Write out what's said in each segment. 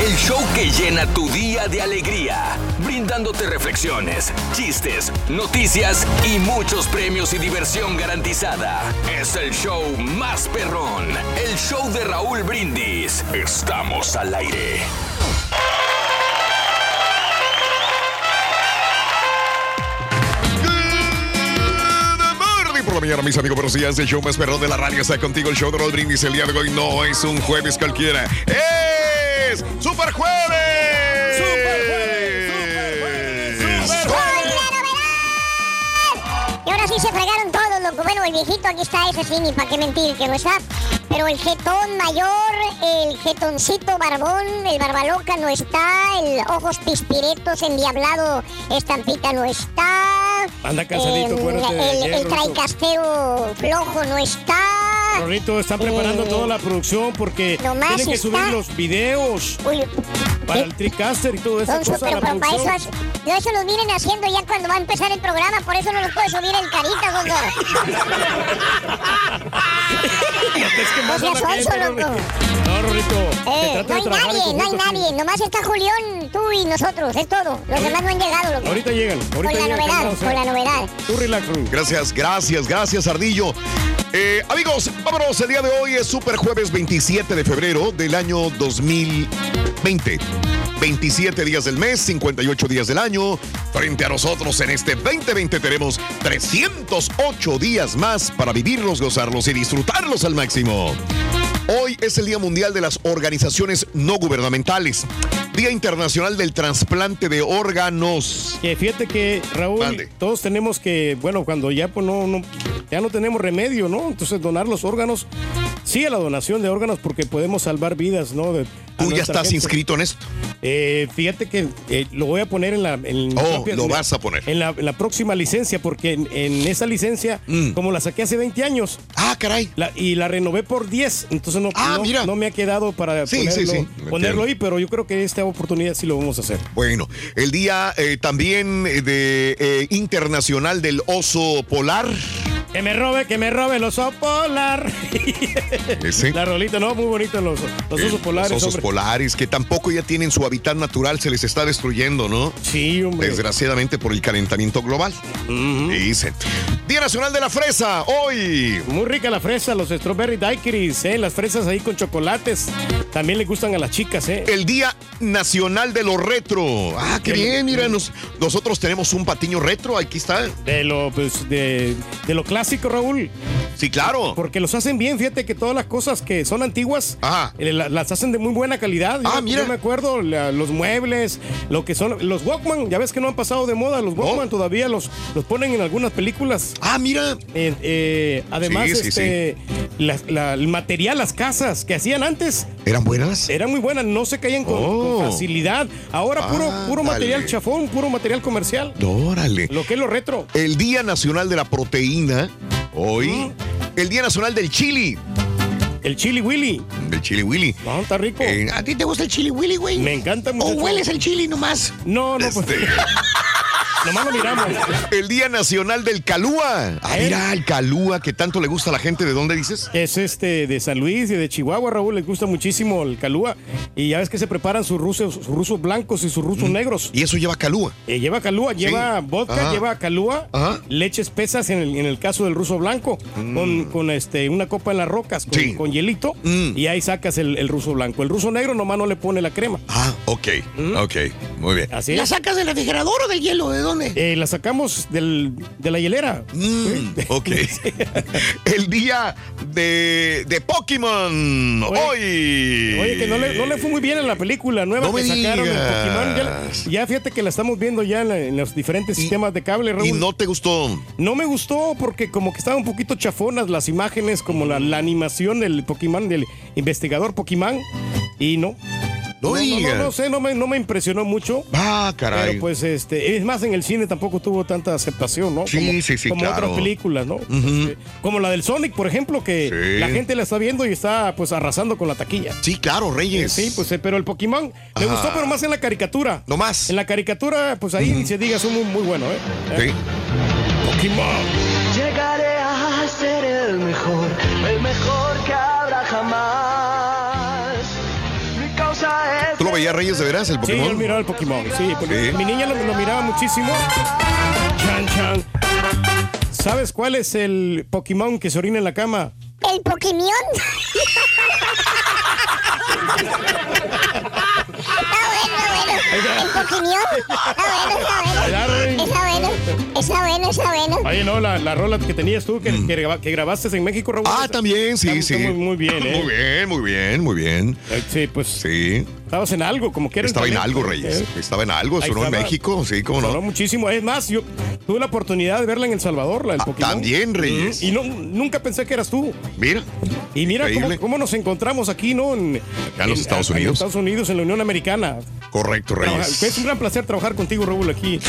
El show que llena tu día de alegría, brindándote reflexiones, chistes, noticias y muchos premios y diversión garantizada. Es el show más perrón, el show de Raúl Brindis. Estamos al aire. Por la mañana, mis amigos, buenos días. El show más perrón de la radio está contigo. El show de Raúl Brindis el día de hoy no es un jueves cualquiera. ¡Es Super Jueves! ¡Super Jueves! Y ahora sí se fregaron todos, loco. Bueno, el viejito aquí está, ese sí, ni para qué mentir que no está. Pero el jetón mayor, el jetoncito barbón, el barbaloca no está, el ojos pispiretos endiablado estampita no está. Anda cansadito, el, el, el traicasteo flojo no está. Rorrito, están preparando Eh, toda la producción porque nomás tienen que está- subir los videos Uy, para el TriCaster y todo eso. Cosa, pero para eso, eso lo vienen haciendo ya cuando va a empezar el programa, por eso no lo puede subir el carita, Sonso. Es que loco. No, Rorrito. Eh, no hay en nadie, no hay nadie. Nomás está Julián, tú y nosotros, es todo. Los demás no han llegado, loco. Ahorita llegan, ahorita Con la llegan. novedad, con la novedad. Tú relax. Gracias, gracias, gracias, Ardillo. Eh, amigos, vámonos. El día de hoy es Super Jueves 27 de febrero del año 2020. 27 días del mes, 58 días del año. Frente a nosotros en este 2020 tenemos 308 días más para vivirlos, gozarlos y disfrutarlos al máximo. Hoy es el Día Mundial de las Organizaciones No Gubernamentales. Día Internacional del Trasplante de Órganos. Que fíjate que, Raúl, todos tenemos que, bueno, cuando ya pues no, no, ya no tenemos remedio, ¿no? Entonces donar los órganos, sí a la donación de órganos porque podemos salvar vidas, ¿no? De- Tú ya estás gente. inscrito en esto. Eh, fíjate que eh, lo voy a poner en la... En Oh, propia- lo vas a poner. En la, en la próxima licencia, porque en, en esa licencia, Mm. como la saqué hace 20 años, Ah, caray. la- y la renové por 10, entonces no, Ah, no, mira. no me ha quedado para Sí, ponerlo, sí, sí, me ponerlo ahí, pero yo creo que esta oportunidad sí lo vamos a hacer. Bueno, el día eh, también eh, de eh, internacional del oso polar. Que me robe, que me robe el oso polar. La rolita, ¿no? Muy bonito los, los osos polares, Los osos hombre. polares que tampoco ya tienen su hábitat natural, se les está destruyendo, ¿no? Sí, hombre. Desgraciadamente por el calentamiento global. Dicen. Día Nacional de la Fresa, hoy. Muy rica la fresa, los strawberry daiquiris, ¿eh? Las fresas ahí con chocolates. También le gustan a las chicas, ¿eh? El Día Nacional de lo Retro. Ah, qué bien, mira, nos- nosotros tenemos un patiño retro, aquí está. De lo, pues, de, de lo clásico, Raúl. Sí, claro. Porque los hacen bien, fíjate que todas las cosas que son antiguas Ajá. eh, la- las hacen de muy buena calidad. Ah, yo, mira. yo me acuerdo, la- los muebles, lo que son los Walkman, ya ves que no han pasado de moda, los Walkman todavía los, los ponen en algunas películas. Ah, mira. Eh, eh, además, Sí, sí, este, la- el material, las casas que hacían antes ¿Eran buenas? eran muy buenas, no se caían con, Oh. con facilidad. Ahora puro, puro material chafón, puro material comercial. Órale. Lo que es lo retro. El Día Nacional de la Proteína, hoy. El Día Nacional del Chili. El chili willy. El chili willy. No, está rico. Eh, ¿A ti te gusta el chili willy, güey? Me encanta ¿O mucho. hueles el chili nomás? No, no, pues. Nomás lo miramos. el Día Nacional del Calúa. Ah, ¿Eh? mira, el Calúa que tanto le gusta a la gente. ¿De dónde dices? Es este de San Luis y de Chihuahua, Raúl, les gusta muchísimo el calúa. Y ya ves que se preparan sus rusos, sus rusos blancos y sus rusos negros. Y eso lleva Calúa. Eh, lleva calúa, lleva vodka, Ajá. lleva calúa, Ajá. leche espesas en el, en el caso del ruso blanco, con, con, este, una copa en las rocas, con, Mm. Sí. con hielito, Mm. y ahí sacas el, el ruso blanco. El ruso negro nomás no le pone la crema. Ah, ok. Ok, muy bien. Así ¿La sacas del refrigerador o del hielo? ¿De dónde? Eh, la sacamos del, de la hielera. Mm, ok. el día de, de Pokémon. Oye, Hoy. Oye, que no le, no le fue muy bien en la película nueva No que me sacaron digas. Pokémon. Ya, ya fíjate que la estamos viendo ya en, la- en los diferentes sistemas de cable, Raúl. ¿Y no te gustó? No me gustó porque como que estaban un poquito chafonas las imágenes, como la, la animación del Pokémon, del investigador Pokémon. Y no. No no, no, no, no sé, no me, no me impresionó mucho. Ah, caray. Pero pues este, es más, en el cine tampoco tuvo tanta aceptación, ¿no? Sí, como, sí, sí, Como claro. otras películas, ¿no? Este, como la del Sonic, por ejemplo, que Sí. la gente la está viendo y está pues arrasando con la taquilla. Sí, claro, Reyes. Sí, pues eh, pero el Pokémon me gustó, pero más en la caricatura. No más. En la caricatura, pues ahí ni se diga, son muy, muy buenos, ¿eh? Sí. Pokémon. Llegaré a ser el mejor, el mejor causa es. ¿Tú lo veías, Reyes, de veras, el Sí, Pokémon? yo miraba el Pokémon, sí. porque Sí. Mi niña lo, lo miraba muchísimo. Chan, chan. ¿Sabes cuál es el Pokémon que se orina en la cama? El Pokémon. Está bueno, está bueno. El. Está bueno, está bueno. Está bueno, está bueno. Oye, no, la, la rola que tenías tú, que, que, graba- que grabaste en México, Raúl. Ah, también, sí, Está- sí. está muy, muy bien, ¿eh? Muy bien, muy bien, muy bien. Eh, Sí, pues Sí. estabas en algo, como quieras. Estaba en algo, Reyes. Eh, Estaba en algo, sonó en. México, sí, cómo Sonó no. muchísimo. Es más, yo tuve la oportunidad de verla en El Salvador, la del Ah, Pokémon. también, Reyes. Mm, Y no, nunca pensé que eras tú. Mira. Y mira cómo, cómo nos encontramos aquí, ¿no? En, Acá en los Estados Unidos. Estados Unidos, en la Unión Americana. Correcto, Trabaja- Reyes. Es un gran placer trabajar contigo, Raúl, aquí.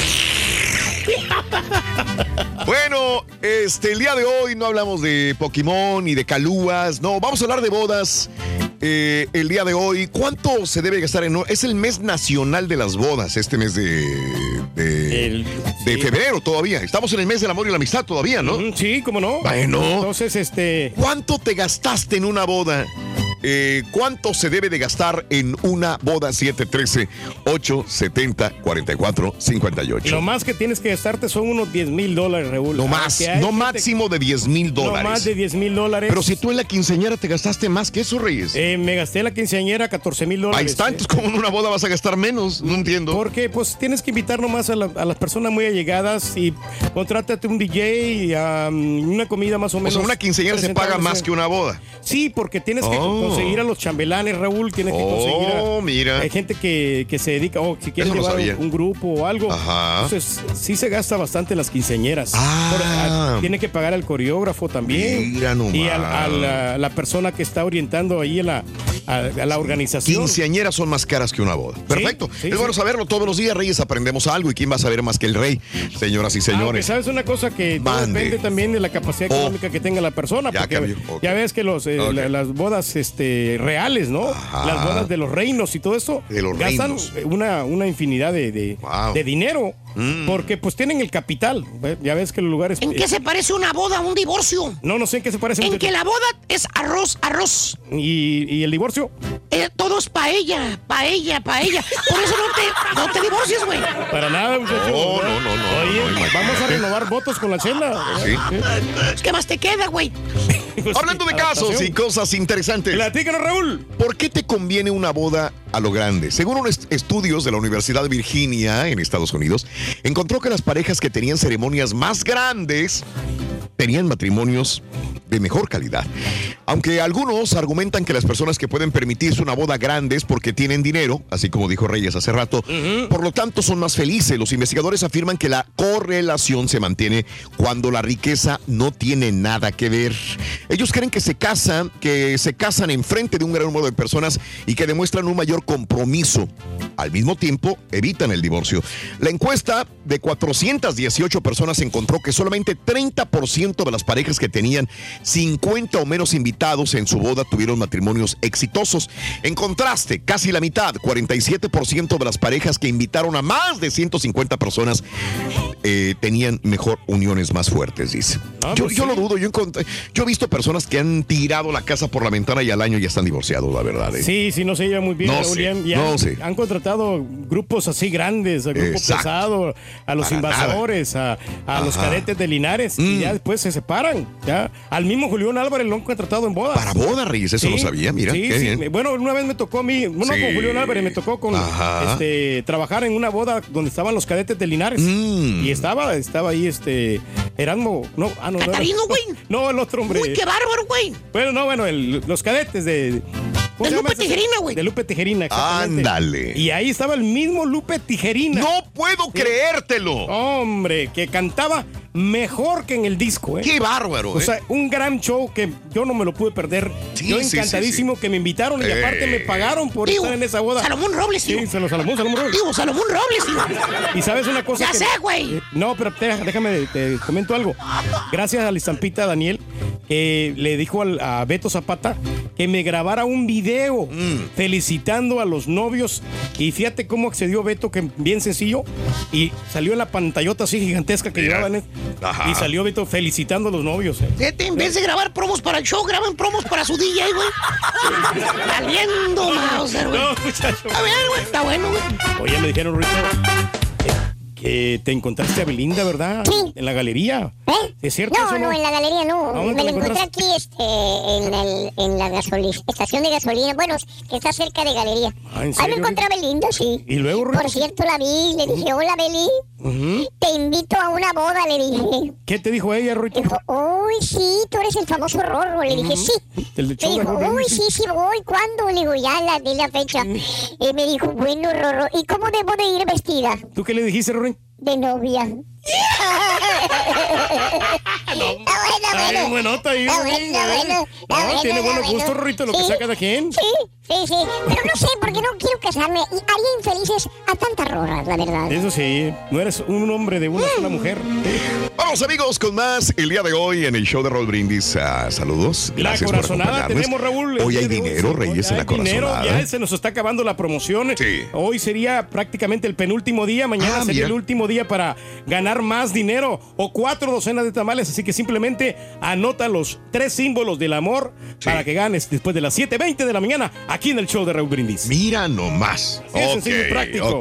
Bueno, este, el día de hoy no hablamos de Pokémon ni de calúas, no, vamos a hablar de bodas. Eh, el día de hoy, ¿cuánto se debe gastar en... Es el mes nacional de las bodas, este mes de... de, El- de sí. febrero todavía. Estamos en el mes del amor y la amistad todavía, ¿no? Sí, cómo no. Bueno. Entonces, este. ¿Cuánto te gastaste en una boda? Eh, ¿Cuánto se debe de gastar en una boda 713-870-4458? Lo más que tienes que gastarte son unos 10 mil dólares, Raúl. No más, no gente- máximo de 10 mil No dólares. más de 10 mil dólares. Pero si tú en la quinceañera te gastaste más que eso, Reyes. Eh, me gasté la quinceañera 14 mil dólares. Ahí está, entonces como en una boda vas a gastar menos, no entiendo. Porque pues tienes que invitar nomás a, la- a las personas muy allegadas y contrátate un DJ y um, una comida más o O menos. sea, una quinceañera se paga más que una boda. Sí, porque tienes que Oh. Conseguir a los chambelanes, Raúl, tienes que Oh, conseguir a... mira. Hay gente que, que se dedica, o si quieres Eso no llevar sabía. un, un grupo o algo. Ajá. Entonces, sí se gasta bastante las quinceañeras. Ah. Por- ah, tiene que pagar al coreógrafo también. Mira nomás. Y al- a, la, la persona que está orientando ahí a la, a, a la organización. Quinceañeras son más caras que una boda. Perfecto. sí, es bueno sí. saberlo. Todos los días, Reyes, aprendemos algo. ¿Y quién va a saber más que el rey? Señoras y Aunque señores. sabes una cosa que todo Mande. depende también de la capacidad Oh. económica que tenga la persona. Ya porque cambió, ok. Ya ves que los, eh, Ok. la- las bodas este, reales, ¿no? Ajá. Las bodas de los reinos y todo eso De los gastan reinos. una, una infinidad de, de, Wow. de dinero Mm. porque pues tienen el capital. Ya ves que los lugares... ¿En qué se parece una boda a un divorcio? No, no sé en qué se parece. En que la boda es arroz, arroz. ¿Y, y el divorcio? Eh, todo es paella, paella, paella. Por eso no te, no te divorcies, güey. Para nada, muchachos. No, no, no, no, Oye, no, vamos a renovar votos con la cena. Sí. ¿Qué más te queda, güey? Hablando de casos y cosas interesantes. Platícanos, Raúl. ¿Por qué te conviene una boda a lo grande? Según unos estudios de la Universidad de Virginia en Estados Unidos, encontró que las parejas que tenían ceremonias más grandes tenían matrimonios de mejor calidad. Aunque algunos argumentan que las personas que pueden permitirse una boda grande es porque tienen dinero, así como dijo Reyes hace rato, por lo tanto son más felices. Los investigadores afirman que la correlación se mantiene cuando la riqueza no tiene nada que ver. Ellos creen que se casan, que se casan enfrente de un gran número de personas y que demuestran un mayor compromiso al mismo tiempo evitan el divorcio. La encuesta de 418 personas encontró que solamente 30% de las parejas que tenían 50 o menos invitados en su boda tuvieron matrimonios exitosos. En contraste, casi la mitad, 47% de las parejas que invitaron a más de 150 personas eh, tenían mejor uniones más fuertes, dice. Ah, yo, pues yo sí. lo dudo, yo, yo he visto personas que han tirado la casa por la ventana y al año ya están divorciados, la verdad. eh. Sí, sí, no se lleva muy bien. No sé, no han- sé. han contratado grupos así grandes, a grupo A los Para invasores, a, a los. Mm. cadetes de Linares, y ya después se separan. Ya. Al mismo Julián Álvarez lo han contratado en bodas. Para boda, Reyes, eso Sí, no sabía, mira. sí, qué sí. bien. Bueno, una vez me tocó a mí, bueno, Sí. con Julián Álvarez, me tocó con este trabajar en una boda donde estaban los cadetes de Linares. Mm. Y estaba, estaba ahí este Erasmo, no, ah, no, no. No, el otro hombre. Uy, qué bárbaro, güey. Bueno, no, bueno, el- los cadetes de. ¿Cómo De Lupe? Tijerina, güey. De Lupe Tijerina, exactamente. Ándale. Y ahí estaba el mismo Lupe Tijerina. No puedo creértelo. Hombre, que cantaba mejor que en el disco, ¿eh? Qué bárbaro. O eh. sea, un gran show que yo no me lo pude perder. Sí, yo sí, encantadísimo que me invitaron y Eh. aparte me pagaron por Digo, estar en esa boda. Salomón Robles, tío. Salomón, Salomón Robles. Digo, Salomón Robles, tío. Y sabes una cosa Ya que- sé, güey. Eh, No, pero déjame, te comento algo. Gracias a la estampita Daniel, que le dijo al- a Beto Zapata que me grabara un video Mm. felicitando a los novios. Y fíjate cómo accedió Beto, que bien sencillo. Y salió en la pantallota así gigantesca que Mira. llevaban. Ajá. Y salió Beto felicitando a los novios. eh. Fíjate, en vez de grabar promos para el show, graban promos para su DJ, güey. Valiendo Mauser, güey. No, muchacho. A ver, güey, está bueno, güey. Oye, me dijeron, Rito, eh, que te encontraste a Belinda, ¿verdad? Sí. En la galería. ¿Eh? ¿Es cierto No, eso, no, en la galería no. ¿A dónde Me la encontré aquí este, en, el- en la estación de gasolina. Bueno, que está cerca de galería. Ah, ¿en Ahí serio, me encontré a Belinda, sí. ¿Y luego, Rito? Por cierto, la vi. Le dije, hola, Beli. Te invito a una boda, le dije. ¿Qué te dijo ella, Rito? Dijo, uy, sí, tú eres el famoso Rorro. Le dije, sí. El de Me dijo, Rorro, uy, sí. sí, voy. ¿Cuándo? Le digo, ya, la, di la fecha. Y me dijo, bueno, Rorro, ¿y cómo debo de ir vestida? ¿Tú qué le dijiste, Rorín? De novia. Está bueno, Está bueno. bien buenota ahí, Está bueno, está bueno. No, Está bueno, tiene buenos bueno. gustos, Rorrito, lo que Sí, saca de quien. Sí, sí, sí. Pero no sé, porque no quiero casarme. Y haría infelices a tantas rorras, la verdad. Eso sí, no eres un hombre de una sola mujer. Vamos amigos con más el día de hoy en el show de Roll Brindis. Ah, saludos. La Gracias por corazonada acompañarnos. tenemos, Raúl. Hoy hay dinero. Reyes, en la hay dinero, corazonada. ya se nos está acabando la promoción. Sí. Hoy sería prácticamente el penúltimo día. Mañana Ah, sería mira. el último día para ganar más dinero o cuatro docenas de tamales. Así que simplemente anota los tres símbolos del amor para que ganes después de las 7:20 de la mañana aquí en el show de Raúl Brindis. Mira nomás. Sí, es Ok, sencillo y práctico.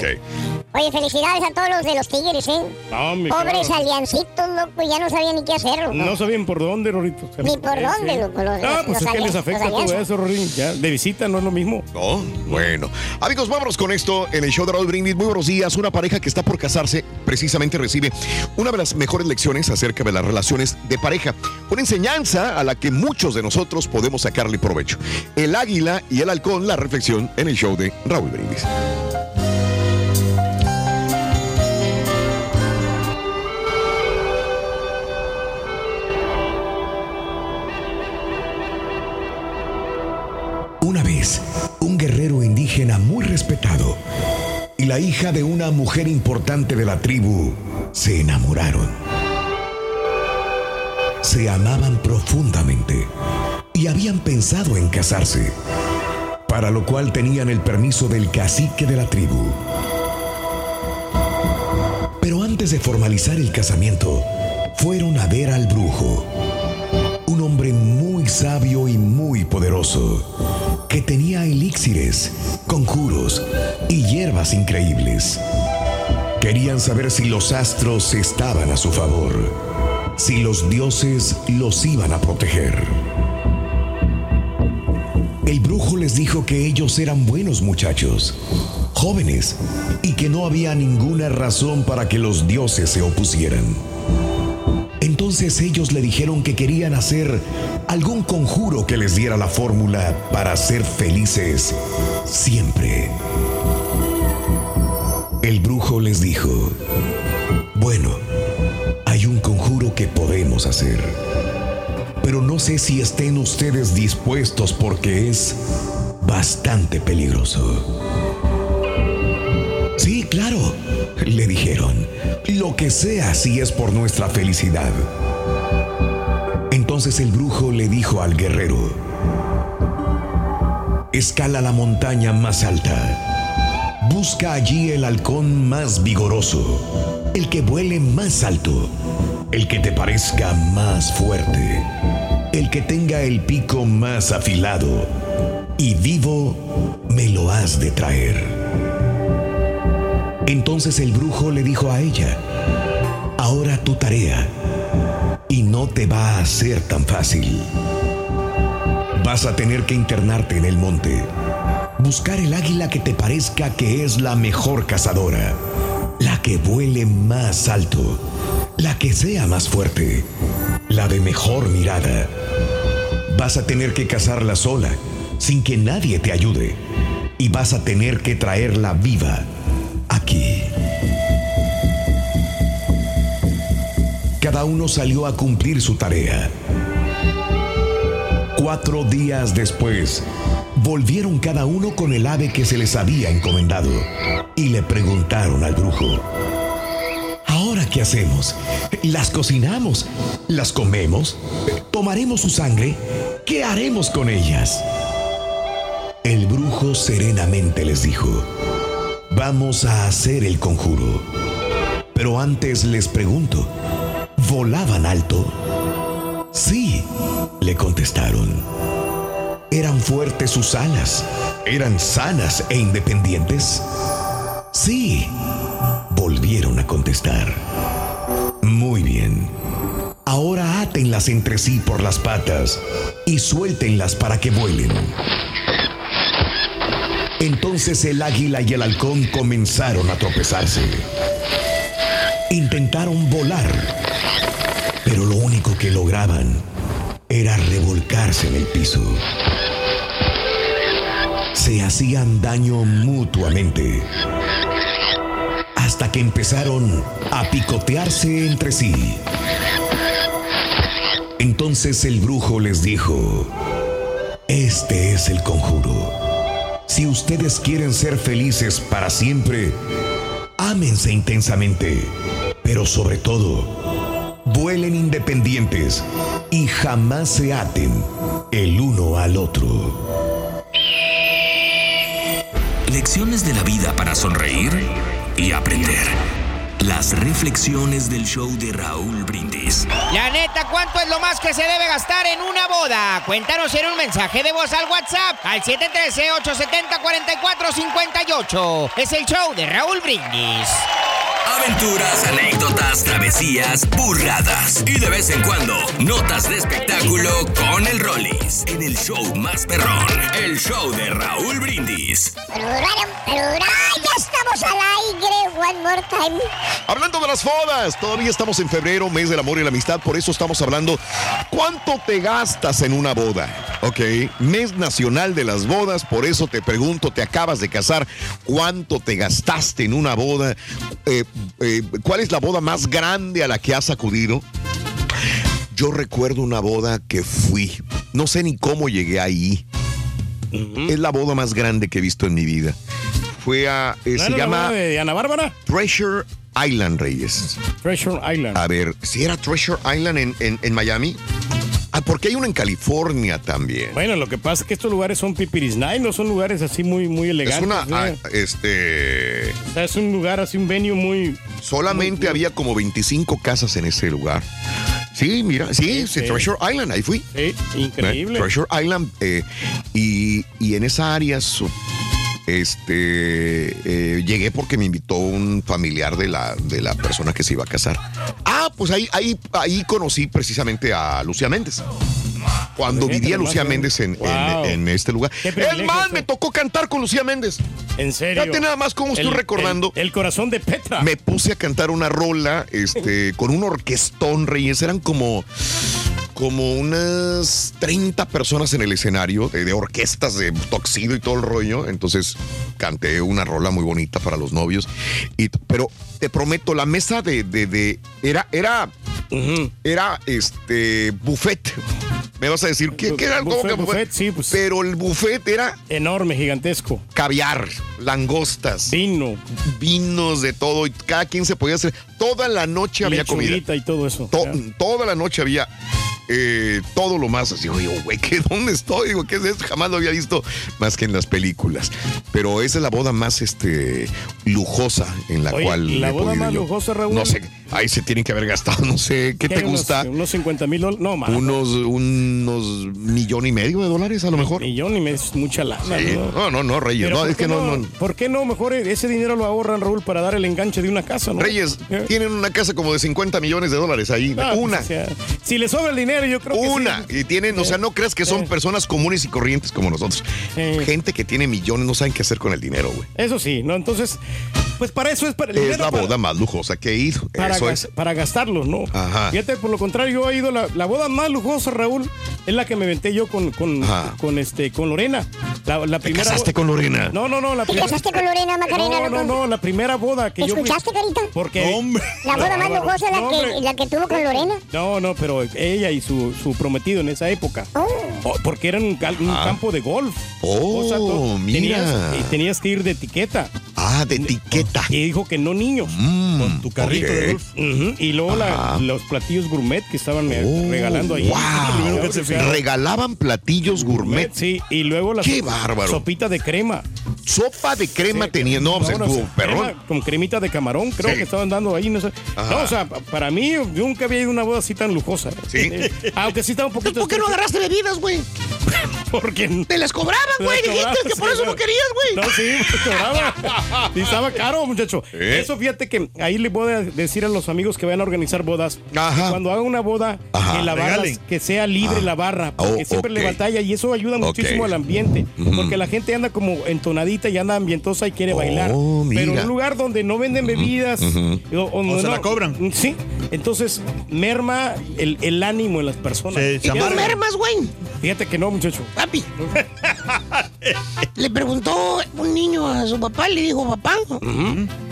Oye, felicidades a todos los de los Tigres, ¿eh? No, mi Pobres claro. aliancitos, loco, ya no sabían ni qué hacer, loco. No sabían por dónde, Rorito. Ni por dónde, loco, los- Ah, los- pues los es que les afecta todo eso, Rorín. Ya, de visita no es lo mismo. Oh, bueno. Amigos, vámonos con esto en el show de Raúl Brindis. Muy buenos días. Una pareja que está por casarse precisamente recibe una de las mejores lecciones acerca de las relaciones de pareja. Una enseñanza a la que muchos de nosotros podemos sacarle provecho. El águila y el halcón, la reflexión en el show de Raúl Brindis. Un guerrero indígena muy respetado y la hija de una mujer importante de la tribu se enamoraron. Se amaban profundamente y habían pensado en casarse, para lo cual tenían el permiso del cacique de la tribu. Pero antes de formalizar el casamiento, fueron a ver al brujo, un hombre muy sabio y muy poderoso, que tenía elixires, conjuros y hierbas increíbles. Querían saber si los astros estaban a su favor, si los dioses los iban a proteger. El brujo les dijo que ellos eran buenos muchachos, jóvenes, y que no había ninguna razón para que los dioses se opusieran. Entonces ellos le dijeron que querían hacer algún conjuro que les diera la fórmula para ser felices siempre. El brujo les dijo, bueno, hay un conjuro que podemos hacer, pero no sé si estén ustedes dispuestos porque es bastante peligroso. Sí, claro, le dijeron. Lo que sea si es por nuestra felicidad. Entonces el brujo le dijo al guerrero, escala la montaña más alta. Busca allí el halcón más vigoroso, el que vuele más alto, el que te parezca más fuerte, el que tenga el pico más afilado, y vivo me lo has de traer. Entonces el brujo le dijo a ella, ahora tu tarea, y no te va a ser tan fácil. Vas a tener que internarte en el monte, buscar el águila que te parezca que es la mejor cazadora, la que vuele más alto, la que sea más fuerte, la de mejor mirada. Vas a tener que cazarla sola, sin que nadie te ayude, y vas a tener que traerla viva Cada uno salió a cumplir su tarea. Cuatro días después, volvieron cada uno con el ave que se les había encomendado y le preguntaron al brujo, ¿ahora qué hacemos? ¿Las cocinamos? ¿Las comemos? ¿Tomaremos su sangre? ¿Qué haremos con ellas? El brujo serenamente les dijo, vamos a hacer el conjuro. Pero antes les pregunto, ¿volaban alto? Sí, le contestaron. ¿Eran fuertes sus alas? ¿Eran sanas e independientes? Sí, volvieron a contestar. Muy bien. Ahora átenlas entre sí por las patas y suéltenlas para que vuelen. Entonces el águila y el halcón comenzaron a tropezarse. Intentaron volar, pero lo único que lograban era revolcarse en el piso. Se hacían daño mutuamente hasta que empezaron a picotearse entre sí. Entonces el brujo les dijo, este es el conjuro. Si ustedes quieren ser felices para siempre, ámense intensamente, pero sobre todo, vuelen independientes y jamás se aten el uno al otro. Lecciones de la vida para sonreír y aprender. Las reflexiones del show de Raúl Brindis. La neta, ¿cuánto es lo más que se debe gastar en una boda? Cuéntanos en un mensaje de voz al WhatsApp al 713-870-4458. Es el show de Raúl Brindis. Aventuras, anécdotas, travesías, burradas y de vez en cuando notas de espectáculo con el Rollis en el show más perrón, el show de Raúl Brindis. Ya estamos al aire, one more time. Hablando de las bodas, todavía estamos en febrero, mes del amor y la amistad, por eso estamos hablando cuánto te gastas en una boda, ¿ok? Mes nacional de las bodas, por eso te pregunto, te acabas de casar, ¿cuánto te gastaste en una boda? Eh, eh, ¿Cuál es la boda más grande a la que has acudido? Yo recuerdo una boda que fui, no sé ni cómo llegué ahí. Es la boda más grande que he visto en mi vida. Fue a, eh, ¿No se llama boda de Ana Bárbara? Treasure Island, Reyes. Treasure Island. A ver, si era Treasure Island en, en- en Miami. Ah, porque hay uno en California también. Bueno, lo que pasa es que estos lugares son pipirisnay, no son lugares así muy, muy Es elegantes. una, ¿no? ah, este, O sea, es un lugar así, un venue muy... solamente muy- había como 25 casas en ese lugar. Sí, mira, sí, sí, Sí. Treasure Island, ahí fui. Sí, increíble. Eh, Treasure Island. eh, y, y en esa área, su- este, eh, llegué porque me invitó un familiar de la, de la persona que se iba a casar. Ah, pues ahí, ahí, ahí conocí precisamente a Lucía Méndez. Cuando vivía Lucía. Méndez en, en- Wow. en este lugar. Es más, me tocó cantar con Lucía Méndez. En serio. Fíjate nada más cómo estoy recordando. El, el corazón de Petra. Me puse a cantar una rola este, con un orquestón, Reyes. Eran como, como unas 30 personas en el escenario, de, de orquestas de toxido y todo el rollo. Entonces canté una rola muy bonita para los novios. Y, pero te prometo, la mesa de, de- de- era, era, era este buffet. Me vas a decir, ¿qué, qué era? ¿Cómo Buffet, que buffet? buffet, sí, pues. Pero el buffet era Enorme, gigantesco. caviar, langostas, Vino, vinos de todo y cada quien se podía hacer. Toda la noche había comida. y todo eso. To- toda la noche había eh, todo lo más así. Oye, güey, ¿qué, ¿dónde estoy? Digo, ¿qué es esto? Jamás lo había visto más que en las películas. Pero esa es la boda más este, lujosa en la Oye, cual. la boda más yo. lujosa, Raúl. No sé, ahí se tienen que haber gastado, no sé, ¿qué ¿Qué te unos- gusta? Unos 50 mil dólares. No, más. Unos, unos millón y medio de dólares a lo mejor. Millón y me es mucha lana. Sí. ¿no? No, no, no, Reyes. Pero No, ¿por es que no, no. ¿Por qué no? Mejor ese dinero lo ahorran, Raúl, para dar el enganche de una casa, ¿no? Reyes, Eh. tienen una casa como de 50 millones de dólares ahí. Ah, pues, una. o sea, si le sobra el dinero, yo creo que Una. sí. Y tienen, o sea, no creas que son Eh. personas comunes y corrientes como nosotros. Eh. Gente que tiene millones no saben qué hacer con el dinero, güey. Eso sí, ¿no? Entonces, pues para eso es para el Es la para- boda más lujosa que he ido. para, Eso gas- es. para gastarlos, ¿no? Ajá. Fíjate, por lo contrario, yo he ido, la, la boda más lujosa, Raúl, es la que me venté yo con, con, con, este, con Lorena. La, la ¿Te primera casaste con Lorena? No, no, no, la ¿Te casaste con Lorena Macarena, No, no, loco? no, la primera boda que yo fui. ¿Escuchaste, Carita? Porque. hombre. La boda más lujosa es la, No, que, la que tuvo con Lorena. No, no, pero ella y su, su prometido en esa época. Oh. Oh, porque era un, un campo de golf. Ah. Oh, mira. Tenías, que ir de etiqueta. Ah, de etiqueta. Y dijo que no niños. Mm, Con tu carrito de golf. Y luego la- los platillos gourmet que estaban eh, Oh, regalando ahí. wow. Que se Regalaban platillos gourmet. Sí, y luego la ¡Qué bárbaro! sopita de crema. Sopa de crema Sí. tenía. No, pues no, estuvo no, perrón. con cremita de camarón, creo Sí. que estaban dando ahí, no sé. Ajá. No, o sea, pa- para mí, yo nunca había ido a una boda así tan lujosa. Sí. Eh, Aunque sí estaba un poquito. ¿por qué no agarraste bebidas, güey? Porque Te las cobraban, güey. Te Dijiste que por eso no querías, güey. No, sí, me cobraba. Y estaba caro, muchacho. ¿Eh? Eso fíjate que ahí le voy a decir a los amigos que vayan a organizar bodas. Ajá. que Cuando hagan una boda, Ajá. que la barra, que sea libre Ah. la barra. Porque Oh, siempre le ok. batalla y eso ayuda muchísimo al ambiente. Porque la gente anda como entonadita y anda ambientosa y quiere Oh, bailar. mira. Pero en un lugar donde no venden bebidas. O, o no- se la no- cobran. Sí. Entonces, merma el, el ánimo en las personas. Se- se Y amarga. mermas, güey. Fíjate que no, muchacho. Papi. le preguntó un niño a su papá y le dijo, papá,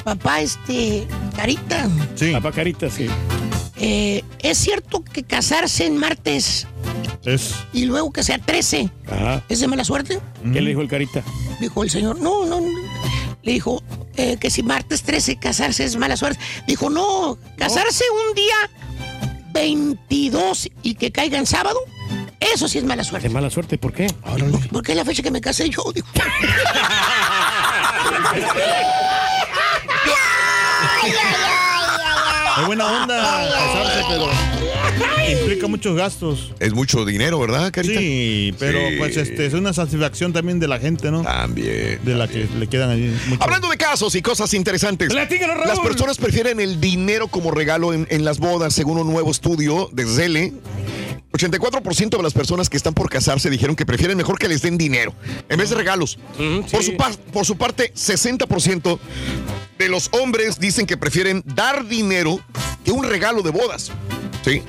papá, este, Carita, Sí, La pacarita, sí. eh, ¿es cierto que casarse en martes es. y luego que sea 13 Ajá. es de mala suerte? ¿Qué le dijo el carita? Dijo el señor, no, no. no. Le dijo eh, que si martes 13 casarse es mala suerte. Dijo, no, casarse un día 22 y que caiga en sábado, eso sí es mala De suerte. mala suerte, ¿por qué? Porque es la fecha que me casé yo, dijo. Es buena onda casarse, pero implica muchos gastos. Es mucho dinero, ¿verdad, Carita? Sí, pero Sí. pues este es una satisfacción también de la gente, ¿no? También. De la que le quedan ahí mucho. Hablando de casos y cosas interesantes. Raúl. Las personas prefieren el dinero como regalo en, en las bodas, según un nuevo estudio de Zelle. 84% de las personas que están por casarse dijeron que prefieren mejor que les den dinero en vez de regalos. Por, sí. su por su parte, 60% de los hombres dicen que prefieren dar dinero que un regalo de bodas. ¿Sí?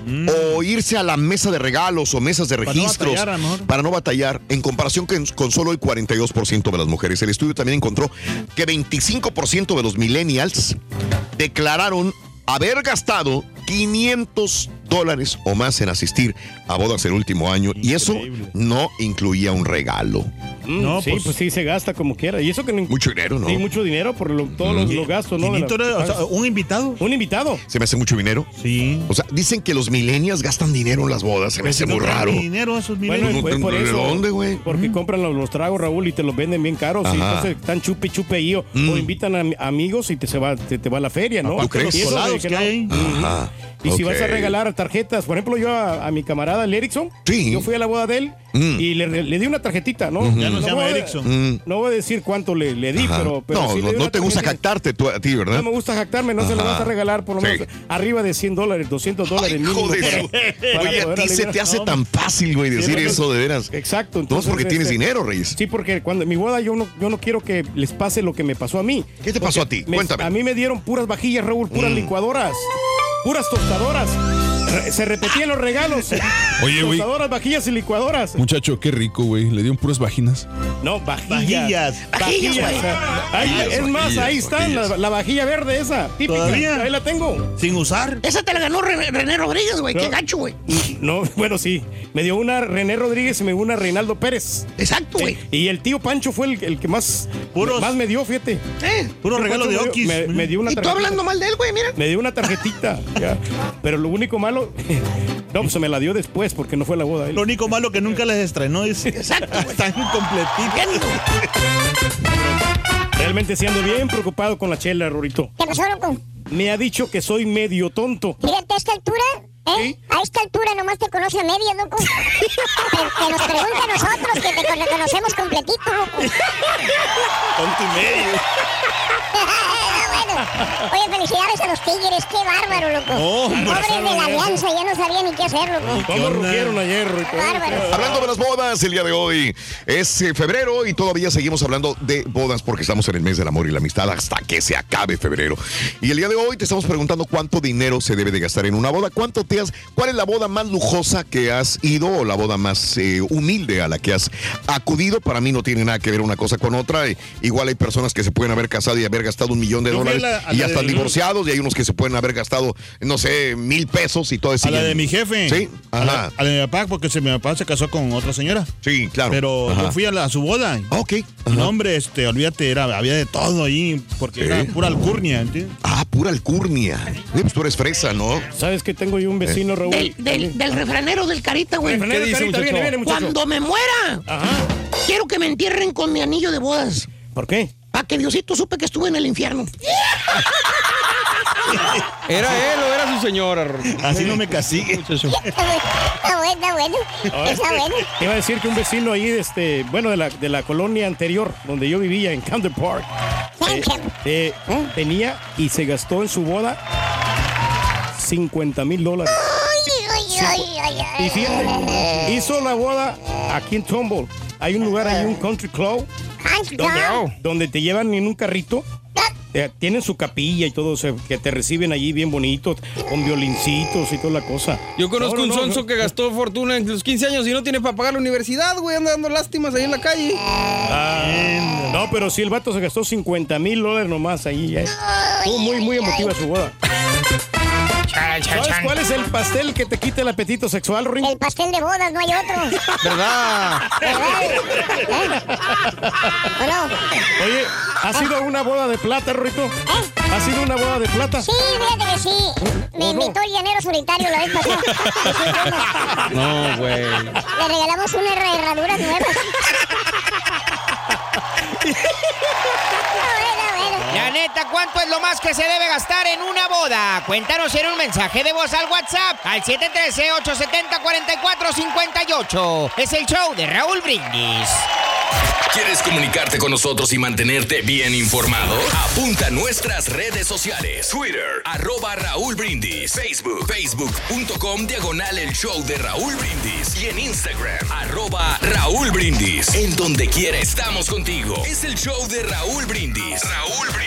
O irse a la mesa de regalos o mesas de Mm. no registros batallar, para no batallar, en comparación con, con solo el 42% de las mujeres. El estudio también encontró que 25% de los millennials declararon haber gastado 500 dólares o más en asistir a bodas el último año y eso no incluía un regalo. Mm, No, sí, pues- pues, sí, se gasta como quiera. Y eso que no Mucho dinero, ¿no? Sí, mucho dinero por lo- todos los, los gastos, ¿no? de Quinito las- era, o sea, un invitado. un invitado. Se me hace mucho dinero. Sí. O sea, dicen que los millennials gastan dinero en las bodas. Se me hace No muy raro. dinero esos Bueno. ¿de- pues por de eso. dónde, güey? Porque compran los, los tragos, Raúl, y te los venden bien caros. Y entonces están chupe, chupe ahí. O, Mm. o invitan a, amigos y te, se va, te, te va a la feria, ¿no? ¿Tú crees? Y que hay. Ajá. Y si vas a regalar tarjetas, por ejemplo, yo a, a mi camarada, el Erickson, Sí. yo fui a la boda de él Mm. y le, le di una tarjetita, ¿no? Ya no se llama voy a- Erickson. Mm. No voy a decir cuánto le, le di, Ajá. pero, pero no, sí no, te gusta jactarte tú, a ti, ¿verdad? No me gusta jactarme, no se lo vas a regalar por lo Sí. menos arriba de 100 dólares, 200 dólares Ay, mínimo. hijo de para- Oye, a ti se te hace No, tan fácil, güey, decir bueno, eso, de veras. Exacto. No es porque entonces, tienes este, dinero, Reyes. Sí, porque cuando en mi boda yo no, yo no quiero que les pase lo que me pasó a mí. ¿Qué te pasó a ti? Me- Cuéntame. A mí me dieron puras vajillas, Raúl, puras Mm. licuadoras, puras tostadoras. Se repetían los regalos. Oye, güey. Vajillas y licuadoras. Muchacho, qué rico, güey. Le dieron puras vaginas. No, vajillas. Vajillas. Vajillas. Vajillas, güey. Ahí- Vajillas, es más, vajillas, ahí está la, la vajilla verde esa. Típica. ¿Todavía? Ahí la tengo. Sin usar. Esa te la ganó René, René Rodríguez, güey. Qué No. gacho, güey. No, bueno, sí. Me dio una René Rodríguez y me dio una Reinaldo Pérez. Exacto, güey. Eh, y el tío Pancho fue el, el que más, Puros- más me dio, fíjate. Eh. Puro regalo de Pancho me Okis. dio- Me, me dio una Y tú tarjetita. hablando mal de él, güey, mira. Me dio una tarjetita. ya. Pero lo único malo, no, pues se me la dio después porque no fue la boda. él. Lo único malo que nunca les estrenó es. Exacto. Están completitos. Realmente sí ando bien preocupado con la chela, Rorito. ¿Qué pasó, loco? Me ha dicho que soy medio tonto. Fíjate, a esta altura, ¿eh? A esta altura nomás te conoce a medias, loco. que, que nos pregunta a nosotros, que te con- reconocemos completito, loco. Y medio. bueno. Oye, felicidades a los Tigres, qué bárbaro, loco. Hombre, Pobres de la alianza, ya no sabía ni qué hacer, loco. ¿Cómo rugieron ayer, bárbaro. Hablando de las bodas, el día de hoy es eh, febrero y todavía seguimos hablando de bodas porque estamos en el mes del amor y la amistad hasta que se acabe febrero. Y el día de hoy te estamos preguntando cuánto dinero se debe de gastar en una boda. ¿Cuánto te ¿Cuál es la boda más lujosa que has ido o la boda más eh, humilde a la que has acudido? Para mí no tiene nada que ver una cosa con otra. Eh, Igual hay personas que se pueden haber casado y haber gastado un millón de Yo dólares la- y ya están de- divorciados y hay unos que se pueden haber gastado, no sé, mil pesos y todo eso. A la de mi jefe. Sí, A la, ajá. a la de mi papá, porque se, mi papá se casó con otra señora. Sí, claro. Pero Ajá. yo fui a, la- a su boda. Ok. Ajá. no, hombre, este, olvídate, era, había de todo ahí, porque Sí. era pura alcurnia, ¿entiendes? Ah, pura alcurnia. Pues tú eres fresa, ¿no? ¿Sabes que tengo yo un vecino, Raúl? Del, del, del refranero del Carita, güey. Refranero, ¿Qué dice, Carita, viene, viene, muchacho. Cuando me muera, Ajá. quiero que me entierren con mi anillo de bodas. ¿Por qué? Para que Diosito supe que estuve en el infierno. ¿Era él o era su señora? Así no me castigue. Muchacho. Está bueno, está bueno, está bueno. Iba a decir que un vecino ahí, este, bueno, de la, de la colonia anterior, donde yo vivía, en Camden Park, eh, eh, tenía y se gastó en su boda 50 mil dólares. Y fíjate, hizo la boda aquí en Tomball. Hay un lugar ahí, un country club, donde, donde te llevan en un carrito. eh, tienen su capilla y todo, o sea, que te reciben allí bien bonito, con violincitos y toda la cosa. Yo conozco No, no, un no, sonso no. que gastó fortuna en los 15 años y no tiene para pagar la universidad, güey. Anda dando lástimas ahí en la calle. Ah, no, pero sí, el vato se gastó 50 mil dólares nomás ahí. eh. Estuvo muy, muy emotiva su boda. ¿Sabes cuál es el pastel que te quita el apetito sexual, Ring? El pastel de bodas, no hay otro. ¿Verdad? ¿Verdad? ¿Eh? ¿O no? Oye, ¿ha sido una boda de plata, Rito? ¿Ha sido una boda de plata? Sí, fíjate que sí. Me ¿O no? invitó el llanero solitario la vez pasada. No, güey. Le regalamos unas herraduras nuevas. La neta, ¿cuánto es lo más que se debe gastar en una boda? Cuéntanos en un mensaje de voz al WhatsApp al 713-870-4458. Es el show de Raúl Brindis. ¿Quieres comunicarte con nosotros y mantenerte bien informado? Apunta a nuestras redes sociales. Twitter, arroba Raúl Brindis. Facebook, facebook.com, diagonal el show de Raúl Brindis. Y en Instagram, arroba Raúl Brindis. En donde quiera estamos contigo. Es el show de Raúl Brindis. Raúl Brindis.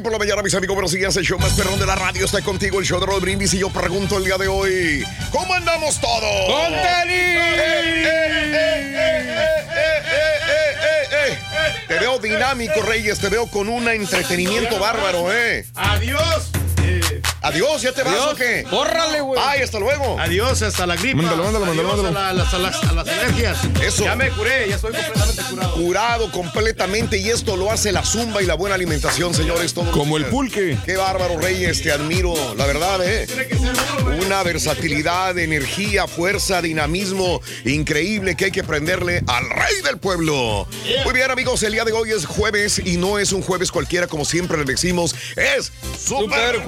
Por la mañana, mis amigos. Buenos días. El show más perrón de la radio está contigo. El show de Rod Brindis. Y yo pregunto el día de hoy: ¿Cómo andamos todos? ¡Con Te veo dinámico, Reyes. Te veo con un entretenimiento bárbaro, ¿eh? Adiós. Adiós, ¿ya te vas o qué? ¡Córrale, güey! Ay, hasta luego. Adiós, hasta la gripa. Mándalo, mándalo, mándalo, Adiós mándalo. A, la- las, a las, a las alergias. Eso. Ya me curé, ya estoy completamente curado. Curado completamente y esto lo hace la zumba y la buena alimentación, señores. todos Como el pulque. Qué bárbaro, Reyes, te admiro, la verdad, ¿eh? Una versatilidad, energía, fuerza, dinamismo increíble que hay que prenderle al rey del pueblo. Muy bien, amigos, el día de hoy es jueves y no es un jueves cualquiera, como siempre le decimos, es Super, ¡Super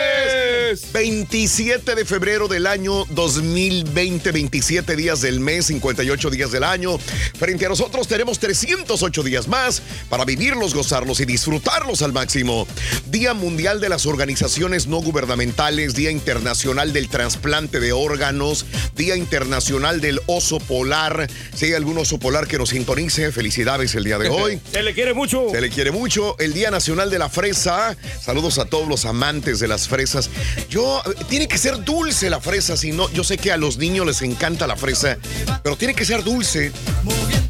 Jueves! Jueves. 27 de febrero del año 2020, 27 días del mes, 58 días del año. Frente a nosotros tenemos 308 días más para vivirlos, gozarlos y disfrutarlos al máximo. Día Mundial de las Organizaciones No Gubernamentales, Día Internacional del Trasplante de Órganos, Día Internacional del Oso Polar. Si hay algún oso polar que nos sintonice, felicidades el día de hoy. Se le quiere mucho. Se le quiere mucho. El Día Nacional de la Fresa. Saludos a todos los amantes de las fresas. Yo, tiene que ser dulce la fresa, si no, yo sé que a los niños les encanta la fresa, pero tiene que ser dulce.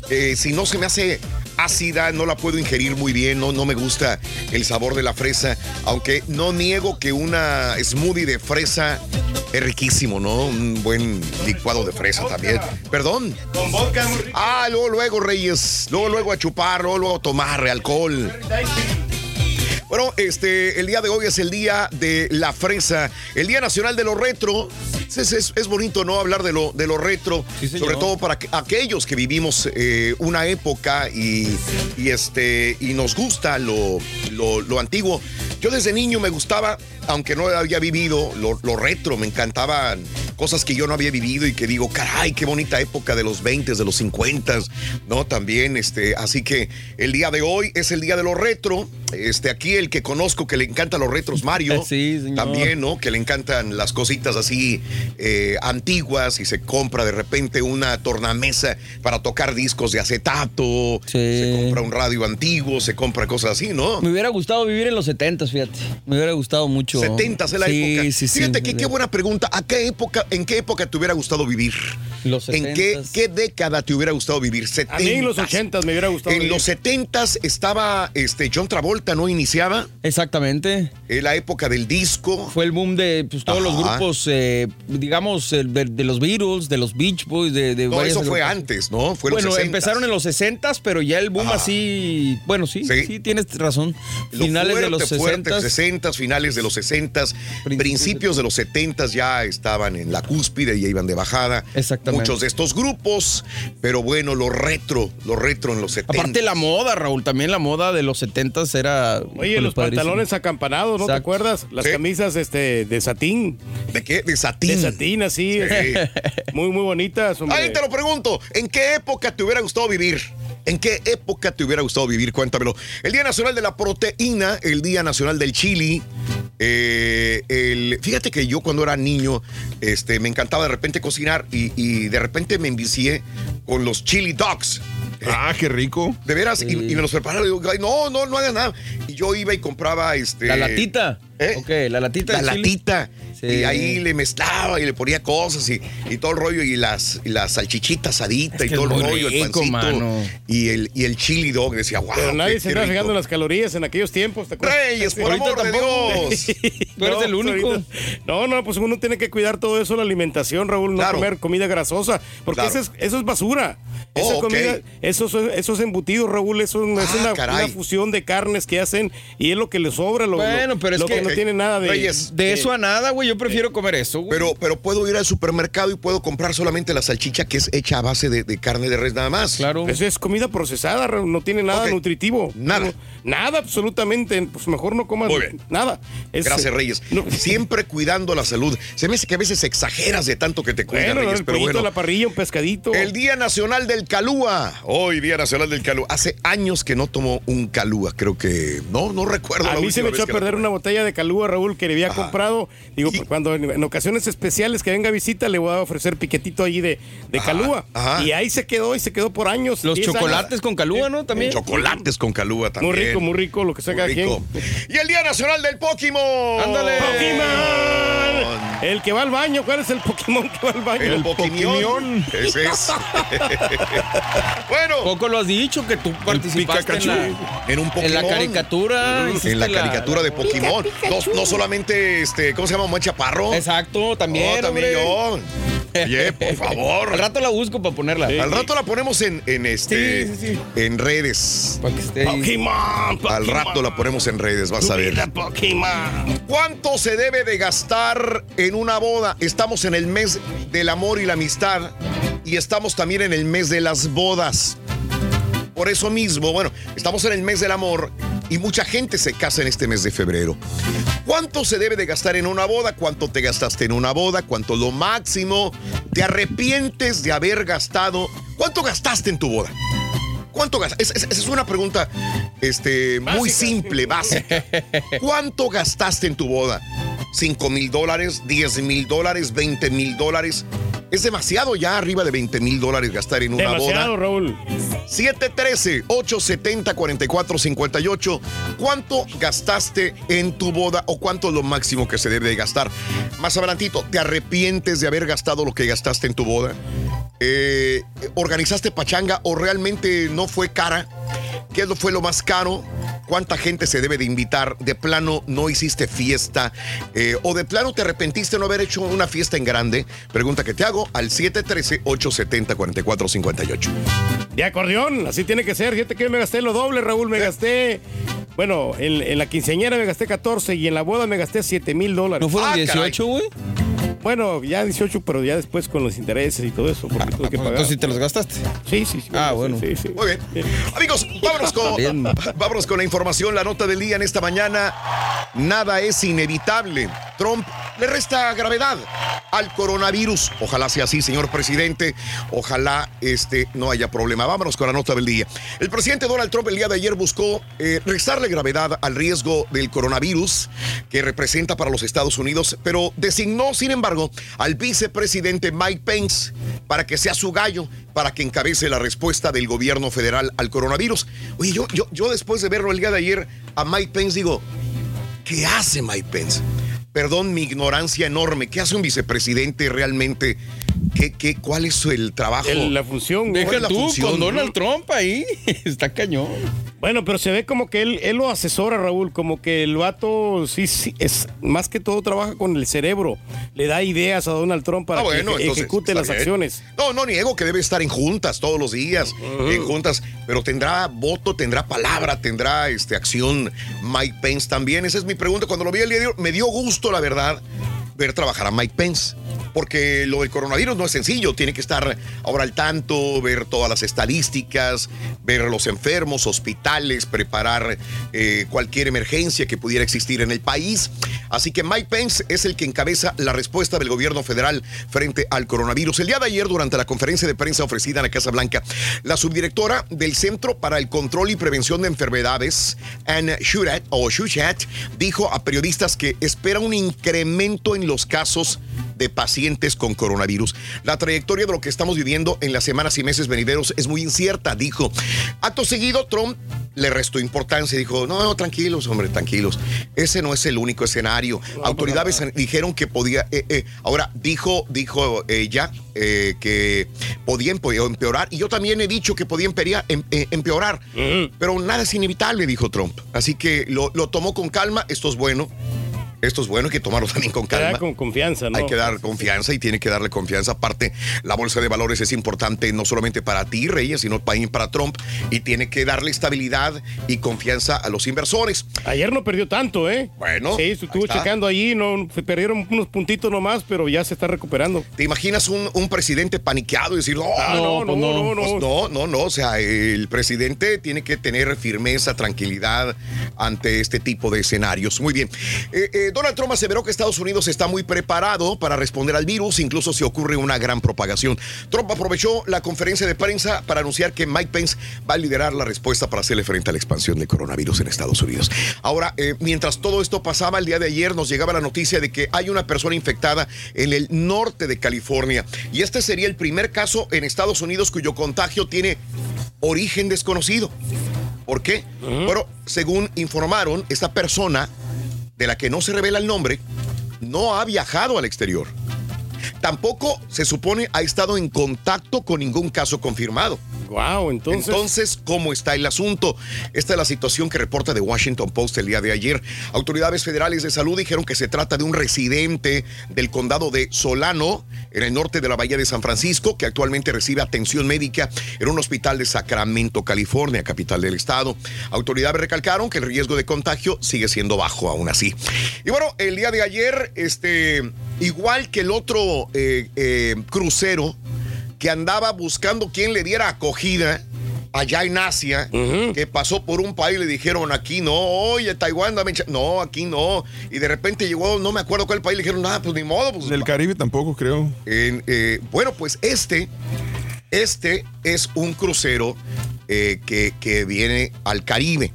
Eh, si no se me hace ácida, no la puedo ingerir muy bien, no, no me gusta el sabor de la fresa, aunque no niego que una smoothie de fresa es riquísimo, ¿no? Un buen licuado de fresa también. Perdón. Con vodka. Ah, luego, luego, Reyes. Luego, luego a chupar, luego, luego a tomar alcohol. Bueno, este, el día de hoy es el día de la fresa, el día nacional de lo retro. Es, es- es bonito, ¿no? Hablar de lo, de lo retro, sobre todo para que- aquellos que vivimos eh, una época y, y, este, y nos gusta lo, lo- lo antiguo. Yo desde niño me gustaba, aunque no había vivido lo, lo retro, me encantaban cosas que yo no había vivido y que digo, caray, qué bonita época de los 20, de los 50, ¿no? También, este, así que el día de hoy es el día de lo retro. Este, aquí el que conozco que le encantan los retros, Mario. Sí, señor. También, ¿no? Que le encantan las cositas así eh, antiguas y se compra de repente una tornamesa para tocar discos de acetato. Se compra un radio antiguo, se compra cosas así, ¿no? Me hubiera gustado vivir en los 70 fíjate. Me hubiera gustado mucho. 70 es la sí, época. Sí, sí, Fíjate que qué buena pregunta. ¿A qué época, en qué época te hubiera gustado vivir? Los ¿En qué, qué década te hubiera gustado vivir? A mí en los 70s. 80 me hubiera gustado. En vivir. los 70s estaba este John Travolta, ¿no? Iniciaba. Exactamente. En la época del disco. Fue el boom de pues, todos los grupos, eh, digamos, de, de los Beatles, de los Beach Boys, de, de No, varias eso fue antes, ¿no? Fue en los bueno, 60s. empezaron en los 60 pero ya el boom Ajá. así. Bueno, sí, sí, tienes razón. Lo Finales de los fuerte, 60 60, finales de los 60, principios de los 70 ya estaban en la cúspide y ya iban de bajada. Exactamente. Muchos de estos grupos, pero bueno, lo retro, lo retro en los 70. Aparte la moda, Raúl, también la moda de los 70 era. Oye, los padrísimo. pantalones acampanados, ¿no te acuerdas? Las camisas este, de satín. ¿De qué? De satín. De satín, así. Sí. Muy, muy bonitas. hombre. Ahí te lo pregunto, ¿en qué época te hubiera gustado vivir? ¿En qué época te hubiera gustado vivir? Cuéntamelo. El Día Nacional de la Proteína, el Día Nacional del Chili. eh, el, fíjate que yo cuando era niño este, me encantaba de repente cocinar y, y de repente me envicié con los chili dogs. Ah, qué rico. De veras, y, y me los preparaba y digo, "Ay, no, no, no hagas nada. Y yo iba y compraba este. La latita. ¿Eh? Ok, la latita. La de chile. latita. Sí. Y ahí le mezclaba y le ponía cosas y, y todo el rollo y las, y las salchichitas asaditas Es y todo es el rollo, el pancito mano. y el, y el chili dog. Decía, wow. Pero nadie qué- se rico". fijando en las calorías en aquellos tiempos. ¿te acuerdas? Reyes, por Ahorita amor de. Dios. Tú eres el pues único. ahorita- No, no, pues uno tiene que cuidar todo eso, la alimentación, Raúl, no Claro. comer comida grasosa, porque Claro. eso, es, eso es basura. Oh, Esa ok. comida, esos, esos embutidos, Raúl, eso es Ah, una, fusión de carnes que hacen y es lo que les sobra, lo, Bueno, lo- pero es lo que- no tiene nada de... Reyes, De eso a nada, güey. Yo prefiero comer eso, güey. Pero, pero puedo ir al supermercado y puedo comprar solamente la salchicha que es hecha a base de, de carne de res nada más. Claro. Eso es comida procesada, Raúl, no tiene nada nutritivo. Nada. No, nada, absolutamente. Pues mejor no comas Muy bien. nada. Es- Gracias, Reyes. no- Siempre cuidando la salud. Se me hace que a veces exageras de tanto que te cuidas, Bueno, Reyes, el pero pollito bueno. la parrilla, un pescadito. El Día Nacional del Calúa. Hoy, Día Nacional del Calúa. Hace años que no tomo un Calúa. Creo que. No, no recuerdo. A la mí se me echó a perder una botella de calúa, Raúl, que le había Ajá. comprado. Digo, cuando en, en ocasiones especiales que venga a visita, le voy a ofrecer piquetito allí de, de Ajá, calúa. ajá. Y ahí se quedó y se quedó por años. Los 10 años. chocolates con calúa, ¿no? También. Chocolates con Calúa también. Muy rico, muy rico lo que Muy saca aquí. rico. Y el Día Nacional del Pokémon. Ándale. ¡Pokémon! El que va al baño, ¿cuál es el Pokémon que va al baño? El Pokémon. Ese es. bueno, Poco lo has dicho, que tú participaste en Pikachu. la, en un Pokémon. en la caricatura. En la caricatura de Pokémon. Pica, No, no solamente, este, ¿cómo se llama? Omar Chaparro. Exacto, también. Oh, también hombre. yo. Oye, por favor. Al rato la busco para ponerla. Al rato la ponemos en, en este Sí, sí, sí. en redes. Para que esté ahí. Pokémon, Pokémon. Al rato la ponemos en redes, vas a ver. Pokémon. ¿Cuánto se debe de gastar en una boda? Estamos en el mes del amor y la amistad y estamos también en el mes de las bodas. Por eso mismo, bueno, estamos en el mes del amor y mucha gente se casa en este mes de febrero. ¿Cuánto se debe de gastar en una boda? ¿Cuánto te gastaste en una boda? ¿Cuánto lo máximo? ¿Te arrepientes de haber gastado? ¿Cuánto gastaste en tu boda? ¿Cuánto gastaste? Esa es una pregunta este, muy simple, básica. ¿Cuánto gastaste en tu boda? ¿5 mil dólares? ¿10 mil dólares? ¿20 mil dólares? Es demasiado ya arriba de 20 mil dólares gastar en una Demasiado, boda. Raúl. 713-870-4458. ¿Cuánto gastaste en tu boda o cuánto es lo máximo que se debe de gastar? Más adelantito, ¿te arrepientes de haber gastado lo que gastaste en tu boda? Eh, ¿Organizaste pachanga o realmente no fue cara? ¿Qué fue lo más caro? ¿Cuánta gente se debe de invitar? ¿De plano no hiciste fiesta? Eh, ¿O de plano te arrepentiste de no haber hecho una fiesta en grande? Pregunta que te hago al 713-870-4458. De acordeón, así tiene que ser. Fíjate que me gasté lo doble, Raúl. Me gasté. Bueno, en, en la quinceañera me gasté 14 y en la boda me gasté 7 mil dólares. ¿No fueron 18, güey? Bueno, ya 18, pero ya después con los intereses y todo eso, porque tuve que pagar. Entonces, ¿sí te los gastaste? Sí, sí, sí. Ah, bueno. Sí, sí. Muy bien. Amigos, vámonos con, vámonos con la información, la nota del día en esta mañana. Nada es inevitable. Trump le resta gravedad al coronavirus. Ojalá sea así, señor presidente. Ojalá este no haya problema. Vámonos con la nota del día. El presidente Donald Trump el día de ayer buscó eh, restarle gravedad al riesgo del coronavirus que representa para los Estados Unidos, pero designó, sin embargo, al vicepresidente Mike Pence para que sea su gallo, para que encabece la respuesta del gobierno federal al coronavirus. Oye, yo, yo, yo después de verlo el día de ayer a Mike Pence digo, ¿qué hace Mike Pence? Perdón mi ignorancia enorme. ¿Qué hace un vicepresidente realmente? ¿Qué, qué, ¿Cuál es el trabajo? El- la función. Deja ¿Cuál es la tú función? con Donald Trump ahí. Está cañón. Bueno, pero se ve como que él, él lo asesora, Raúl, como que el vato sí, sí, es más que todo trabaja con el cerebro. Le da ideas a Donald Trump para Ah, bueno, que eje- entonces, ejecute las bien. acciones. No, no niego que debe estar en juntas todos los días, en juntas, pero tendrá voto, tendrá palabra, tendrá este, acción Mike Pence también. Esa es mi pregunta. Cuando lo vi el día de hoy, me dio gusto, la verdad, ver trabajar a Mike Pence. Porque lo del coronavirus no es sencillo, tiene que estar ahora al tanto, ver todas las estadísticas, ver los enfermos, hospitales, preparar eh, cualquier emergencia que pudiera existir en el país. Así que Mike Pence es el que encabeza la respuesta del gobierno federal frente al coronavirus. El día de ayer, durante la conferencia de prensa ofrecida en la Casa Blanca, la subdirectora del Centro para el Control y Prevención de Enfermedades, Anne Shurat, o dijo a periodistas que espera un incremento en los casos de pacientes con coronavirus. La trayectoria de lo que estamos viviendo en las semanas y meses venideros es muy incierta, dijo. Acto seguido, Trump le restó importancia y dijo, no, no, tranquilos, hombre, tranquilos. Ese no es el único escenario. Autoridades dijeron que podía, eh, eh, ahora dijo, dijo ella eh, que podía empe- empeorar y yo también he dicho que podía empeorar, em- empeorar. pero nada es inevitable, dijo Trump. Así que lo, lo tomó con calma, esto es bueno. Esto es bueno, hay que tomarlo también con calma. con confianza, ¿no? Hay que dar confianza y tiene que darle confianza. Aparte, la bolsa de valores es importante no solamente para ti, Reyes, sino también para Trump. Y tiene que darle estabilidad y confianza a los inversores. Ayer no perdió tanto, ¿eh? Bueno, Sí, estuvo ahí checando allí, no, se perdieron unos puntitos nomás, pero ya se está recuperando. ¿Te imaginas un, un presidente paniqueado y decir, "Oh, Ah, no, no, no, no, Pues no, no, no. O sea, el presidente tiene que tener firmeza, tranquilidad ante este tipo de escenarios. Muy bien. Eh, eh, Donald Trump aseveró que Estados Unidos está muy preparado para responder al virus, incluso si ocurre una gran propagación. Trump aprovechó la conferencia de prensa para anunciar que Mike Pence va a liderar la respuesta para hacerle frente a la expansión del coronavirus en Estados Unidos. Ahora, eh, mientras todo esto pasaba, el día de ayer nos llegaba la noticia de que hay una persona infectada en el norte de California. Y este sería el primer caso en Estados Unidos cuyo contagio tiene origen desconocido. ¿Por qué? Bueno, según informaron, esta persona, de la que no se revela el nombre, no ha viajado al exterior. Tampoco se supone ha estado en contacto con ningún caso confirmado. Wow, entonces. Entonces, ¿cómo está el asunto? Esta es la situación que reporta The Washington Post el día de ayer. Autoridades federales de salud dijeron que se trata de un residente del condado de Solano, en el norte de la bahía de San Francisco, que actualmente recibe atención médica en un hospital de Sacramento, California, capital del estado. Autoridades recalcaron que el riesgo de contagio sigue siendo bajo aún así. Y bueno, el día de ayer, este, igual que el otro eh, eh, crucero, que andaba buscando quien le diera acogida allá en Asia, que pasó por un país y le dijeron aquí no, oye, Taiwán, dame cha-". No, aquí no. Y de repente llegó, no me acuerdo cuál país, le dijeron, nada, pues ni modo. Pues, Del Caribe tampoco, creo. en, eh, bueno, pues este, este es un crucero eh, que, que viene al Caribe.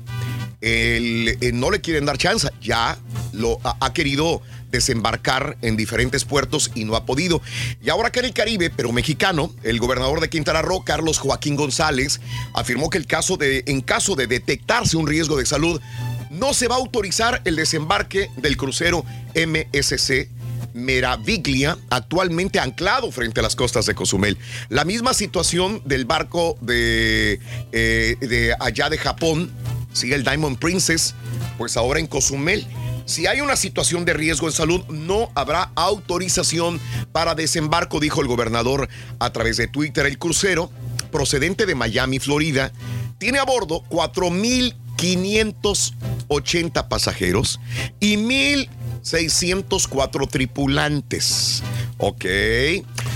El- eh, no le quieren dar chance, ya lo ha, ha querido desembarcar en diferentes puertos y no ha podido. Y ahora que en el Caribe, pero mexicano, el gobernador de Quintana Roo, Carlos Joaquín González, afirmó que el caso de, en caso de detectarse un riesgo de salud, no se va a autorizar el desembarque del crucero MSC Meraviglia, actualmente anclado frente a las costas de Cozumel. La misma situación del barco de, eh, de allá de Japón, sigue el Diamond Princess, pues ahora en Cozumel. Si hay una situación de riesgo en salud, no habrá autorización para desembarco, dijo el gobernador a través de Twitter. El crucero, procedente de Miami, Florida, tiene a bordo 4.580 pasajeros y 1.604 tripulantes. Ok,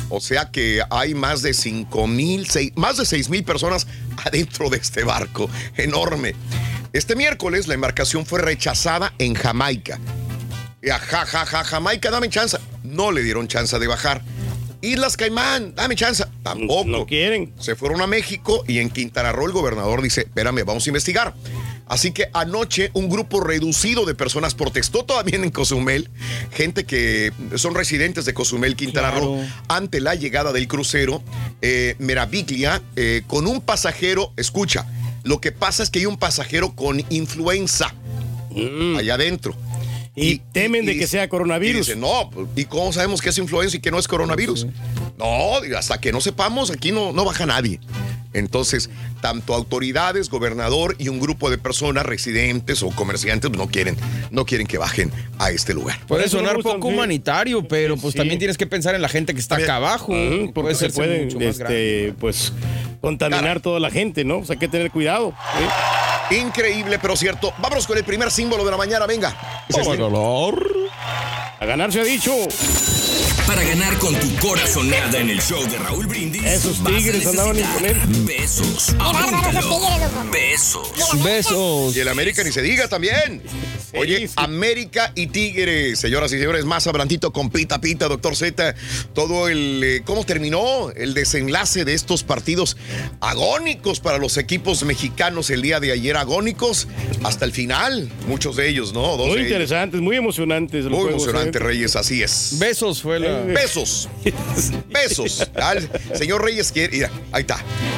o sea que hay más de 5.000, seis- más de 6.000 personas adentro de este barco enorme. Este miércoles la embarcación fue rechazada en Jamaica. Ja, ja, ja, Jamaica, dame chance. No le dieron chance de bajar. Islas Caimán, dame chance. Tampoco. No quieren. Se fueron a México y en Quintana Roo el gobernador dice, espérame, vamos a investigar. Así que anoche un grupo reducido de personas protestó todavía en Cozumel, gente que son residentes de Cozumel, Quintana Roo, ante la llegada del crucero eh, Meraviglia eh, con un pasajero, escucha, lo que pasa es que hay un pasajero con influenza allá adentro. Y, temen de que sea coronavirus. Y dicen, no, pues, ¿y cómo sabemos que es influenza y que no es coronavirus? No, hasta que no sepamos, aquí no, no baja nadie. Entonces, tanto autoridades, gobernador y un grupo de personas, residentes o comerciantes, no quieren, no quieren que bajen a este lugar. Puede sonar poco humanitario, pero pues también tienes que pensar en la gente que está acá abajo. Mm, porque se ser mucho más grande. este, pues, contaminar toda la gente, ¿no? O sea, hay que tener cuidado. Increíble, pero cierto. Vámonos con el primer símbolo de la mañana, venga. Es este. A ganar se ha dicho. Para ganar con tu corazonada en el show de Raúl Brindis. Esos tigres andaban necesitar Besos. Besos. Besos. Y el América ni se diga también. Oye, América y Tigres, señoras y señores, más abrantito con Pita Pita, doctor Z, todo el eh, cómo terminó el desenlace de estos partidos agónicos para los equipos mexicanos el día de ayer, agónicos hasta el final, muchos de ellos, ¿no? Dos Muy interesantes, muy emocionantes. los Muy juegos, emocionante, ¿eh? Reyes, así es. Besos fue la. Besos. Besos. Al señor Reyes quiere. Mira, ahí está.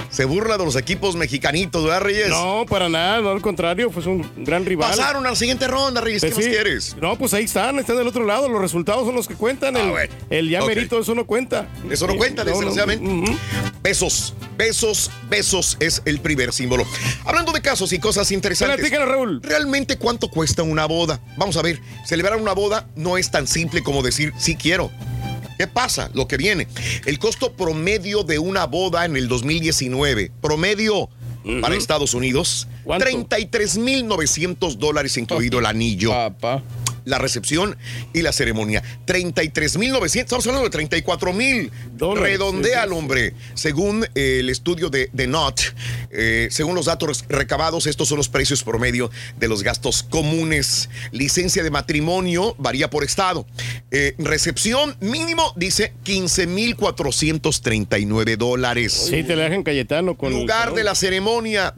Se burla de los equipos mexicanitos, ¿verdad, Reyes? No, para nada, no, al contrario, fue un gran rival. Pasaron a la siguiente ronda, Reyes. ¿Qué Pues más sí. quieres? No, pues ahí están, están del otro lado, los resultados son los que cuentan. El, bueno. el ya merito, eso no cuenta. Eso no cuenta, no, no. desgraciadamente. Besos, besos, besos es el primer símbolo. Hablando de casos y cosas interesantes. Platícanos, Raúl. ¿Realmente cuánto cuesta una boda? Vamos a ver, celebrar una boda no es tan simple como decir sí quiero. ¿Qué pasa? Lo que viene. El costo promedio de una boda en el 2019, promedio para Estados Unidos, 33.900 dólares incluido el anillo. La recepción y la ceremonia. 33.900, estamos hablando de 34 mil. Redondea al hombre. Según eh, el estudio de, de NOT, eh, según los datos recabados, estos son los precios promedio de los gastos comunes. Licencia de matrimonio varía por estado. Eh, recepción mínimo dice 15.439 dólares. Sí, te la dejan Cayetano con. Lugar de la ceremonia,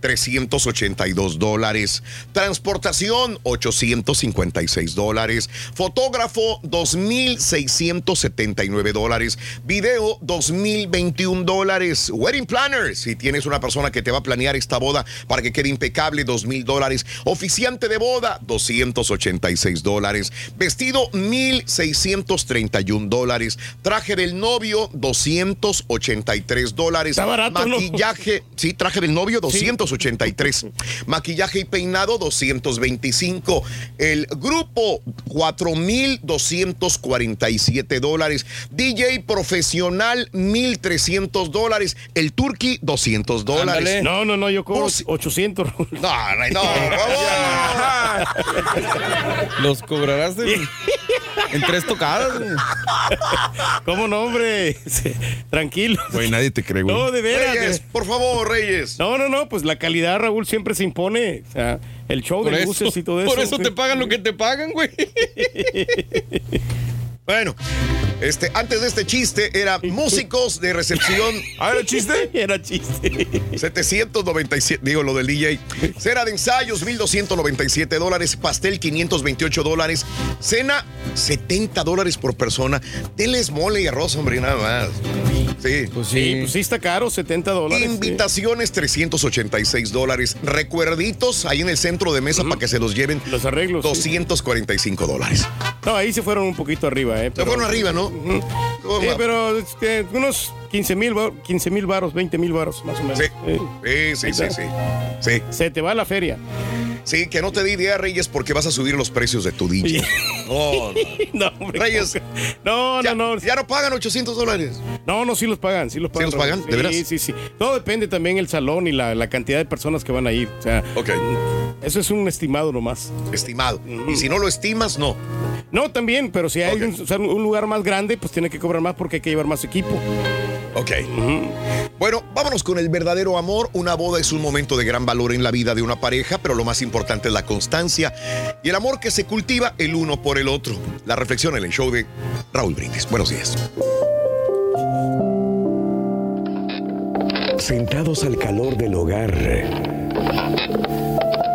2.382 dólares. Transportación, 856 dólares. Fotógrafo, 2.679 dólares. Video, 2.021 dólares. Wedding planner, si tienes una persona que te va a planear esta boda para que quede impecable, 2.000 dólares. Oficiante de boda, 286 dólares. Vestido, 1.631 dólares. Traje del novio, 283 dólares. Está barato, ¿no? Maquillaje, sí, traje del novio, 283 383. Maquillaje y peinado, 225. El grupo, 4,247 dólares. DJ profesional, 1,300 dólares. El Turkey, 200 dólares. No, no, no, yo cobro 800. No, no, no, por. Los cobrarás de- en tres tocadas. ¿Cómo no, hombre? Tranquilo. Güey, nadie te cree, güey. No, de veras. Reyes, de- por favor, Reyes. No, no, no, pues la calidad, Raúl, siempre se impone. O sea, el show Por de eso, luces y todo eso. por eso te güey. pagan lo que te pagan, güey. Bueno, este, antes de este chiste era músicos de recepción. ¿Ah, era chiste? Era chiste. 797, digo lo del DJ. Cera de ensayos, 1297 dólares. Pastel, 528 dólares. Cena, 70 dólares por persona. Denles mole y arroz, hombre, nada más. Sí. Pues Sí, pues sí está caro, 70 dólares. sí. Invitaciones, 386 dólares. Recuerditos ahí en el centro de mesa para que se los lleven. Los arreglos. sí. 245 dólares. No, ahí se fueron un poquito arriba, ¿eh? Se pero- fueron arriba, ¿no? Ujú. ¿Cómo Sí, pero este, unos 15 mil 15 mil varos, 20 mil varos, más o menos. Sí, Sí. sí, sí. Sí, Se te va la feria. Sí, que no te di idea, Reyes, porque vas a subir los precios de tu DJ. No, no. Reyes. No, Ya, no, no. ya no pagan 800 dólares. No, no, sí los pagan, sí los pagan. los pagan? ¿De veras? Sí, sí, sí. Todo depende también el salón y la, la cantidad de personas que van a ir. O sea, Ok, eso es un estimado nomás. estimado. Y si no lo estimas, no. No, también, pero si hay Ok. un, o sea, un lugar más grande, pues tiene que cobrar más porque hay que llevar más equipo. Ok. Bueno, vámonos con el verdadero amor. Una boda es un momento de gran valor en la vida de una pareja, pero lo más importante es la constancia y el amor que se cultiva el uno por el otro. La reflexión en el show de Raúl Brindis. Buenos días. Sentados al calor del hogar,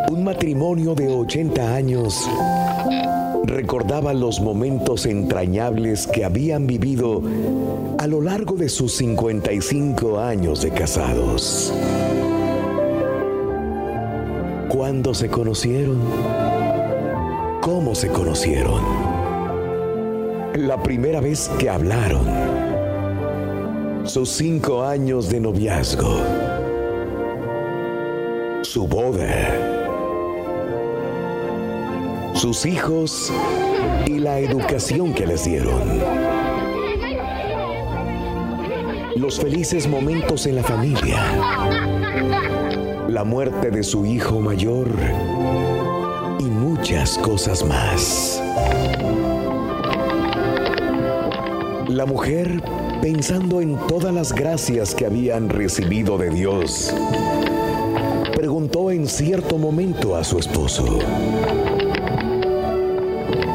un matrimonio de 80 años recordaba los momentos entrañables que habían vivido a lo largo de sus 55 años de casados. ¿Cuándo se conocieron? ¿Cómo se conocieron? La primera vez que hablaron. Sus cinco años de noviazgo, su boda, sus hijos y la educación que les dieron, los felices momentos en la familia, la muerte de su hijo mayor y muchas cosas más. La mujer, pensando en todas las gracias que habían recibido de Dios, preguntó en cierto momento a su esposo,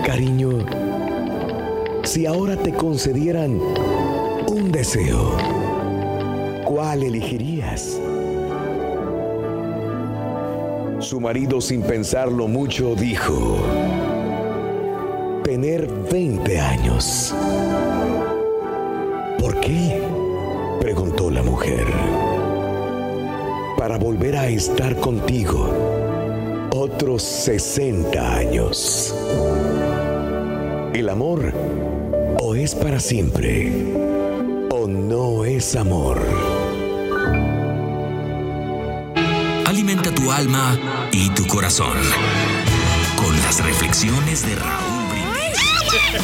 Cariño, si ahora te concedieran un deseo, ¿cuál elegirías? Su marido, sin pensarlo mucho, dijo, tener 20 años. ¿Por qué? preguntó la mujer. Para volver a estar contigo otros 60 años. El amor o es para siempre o no es amor. Alimenta tu alma y tu corazón con las reflexiones de Raúl Brindis. Este.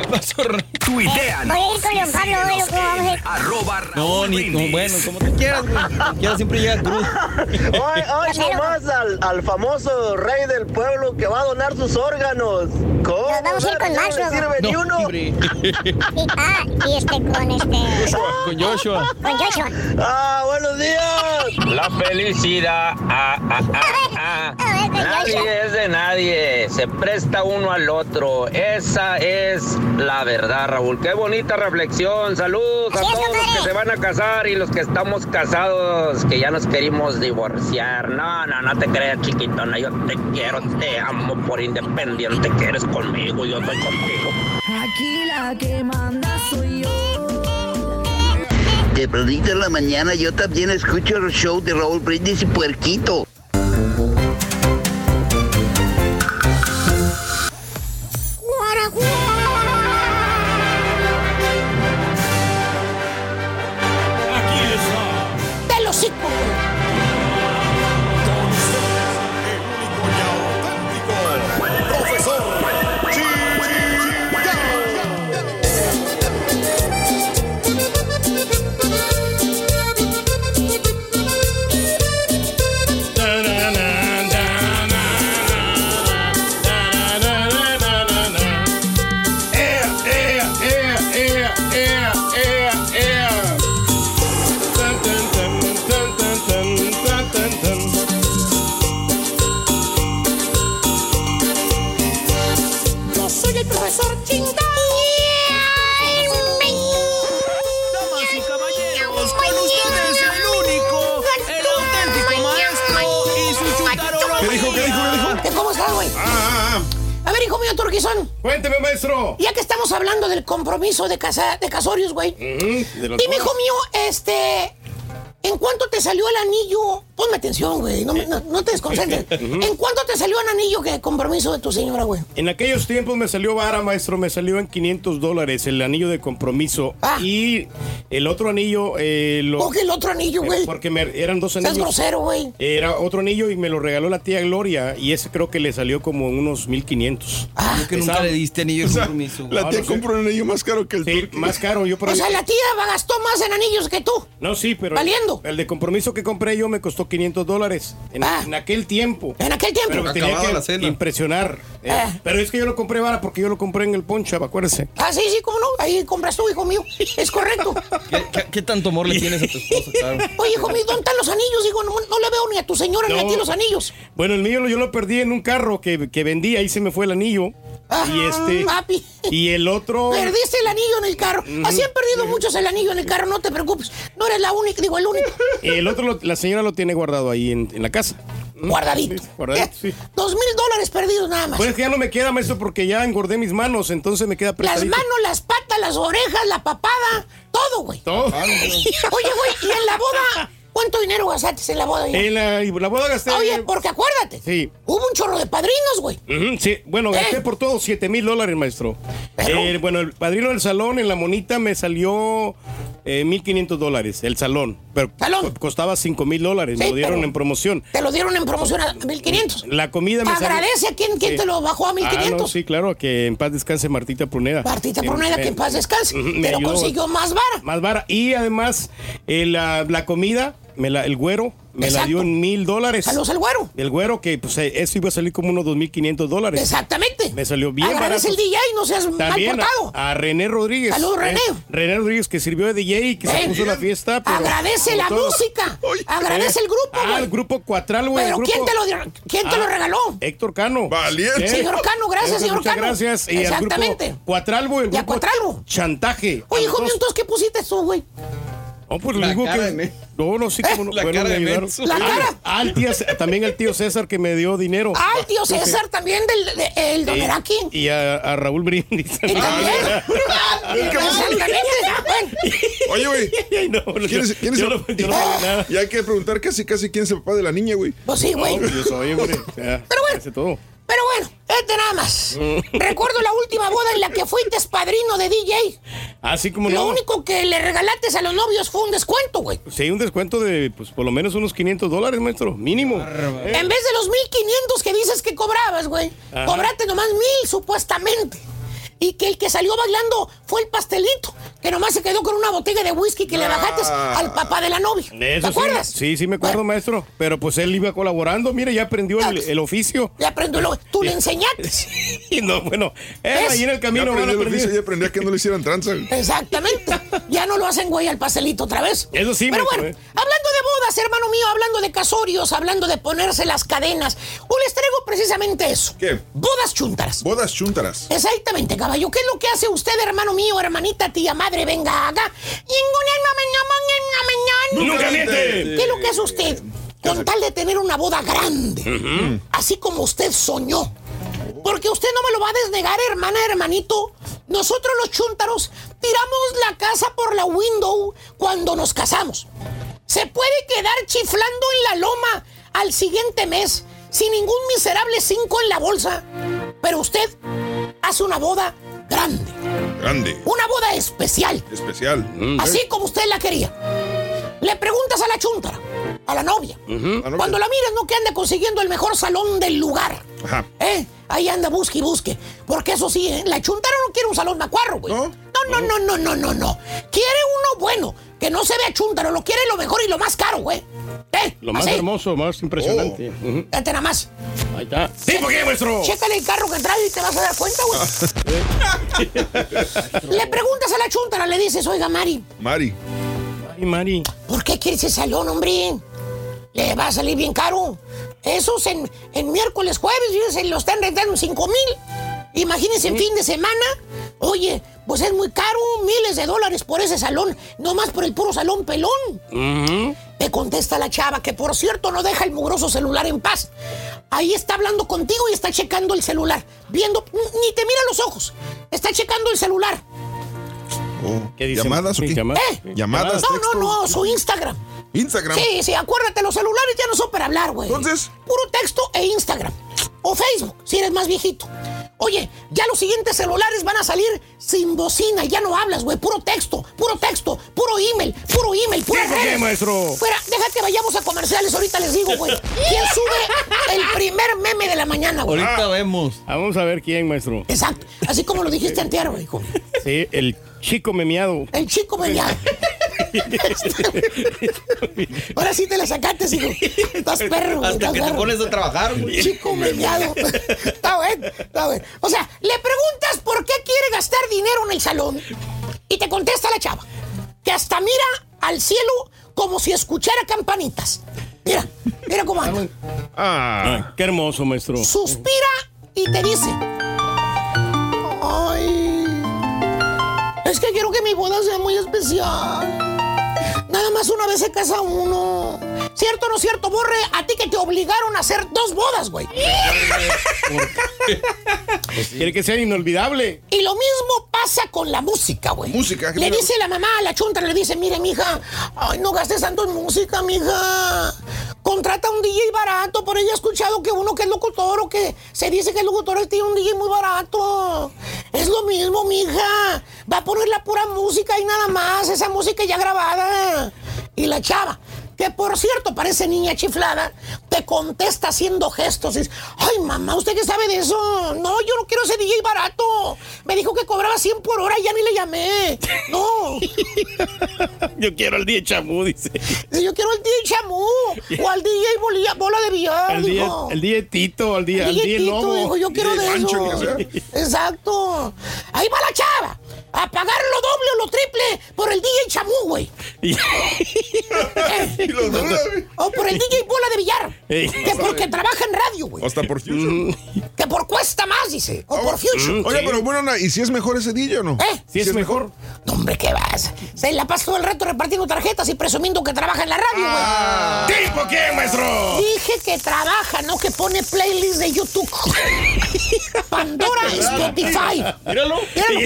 ¿Qué pasó, Ra- Tuitean. Voy a ir con León Pablo hoy, loco, vamos a ir. Arroba No, Raúl ni, Brindis. bueno, como tú quieras, güey. Como quieras, siempre llega crudo. Hoy, hoy nomás al, al famoso rey del pueblo que va a donar sus órganos. ¿Cómo? Nos vamos a ir con Ya no le sirve ni No, uno. hombre. Y, ah, y este con este. Con Joshua. Con Joshua. Ah, buenos días. La felicidad ah, ah, ah, ah. Nadie es de nadie, se presta uno al otro. Esa es la verdad, Raúl. Qué bonita reflexión. Saludos a todos los que se van a casar y los que estamos casados, que ya nos queremos divorciar. No, no, no te creas, chiquitona. Yo te quiero, te amo por independiente que eres conmigo. Yo estoy contigo. Aquí la que manda soy yo. De pronto en la mañana yo también escucho el show de Raúl Brindis y Puerquito. Cuénteme, maestro. Ya que estamos hablando del compromiso de, casa, de casorios, güey. de los Dime, hijo mío, este. ¿En cuánto te salió el anillo? Ponme atención, güey. No, me- no- no te desconcentres. ¿En cuánto te salió el anillo que compromiso de tu señora, güey? En aquellos tiempos me salió vara, maestro, me salió en 500 dólares el anillo de compromiso. Y el otro anillo eh, lo... ¿Cómo que el otro anillo, güey? Porque me- eran dos anillos. grosero, güey. Era otro anillo y me lo regaló la tía Gloria y ese creo que le salió como unos 1500. Ah, que nunca le diste anillo de compromiso. La tía compró un anillo más caro que el Sí, más caro. Yo por O sea, la tía gastó más en anillos que tú. No, sí, pero. Valiendo. El de compromiso que compré yo me costó 500 dólares. En, en aquel tiempo. En aquel tiempo. Pero tenía Acabada que la cena. impresionar. eh. Ah. Pero es que yo lo compré vara porque yo lo compré en el Poncha, acuérdese. Ah, sí, sí, cómo no. Ahí compras tú, hijo mío. Es correcto. ¿Qué, qué- qué tanto amor le tienes a tu esposa, claro? Oye, hijo mío, ¿dónde están los anillos? Digo, no, no le veo ni a tu señora ni a No. ti los anillos. Bueno, el mío yo lo perdí en un carro que, que vendí, ahí se me fue el anillo. Y este. papi. Y el otro. Perdiste el anillo en el carro. Así han perdido muchos el anillo en el carro, no te preocupes. No eres la única, digo, el único. El otro, lo- la señora lo tiene guardado ahí en, en la casa. Guardadito. Guardadito, sí. Dos mil dólares perdidos nada más. Pues es que ya no me queda, maestro, porque ya engordé mis manos, entonces me queda Las apretadito. manos, las patas, las orejas, la papada, todo, güey. Todo. Oye, güey, ¿y en la boda? ¿Cuánto dinero gastaste en la boda? En la, boda gasté. Oye, porque acuérdate, Sí. hubo un chorro de padrinos, güey. Sí, bueno, gasté por todo 7 mil dólares, maestro. Eh, bueno, el padrino del salón en la monita me salió eh, 1.500 dólares, el salón. Pero co- costaba 5 mil dólares, me Sí, lo dieron en promoción. Te lo dieron en promoción a 1500. La comida me salió- Agradece a quien, quien Sí. te lo bajó a Ah, no, 1500. sí, claro, que en paz descanse Martita Pruneda. Martita Pruneda, me- que en paz descanse. Me Pero ayudó. consiguió más vara. Más vara. Y además, eh, la, la comida, me la, el güero, me la dio en mil dólares. Saludos al güero. El güero, que pues eh, eso iba a salir como unos 2.500 dólares. Exactamente. Me salió bien Agradece barato. el DJ, no seas También mal a, portado. a René Rodríguez. Saludos, René. René Rodríguez que sirvió de DJ y que se Eh, puso la fiesta. pero Agradece la todo. música. Agradece Eh, el grupo, Ah, güey. el grupo Cuatral, güey. el Pero ¿quién grupo- te lo, dio- quién te Ah, lo regaló? Héctor Cano. Valiente. Señor Cano, gracias, señor Cano. gracias. Y al Exactamente. grupo Cuatralbo, el Y a grupo Cuatralbo. Chantaje. Oye, A hijo mío, dos. entonces, ¿qué pusiste tú, güey? Oh, pues La digo cara que. de No, no, sí, como no. La bueno, cara me de ayudaron. menso. La cara. Ah, el tío, también el tío César que me dio dinero. Ah, el tío sí. César también, del, de- el Don Y- Eraki. Y a, a Raúl Brindis. Y también. Oye, güey. No, ¿Quién es, quién es yo el- no- yo no nada. Y hay que preguntar casi, casi quién es el papá de la niña, güey. Pues sí, güey. Pues yo soy, sea, Pero bueno. hace todo. Pero bueno, este nada más. Recuerdo la última boda en la que fuiste padrino de DJ. Así como Lo no. único que le regalaste a los novios fue un descuento, güey. Sí, un descuento de, pues, por lo menos unos 500 dólares, maestro. Mínimo. Eh, En vez de los 1500 que dices que cobrabas, güey, cobraste nomás mil supuestamente. Y que el que salió bailando fue el pastelito, que nomás se quedó con una botella de whisky que le bajaste al papá de la novia. ¿Te Eso sí, acuerdas? sí, sí me acuerdo, maestro. Pero pues él iba colaborando. Mire, ya aprendió el, el oficio. Ya aprendió, lo- tú le enseñaste. Y no, bueno, él ahí en el Ya camino van aprendió el oficio y aprendí a que no le hicieran tranza. Exactamente. Ya no lo hacen, güey, al pastelito otra vez. Eso sí, Pero maestro, bueno, eh. hablando de bodas, hermano mío, hablando de casorios, hablando de ponerse las cadenas, hoy les traigo precisamente eso. ¿Qué? Bodas chuntaras. Bodas chúntaras. Exactamente, caballo. ¿Qué es lo que hace usted, hermano mío, hermanita, tía, madre? Venga acá. ¡Nunca miente! ¿Qué es lo que hace usted? Con tal de tener una boda grande, así como usted soñó. Porque usted no me lo va a desnegar, hermana, hermanito. Nosotros los chúntaros tiramos la casa por la window cuando nos casamos. Se puede quedar chiflando en la loma al siguiente mes sin ningún miserable cinco en la bolsa. Pero usted hace una boda grande, Grande. una boda especial, Especial. así como usted la quería. Le preguntas a la chuntara, a la novia, novia. cuando la miras no que anda consiguiendo el mejor salón del lugar. Ajá. ¿Eh? Ahí anda, busque y busque. Porque eso sí, ¿eh? la chuntara no quiere un salón macuarro, güey. ¿No? No, no, no, no, no, no, no. Quiere uno bueno, que no se vea chuntaro, lo quiere lo mejor y lo más caro, güey. ¿Eh? Lo más Así. hermoso, más impresionante. Oh. Date nada más. Ahí está. ¿Sí, por qué, maestro? Chécale el carro que trae y te vas a dar cuenta, güey. Le preguntas a la chuntara, le dices, oiga, Mari, Mari. Ay, Mari. ¿por qué quiere ese salón, hombre? Le va a salir bien caro. Esos en, en miércoles, jueves, fíjese, lo están rentando en 5 mil. Imagínense en fin de semana. Oye, pues es muy caro, miles de dólares por ese salón, nomás por el puro salón pelón. Ujú. Te contesta la chava, que por cierto no deja el mugroso celular en paz. ahí está hablando contigo y está checando el celular. Viendo, ni te mira los ojos. Está checando el celular. ¿Qué dice? ¿Llamadas o qué? ¿Eh? ¿Llamadas? No, textos? no, no, su Instagram. Instagram. Sí, sí, acuérdate, los celulares ya no son para hablar, güey. Entonces. Puro texto e Instagram. O Facebook, si eres más viejito. Oye, ya los siguientes celulares van a salir sin bocina, ya no hablas, güey. Puro texto, puro texto, puro email, puro email, puro ¿Tipo qué, maestro? Fuera, deja que vayamos a comerciales, ahorita les digo, güey. ¿Quién sube el primer meme de la mañana, güey? Ahorita vemos. Vamos a ver quién, maestro. Exacto, así como lo dijiste anterior, güey, hijo. Sí, el chico memeado. El chico memeado. Ahora sí te la sacaste, hijo. Estás perro. Hasta estás que te pones a trabajar, güey. Chico memeado. Está bueno, está bueno. O sea, le preguntas por qué quiere gastar dinero en el salón y te contesta la chava que hasta mira al cielo como si escuchara campanitas. Mira, mira cómo anda. Ah, qué hermoso, maestro. Suspira y te dice: es que quiero que mi boda sea muy especial. Nada más una vez se casa uno. ¿Cierto o no cierto, Borre? A ti que te obligaron a hacer dos bodas, güey. Quiere que sea inolvidable. Y lo mismo pasa con la música, güey. Música. Le dice la mamá a la chunta, le dice, mire, mija, ay, no gastes tanto en música, mija. Contrata un DJ barato, por ella he escuchado que uno que es locutor o que se dice que es locutor tiene un DJ muy barato. Es lo mismo, mija. Va a poner la pura música y nada más, esa música ya grabada. Y la chava, que por cierto parece niña chiflada, te contesta haciendo gestos. Y dice, Ay, mamá, ¿usted qué sabe de eso? No, yo no quiero ese DJ barato. Me dijo que cobraba 100 por hora y ya ni le llamé. No. Yo quiero el día chamú, dice. Yo quiero el DJ Chamú o al DJ bolilla- Bola de Billar. El día, dijo. el día Tito, el día, El el día DJ Tito, Lobo. dijo, yo quiero de Pancho, eso. Exacto. Ahí va la chava. A pagar lo doble o lo triple por el DJ Chamú, güey. Y los dos, güey. O por el DJ Bola de Billar. Ey. Que porque trabaja en radio, güey. Hasta por Future. Que por cuesta más, dice. O por Future. Oye, pero bueno, ¿y si es mejor ese DJ o no? ¿Eh? Si es mejor. No, hombre, ¿qué vas? Se la pasa todo el rato repartiendo tarjetas y presumiendo que trabaja en la radio, güey. Ah. ¿Tipo qué, maestro? Dije que trabaja, no que pone playlist de YouTube. Pandora, Spotify. Míralo. Míralo.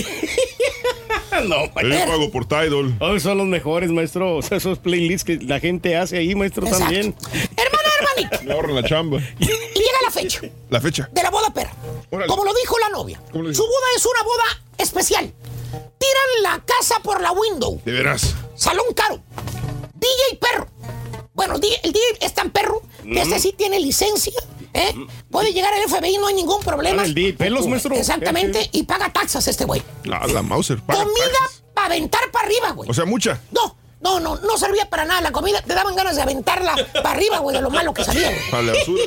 no, Yo maestro. pago por Tidal. Oh, son los mejores, maestro. O sea, esos playlists que la gente hace ahí, maestro, Exacto. también. Hermana, hermanita. Me ahorran la chamba. Y llega la fecha La fecha. de la boda perra. Órale. Como lo dijo la novia. ¿Cómo lo dijo? Su boda es una boda especial. Tiran la casa por la window. De veras. Salón caro. DJ perro. Bueno, di- el DJ es tan perro que este sí tiene licencia. ¿Eh? Puede llegar al FBI, no hay ningún problema. El pelos, maestro. Exactamente. Y paga taxas este güey. Ah, la Mauser. paga Comida para aventar para arriba, güey. O sea, mucha. No, no, no, no servía para nada. La comida te daban ganas de aventarla para arriba, güey, de lo malo que salía, güey. Para la basura.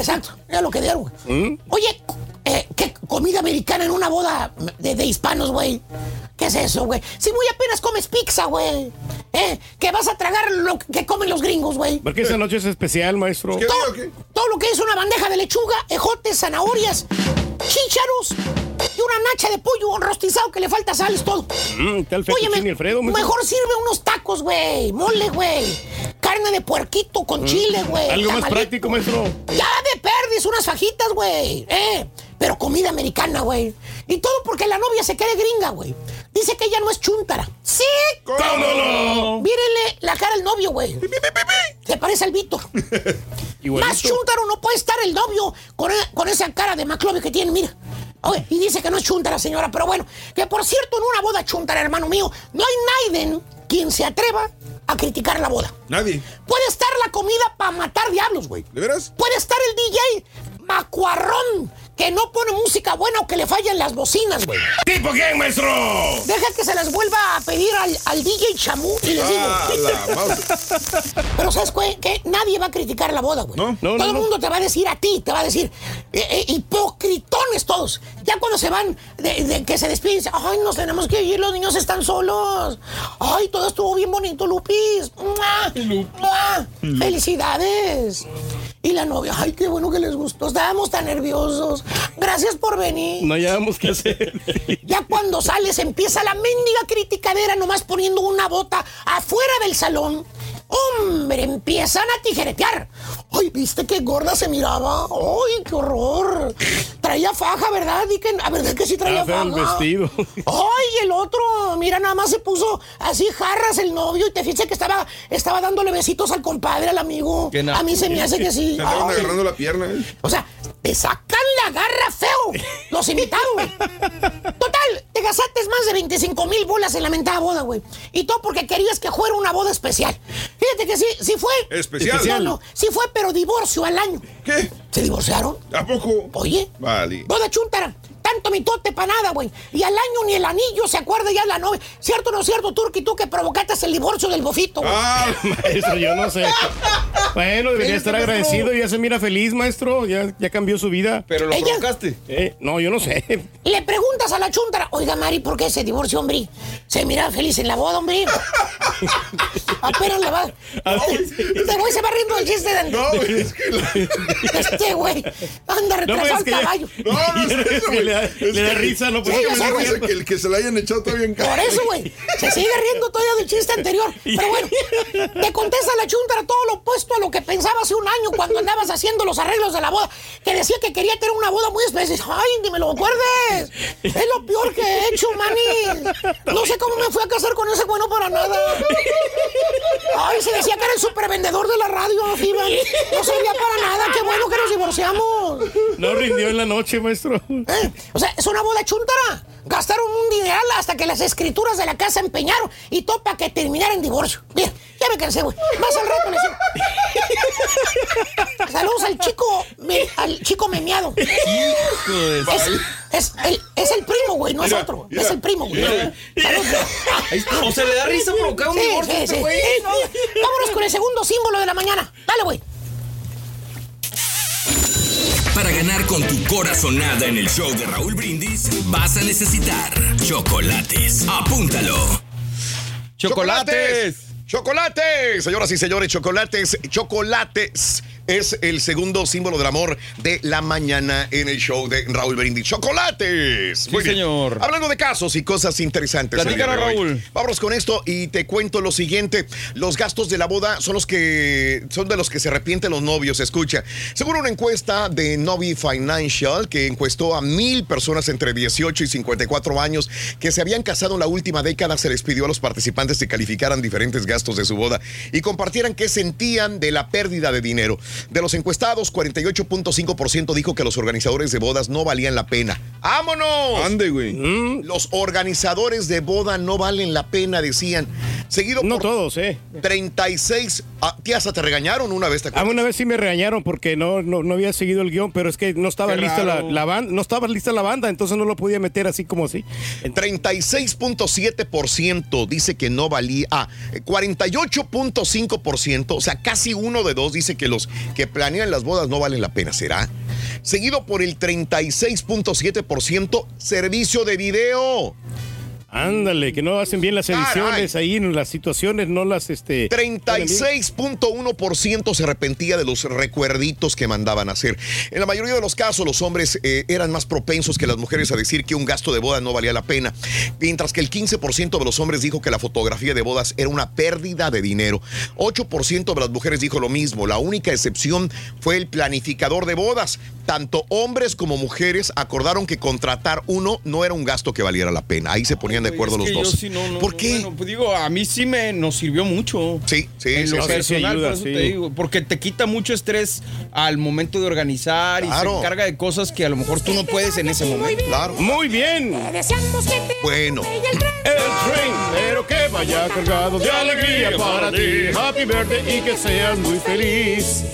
Exacto, era lo que dieron, güey. ¿Mm? Oye, eh, ¿qué comida americana en una boda de, de hispanos, güey? ¿Qué es eso, güey? Si muy apenas comes pizza, güey. ¿Eh? Que vas a tragar lo que comen los gringos, güey. Porque esa noche es especial, maestro. ¿Qué Todo, qué? todo lo que es una bandeja de lechuga, ejotes, zanahorias, chícharos y una nacha de pollo rostizado que le falta sal, es todo. Mm, el Oye, me- Alfredo, maestro. mejor sirve unos tacos, güey. Mole, güey. Carne de puerquito con chile, güey. Mm. Algo más práctico, maestro. Ya de perdis, unas fajitas, güey. Eh, pero comida americana, güey. Y todo porque la novia se cree gringa, güey. Dice que ella no es chúntara. ¡Sí! ¿Cómo no? Mírele la cara al novio, güey. Se parece al Víctor. Más chúntaro no puede estar el novio con, e- con esa cara de McLovin que tiene, mira. Oye, y dice que no es chúntara, señora, pero bueno, que por cierto, en una boda chúntara, hermano mío, no hay nadie quien se atreva a criticar la boda. Nadie. Puede estar la comida para matar diablos, güey. ¿De veras? Puede estar el DJ macuarrón que no pone música buena o que le fallan las bocinas, güey. ¿Tipo qué, maestro? Deja que se las vuelva a pedir al, al DJ Chamú y les digo. Ah, la. Pero ¿sabes qué? Que nadie va a criticar la boda, güey. No, no, Todo el no. mundo te va a decir a ti, te va a decir, eh, eh, hipocritones todos. Ya cuando se van, de, de que se despiden, dicen, ay, nos tenemos que ir, los niños están solos. Ay, todo estuvo bien bonito, Lupis. ¡Mua! ¡Mua! Felicidades. Y la novia, ay, qué bueno que les gustó. Estábamos tan nerviosos. Gracias por venir. No hayamos que hacer. Ya cuando sales empieza la mendiga criticadera nomás poniendo una bota afuera del salón. Hombre, empiezan a tijeretear. Ay, ¿viste qué gorda se miraba? ¡Ay, qué horror! Traía faja, ¿verdad? Y que, a verdad que sí traía faja. el vestido. ¡Ay, el otro! Mira, nada más se puso así jarras el novio y te fíjate que estaba, estaba dándole besitos al compadre, al amigo. Qué A mí se me hace que sí. Te estaban agarrando la pierna, ¿eh? O sea, te sacan la garra feo. Los invitados. Total, te gastaste más de 25 mil bolas en la mentada boda, güey. Y todo porque querías que fuera una boda especial. Fíjate que sí, sí fue. Especial. No, no, sí fue, pero divorcio al año. ¿Qué? ¿Se divorciaron? ¿A poco? Oye, Vale. boda chuntara. Tanto mitote para nada, güey. Y al año ni el anillo se acuerda ya la novia. ¿Cierto o no es cierto, Turki, tú que provocaste el divorcio del bofito, güey? Ah, Maestro, yo no sé. Bueno, debería estar agradecido. Ya se mira feliz, maestro. Ya, ya cambió su vida. Pero lo Ella- provocaste. Eh, no, yo no sé. Le preguntas a la chuntara, oiga, Mari, ¿por qué se divorció, hombre? Se mira feliz en la boda, hombre. Apenas le va. Este güey se va riendo del chiste de no, güey, es que la- Este güey anda No, retrasado pues, es que ya- caballo. No, no es que güey. le da- le da risa, no puede risa que el que se la hayan echado todavía en cara. Por eso, güey. Se sigue riendo todavía del chiste anterior. Pero bueno, te contesta la chuntara todo lo opuesto a lo que pensaba hace un año cuando andabas haciendo los arreglos de la boda. Que decía que quería tener una boda muy especial. Ay, ni me lo acuerdes. Es lo peor que he hecho, mani. No sé cómo me fui a casar con ese bueno para nada. Ay, se decía que era el supervendedor de la radio, Fiban. No servía para nada. Qué bueno que nos divorciamos. No rindió en la noche, maestro. ¿Eh? O sea, es una boda chuntara. Gastaron un dineral hasta que las escrituras de la casa empeñaron y todo para que terminara en divorcio. Mira, ya me cansé, güey. Más al rato le sigo. Saludos al chico, me- al chico memeado. Es, es el, es el primo, güey, no es otro. mira, es el primo, güey. O se le da risa provocar un Sí, divorcio sí, este sí. Vámonos con el segundo símbolo de la mañana. Dale, güey. Para ganar con tu corazonada en el show de Raúl Brindis, vas a necesitar chocolates. Apúntalo. Chocolates. ¡Chocolates! Señoras y señores, chocolates, chocolates es el segundo símbolo del amor de la mañana en el show de Raúl Brindis. ¡Chocolates! Sí, señor. Hablando de casos y cosas interesantes. día Platícanos. Raúl. Vámonos con esto y te cuento lo siguiente. Los gastos de la boda son los que son de los que se arrepienten los novios. Escucha, según una encuesta de Novi Financial que encuestó a mil personas entre 18 y 54 años que se habían casado en la última década, se les pidió a los participantes que calificaran diferentes gastos de su boda y compartieran qué sentían de la pérdida de dinero. De los encuestados, 48.5% dijo que los organizadores de bodas no valían la pena. ¡Vámonos! Ande, güey. Los organizadores de boda no valen la pena, decían. Seguido No por todos, ¿eh? 36. Ah, tía, hasta te regañaron una vez, ¿te una vez sí me regañaron porque no, no, no había seguido el guion, pero es que no estaba Qué lista la, la banda, no estaba lista la banda, entonces no lo podía meter así como así. 36.7% dice que no valía. Ah, 48.5%, o sea, casi uno de dos dice que los que planean las bodas no valen la pena. ¿Será? Seguido por el 36.7% servicio de video. Ándale, que no hacen bien las Caray. ediciones ahí, en las situaciones no las este. ponen bien. 36.1% se arrepentía de los recuerditos que mandaban hacer. En la mayoría de los casos, los hombres eh, eran más propensos que las mujeres a decir que un gasto de boda no valía la pena, mientras que el 15% de los hombres dijo que la fotografía de bodas era una pérdida de dinero. 8% de las mujeres dijo lo mismo. La única excepción fue el planificador de bodas. Tanto hombres como mujeres acordaron que contratar uno no era un gasto que valiera la pena. Ahí se ponían de acuerdo Es los que dos. Yo sí, no, no, ¿Por no, qué? Bueno, pues digo, a mí sí me nos sirvió mucho. Sí, sí, En sí, lo sí. personal, ayuda, por eso sí. te digo, porque te quita mucho estrés al momento de organizar y Claro. se encarga de cosas que a lo mejor tú no puedes en ese momento. Claro. Muy bien. Bueno. El tren, pero que vaya cargado de alegría para ti. Happy birthday y que seas muy feliz.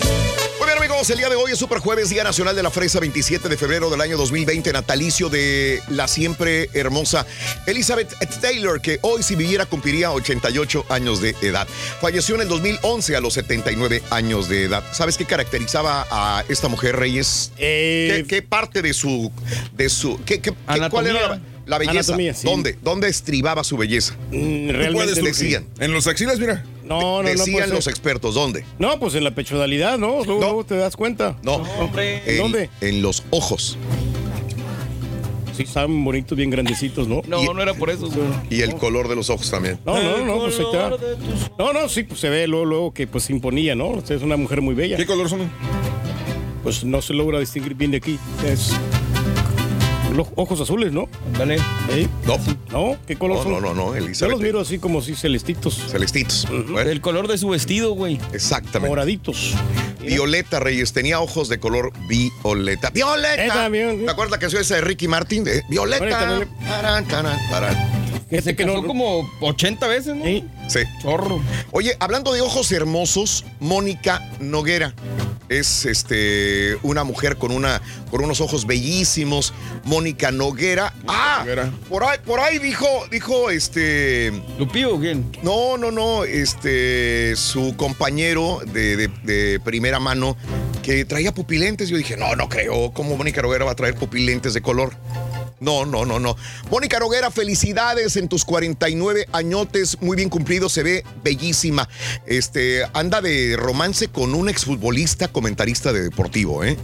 Muy bien, amigos, el día de hoy es Super Jueves, Día Nacional de la Fresa, 27 de febrero del año 2020, natalicio de la siempre hermosa Elizabeth Taylor, que hoy si viviera cumpliría 88 años de edad. Falleció en el 2011 a los 79 años de edad. ¿Sabes qué caracterizaba a esta mujer, Reyes? Eh, ¿Qué, qué parte de su... De su qué, ¿Cuál era la, la belleza? Anatomía, sí. ¿Dónde? ¿Dónde estribaba su belleza? mm, realmente decían. En los axilas, mira. No, no, no. Decían puede los ser. expertos, ¿dónde? No, pues en la pechodalidad, ¿no? Luego, No. luego te das cuenta. No, hombre. En- ¿Dónde? En los ojos. Sí, estaban bonitos, bien grandecitos, ¿no? No, no era por eso. güey. Y el color de los ojos también. No, no, no, pues ahí está. No, no, sí, pues se ve luego, luego que pues se imponía, ¿no? Es una mujer muy bella. ¿Qué color son? Pues no se logra distinguir bien de aquí. Es los ojos azules, ¿no? Dale. ¿Eh? No. ¿No? ¿Qué color No, son? no, no, no, Yo Elizabeth. los miro así como si celestitos. Celestitos. Bueno, El color de su vestido, güey. exactamente. Moraditos. Violeta Reyes tenía ojos de color violeta. ¡Violeta! ¿Te acuerdas la canción esa de Ricky Martin? De Violeta. Tarán, tarán, tarán. Que Casó no. como 80 veces, ¿no? Sí. Sí. Chorro. Oye, hablando de ojos hermosos, Mónica Noguera es este una mujer con una con unos ojos bellísimos. Mónica Noguera. Ah, Noguera. por ahí por ahí dijo dijo este ¿Lupío o quién? no no no este su compañero de, de- de primera mano que traía pupilentes. Yo dije no no creo cómo Mónica Noguera va a traer pupilentes de color. No, no, no, no. Mónica Noguera, felicidades en tus 49 añotes, muy bien cumplido, se ve bellísima. Este, anda de romance con un exfutbolista comentarista de deportivo, ¿eh?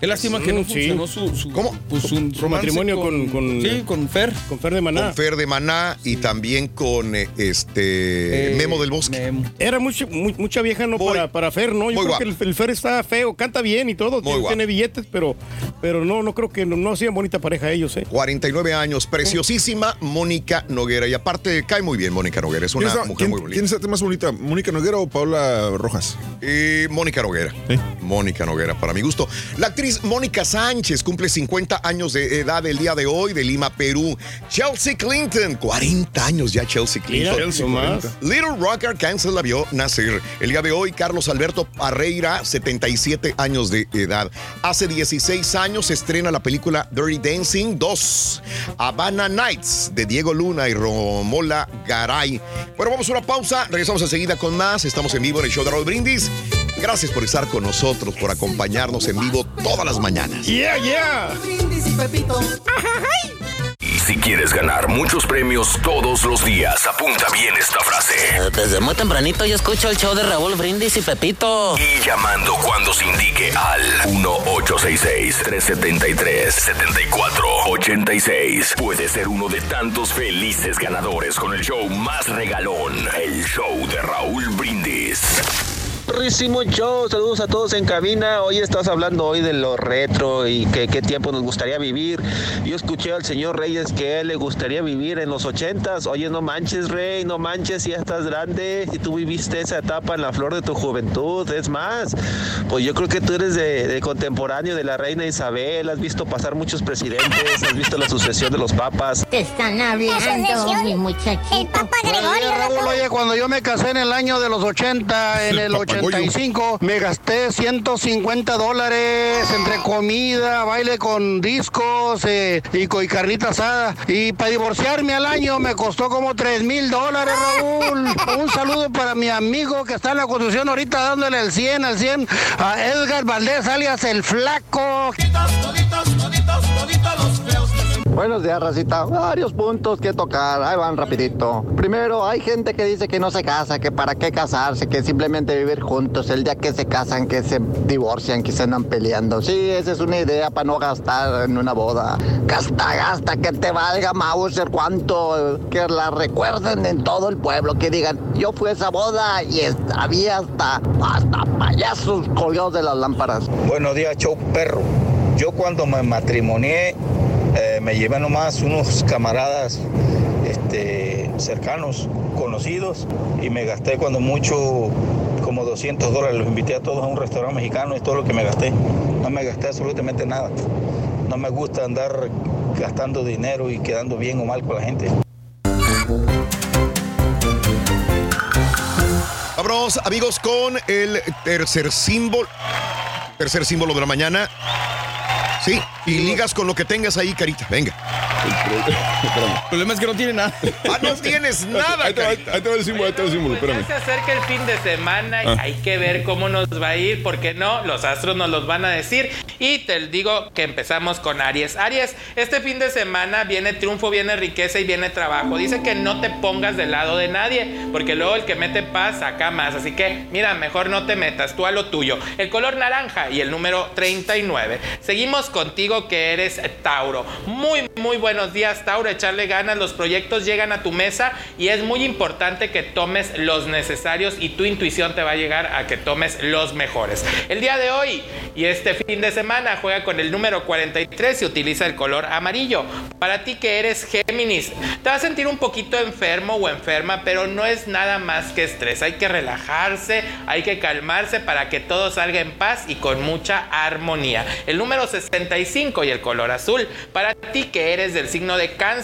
Qué lástima que no Mm, sí. funcionó su, su- ¿Cómo? Pues su, matrimonio con, con, Sí, con Fer. con Fer de Maná. Con Fer de Maná y también con eh, este Eh, Memo del Bosque. Memo. Era mucha, mu- mucha vieja, ¿no? Para, para Fer, ¿no? Yo muy creo guapo. que el, el Fer está feo, canta bien y todo, tiene, tiene billetes, pero, pero no, no creo que no, no hacían bonita pareja ellos, ¿eh? 49 años, preciosísima Mónica Noguera. Y aparte, cae muy bien Mónica Noguera, es ¿Quién una está, mujer quién- muy bonita. quién está más bonita? ¿Mónica Noguera o Paula Rojas? Eh, Mónica Noguera. Mónica Noguera, para mi gusto. La actriz Mónica Sánchez cumple 50 años de edad el día de hoy de Lima, Perú. Chelsea Clinton, 40 años ya Chelsea Mira, Clinton. Chelsea, nomás. 40. Little Rock Arkansas la vio nacer. El día de hoy, Carlos Alberto Parreira, 77 años de edad. Hace 16 años se estrena la película Dirty Dancing 2, Havana Nights, de Diego Luna y Romola Garay. Bueno, vamos a una pausa. Regresamos enseguida con más. Estamos en vivo en el show de Raúl Brindis. Gracias por estar con nosotros, por acompañarnos en vivo todas las mañanas. Yeah, yeah. Y si quieres ganar muchos premios todos los días, apunta bien esta frase. Desde muy tempranito yo escucho el show de Raúl Brindis y Pepito. Y llamando cuando se indique al 1-866-373-7486. Puede ser uno de tantos felices ganadores con el show más regalón, el show de Raúl Brindis. Perrísimo show, saludos a todos en cabina. Hoy estás hablando hoy de lo retro y que qué tiempo nos gustaría vivir. Yo escuché al señor Reyes que él le gustaría vivir en los ochentas. Oye, no manches, Rey, no manches, ya estás grande, si tú viviste esa etapa en la flor de tu juventud. Es más, pues yo creo que tú eres de, de contemporáneo de la reina Isabel, has visto pasar muchos presidentes, has visto la sucesión de los papas. Te están hablando, mi muchachito. El Papa Gregorio. Raúl, oye, cuando yo me casé en el año de los 80, en el 85, me gasté 150 dólares entre comida, baile con discos eh, y, y carnita asada. Y para divorciarme al año me costó como 3 mil dólares, Raúl. Un saludo para mi amigo que está en la construcción ahorita dándole el 100 al 100 a Edgar Valdés, alias el Flaco. Buenos días, Racita. Varios puntos que tocar. Ahí van rapidito. Primero, hay gente que dice que no se casa, que para qué casarse, que simplemente vivir juntos. El día que se casan, que se divorcian, que se andan peleando. Sí, esa es una idea para no gastar en una boda. Gasta, gasta, que te valga Mauser cuánto. Que la recuerden en todo el pueblo. Que digan, yo fui a esa boda y había hasta, hasta payasos colgados de las lámparas. Buenos días, show perro. Yo cuando me matrimonié eh, me llevé nomás unos camaradas este, cercanos, conocidos, y me gasté cuando mucho como 200 dólares. Los invité a todos a un restaurante mexicano, es todo lo que me gasté. No me gasté absolutamente nada. No me gusta andar gastando dinero y quedando bien o mal con la gente. Vámonos, amigos, con el tercer símbolo. Tercer símbolo de la mañana. Sí, y ligas con lo que tengas ahí, carita. Venga. El problema es que no tiene nada. Ah, no tienes nada. Ahí te va, ahí te va el símbolo, ahí te va el símbolo, espérame. Ya se acerca el fin de semana y Ah. hay que ver cómo nos va a ir, porque no, los astros nos los van a decir. Y te digo que empezamos con Aries. Aries, este fin de semana viene triunfo, viene riqueza y viene trabajo. Dice que no te pongas del lado de nadie, porque luego el que mete paz saca más. Así que, mira, mejor no te metas tú a lo tuyo. El color naranja y el número 39. Seguimos contigo que eres Tauro. Muy, muy buenos días, Tauro. Echarle ganas, los proyectos llegan a tu mesa y es muy importante que tomes los necesarios y tu intuición te va a llegar a que tomes los mejores. El día de hoy y este fin de semana juega con el número 43 y utiliza el color amarillo. Para ti que eres Géminis, te vas a sentir un poquito enfermo o enferma, pero no es nada más que estrés. Hay que relajarse, hay que calmarse para que todo salga en paz y con mucha armonía. El número 65 y el color azul. Para ti que eres del signo de cáncer,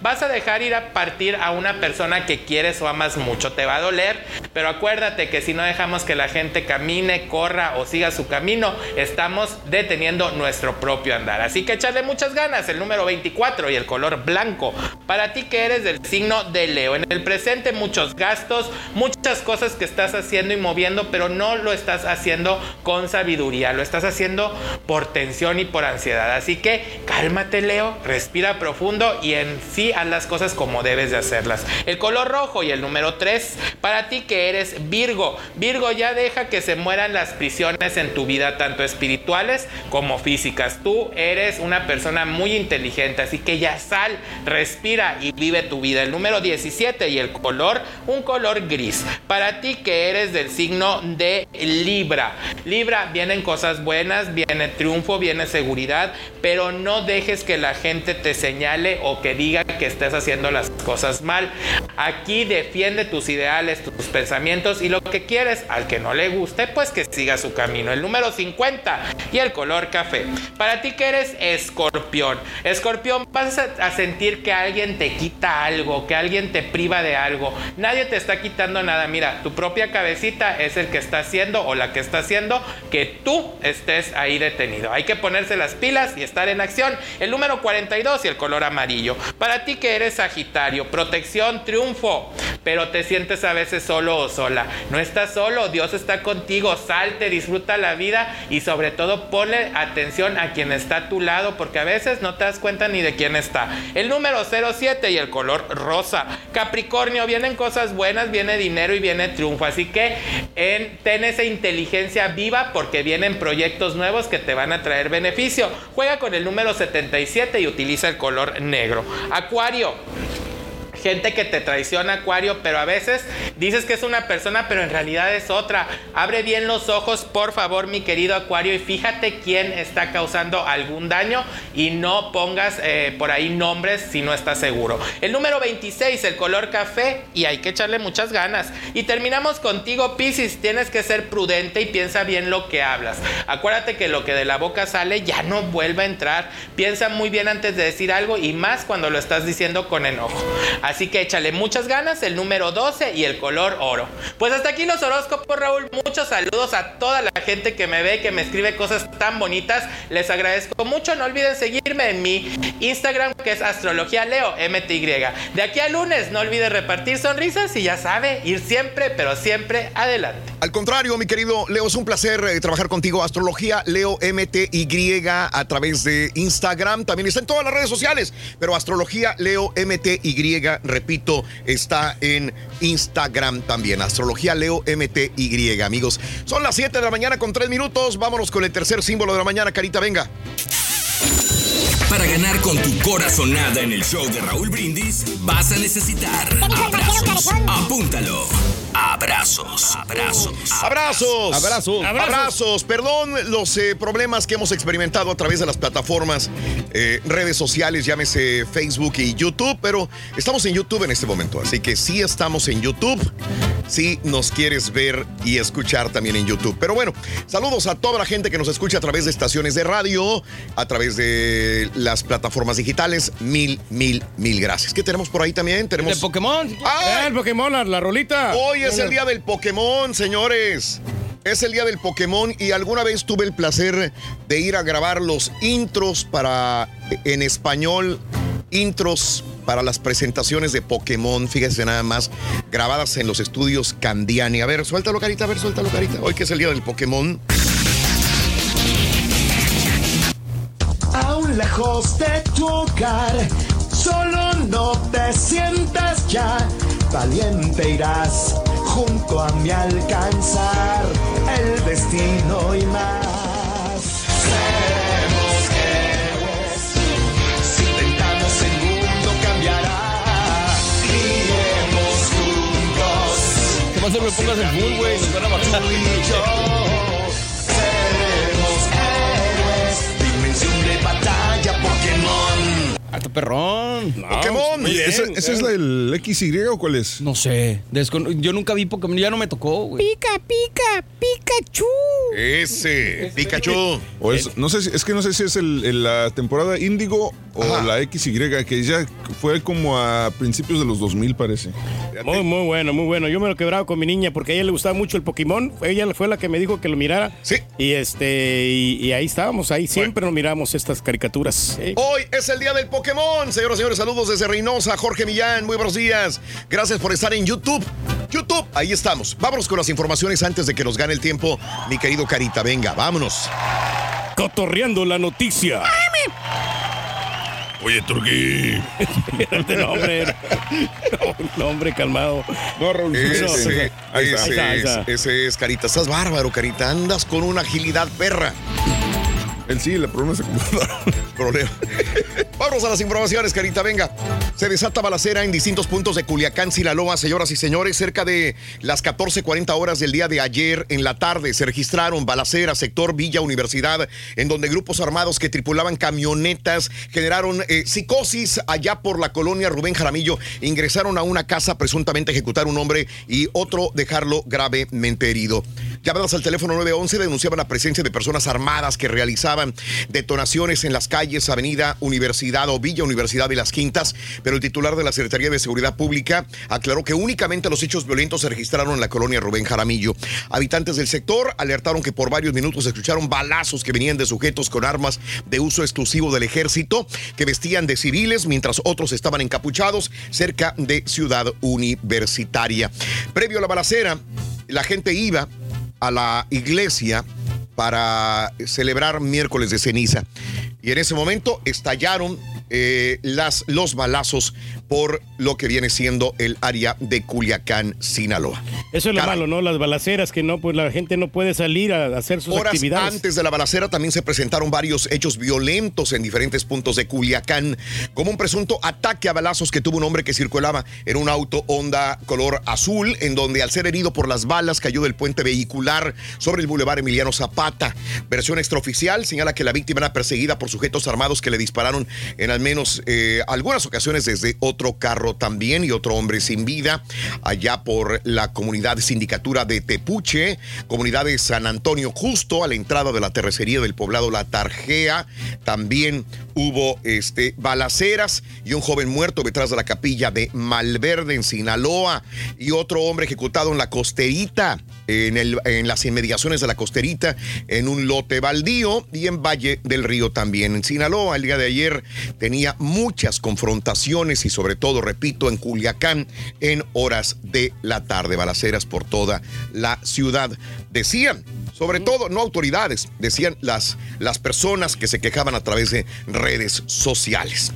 vas a dejar ir a partir a una persona que quieres o amas mucho. Te va a doler, pero acuérdate que si no dejamos que la gente camine, corra o siga su camino, estamos deteniendo nuestro propio andar. Así que echarle muchas ganas. El número 24 y el color blanco. Para ti que eres del signo de Leo. En el presente muchos gastos, muchas cosas que estás haciendo y moviendo, pero no lo estás haciendo con sabiduría. Lo estás haciendo por tensión y por ansiedad. Así que cálmate Leo, respira profundo y en sí haz las cosas como debes de hacerlas. El color rojo y el número 3. Para ti que eres Virgo. Virgo ya deja que se mueran las prisiones en tu vida, tanto espirituales como físicas. Tú eres una persona muy inteligente, así que ya sal, respira y vive tu vida. El número 17 y el color, un color gris. Para ti que eres del signo de Libra. Libra, vienen cosas buenas, viene triunfo, viene seguridad, pero no dejes que la gente te señale o que diga que estés haciendo las cosas mal. Aquí defiende tus ideales, tus pensamientos y lo que quieres. Al que no le guste, pues que siga su camino. El número 50 y el color café. Para ti que eres escorpión. Escorpión, vas a sentir que alguien te quita algo, que alguien te priva de algo. Nadie te está quitando nada. Mira, tu propia cabecita es el que está haciendo o la que está haciendo que tú estés ahí detenido. Hay que ponerse las pilas y estar en acción. El número 42 y el color amarillo. Para ti que eres Sagitario, protección, triunfo, pero te sientes a veces solo o sola. No estás solo, Dios está contigo. Salte, disfruta la vida y sobre todo ponle atención a quien está a tu lado porque a veces no te das cuenta ni de quién está. El número 07 y el color rosa. Capricornio, vienen cosas buenas, viene dinero y viene triunfo. Así que en, ten esa inteligencia viva porque vienen proyectos nuevos que te van a traer beneficio. Juega con el número 77 y utiliza el color negro. Acuario gente que te traiciona, Acuario, pero a veces dices que es una persona, pero en realidad es otra. Abre bien los ojos, por favor, mi querido Acuario, y fíjate quién está causando algún daño y no pongas eh, por ahí nombres si no estás seguro. El número 26, el color café, y hay que echarle muchas ganas. Y terminamos contigo, Piscis. Tienes que ser prudente y piensa bien lo que hablas. Acuérdate que lo que de la boca sale ya no vuelve a entrar. Piensa muy bien antes de decir algo y más cuando lo estás diciendo con enojo. Que échale muchas ganas, el número 12 y el color oro. Pues hasta aquí los horóscopos, Raúl. Muchos saludos a toda la gente que me ve, que me escribe cosas tan bonitas. Les agradezco mucho. No olviden seguirme en mi Instagram, que es Astrología Leo MTY. De aquí al lunes, no olvide repartir sonrisas y ya sabe, ir siempre, pero siempre adelante. Al contrario, mi querido Leo, es un placer eh, trabajar contigo. Astrología Leo MTY a través de Instagram. También está en todas las redes sociales, pero Astrología Leo MTY, repito, está en Instagram también. Astrología Leo MTY, amigos. Son las 7 de la mañana con 3 minutos. Vámonos con el tercer símbolo de la mañana, Carita, venga. Para ganar con tu corazonada en el show de Raúl Brindis, vas a necesitar abrazos. Apúntalo. Abrazos, abrazos. Abrazos. Abrazos. Abrazos. Perdón los eh, problemas que hemos experimentado a través de las plataformas, eh, redes sociales, llámese Facebook y YouTube, pero estamos en YouTube en este momento. Así que sí estamos en YouTube. Si nos quieres ver y escuchar también en YouTube. Pero bueno, saludos a toda la gente que nos escucha a través de estaciones de radio, a través de las plataformas digitales. Mil, mil, mil gracias. ¿Qué tenemos por ahí también? Tenemos De Pokémon. ¡Ah! el Pokémon, la, la rolita. Hoy es el día del Pokémon, señores. Es el día del Pokémon y alguna vez tuve el placer de ir a grabar los intros para en español intros para las presentaciones de Pokémon, fíjense nada más, grabadas en los estudios Candiani. A ver, suéltalo, carita, a ver, suéltalo, carita. Hoy que es el día del Pokémon. Aún lejos de tu solo no te sientas ya. Valiente irás junto a mi alcanzar el destino y más. Seremos héroes. Si intentamos el mundo cambiará. Iremos juntos. ¿Qué pasa? Me pongas el full, güey. Nos van a matar. Seremos héroes. Dimensión de batalla. Hasta perrón. Pokémon. Oye, ¿ese, ese es el XY o cuál es? No sé. Yo nunca vi Pokémon. Ya no me tocó, güey. Pica, pica, Pikachu. Ese, Pikachu. O es, no sé si, es que no sé si es el, el- la temporada Índigo o la XY, que ya fue como a principios de los 2000, parece. Muy, muy bueno, muy bueno. Yo me lo quebraba con mi niña porque a ella le gustaba mucho el Pokémon. Ella fue la que me dijo que lo mirara. Sí. Y este, y, y ahí estábamos, ahí siempre nos miramos estas caricaturas. ¿eh? Hoy es el día del Pokémon. Señoras y señores, saludos desde Reynosa. Jorge Millán, muy buenos días. Gracias por estar en YouTube. YouTube, ahí estamos. Vámonos con las informaciones antes de que nos gane el tiempo, mi querido Carita. Venga, vámonos. Cotorreando la noticia. Oye, Turquí. Espérate, no, hombre. No, hombre, calmado. No, Raúl. Ese, Ahí está, ahí ese está, ahí es, está. ese es, Carita. Estás bárbaro, Carita. Andas con una agilidad perra. Él sí, problema se computadora. Problema. Vamos a las informaciones, Carita, venga. Se desata balacera en distintos puntos de Culiacán, Sinaloa, señoras y señores. Cerca de las 14:40 horas del día de ayer en la tarde se registraron balaceras, sector Villa Universidad, en donde grupos armados que tripulaban camionetas generaron eh, psicosis allá por la colonia Rubén Jaramillo. Ingresaron a una casa presuntamente ejecutar un hombre y otro dejarlo gravemente herido. Llamadas al teléfono 911 denunciaban la presencia de personas armadas que realizaban detonaciones en las calles Avenida Universidad o Villa Universidad de las Quintas, pero el titular de la Secretaría de Seguridad Pública aclaró que únicamente los hechos violentos se registraron en la colonia Rubén Jaramillo. Habitantes del sector alertaron que por varios minutos escucharon balazos que venían de sujetos con armas de uso exclusivo del ejército que vestían de civiles mientras otros estaban encapuchados cerca de Ciudad Universitaria. Previo a la balacera, la gente iba a la iglesia para celebrar miércoles de ceniza. Y en ese momento estallaron eh, las, los balazos por lo que viene siendo el área de Culiacán, Sinaloa. Eso es lo Caray. malo, ¿no? Las balaceras que no, pues la gente no puede salir a hacer sus Horas actividades. antes de la balacera también se presentaron varios hechos violentos en diferentes puntos de Culiacán, como un presunto ataque a balazos que tuvo un hombre que circulaba en un auto Honda color azul, en donde al ser herido por las balas cayó del puente vehicular sobre el bulevar Emiliano Zapata. Versión extraoficial señala que la víctima era perseguida por sujetos armados que le dispararon en al menos eh, algunas ocasiones desde otro carro también y otro hombre sin vida allá por la comunidad sindicatura de Tepuche, comunidad de San Antonio justo a la entrada de la terracería del poblado La Tarjea. También hubo este, balaceras y un joven muerto detrás de la capilla de Malverde en Sinaloa y otro hombre ejecutado en la costerita, en, el, en las inmediaciones de la costerita, en un lote baldío y en Valle del Río también. En Sinaloa, el día de ayer tenía muchas confrontaciones y sobre todo, repito, en Culiacán en horas de la tarde, balaceras por toda la ciudad. Decían, sobre todo, no autoridades, decían las, las personas que se quejaban a través de redes sociales.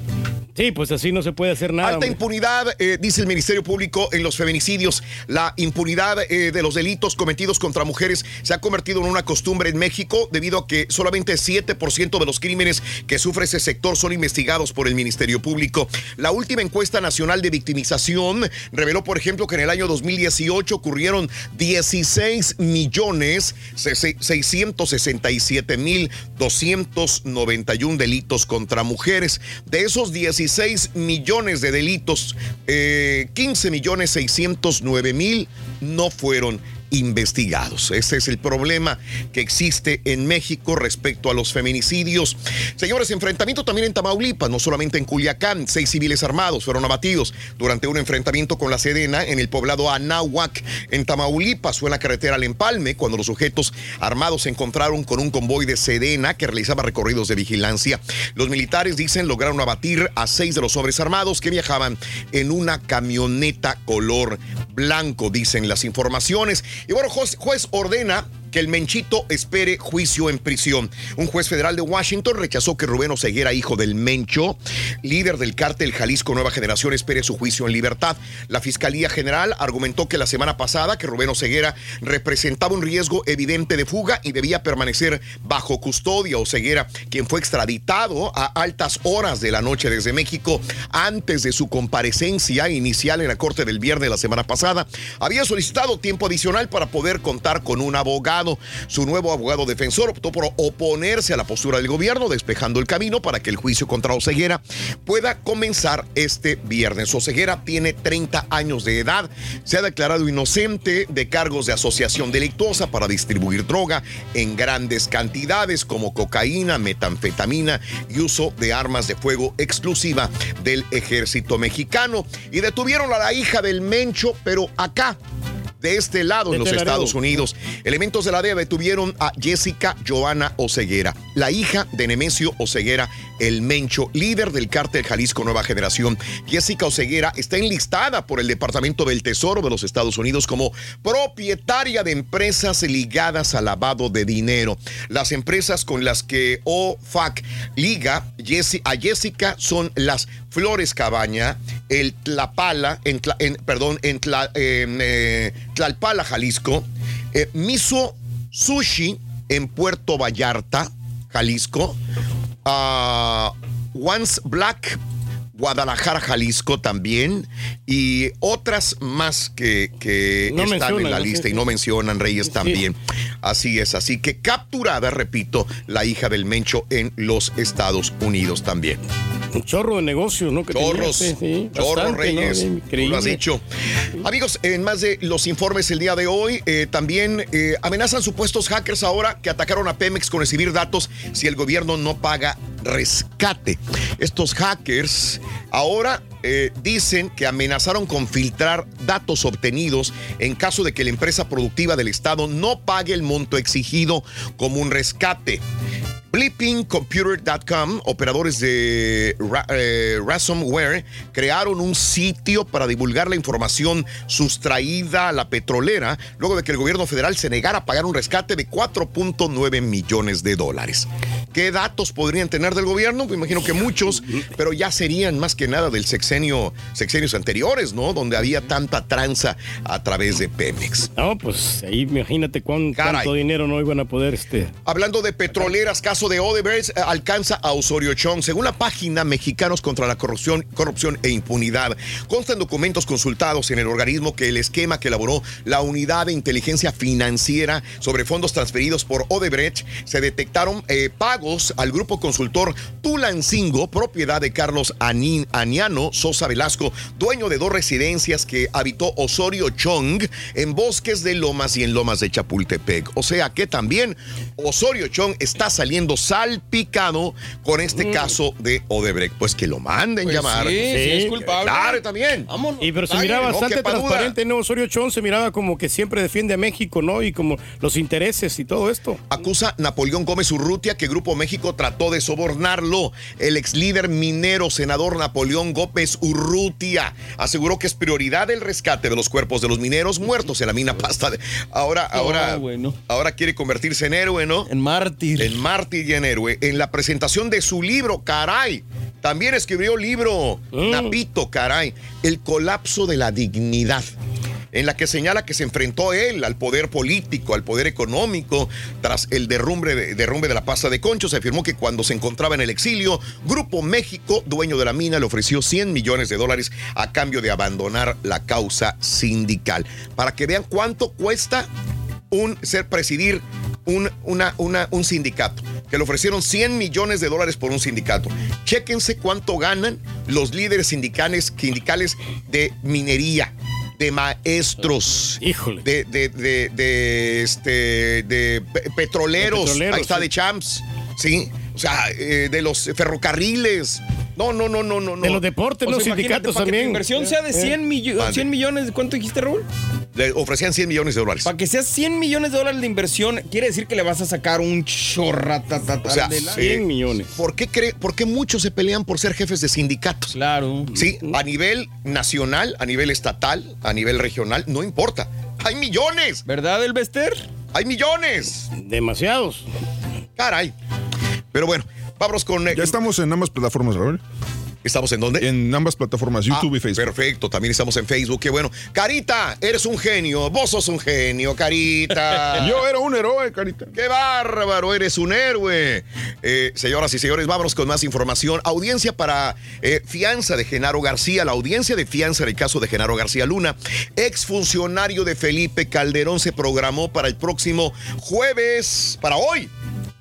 Sí, pues así no se puede hacer nada. Alta hombre. impunidad, eh, dice el Ministerio Público, en los feminicidios. La impunidad eh, de los delitos cometidos contra mujeres se ha convertido en una costumbre en México debido a que solamente 7% de los crímenes que sufre ese sector son investigados por el Ministerio Público. La última encuesta nacional de victimización reveló, por ejemplo, que en el año 2018 ocurrieron 16 millones 667 mil 291 delitos contra mujeres. De esos 16 millones de delitos, eh, 15 millones 609 mil no fueron investigados. Ese es el problema que existe en México respecto a los feminicidios. Señores, enfrentamiento también en Tamaulipas, no solamente en Culiacán. Seis civiles armados fueron abatidos durante un enfrentamiento con la Sedena en el poblado Anáhuac, en Tamaulipas. Fue en la carretera al Empalme cuando los sujetos armados se encontraron con un convoy de Sedena que realizaba recorridos de vigilancia. Los militares dicen lograron abatir a seis de los hombres armados que viajaban en una camioneta color blanco, dicen las informaciones. Y bueno, juez, ordena que el Menchito espere juicio en prisión. Un juez federal de Washington rechazó que Rubén Oseguera, hijo del Mencho, líder del cártel Jalisco Nueva Generación, espere su juicio en libertad. La Fiscalía General argumentó que la semana pasada que Rubén Oseguera representaba un riesgo evidente de fuga y debía permanecer bajo custodia. Oseguera, quien fue extraditado a altas horas de la noche desde México antes de su comparecencia inicial en la corte del viernes de la semana pasada, había solicitado tiempo adicional para poder contar con un abogado. Su nuevo abogado defensor optó por oponerse a la postura del gobierno, despejando el camino para que el juicio contra Oseguera pueda comenzar este viernes. Oseguera tiene 30 años de edad, se ha declarado inocente de cargos de asociación delictuosa para distribuir droga en grandes cantidades como cocaína, metanfetamina y uso de armas de fuego exclusiva del ejército mexicano. Y detuvieron a la hija del Mencho, pero acá de este lado en los este Estados. Unidos. Elementos de la DEA detuvieron a Jessica Joana Oseguera, la hija de Nemesio Oseguera, el Mencho, líder del cártel Jalisco Nueva Generación. Jessica Oseguera está enlistada por el Departamento del Tesoro de los Estados Unidos como propietaria de empresas ligadas al lavado de dinero. Las empresas con las que OFAC liga a Jessica son las Flores Cabaña, el Tlapala, en, en- perdón, en, Tla- en, eh, Tlalpala, Jalisco, eh, Miso Sushi en Puerto Vallarta, Jalisco, ah, Once Black, Guadalajara, Jalisco también, y otras más que, que No están en la lista Sí, y no mencionan Reyes también. Así es, así que capturada, repito, la hija del Mencho en los Estados Unidos también. Un chorro de negocios, ¿no? Que Chorros, sí, chorros. Reyes, Increíble. lo has dicho. Amigos, en más de los informes el día de hoy, eh, también eh, amenazan supuestos hackers ahora que atacaron a Pemex con recibir datos si el gobierno no paga rescate. Estos hackers ahora eh, dicen que amenazaron con filtrar datos obtenidos en caso de que la empresa productiva del Estado no pague el monto exigido como un rescate. Blippingcomputer.com, operadores de Ra- eh, ransomware, crearon un sitio para divulgar la información sustraída a la petrolera luego de que el gobierno federal se negara a pagar un rescate de 4.9 millones de dólares. ¿Qué datos podrían tener del gobierno? Me imagino que muchos, pero ya serían más que nada del sexenio, sexenios anteriores, ¿no? Donde había tanta tranza a través de Pemex. No, pues ahí imagínate cuán, cuánto dinero no iban a poder este. Hablando de petroleras, caso de Odebrecht eh, alcanza a Osorio Chong. Según la página Mexicanos contra la Corrupción, Corrupción e Impunidad, constan documentos consultados en el organismo que el esquema que elaboró la Unidad de Inteligencia Financiera sobre fondos transferidos por Odebrecht se detectaron eh, pagos al grupo consultor Tulancingo, propiedad de Carlos Anin- Aniano Sosa Velasco, dueño de dos residencias que habitó Osorio Chong en bosques de Lomas y en Lomas de Chapultepec. O sea que también Osorio Chong está saliendo salpicado con este caso de Odebrecht. Pues que lo manden Pues llamar. sí, sí, es culpable. Claro, también. Y pero se Pague, miraba no bastante duda. transparente, ¿no? Osorio Chong se miraba como que siempre defiende a México, ¿no? Y como los intereses y todo esto. Acusa Napoleón Gómez Urrutia que Grupo México trató de sobornarlo. El ex líder minero, senador Napoleón Gómez Urrutia, aseguró que es prioridad el rescate de los cuerpos de los mineros muertos en la mina pasta. De... Ahora, ahora, ahora quiere convertirse en héroe, ¿no? En mártir. En mártir y en héroe. En la presentación de su libro, caray. También escribió libro, Napito, caray. El colapso de la dignidad en la que señala que se enfrentó él al poder político, al poder económico, tras el derrumbe de, la pasta de Concho. Se afirmó que cuando se encontraba en el exilio, Grupo México, dueño de la mina, le ofreció 100 millones de dólares a cambio de abandonar la causa sindical. Para que vean cuánto cuesta un ser presidir un, sindicato, que le ofrecieron 100 millones de dólares por un sindicato. Chéquense cuánto ganan los líderes sindicales de minería de maestros, Híjole. de, de, de, de, este, de pe- petroleros, petroleros, ahí está sí. de champs, ¿sí? O sea, eh, de los ferrocarriles. No, no, no, no, no. De los deportes, O los sea, sindicatos para que tu también. inversión sea de 100, millo- Mande. 100 millones. ¿Cuánto dijiste, Raúl? Le ofrecían 100 millones de dólares. Para que sea 100 millones de dólares de inversión, quiere decir que le vas a sacar un chorratatata O sea, de la- eh, millones. ¿por qué, cree, ¿Por qué muchos se pelean por ser jefes de sindicatos? Claro. Sí, a nivel nacional, a nivel estatal, a nivel regional, no importa. Hay millones. ¿Verdad, Elvester? Hay millones. Demasiados. Caray. Pero bueno, vámonos con. eh, Ya estamos en ambas plataformas, Raúl. ¿Estamos en dónde? En ambas plataformas, YouTube Ah, y Facebook. Perfecto, también estamos en Facebook. Qué bueno. Carita, eres un genio. Vos sos un genio, Carita. Yo era un héroe, Carita. ¡Qué bárbaro! Eres un héroe. Eh, señoras y señores, vámonos con más información. Audiencia para eh, fianza de Genaro García. La audiencia de fianza en el caso de Genaro García Luna, exfuncionario de Felipe Calderón, se programó para el próximo jueves, para hoy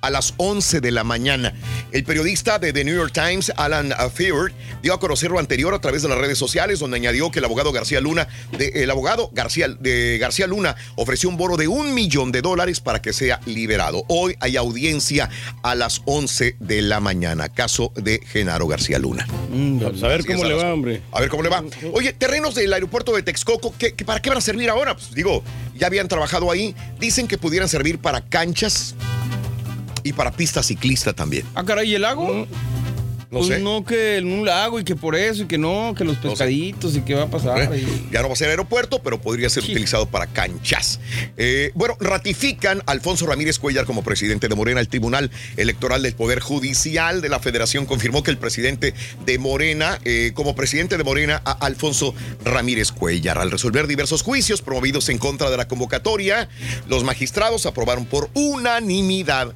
a las 11 de la mañana. El periodista de The New York Times, Alan Feard, dio a conocer lo anterior a través de las redes sociales, donde añadió que el abogado García Luna, de- el abogado García, de García Luna, ofreció un bono de un millón de dólares para que sea liberado. Hoy hay audiencia a las 11 de la mañana, caso de Genaro García Luna. Vamos a ver Así cómo le va, las- hombre. A ver cómo le va. Oye, terrenos del aeropuerto de Texcoco, ¿qué, qué- para qué van a servir ahora? Pues digo, ya habían trabajado ahí. Dicen que pudieran servir para canchas y para pista ciclista también. Ah, caray, ¿y el lago? No pues sé. no, que en un lago y que por eso y que no, que los pescaditos y que va a pasar. Y- Ya no va a ser aeropuerto, pero podría ser utilizado para canchas. Eh, bueno, ratifican a Alfonso Ramírez Cuellar como presidente de Morena. El Tribunal Electoral del Poder Judicial de la Federación confirmó que el presidente de Morena, eh, como presidente de Morena, a Alfonso Ramírez Cuellar. Al resolver diversos juicios promovidos en contra de la convocatoria, los magistrados aprobaron por unanimidad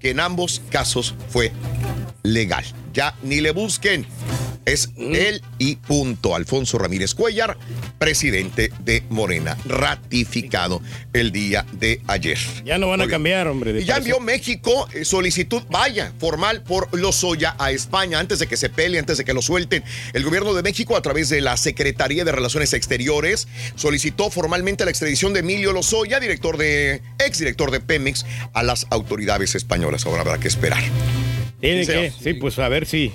que en ambos casos fue legal. Ya ni le busquen. Es él y punto. Alfonso Ramírez Cuellar, presidente de Morena, ratificado el día de ayer. Ya no van a cambiar, hombre. Y ya envió México eh, solicitud, vaya, formal por Lozoya a España antes de que se pelee, antes de que lo suelten. El gobierno de México, a través de la Secretaría de Relaciones Exteriores, solicitó formalmente la extradición de Emilio Lozoya, director de, exdirector de Pemex, a las autoridades españolas. Ahora habrá que esperar. Tiene Sí, que, sí, pues a ver si,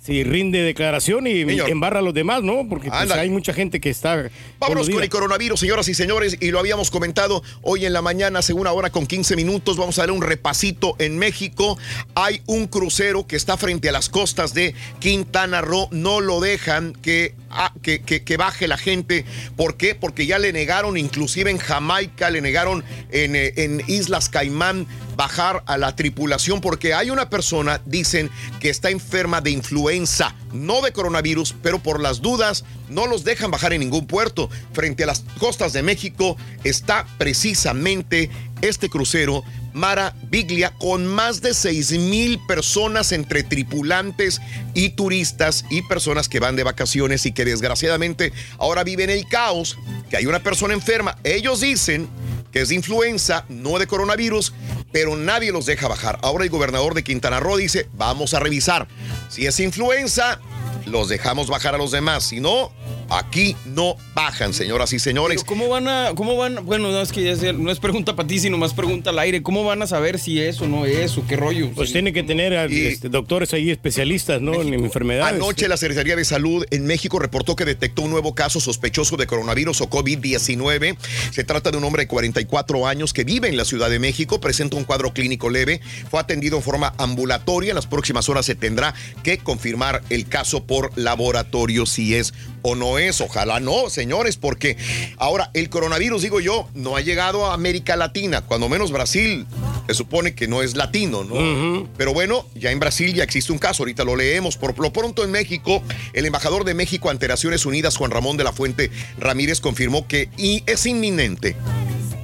si rinde declaración y Señor. embarra a los demás, ¿no? Porque pues, Ándale. hay mucha gente que está. Vámonos coludida. con el coronavirus, señoras y señores, y lo habíamos comentado hoy en la mañana, hace una hora con 15 minutos. Vamos a dar un repasito en México. Hay un crucero que está frente a las costas de Quintana Roo. No lo dejan que, ah, que, que- que baje la gente. ¿Por qué? Porque ya le negaron, inclusive en Jamaica, le negaron en, eh, en Islas Caimán bajar a la tripulación porque hay una persona, dicen, que está enferma de influenza, no de coronavirus, pero por las dudas no los dejan bajar en ningún puerto. Frente a las costas de México está precisamente este crucero Mara Biglia con más de 6 mil personas entre tripulantes y turistas y personas que van de vacaciones y que desgraciadamente ahora viven el caos, que hay una persona enferma. Ellos dicen que es de influenza, no de coronavirus, pero nadie los deja bajar. Ahora el gobernador de Quintana Roo dice, vamos a revisar. Si es influenza, los dejamos bajar a los demás. Si no, aquí no bajan, señoras y señores. Pero ¿Cómo van a, cómo van, bueno, no es que ya sea- no es pregunta para ti, sino más pregunta al aire. ¿Cómo van a saber si es o no es o qué rollo? Pues tiene que tener a, este, doctores ahí especialistas, ¿no? En enfermedades. Anoche la Secretaría de Salud en México reportó que detectó un nuevo caso sospechoso de coronavirus o COVID-19. Se trata de un hombre de 44 años que vive en la Ciudad de México, presenta un cuadro clínico leve, fue atendido en forma ambulatoria. En las próximas horas se tendrá que confirmar el caso por laboratorio si es o no es. Ojalá no, señores, porque ahora el coronavirus, digo yo, no ha llegado a América Latina, cuando menos Brasil se supone que no es latino, ¿no? Pero bueno, ya en Brasil ya existe un caso, ahorita lo leemos. Por lo pronto en México, el embajador de México ante Naciones Unidas, Juan Ramón de la Fuente Ramírez, confirmó que y es inminente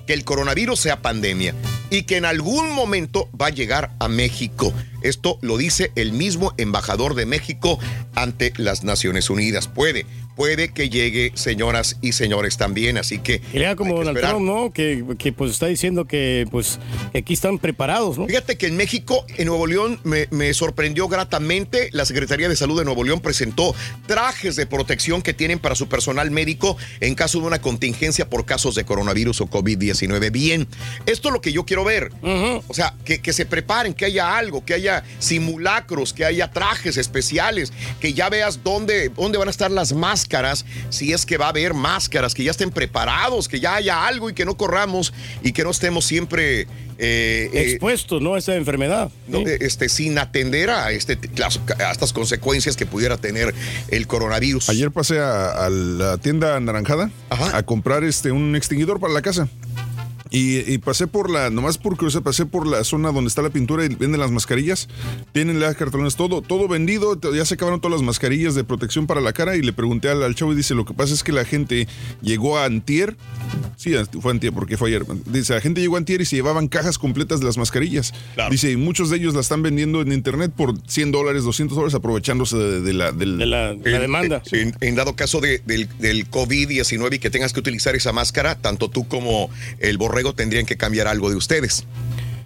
que el coronavirus sea pandemia y que en algún momento va a llegar a México. Esto lo dice el mismo embajador de México ante las Naciones Unidas. Puede, puede que llegue, señoras y señores, también. Así que. Y lea como Donald esperar. Trump, ¿no? Que, que, pues está diciendo que pues que aquí están preparados, ¿no? Fíjate que en México, en Nuevo León, me, me sorprendió gratamente. La Secretaría de Salud de Nuevo León presentó trajes de protección que tienen para su personal médico en caso de una contingencia por casos de coronavirus o COVID-19. Bien, esto es lo que yo quiero ver. O sea, que, que se preparen, que haya algo, que haya simulacros, que haya trajes especiales, que ya veas dónde, dónde van a estar las máscaras, si es que va a haber máscaras, que ya estén preparados, que ya haya algo y que no corramos y que no estemos siempre eh, eh, Expuestos, ¿no? A esta enfermedad. no, eh, este, sin atender a, este, a estas consecuencias que pudiera tener el coronavirus. Ayer pasé a, a la tienda anaranjada a comprar este un extinguidor para la casa. Y, y pasé por la, nomás por curiosidad, pasé por la zona donde está la pintura y venden las mascarillas. Tienen las cartones, todo, todo vendido. Ya se acabaron todas las mascarillas de protección para la cara. Y le pregunté al, al chavo y dice: Lo que pasa es que la gente llegó a Antier. Sí, fue Antier porque fue ayer. Dice: La gente llegó a Antier y se llevaban cajas completas de las mascarillas. Dice: Y muchos de ellos la están vendiendo en internet por 100 dólares, 200 dólares, aprovechándose de, de la, del- En- En, en dado caso de- del, del COVID-19 y que tengas que utilizar esa máscara, tanto tú como el borrego tendrían que cambiar algo de ustedes.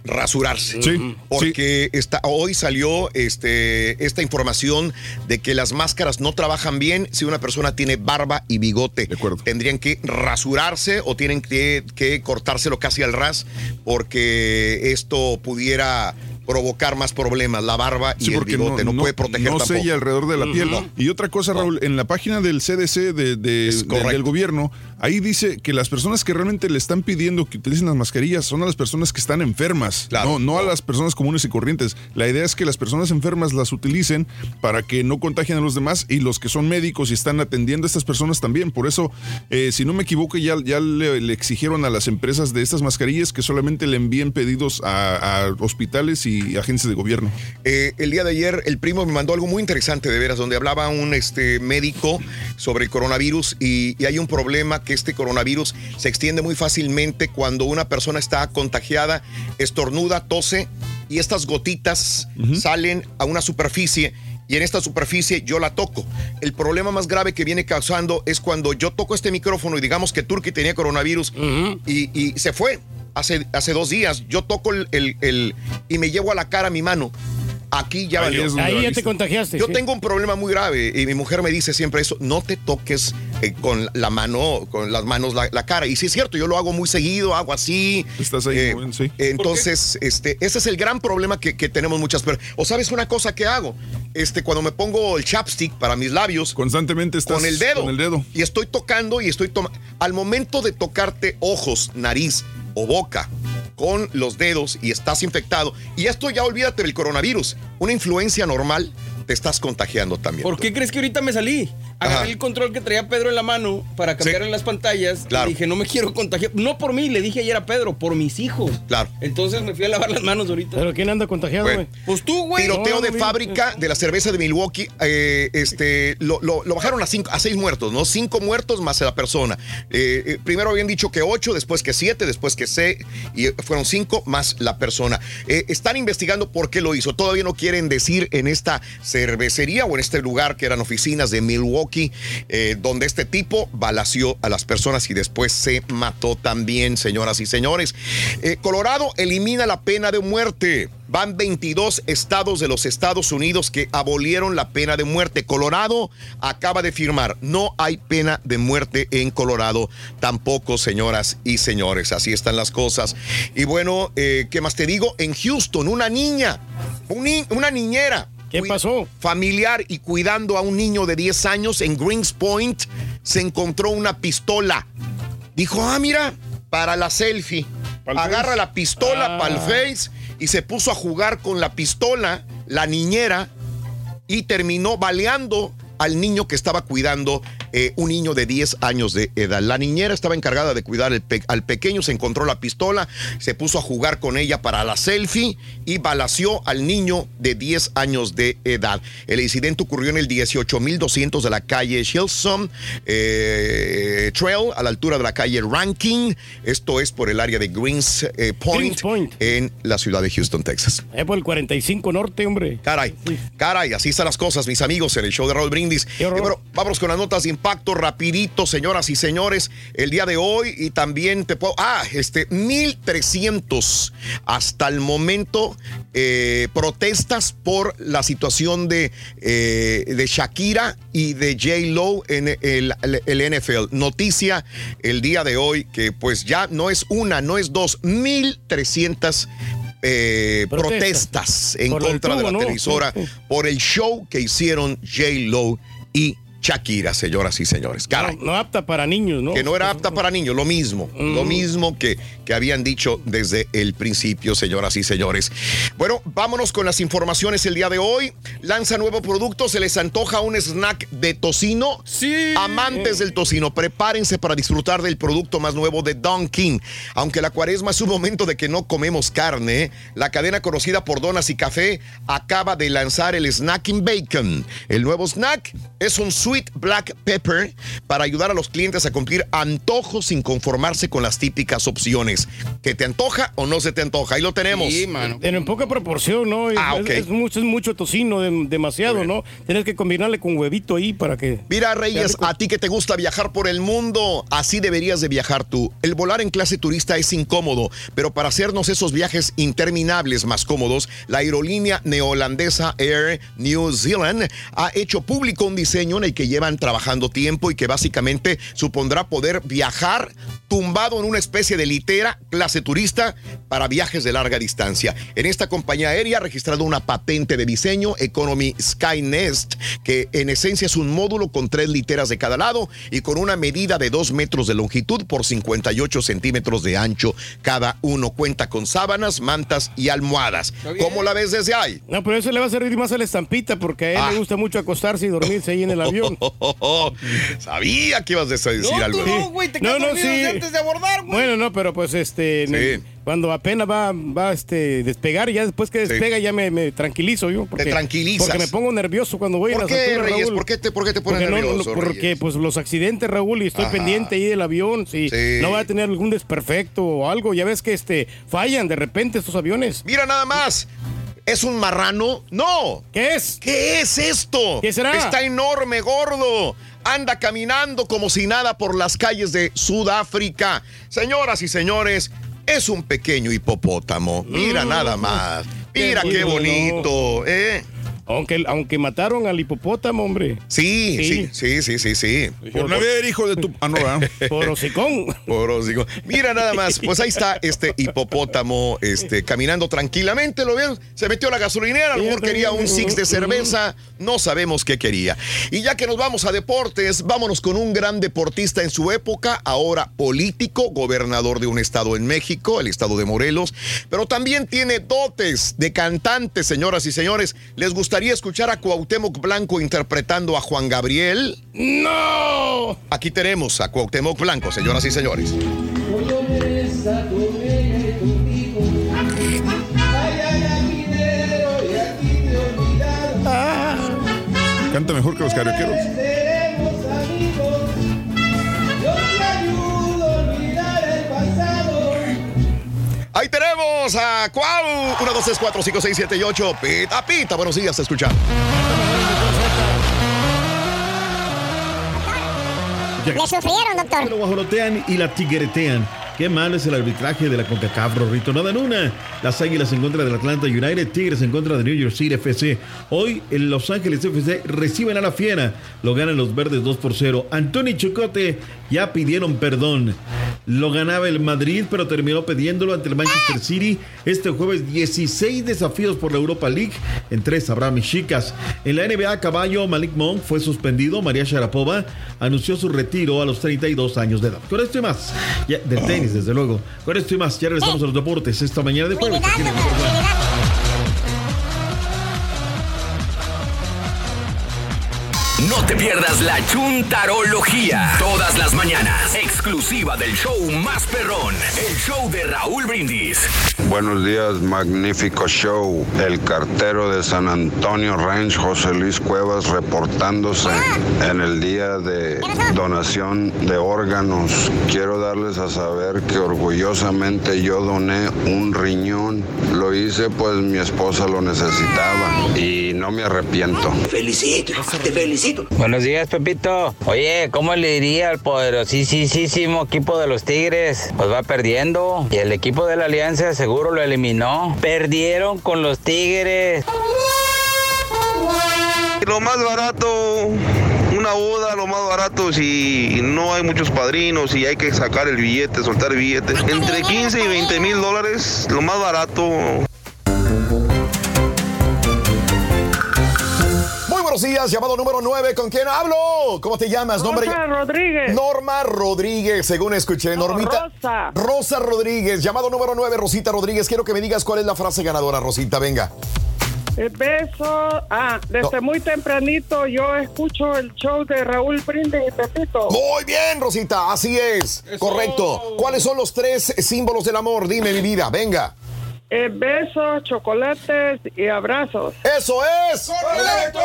Rasurarse. Sí, Porque Está, hoy salió este, esta información de que las máscaras no trabajan bien si una persona tiene barba y bigote. Tendrían que rasurarse o tienen que, que cortárselo casi al ras porque esto pudiera provocar más problemas, la barba y Sí, el bigote. No, puede proteger no tampoco. sella alrededor de la piel. Y otra cosa, Raúl, en la página del CDC de- de- de- del gobierno, ahí dice que las personas que realmente le están pidiendo que utilicen las mascarillas son a las personas que están enfermas, no, no a las personas comunes y corrientes. La idea es que las personas enfermas las utilicen para que no contagien a los demás y los que son médicos y están atendiendo a estas personas también. Por eso, eh, si no me equivoco, ya, ya le, le exigieron a las empresas de estas mascarillas que solamente le envíen pedidos a, a hospitales y agencias de gobierno. Eh, el día de ayer el primo me mandó algo muy interesante de veras, donde hablaba un este, médico sobre el coronavirus y, y hay un problema que este coronavirus se extiende muy fácilmente cuando una persona está contagiada, estornuda, tose y estas gotitas salen a una superficie. Y en esta superficie yo la toco. El problema más grave que viene causando es cuando yo toco este micrófono y digamos que Turki tenía coronavirus y, y se fue hace, hace dos días. Yo toco el, el- el- y me llevo a la cara mi mano. Aquí ya valió. Ahí ya te contagiaste, Yo sí. tengo un problema muy grave y mi mujer me dice siempre eso, no te toques eh, con la mano, con las manos la, la cara. Y sí es cierto, yo lo hago muy seguido, hago así. Estás ahí, Eh, moviendo, sí. Entonces, este, ese es el gran problema que, que tenemos muchas personas. O sabes una cosa que hago, este, cuando me pongo el chapstick para mis labios, constantemente estás con el dedo, con el dedo. y estoy tocando y estoy tomando. Al momento de tocarte ojos, nariz o boca con los dedos y estás infectado, y esto ya olvídate del coronavirus, una influencia normal, te estás contagiando también. ¿Por qué crees que ahorita me salí? Agarré Ajá. el control que traía Pedro en la mano para cambiar en las pantallas. Claro. Y dije, no me quiero contagiar. No por mí, le dije ayer a Pedro, por mis hijos. Claro. Entonces me fui a lavar las manos ahorita. ¿Pero quién anda contagiado, Bueno. güey? Pues tú, güey. Tiroteo No, de no fábrica de la cerveza de Milwaukee, eh, este, lo, lo- lo bajaron a, cinco, a seis muertos, ¿no? Cinco muertos más la persona. Eh, eh, primero habían dicho que ocho, después que siete, después que seis, y fueron cinco más la persona. Eh, están investigando por qué lo hizo. Todavía no quieren decir en esta cervecería o en este lugar que eran oficinas de Milwaukee, eh, donde este tipo balació a las personas y después se mató también, señoras y señores. Eh, Colorado elimina la pena de muerte. Van 22 estados de los Estados Unidos que abolieron la pena de muerte. Colorado acaba de firmar, no hay pena de muerte en Colorado tampoco, señoras y señores. Así están las cosas. Y bueno, eh, ¿qué más te digo? En Houston, una niña, un ni- una niñera. ¿Qué pasó? Familiar y cuidando a un niño de 10 años en Greens Point, se encontró una pistola. Dijo, ah, mira, para la selfie. Agarra la pistola Ah. para el face y se puso a jugar con la pistola, la niñera, y terminó baleando al niño que estaba cuidando, eh, un niño de 10 años de edad. La niñera estaba encargada de cuidar el pe- al pequeño, se encontró la pistola, se puso a jugar con ella para la selfie y balació al niño de 10 años de edad. El incidente ocurrió en el 18200 de la calle Shilson eh, Trail, a la altura de la calle Ranking. Esto es por el área de Greens, eh, Point, Greens Point. en la ciudad de Houston, Texas. Es por el 45 Norte, hombre. Caray, caray, así están las cosas, mis amigos, en el show de Raúl Brindis. Y bueno, vámonos con las notas de impacto rapidito, señoras y señores, el día de hoy y también te puedo... Ah, este, 1300 hasta el momento eh, protestas por la situación de, eh, de Shakira y de J. Lo en el, el NFL. Noticia el día de hoy que pues ya no es una, no es dos, 1300 eh, Protesta. protestas en Por contra de la televisora por el show que hicieron J. Lo y Shakira, señoras y señores. Caray. No, no apta para niños, ¿no? Que no era apta para niños, lo mismo, lo mismo que, que habían dicho desde el principio, señoras y señores. Bueno, vámonos con las informaciones el día de hoy. Lanza nuevo producto, se les antoja un snack de tocino. Sí. Amantes del tocino, prepárense para disfrutar del producto más nuevo de Dunkin'. Aunque la cuaresma es un momento de que no comemos carne, la cadena conocida por donas y café acaba de lanzar el Snacking Bacon. El nuevo snack es un sweet black pepper para ayudar a los clientes a cumplir antojos sin conformarse con las típicas opciones. ¿Que te antoja o no se te antoja? Ahí lo tenemos. Sí, mano. En poca proporción, ¿no? Ah, es, ok. es mucho, es mucho tocino, dem- demasiado, ¿no? Tienes que combinarle con huevito ahí para que... Mira, Reyes, a ti que te gusta viajar por el mundo, así deberías de viajar tú. El volar en clase turista es incómodo, pero para hacernos esos viajes interminables más cómodos, la aerolínea neoholandesa Air New Zealand ha hecho público un diseño en el que llevan trabajando tiempo y que básicamente supondrá poder viajar tumbado en una especie de litera clase turista para viajes de larga distancia. En esta compañía aérea ha registrado una patente de diseño Economy Skynest, que en esencia es un módulo con tres literas de cada lado y con una medida de 2 metros de longitud por 58 centímetros de ancho. Cada uno cuenta con sábanas, mantas y almohadas. ¿Cómo la ves desde ahí? No, pero eso le va a servir más a la estampita porque a él Ah. le gusta mucho acostarse y dormirse ahí en el avión. Sabía que ibas a decir No, algo. tú no, güey, te No, no, sí. antes de abordar, güey. Bueno, no, pero pues este, Sí. cuando apenas va, va este, despegar, ya después que despega ya me, me tranquilizo yo. Porque, tranquilizas. Porque me pongo nervioso cuando voy ¿Por en las qué, alturas, Reyes? Raúl. ¿Por qué te, por qué te pones Porque, no, nervioso, porque Reyes? pues los accidentes, Raúl, y estoy Ajá. pendiente ahí del avión, si Sí. no va a tener algún desperfecto o algo, ya ves que este fallan de repente estos aviones. Mira nada más. ¿Es un marrano? No. ¿Qué es? ¿Qué es esto? ¿Qué será? Está enorme, gordo. Anda caminando como si nada por las calles de Sudáfrica. Señoras y señores, es un pequeño hipopótamo. Mira Mm. nada más. Mira Qué qué bonito. bonito, ¿eh? Aunque, aunque mataron al hipopótamo, hombre. Sí, sí, Sí. sí, sí, sí, sí. Por no ver, hijo de tu. Ah, no, ¿verdad? Por hocicón. Por hocico. Mira nada más, pues ahí está este hipopótamo este, caminando tranquilamente, ¿lo ven? Se metió a la gasolinera, a lo mejor quería un six de cerveza, no sabemos qué quería. Y ya que nos vamos a deportes, vámonos con un gran deportista en su época, ahora político, gobernador de un estado en México, el estado de Morelos, pero también tiene dotes de cantante, señoras y señores. ¿Les gustaría escuchar a Cuauhtémoc Blanco interpretando a Juan Gabriel? ¡No! Aquí tenemos a Cuauhtémoc Blanco, señoras y señores. Canta mejor que los carioqueros. Tenemos a Cuau. 1, 2, 3, 4, 5, 6, 7 y 8. Pita, pita. Buenos días, te escuchamos. Le sufrieron, doctor. Lo guajolotean y la tigretean. Qué mal es el arbitraje de la CONCACAF, Rorrito. Nada en una. Las Águilas en contra del Atlanta United, Tigres en contra de New York City FC. Hoy en Los Ángeles FC reciben a la Fiera. Lo ganan los verdes 2 por 0. Antonio y Chocote ya pidieron perdón. Lo ganaba el Madrid, pero terminó pidiéndolo ante el Manchester City. Este jueves 16 desafíos por la Europa League. En tres habrá mis chicas. En la NBA, caballo Malik Monk fue suspendido. María Sharapova anunció su retiro a los 32 años de edad. Con esto y más, ya, del tenis, desde luego. Con esto y más, ya regresamos a los deportes esta mañana de jueves. No te pierdas la chuntarología. Todas las mañanas. Exclusiva del show más perrón. El show de Raúl Brindis. Buenos días, magnífico show. El cartero de San Antonio Ranch, José Luis Cuevas, reportándose en el día de donación de órganos. Quiero darles a saber que orgullosamente yo doné un riñón. Lo hice pues mi esposa lo necesitaba y no me arrepiento. Felicito, te felicito. Buenos días, Pepito. Oye, ¿cómo le diría al poderosísimo equipo de los Tigres? Pues va perdiendo. Y el equipo de la Alianza seguro lo eliminó. Perdieron con los Tigres. Lo más barato, una boda, lo más barato, si no hay muchos padrinos y hay que sacar el billete, soltar el billete. Entre 15 y 20 mil dólares, lo más barato. Buenos días, llamado número 9. ¿Con quién hablo? ¿Cómo te llamas? Nombre. Rosa Rodríguez. Norma Rodríguez, según escuché. No, Normita. Rosa. Rosa Rodríguez, llamado número 9, Rosita Rodríguez. Quiero que me digas cuál es la frase ganadora, Rosita. Venga. El beso. Ah, desde muy tempranito yo escucho el show de Raúl Brindis y Pepito. Muy bien, Rosita, así es. Correcto. ¿Cuáles son los tres símbolos del amor? Dime, mi vida. Venga. Eh, besos, chocolates y abrazos. ¡Eso es! ¡Correcto!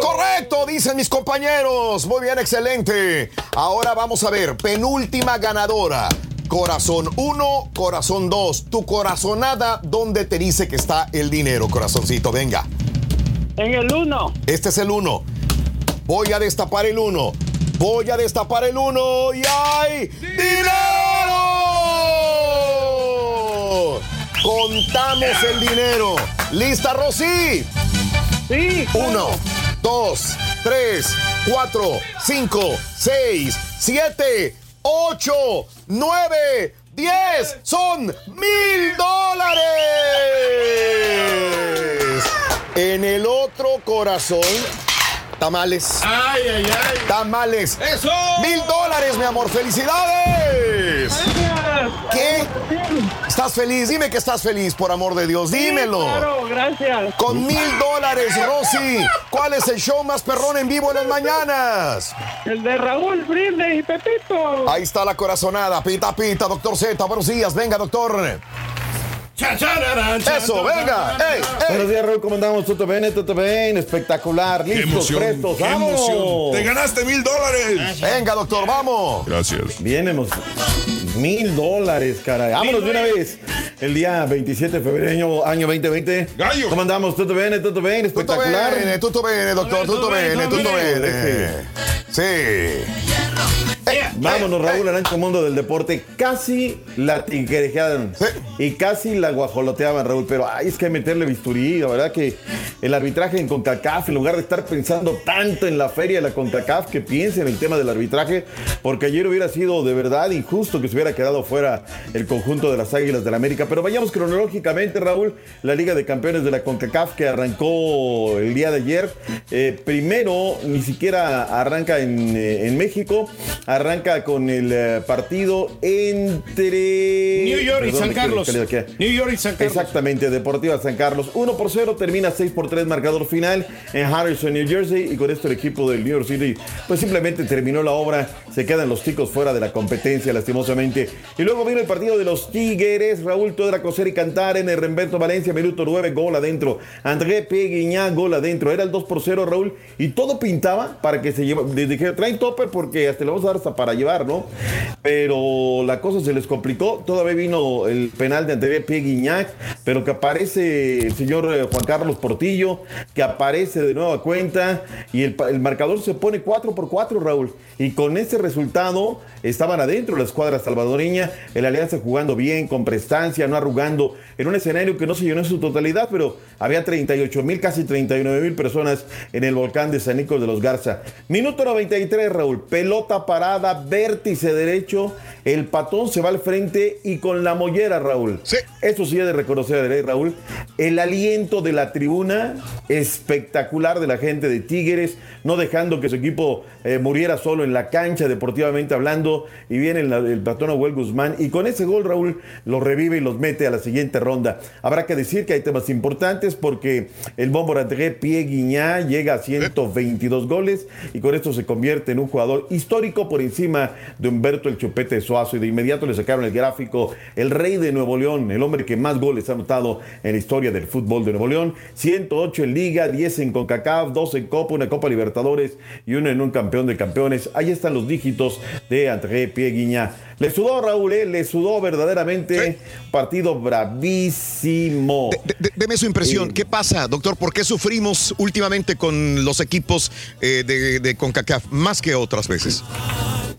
¡Correcto! Dicen mis compañeros. Muy bien, excelente. Ahora vamos a ver, penúltima ganadora. Corazón 1, corazón 2. Tu corazonada, ¿dónde te dice que está el dinero, corazoncito? Venga. En el 1. Este es el 1. Voy a destapar el 1. Voy a destapar el 1 y hay dinero. Contamos el dinero. ¿Lista, Rosy? Sí. Uno, dos, tres, cuatro, cinco, seis, siete, ocho, nueve, diez. Son mil dólares. En el otro corazón, tamales. Ay, ay, ay. Tamales. ¡Eso! Mil dólares, mi amor. ¡Felicidades! ¿Qué? ¿Estás feliz? Dime que estás feliz, por amor de Dios. Dímelo. Claro, gracias. Con mil dólares, Rosy. ¿Cuál es el show más perrón en vivo en las mañanas? El de Raúl Brindis y Pepito. Ahí está la corazonada. Pita, pita, doctor Z. Buenos días. Venga, doctor. Eso, venga. Ey, ey. Buenos días, Raúl. ¿Cómo andamos? ¿Todo bien? ¿Todo bien? Espectacular. Qué Listos, emoción, prestos. qué ¡Vamos! emoción. Te ganaste mil dólares. Venga, doctor, vamos. Gracias. Vienemos. Mil dólares, caray. Vámonos de una vez. El día 27 de febrero, año 2020. Gallo. ¿Cómo andamos? ¿Todo bien? ¿Todo bien? Espectacular. bene, tutto bene, doctor, tutto bene, tutto bene. Sí. Vámonos, Raúl Arancho Mundo del Deporte. Casi la tijerejeaban y casi la guajoloteaban, Raúl. Pero ay, es que hay que meterle bisturí. La verdad que el arbitraje en CONCACAF, en lugar de estar pensando tanto en la feria de la CONCACAF, que piense en el tema del arbitraje, porque ayer hubiera sido de verdad injusto que se hubiera quedado fuera el conjunto de las Águilas del la América. Pero vayamos cronológicamente, Raúl, la Liga de Campeones de la CONCACAF que arrancó el día de ayer. Eh, primero, ni siquiera arranca en, eh, en México, arranca con el eh, partido entre New York y San Carlos. New York y San Carlos. Exactamente, Deportiva San Carlos. 1 por 0, termina 6 por 3, marcador final en Harrison, New Jersey. Y con esto el equipo del New York City, pues simplemente terminó la obra. Se quedan los ticos fuera de la competencia, lastimosamente. Y luego vino el partido de los Tigres. Raúl Todra Coser y Cantar en el Remberto Valencia, minuto 9, gol adentro. André Peguiñá, gol adentro. Era el 2 por 0, Raúl. Y todo pintaba para que se lleve. Les dije, traen topper porque hasta le vamos a dar hasta para llevar, ¿no? Pero la cosa se les complicó. Todavía vino el penal de André Peguiñac, pero que aparece el señor eh, Juan Carlos Portillo, que aparece de nueva cuenta y el marcador se pone 4 por 4, Raúl. Y con ese resultado estaban adentro la escuadra salvadoreña, el Alianza jugando bien, con prestancia, no arrugando, en un escenario que no se llenó en su totalidad, pero había 38 mil, casi 39 mil personas en el volcán de San Nicolás de los Garza. Minuto 93, Raúl, pelota parada, vértice derecho, el patón se va al frente y con la mollera, Raúl. Eso sí es de reconocer, ¿eh, Raúl. El aliento de la tribuna espectacular de la gente de Tigres, no dejando que su equipo eh, muriera solo en la cancha, deportivamente hablando, y viene el, el patón Abuel Guzmán, y con ese gol, Raúl, los revive y los mete a la siguiente ronda. Habrá que decir que hay temas importantes porque el Bombo André Pie Guiñá llega a 122 goles y con esto se convierte en un jugador histórico por encima de Humberto el Chupete Suazo y de inmediato le sacaron el gráfico el rey de Nuevo León, el hombre que más goles ha anotado en la historia del fútbol de Nuevo León, 108 en Liga, 10 en CONCACAF, 2 en Copa, una Copa Libertadores y uno en un campeón de campeones. Ahí están los dígitos de André Pieguiña. Le sudó Raúl, ¿eh? le sudó verdaderamente. Partido bravísimo. De- de- deme su impresión. ¿Qué pasa, doctor? ¿Por qué sufrimos últimamente con los equipos eh, de, de CONCACAF más que otras veces?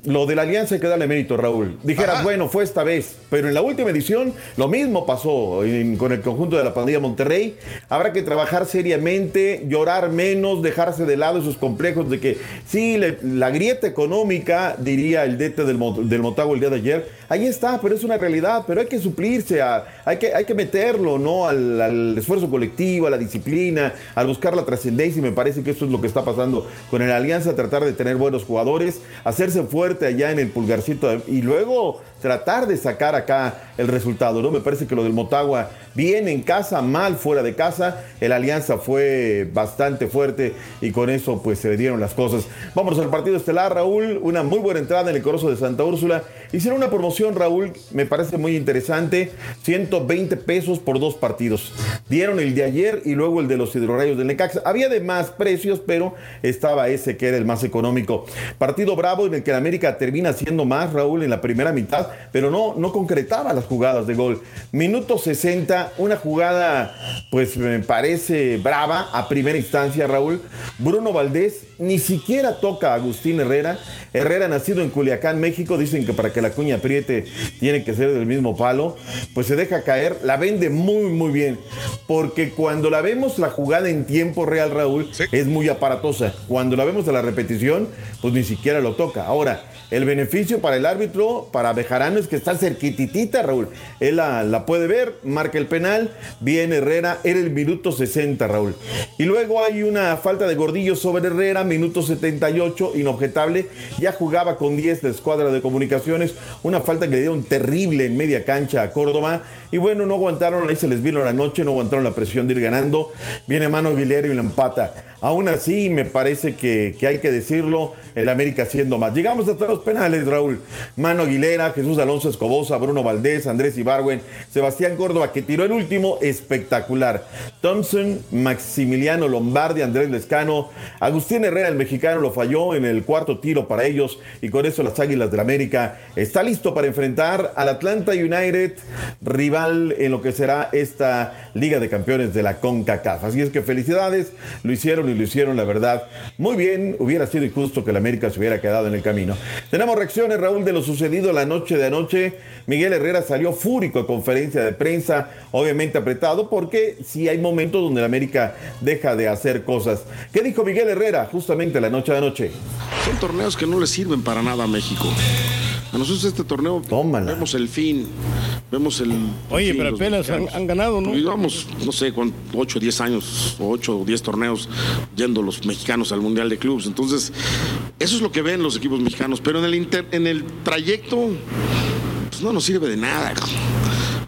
Lo de la alianza hay que darle mérito, Raúl. Dijeras, bueno, fue esta vez, pero en la última edición lo mismo pasó en- con el conjunto de la pandilla Monterrey. Habrá que trabajar seriamente, llorar menos, dejarse de lado esos complejos de que sí, le- la grieta económica, diría el DT del, del Motagua el día de ayer, ahí está, pero es una realidad, pero hay que suplirse, a- hay, que, hay que meterlo, ¿no? Al, esfuerzo colectivo, a la disciplina, al buscar la trascendencia, y me parece que esto es lo que está pasando con el Alianza, tratar de tener buenos jugadores, hacerse fuerte allá en el pulgarcito y luego tratar de sacar acá el resultado, ¿no? Me parece que lo del Motagua bien en casa, mal fuera de casa, el Alianza fue bastante fuerte y con eso pues se le dieron las cosas. Vámonos al partido estelar, Raúl, una muy buena entrada en el Corozo de Santa Úrsula. Hicieron una promoción, Raúl, me parece muy interesante, 120 pesos por dos partidos. Dieron el de ayer y luego el de los hidrorrayos del Necaxa. Había de más precios, pero estaba ese que era el más económico. Partido bravo en el que el América termina siendo más, Raúl, en la primera mitad, pero no, no concretaba las jugadas de gol. Minuto 60, una jugada, pues me parece brava a primera instancia, Raúl. Bruno Valdés ni siquiera toca a Agustín Herrera. Herrera, nacido en Culiacán, México, dicen que para que la cuña apriete tiene que ser del mismo palo. Pues se deja caer, la vende muy, muy bien. Porque cuando la vemos la jugada en tiempo real, Raúl, es muy aparatosa. Cuando la vemos a la repetición, pues ni siquiera lo toca. Ahora, el beneficio para el árbitro, para Bejarano, es que está cerquititita, Raúl. Él la, la puede ver, marca el penal, viene Herrera, era el minuto 60, Raúl. Y luego hay una falta de gordillo sobre Herrera, minuto 78, inobjetable. Ya jugaba con 10 de escuadra de comunicaciones, una falta que le dieron terrible en media cancha a Córdoba. Y bueno, no aguantaron, ahí se les vino la noche, no aguantaron la presión de ir ganando. Viene Mano Aguilera y la empata. Aún así, me parece que, que hay que decirlo, el América haciendo más. Llegamos hasta los penales, Raúl. Mano Aguilera, Jesús Alonso Escobosa, Bruno Valdés, Andrés Ibargüen, Sebastián Córdoba, que tiró el último, espectacular. Thompson, Maximiliano Lombardi, Andrés Lescano, Agustín Herrera, el mexicano, lo falló en el cuarto tiro para ellos y con eso las Águilas del América está listo para enfrentar al Atlanta United, rival en lo que será esta Liga de Campeones de la CONCACAF. Así es que felicidades, lo hicieron y lo hicieron, la verdad, muy bien. Hubiera sido injusto que el América se hubiera quedado en el camino. Tenemos reacciones, Raúl, de lo sucedido la noche de anoche. Miguel Herrera salió fúrico a conferencia de prensa, obviamente apretado, porque sí hay momentos donde el América deja de hacer cosas. ¿Qué dijo Miguel Herrera justamente la noche de anoche? Son torneos que no le sirven para nada a México. A nosotros este torneo vemos el fin, vemos el... Oye, fin, pero apenas han, ganado, ¿no? Llevamos, no sé, con 8 o 10 años, 8 o 10 torneos yendo los mexicanos al Mundial de Clubes. Entonces, eso es lo que ven los equipos mexicanos. Pero en el, inter- en el trayecto, pues no nos sirve de nada.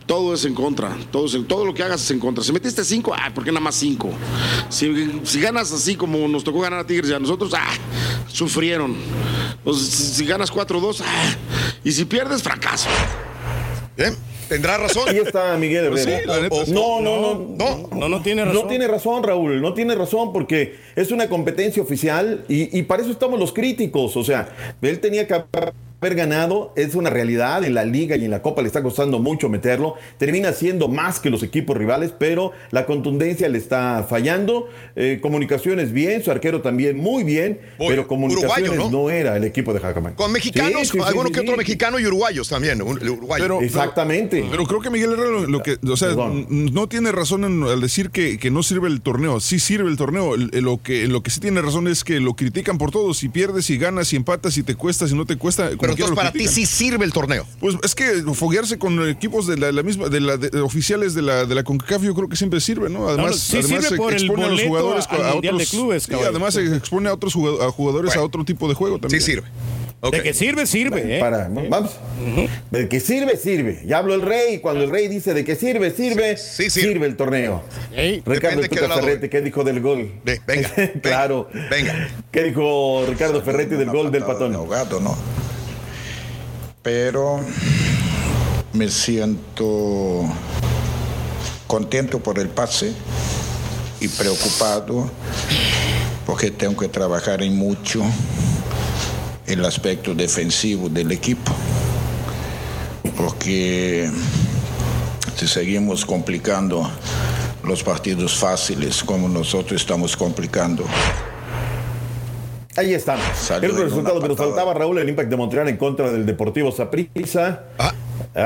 Todo es en contra. Todo, es en- todo lo que hagas es en contra. Si metiste 5, ah, ¿por qué nada más 5? Si, si ganas así como nos tocó ganar a Tigres y a nosotros, ah, sufrieron. Entonces, si, si ganas 4-2, ah, y si pierdes, fracaso. Bien, tendrá razón. Ahí está Miguel Pues sí, Herrera. la neta, sí. no, no, no, No, no, no tiene No tiene razón, Raúl, no tiene razón porque es una competencia oficial y, y para eso estamos los críticos. O sea, él tenía que haber ganado, es una realidad en la liga y en la copa le está costando mucho meterlo, termina siendo más que los equipos rivales, pero la contundencia le está fallando, Eh, comunicaciones bien, su arquero también muy bien, pero comunicaciones uruguayo, ¿no? ¿no? era el equipo de Jacamán. Con mexicanos, Sí, sí, sí, alguno sí, que otro sí. mexicano y uruguayos también. uruguayo. Exactamente. Pero creo que Miguel Herrera lo, lo que, o sea, n- no tiene razón en- al decir que, que no sirve el torneo. Sí sirve el torneo. Lo que lo que sí tiene razón es que lo critican por todo. Si pierdes, si ganas, si empatas, si te cuesta, si no te cuesta. como Pero para ti sí sirve el torneo. Pues es que foguearse con equipos de la, la misma, de la de- oficiales de la de la CONCACAF, yo creo que siempre sirve, ¿no? Además, no, sí además sirve por el expone a los jugadores a de otros, Clubes, sí, además se expone a otros a jugadores a otro tipo de juego también. Sí sirve. De que sirve, sirve. ¿eh? Para, vamos. De que sirve, sirve. Ya habló el rey. Cuando el rey dice de que sirve, sirve, sirve el torneo. Ricardo Depende qué Tuca. Ferretti, ¿qué dijo del gol? venga, claro. Venga. ¿Qué dijo Ricardo Ferretti del gol del patón? gato, ¿no? Pero me siento contento por el pase y preocupado porque tengo que trabajar en mucho el aspecto defensivo del equipo. Porque si seguimos complicando los partidos fáciles como nosotros estamos complicando. Ahí están. El resultado que nos faltaba, Raúl, el Impact de Montreal en contra del Deportivo Saprissa. Ah,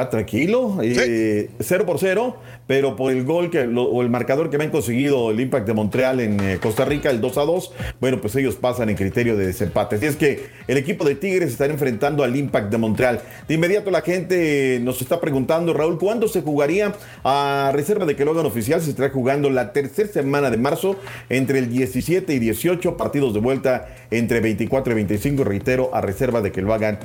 tranquilo. eh, cero por cero, pero por el gol que, lo- o el marcador que me han conseguido el Impact de Montreal en eh, Costa Rica, el 2 a 2, bueno, pues ellos pasan en criterio de desempate. Así es que el equipo de Tigres estará enfrentando al Impact de Montreal. De inmediato la gente nos está preguntando, Raúl, ¿cuándo se jugaría a reserva de que lo hagan oficial? Se estará jugando la tercera semana de marzo entre el 17 y 18 partidos de vuelta entre 24 y 25, reitero, a reserva de que lo hagan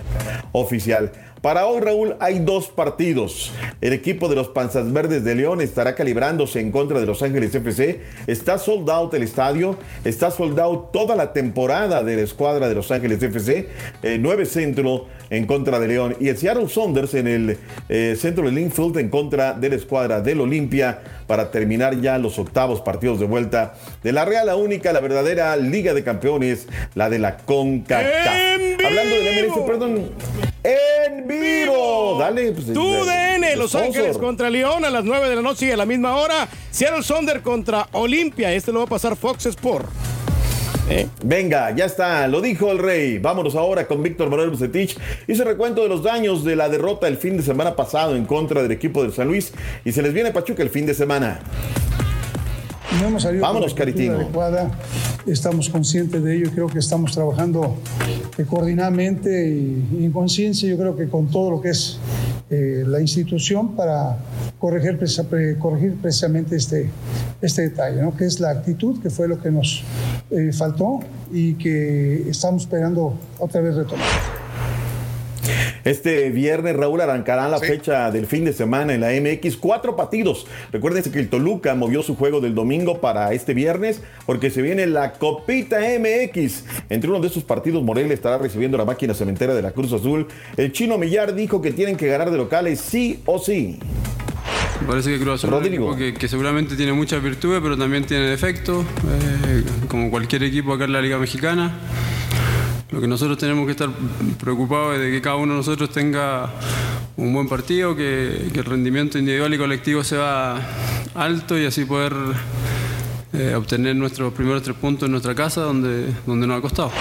oficial. Para hoy, Raúl, hay dos partidos. El equipo de los Panzas Verdes de León estará calibrándose en contra de Los Ángeles FC. Está sold out el estadio. Está sold out toda la temporada de la escuadra de Los Ángeles FC. Eh, 9 centro en contra de León. Y el Seattle Saunders en el eh, centro de Linfield en contra de la escuadra del Olimpia para terminar ya los octavos partidos de vuelta de la Real, la única, la verdadera Liga de Campeones, la de la CONCACAF. Hablando de la MLS, perdón. En vivo. Dale. Pues, Tu eh, DN, Los sponsor. Ángeles contra León a las 9 de la noche y a la misma hora. Seattle Sonder contra Olimpia. Este lo va a pasar Fox Sport. Venga, ya está, lo dijo el rey. Vámonos ahora con Víctor Manuel Bucetich. Hizo recuento de los daños de la derrota el fin de semana pasado en contra del equipo del San Luis y se les viene Pachuca el fin de semana. No hemos salido Vámonos, Caritino. adecuada. Estamos conscientes de ello y creo que estamos trabajando eh, coordinadamente y, en conciencia, yo creo que con todo lo que es eh, la institución para corregir, presa- pre- corregir precisamente este, este detalle, ¿no? que es la actitud, que fue lo que nos eh, faltó y que estamos esperando otra vez retomar. Este viernes, Raúl, arrancará la fecha del fin de semana en la MX. Cuatro partidos. Recuérdense que el Toluca movió su juego del domingo para este viernes porque se viene la Copita MX. Entre uno de esos partidos, Morelia estará recibiendo la máquina cementera de la Cruz Azul. El chino Millar dijo que tienen que ganar de locales sí o sí. Parece que Cruz Azul es un Rodrigo. equipo que, que seguramente tiene muchas virtudes, pero también tiene defectos, eh, como cualquier equipo acá en la Liga Mexicana. Lo que nosotros tenemos que estar preocupados es de que cada uno de nosotros tenga un buen partido, que, el rendimiento individual y colectivo sea alto y así poder eh, obtener nuestros primeros tres puntos en nuestra casa, donde, donde nos ha costado.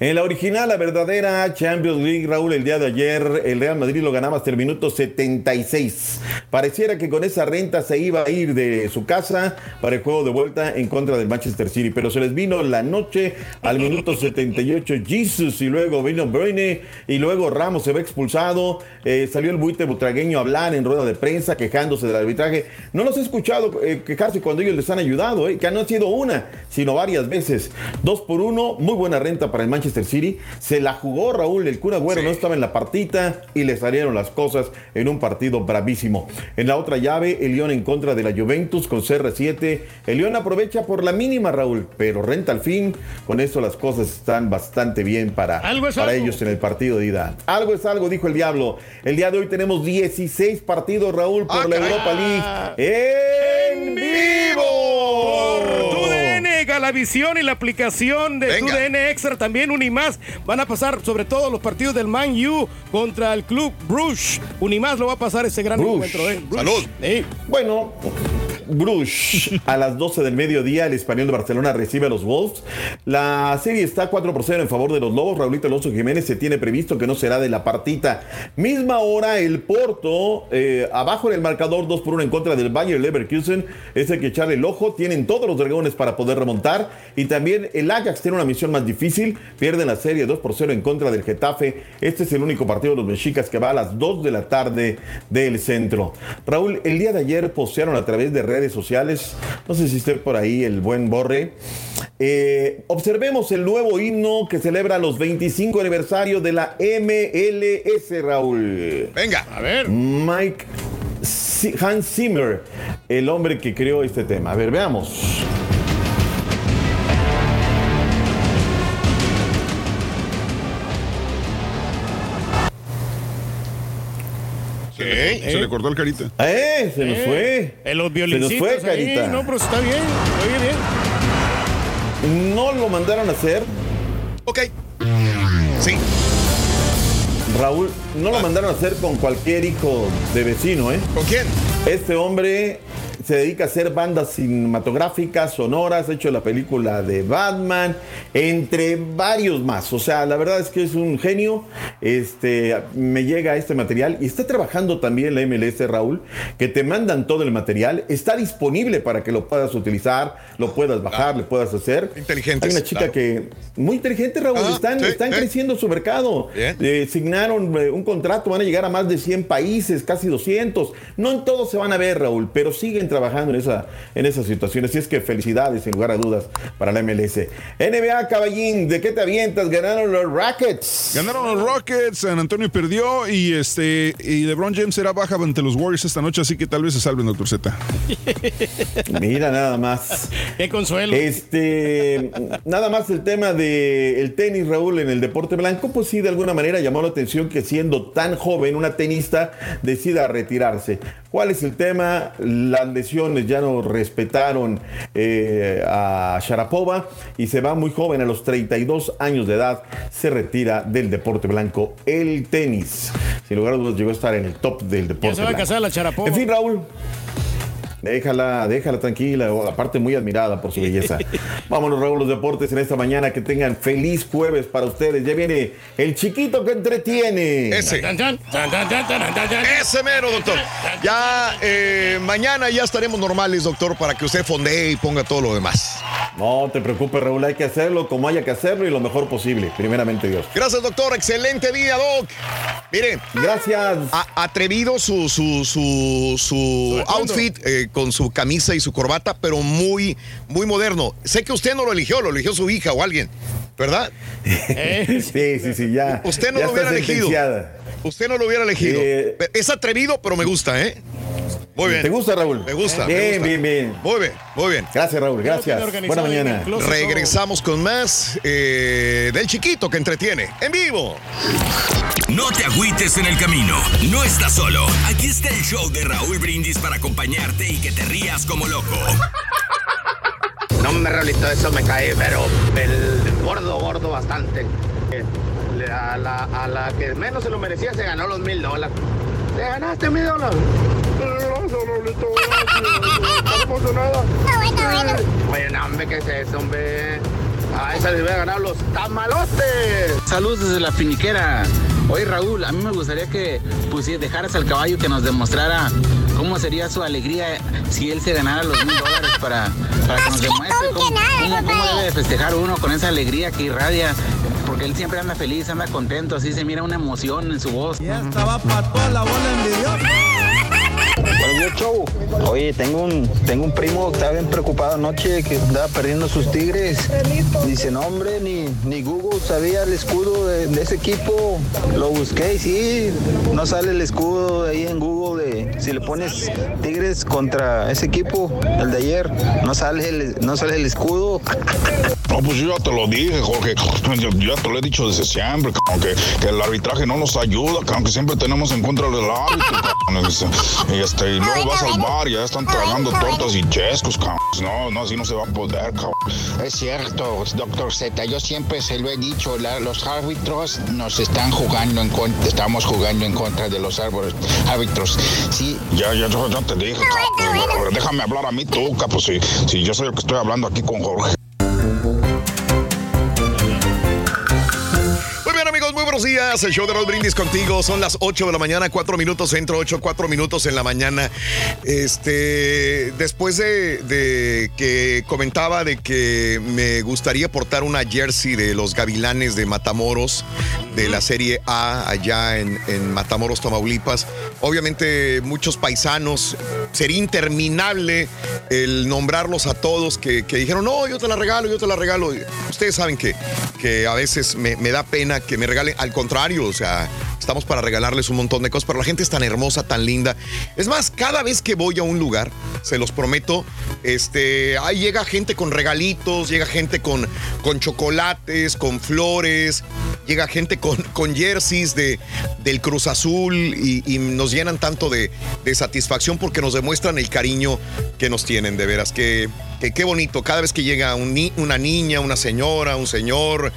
En la original, la verdadera Champions League, Raúl, el día de ayer el Real Madrid lo ganaba hasta el minuto 76. Pareciera que con esa renta se iba a ir de su casa para el juego de vuelta en contra del Manchester City, pero se les vino la noche al minuto 78 Jesus y luego vino Bruyne y luego Ramos se ve expulsado, eh, salió el buite butragueño a hablar en rueda de prensa quejándose del arbitraje. No los he escuchado eh, quejarse cuando ellos les han ayudado, eh, que no ha sido una, sino varias veces. Dos por uno, muy buena renta para el Manchester City. Se la jugó Raúl, el cura Güero no estaba en la partita y le salieron las cosas en un partido bravísimo. En la otra llave, el León en contra de la Juventus con CR7. El León aprovecha por la mínima, Raúl, pero renta al fin. Con eso las cosas están bastante bien para, Algo para algo. ellos en el partido de ida. Algo es algo, dijo el Diablo. El día de hoy tenemos 16 partidos, Raúl, por la Europa League. ¡En vivo! Tu DN, Galavisión y la aplicación de Tu DN Extra también Unimás van a pasar sobre todo los partidos del Man U contra el club Bruges. Unimás lo va a pasar ese gran Bruges. encuentro. ¿eh? Bruges. Salud. Sí. Bueno, Bruges a las 12 del mediodía, el español de Barcelona recibe a los Wolves. La serie está 4 por 0 en favor de los Lobos. Raulito Alonso Jiménez se tiene previsto que no será de la partita. Misma hora, el Porto, eh, abajo en el marcador 2 por 1 en contra del Bayern Leverkusen. Es el que echarle el ojo. Tienen todos los dragones para poder remontar. Y también el Ajax tiene una misión más difícil. Pierden la serie 2 por 0 en contra del Getafe. Este es el único partido de los mexicas que va a las 2 de la tarde del centro. Raúl, el día de ayer postearon a través de redes sociales, no sé si esté por ahí el buen Borre, eh, observemos el nuevo himno que celebra los 25 aniversarios de la MLS, Raúl. Venga. A ver. Mike Hans Zimmer, el hombre que creó este tema. A ver, veamos. Se le cortó el carita. ¡Eh! Se nos Eh, fue. En los Se nos fue, ahí. carita. No, pero está bien. Oye, bien. No lo mandaron a hacer. Ok. Sí. Raúl, no lo mandaron a hacer con cualquier hijo de vecino, ¿eh? ¿Con quién? Este hombre se dedica a hacer bandas cinematográficas, sonoras, ha hecho la película de Batman, entre varios más. O sea, la verdad es que es un genio. Este, me llega este material y está trabajando también la MLS, Raúl, que te mandan todo el material. Está disponible para que lo puedas utilizar, lo puedas bajar, le puedas hacer. Inteligentes, Hay una chica claro. que, muy inteligente, Raúl, Ah, están, sí, están sí. creciendo su mercado. Eh, signaron eh, un contrato, van a llegar a más de 100 países, casi 200. No en todos se van a ver, Raúl, pero siguen trabajando en esa, en esa situación. Así es que felicidades, sin lugar a dudas, para la MLS. NBA, caballín, ¿de qué te avientas? Ganaron los Rockets. Ganaron los Rockets, San Antonio perdió y este y LeBron James será baja ante los Warriors esta noche, así que tal vez se salven, doctor Z. Mira nada más. Qué consuelo. Este, nada más el tema del el tenis, Raúl, en el deporte blanco, pues sí, de alguna manera llamó la atención que siendo tan joven, una tenista decida retirarse. ¿Cuál es el tema? Las lesiones ya no respetaron eh, a Sharapova y se va muy joven, a los 32 años de edad, se retira del deporte blanco, el tenis. Sin lugar a dudas, llegó a estar en el top del deporte Ya se va a blanco. casar la Charapova. En fin, Raúl. Déjala, déjala tranquila, o aparte muy admirada por su belleza. Vámonos, Raúl, los deportes en esta mañana. Que tengan feliz jueves para ustedes. Ya viene el chiquito que entretiene. Ese. Ese mero, doctor. Ya eh, mañana ya estaremos normales, doctor, para que usted fondee y ponga todo lo demás. No te preocupes, Raúl, hay que hacerlo como haya que hacerlo y lo mejor posible. Primeramente, Dios. Gracias, doctor. Excelente día, doc. Mire, Gracias. a- atrevido su, su, su, su outfit eh, con su camisa y su corbata, pero muy, muy moderno. Sé que usted no lo eligió, lo eligió su hija o alguien, ¿verdad? Eh, Sí, sí, sí, ya. Usted no ya lo hubiera elegido. Usted no lo hubiera elegido. Eh, es atrevido, pero me gusta, ¿eh? Muy bien. ¿Te gusta, Raúl? Me gusta, me Bien, gusta. bien, bien. Muy bien, muy bien. Gracias, Raúl. Gracias. Buena mañana. Regresamos con más eh, del chiquito que entretiene en vivo. No te agüites en el camino. No estás solo. Aquí está el show de Raúl Brindis para acompañarte y que te rías como loco. No me realito eso me cae, pero el gordo, gordo bastante. Eh, A la, a la que menos se lo merecía se ganó los mil dólares. ¿Te ganaste mil dólares? Ah, bueno, bueno. Oye, no, hombre, ¿qué es eso, hombre? A esa le voy a ganar los tamalotes. Saludos desde la finiquera. Oye Raúl, a mí me gustaría que pues, dejaras al caballo que nos demostrara cómo sería su alegría si él se ganara los mil dólares para, para que nos demuestre cómo, cómo- cómo debe de festejar uno con esa alegría que irradia. Porque él siempre anda feliz, anda contento, así se mira una emoción en su voz. Ya estaba para toda la bola envidiosa. Oye, tengo un, tengo un primo que estaba bien preocupado anoche que andaba perdiendo sus tigres. Dice, no, hombre, ni, ni Google sabía el escudo de, ese equipo. Lo busqué y sí, no sale el escudo ahí en Google de si le pones tigres contra ese equipo, el de ayer, no sale no sale el escudo. No, pues yo ya te lo dije, Jorge. Yo ya te lo he dicho desde siempre, cabrón, que, que el arbitraje no nos ayuda, cabrón, que siempre tenemos en contra del árbitro, cabrón. Y, este, y luego vas al bar y ya están tragando tortas y chescos, cabrón. No, no, así no se va a poder, cabrón. Es cierto, doctor Z, yo siempre se lo he dicho, la- los árbitros nos están jugando en contra, estamos jugando en contra de los árboles, árbitros. Sí, Ya, ya, ya, ya te dije, cabrón. Déjame hablar a mí tú, capo, si, si yo soy el que estoy hablando aquí con Jorge. Buenos días. El show de Raúl Brindis contigo. Son las 8 de la mañana, 4 minutos centro, 8, 4 minutos en la mañana. Este, después de, de que comentaba de que me gustaría portar una jersey de los Gavilanes de Matamoros, de la Serie A allá en, en Matamoros, Tamaulipas. Obviamente, muchos paisanos, sería interminable el nombrarlos a todos que, que dijeron, no, yo te la regalo, yo te la regalo. Ustedes saben que, que a veces me, me da pena que me regalen. Al contrario, o sea, estamos para regalarles un montón de cosas, pero la gente es tan hermosa, tan linda. Es más, cada vez que voy a un lugar, se los prometo, este, ahí llega gente con regalitos, llega gente con, con chocolates, con flores. llega gente con, con jerseys de, del Cruz Azul y, y nos llenan tanto de, de satisfacción porque nos demuestran el cariño que nos tienen, de veras, que, que qué bonito, cada vez que llega una niña, una señora, un señor,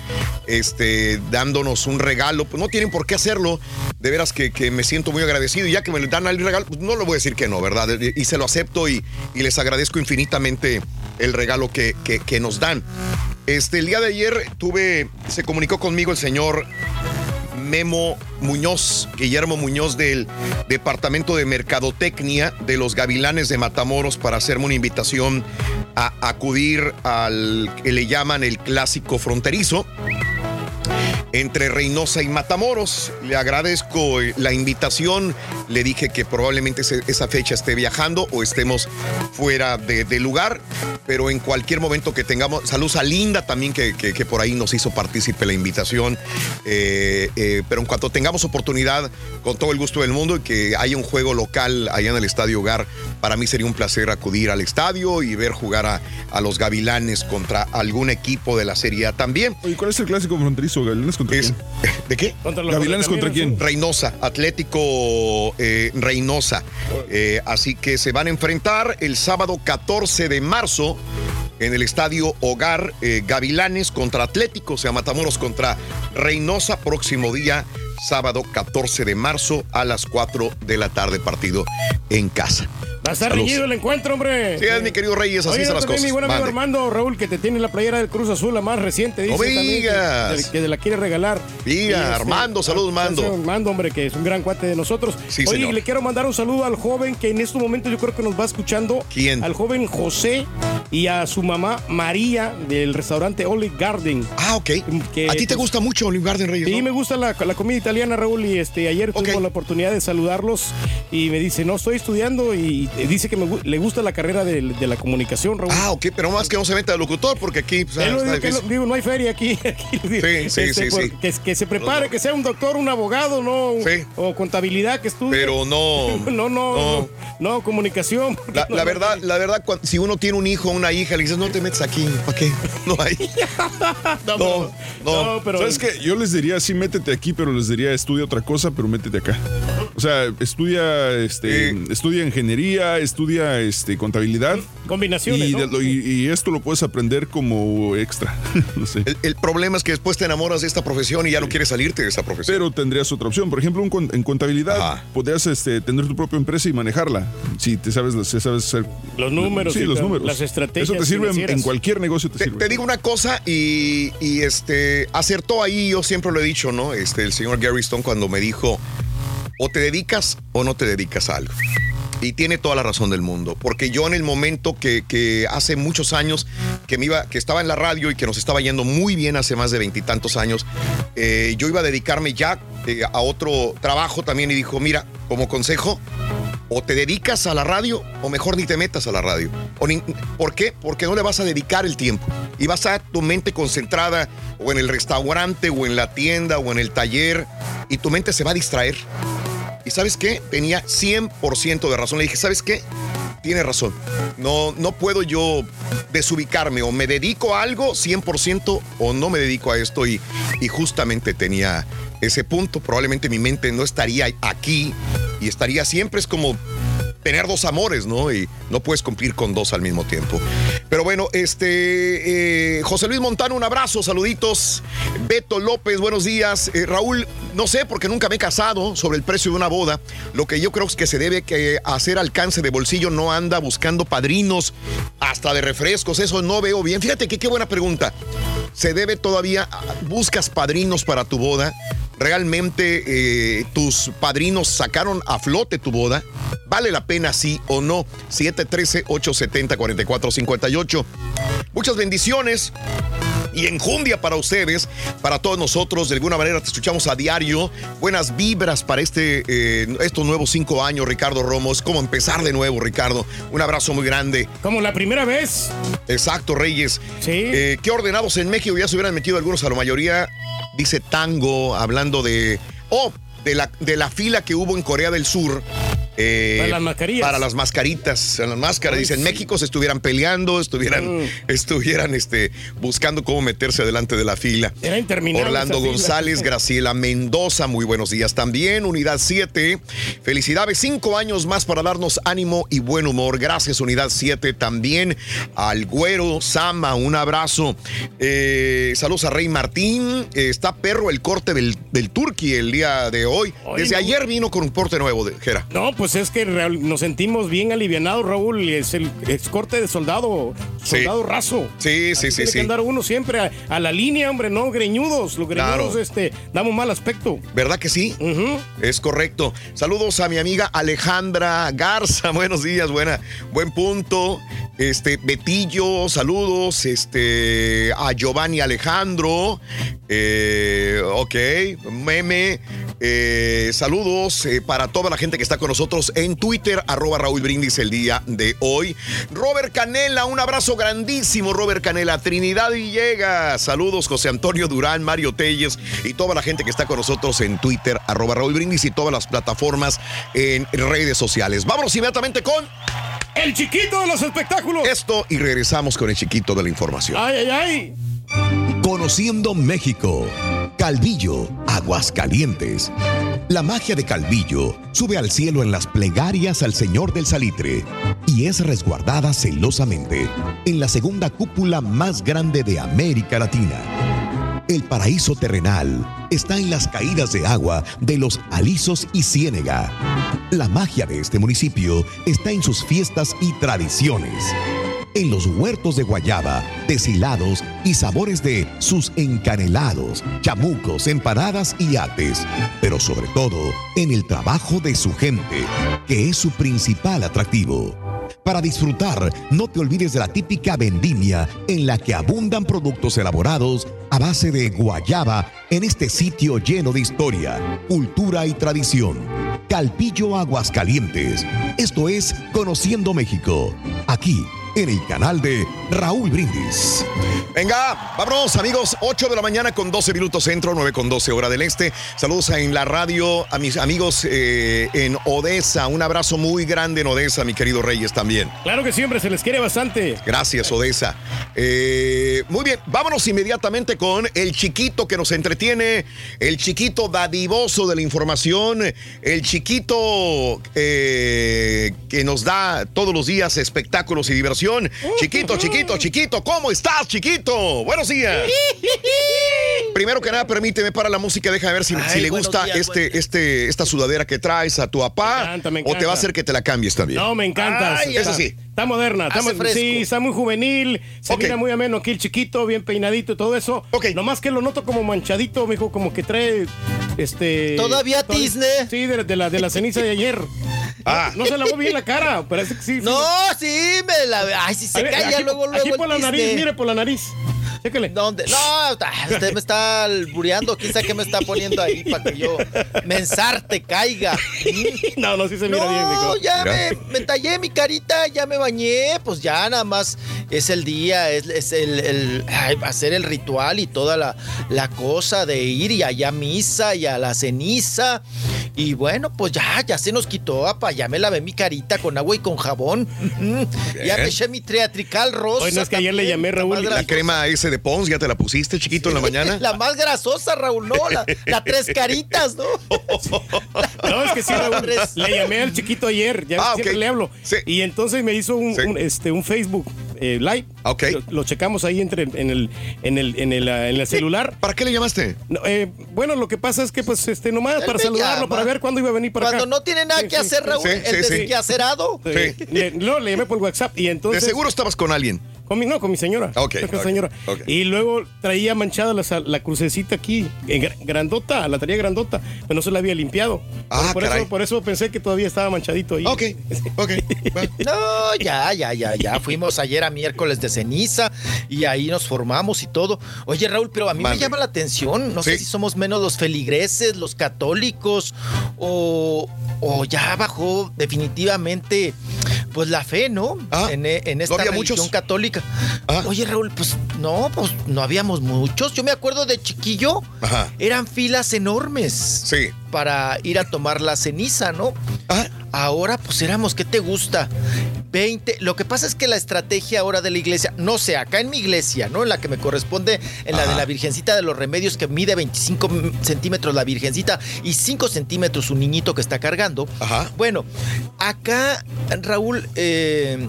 este, dándonos un regalo, pues no tienen por qué hacerlo, de veras que, que me siento muy agradecido y ya que me dan el regalo, pues no le voy a decir que no, ¿verdad? Y se lo acepto y, y les agradezco infinitamente el regalo que, que- que nos dan. Este, el día de ayer tuve, se comunicó conmigo el señor Memo Muñoz, Guillermo Muñoz del Departamento de Mercadotecnia de los Gavilanes de Matamoros para hacerme una invitación a acudir al que le llaman el clásico fronterizo entre Reynosa y Matamoros. Le agradezco eh, la invitación. Le dije que probablemente esa fecha esté viajando o estemos fuera de, lugar, pero en cualquier momento que tengamos. Saludos a Linda también, que por ahí nos hizo partícipe la invitación. Eh, eh, pero en cuanto tengamos oportunidad, con todo el gusto del mundo, y que haya un juego local allá en el Estadio Hogar, para mí sería un placer acudir al estadio y ver jugar a, a los Gavilanes contra algún equipo de la Serie A también. ¿Y cuál es el clásico fronterizo? ¿Gavilanes contra quién? ¿De qué? Contra los ¿Gavilanes contra quién? Reynosa, Atlético eh, Reynosa. Eh, así que se van a enfrentar el sábado 14 de marzo en el estadio Hogar eh, Gavilanes contra Atlético, o sea, Matamoros contra Reynosa, próximo día, sábado 14 de marzo a las 4 de la tarde, partido en casa. Va a estar reñido el encuentro, hombre. Sí, es mi querido Reyes, así Oye, son las cosas. Mi buen amigo Mande. Armando Raúl, que te tiene la playera del Cruz Azul, la más reciente, dice también que-. Que, la quiere regalar. Diga, Armando, saludos, Mando. Armando, hombre, que es un gran cuate de nosotros. Sí, Oye, señor. le quiero mandar un saludo al joven que en estos momentos yo creo que nos va escuchando. ¿Quién? Al joven José y a su mamá María del restaurante Olive Garden. Ah, ok. Que, ¿A ti te gusta mucho Olive Garden, Reyes? Sí, no? me gusta la, la comida italiana, Raúl, y este ayer tuvimos la oportunidad de saludarlos y me dice, no, estoy estudiando y dice que me le gusta la carrera de, de la comunicación, Raúl. Ah, ok, pero más que no se meta de locutor, porque aquí pues, Él lo está digo, que no, digo, no hay feria aquí. aquí. Sí, sí, Este, sí, por- sí. Que, que se prepare, que sea un doctor, un abogado, no o contabilidad que estudie. Pero no. no, no, no, no, comunicación. La, la verdad, la verdad, si uno tiene un hijo o una hija, le dices, no te metes aquí, ¿para qué? No hay. no, No, pero- ¿Sabes qué? Yo les diría, sí, métete aquí, pero les diría, estudia otra cosa, pero métete acá. O sea, estudia, este, estudia ingeniería, estudia, este, contabilidad. Combinaciones, Y, ¿no? de- lo- y- y esto lo puedes aprender como extra. no sé. El, el problema es que después te enamoras de esta profesión y ya no quieres salirte de esa profesión. Pero tendrías otra opción. Por ejemplo, un en contabilidad podrías este, tener tu propia empresa y manejarla. Si te sabes, si sabes hacer Los números Sí, y los números. las estrategias Eso te sirve en, financieras. en cualquier negocio. Te, Te, sirve. te digo una cosa y, y, este acertó ahí, yo siempre lo he dicho, ¿no? Este, el señor Gary Stone cuando me dijo, o te dedicas o no te dedicas a algo. Y tiene toda la razón del mundo, porque yo en el momento que, hace muchos años que me iba, que estaba en la radio y que nos estaba yendo muy bien hace más de veintitantos años, eh, yo iba a dedicarme ya eh, a otro trabajo también y dijo, mira, como consejo, o te dedicas a la radio o mejor ni te metas a la radio. O ¿Por qué? Porque no le vas a dedicar el tiempo y vas a tu mente concentrada o en el restaurante o en la tienda o en el taller y tu mente se va a distraer. ¿Y sabes qué? Tenía 100% de razón. Le dije, ¿sabes qué? Tiene razón. No, no puedo yo desubicarme. O me dedico a algo 100% o no me dedico a esto. Y, y justamente tenía ese punto. Probablemente mi mente no estaría aquí y estaría siempre. Es como tener dos amores, ¿no? Y no puedes cumplir con dos al mismo tiempo. Pero bueno, este, eh, José Luis Montano, un abrazo, saluditos. Beto López, buenos días. Eh, Raúl, no sé, porque nunca me he casado sobre el precio de una boda. Lo que yo creo es que se debe que hacer alcance de bolsillo, no anda buscando padrinos hasta de refrescos, eso no veo bien. Fíjate que qué buena pregunta. ¿Se debe todavía, buscas padrinos para tu boda? ¿Realmente eh, tus padrinos sacaron a flote tu boda? ¿Vale la pena sí o no? 713-870-4458. Muchas bendiciones y enjundia para ustedes, para todos nosotros. De alguna manera te escuchamos a diario. Buenas vibras para este, eh, estos nuevos cinco años, Ricardo Romo. Es como empezar de nuevo, Ricardo. Un abrazo muy grande. Como la primera vez. Exacto, Reyes. Sí. Eh, qué ordenados en México. Ya se hubieran metido algunos a la mayoría. Dice Tango, hablando de. Oh, de la, de la fila que hubo en Corea del Sur. Eh, Para las mascarillas. Para las mascaritas, las máscaras. Ay, Dicen, sí. México se estuvieran peleando, estuvieran, Mm. estuvieran este, buscando cómo meterse delante de la fila. Era interminable Orlando fila. González, Graciela Mendoza, muy buenos días también. Unidad 7, felicidades, cinco años más para darnos ánimo y buen humor. Gracias, Unidad 7 también. Al Güero, Sama, un abrazo. Eh, saludos a Rey Martín. Eh, está perro el corte del, del Turqui el día de hoy. Ay, Desde no. ayer vino con un corte nuevo de Jera. No, pues es que real- nos sentimos bien alivianados, Raúl. Es el es corte de soldado, soldado raso. Sí, sí, sí, Tiene sí. que andar uno siempre a, a la línea, hombre, no greñudos. Los greñudos, Claro. este, damos mal aspecto. ¿Verdad que sí? Es correcto. Saludos a mi amiga Alejandra Garza. Buenos días, buena, buen punto. Este, Betillo, saludos. Este, a Giovanni Alejandro. Eh, ok, meme. Eh, saludos eh, para toda la gente que está con nosotros en Twitter, arroba Raúl Brindis el día de hoy. Robert Canela, un abrazo grandísimo, Robert Canela. Trinidad Villegas, saludos José Antonio Durán, Mario Telles y toda la gente que está con nosotros en Twitter, arroba Raúl Brindis y todas las plataformas en redes sociales. Vámonos inmediatamente con... El chiquito de los espectáculos. Esto y regresamos con el chiquito de la información. Ay, ay, ay. Conociendo México. Calvillo, Aguascalientes. La magia de Calvillo sube al cielo en las plegarias al Señor del Salitre y es resguardada celosamente en la segunda cúpula más grande de América Latina. El paraíso terrenal está en las caídas de agua de los alisos y ciénega. La magia de este municipio está en sus fiestas y tradiciones en los huertos de guayaba, deshilados y sabores de sus encanelados, chamucos, empanadas y ates, pero sobre todo en el trabajo de su gente, que es su principal atractivo. Para disfrutar, no te olvides de la típica vendimia en la que abundan productos elaborados a base de guayaba en este sitio lleno de historia, cultura y tradición. Calpillo Aguascalientes. Esto es Conociendo México. Aquí en el canal de Raúl Brindis. Venga, vámonos amigos, 8 de la mañana con 12 minutos centro, 9 con 12 hora del este. Saludos en la radio a mis amigos eh, en Odessa. Un abrazo muy grande en Odessa, mi querido Reyes también. Claro que siempre se les quiere bastante. Gracias, Odessa. Eh, muy bien, vámonos inmediatamente con el chiquito que nos entretiene, el chiquito dadivoso de la información, el chiquito eh, que nos da todos los días espectáculos y diversión. Chiquito, chiquito, chiquito, ¿cómo estás, chiquito? Buenos días. Primero que nada, permíteme para la música, déjame ver si, Ay, si le gusta días, este, este, esta sudadera que traes a tu papá. encanta, me O te va encanta. a hacer que te la cambies también. No, me encanta. Ay, Está- eso sí. Está moderna. Está, Hace mu- fresco. sí, está muy juvenil. Se Ok. mira muy ameno aquí el chiquito, bien peinadito y todo eso. Nomás que lo noto como manchadito, mijo, como que trae este. ¿Todavía tizne? Sí, de, de la, de la ceniza de ayer. Ah. No, se lavó bien la cara. Parece que sí. No, sí, me la. Ay, si se A ver, calla aquí- luego, luego. Aquí por la nariz, mire, por la nariz. ¿Dónde? No, ah, usted me está albureando. Quizá que me está poniendo ahí para que yo me ensarte, caiga. No, no, sí se mira no, bien, mijo. ya me, me tallé mi carita, ya me bañé, pues ya nada más es el día, es, es el, el- ay, hacer el ritual y toda la, la cosa de ir y allá a misa y a la ceniza. Y bueno, pues ya, ya se nos quitó, apa, ya me lavé mi carita con agua y con jabón. Mm, Ya me eché mi triatrical rosa. Oye, no es que ayer le llamé, la Raúl, más y La grasosa. De Pons, ¿ya te la pusiste, chiquito, en la mañana? La más grasosa, Raúl, no, la, la tres caritas, ¿no? No, es que sí, Raúl, le llamé al chiquito ayer, ya Ah, siempre le hablo. Y entonces me hizo un, un, este, un Facebook eh, Live. Ok. Lo, lo checamos ahí entre, en, el, en, el, en, el, en el celular. ¿Para qué le llamaste? No, eh, bueno, lo que pasa es que, pues, este, nomás Él para saludarlo, llama. para ver cuándo iba a venir para Cuando acá. no tiene nada Sí, que sí, hacer, sí. Raúl, Sí, el sí, sí. desquacerado. Sí. Le, no, le llamé por WhatsApp y entonces... De seguro estabas con alguien. Con mi, no, con mi señora. Ok, Con mi ok, señora. ok. Y luego traía manchada la, la crucecita aquí, grandota, la traía grandota, pero no se la había limpiado. Ah, por, caray. eso, por eso pensé que todavía estaba manchadito ahí. Ok, ok. No, ya, ya, ya, ya. Fuimos ayer a miércoles de ceniza y ahí nos formamos y todo. Oye, Raúl, pero a mí me llama la atención. No sé si somos menos los feligreses, los católicos o, o ya bajó definitivamente pues la fe, ¿no? en, e- en esta Ah, había religión muchos? católica. Oye, Raúl, pues no, pues no habíamos muchos. Yo me acuerdo de chiquillo, Ajá. eran filas enormes. Sí. Para ir a tomar la ceniza, ¿no? Ahora pues éramos, ¿qué te gusta? 20. Lo que pasa es que la estrategia ahora de la iglesia, no sé, acá en mi iglesia, ¿no? En la que me corresponde, en la de la Virgencita de los Remedios, que mide 25 centímetros la Virgencita y 5 centímetros un niñito que está cargando. Ajá. Bueno, acá, Raúl, eh,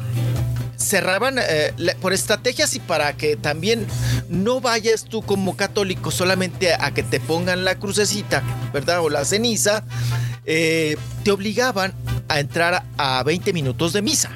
cerraban eh, por estrategias y para que también no vayas tú como católico solamente a, que te pongan la crucecita, ¿verdad? O la ceniza, eh, te obligaban a entrar a 20 minutos de misa.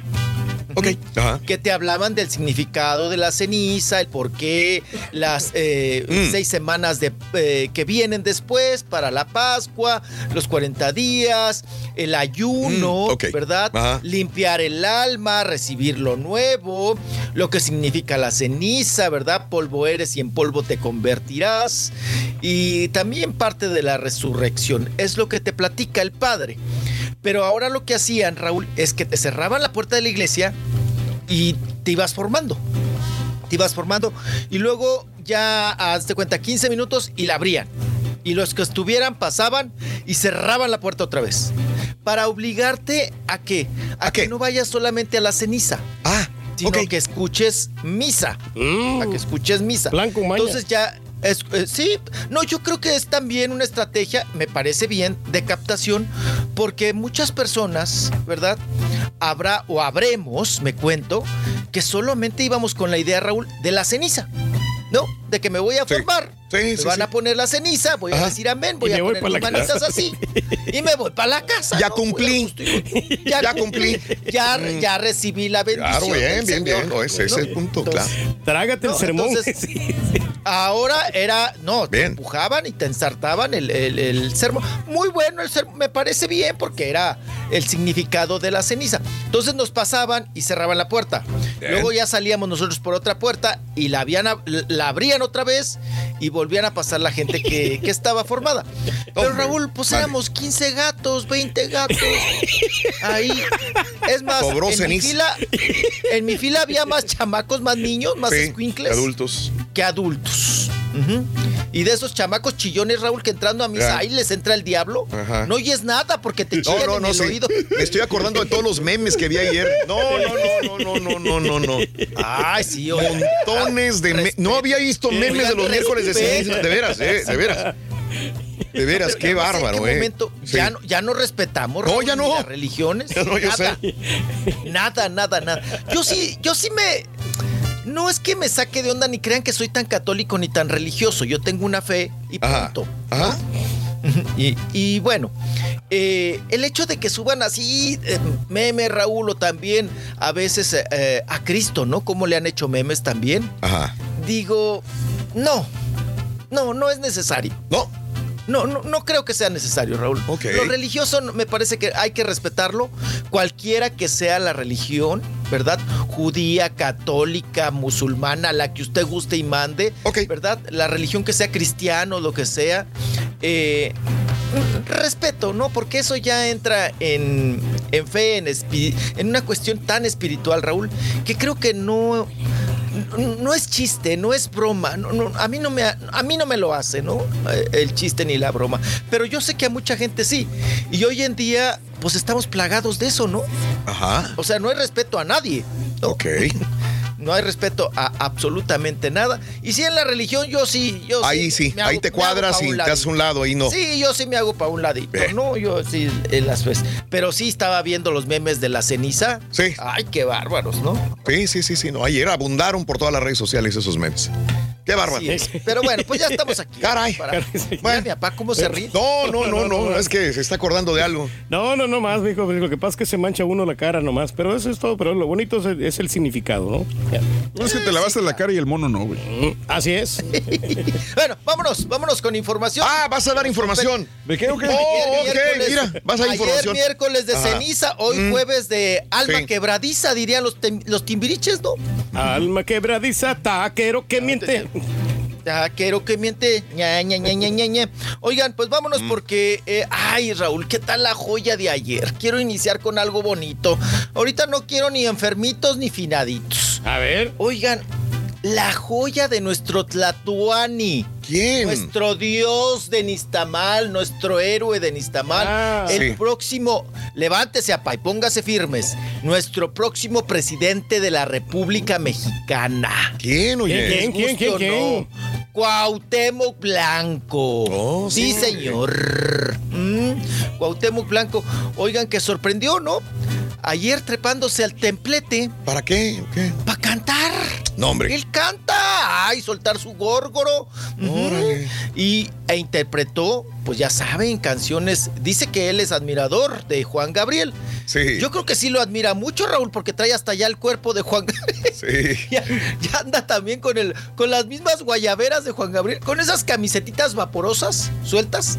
Ok. Ajá. Que te hablaban del significado de la ceniza, el por qué, las eh, Mm. seis semanas de, eh, que vienen después para la Pascua, los 40 días, el ayuno, Mm. ¿verdad? Ajá. limpiar el alma, recibir lo nuevo, lo que significa la ceniza, ¿verdad? Polvo eres y en polvo te convertirás. Y también parte de la resurrección. Es lo que te platica el Padre. Pero ahora lo que hacían, Raúl, es que te cerraban la puerta de la iglesia y te ibas formando. Te ibas formando. Y luego ya, hazte cuenta, 15 minutos y la abrían. Y los que estuvieran pasaban y cerraban la puerta otra vez. Para obligarte a que, a, que no vayas solamente a la ceniza. Ah, sino que escuches misa. A que escuches misa. Blanco. Entonces ya. Es- eh, sí, no, yo creo que es también una estrategia, me parece bien, de captación, porque muchas personas, ¿verdad? Habrá o habremos, me cuento, que solamente íbamos con la idea, Raúl, de la ceniza. ¿No? De que me voy a formar. me sí, van sí. a poner la ceniza, voy a decir amén, voy Y a voy poner pa' mis manitas casa. así. Y me voy para la casa. Ya ¿no? cumplí. Ya, Ya cumplí. Ya, Mm. ya recibí la bendición. Claro, bien, del bien, bien. No, ese es el punto, claro. Trágate el No, sermón. entonces, Ahora era, no, te empujaban y te ensartaban el, el, el sermón. Muy bueno el sermón, me parece bien porque era el significado de la ceniza. Entonces nos pasaban y cerraban la puerta. Bien. Luego ya salíamos nosotros por otra puerta y la, habían, ab- la abrían otra vez y volvían a pasar la gente que, que estaba formada. Pero Raúl, pues vale. éramos 15 gatos, 20 gatos. Ahí. Es más, en mi, fila, en mi fila había más chamacos, más niños, más Sí, escuincles adultos. que adultos. Y de esos chamacos chillones, Raúl, que entrando a misa, ahí les entra el diablo. Ajá. No oyes nada porque te chillan no, en no, el sí. oído. Me estoy acordando de todos los memes que vi ayer. No, no, no, no, no, no, no, no. Ay, sí, oye. Montones de memes. No había visto memes de los miércoles de ceniza. De veras, eh, de veras. De veras, qué bárbaro, qué eh. momento Sí. ya, no, ya no respetamos No, ya no. las religiones. Ya no, yo nada. sé. Nada, nada, nada. Yo sí, yo sí me. No es que me saque de onda ni crean que soy tan católico ni tan religioso. Yo tengo una fe y punto. Ajá. Y, y bueno, eh, el hecho de que suban así eh, meme, Raúl, o también a veces eh, eh, a Cristo, ¿no? Como le han hecho memes también. Ajá. Digo, no, no, no es necesario. No. No, no, no creo que sea necesario, Raúl. Ok. Lo religioso me parece que hay que respetarlo, cualquiera que sea la religión, ¿verdad? Judía, católica, musulmana, la que usted guste y mande, ¿verdad? La religión que sea cristiano, lo que sea. eh, respeto, ¿no? Porque eso ya entra en, en fe, en, en una cuestión tan espiritual, Raúl, que creo que no, no, no es chiste, no es broma. no- no, a, mí no me, a mí no me lo hace, ¿no? Eh, El chiste ni la broma. Pero yo sé que a mucha gente sí. Y hoy en día, pues estamos plagados de eso, ¿no? Ajá. O sea, no hay respeto a nadie. Ok. No hay respeto a absolutamente nada. Y si en la religión, yo sí. Yo Ahí sí, hago- ahí te cuadras y te haces un lado, ahí no. Sí, yo sí me hago para un ladito. No, yo sí, en las veces. Pero sí estaba viendo los memes de la ceniza. Sí. Ay, qué bárbaros, ¿no? Sí, sí, sí, sí. No, ayer abundaron por todas las redes sociales esos memes. Qué bárbaro. Pero bueno, pues ya estamos aquí. Caray. Para... Mira, mi papá, ¿cómo se ríe? No, no, no, no, es que se está acordando de algo. No, no, no más, mijo. Lo que pasa es que se mancha uno la cara nomás. Pero eso es todo. Pero lo bonito es el, es el significado, ¿no? No es que te lavaste la cara y el mono no, güey. Así es. bueno, vámonos, vámonos con información. Ah, vas a dar información. ¿De qué o qué? Oh, Ayer ok, mira, vas a dar ayer información. miércoles de Ajá. ceniza, hoy Mm. jueves de alma Sí. quebradiza, dirían los, los timbiriches, ¿no? Alma quebradiza, taquero que miente. Ya quiero que miente. ña, ña, ña, ña, ña, ña. Oigan, pues vámonos Mm. porque. eh, ay, Raúl, ¿qué tal la joya de ayer? Quiero iniciar con algo bonito. Ahorita no quiero ni enfermitos ni finaditos. A ver. Oigan, la joya de nuestro Tlatuani. ¿Quién? Nuestro dios de Nistamal, nuestro héroe de Nistamal. Ah. el Sí. próximo, levántese, apa, y póngase firmes. Nuestro próximo presidente de la República Mexicana. ¿Quién, oye? ¿Quién, quién, quién, quién? Cuauhtémoc Blanco. sí, sí. señor. Mm, Cuauhtémoc Blanco. Oigan, que sorprendió, ¿no? Ayer trepándose al templete. ¿Para qué? ¿Qué? Para cantar. No, hombre. Él canta. Ay, soltar su górgoro. Y e interpretó, pues ya saben, canciones. Dice que él es admirador de Juan Gabriel. Sí. Yo creo que sí lo admira mucho, Raúl, porque trae hasta allá el cuerpo de Juan Gabriel. Sí. Ya, ya anda también con el, con las mismas guayaberas de Juan Gabriel, con esas camisetitas vaporosas, sueltas,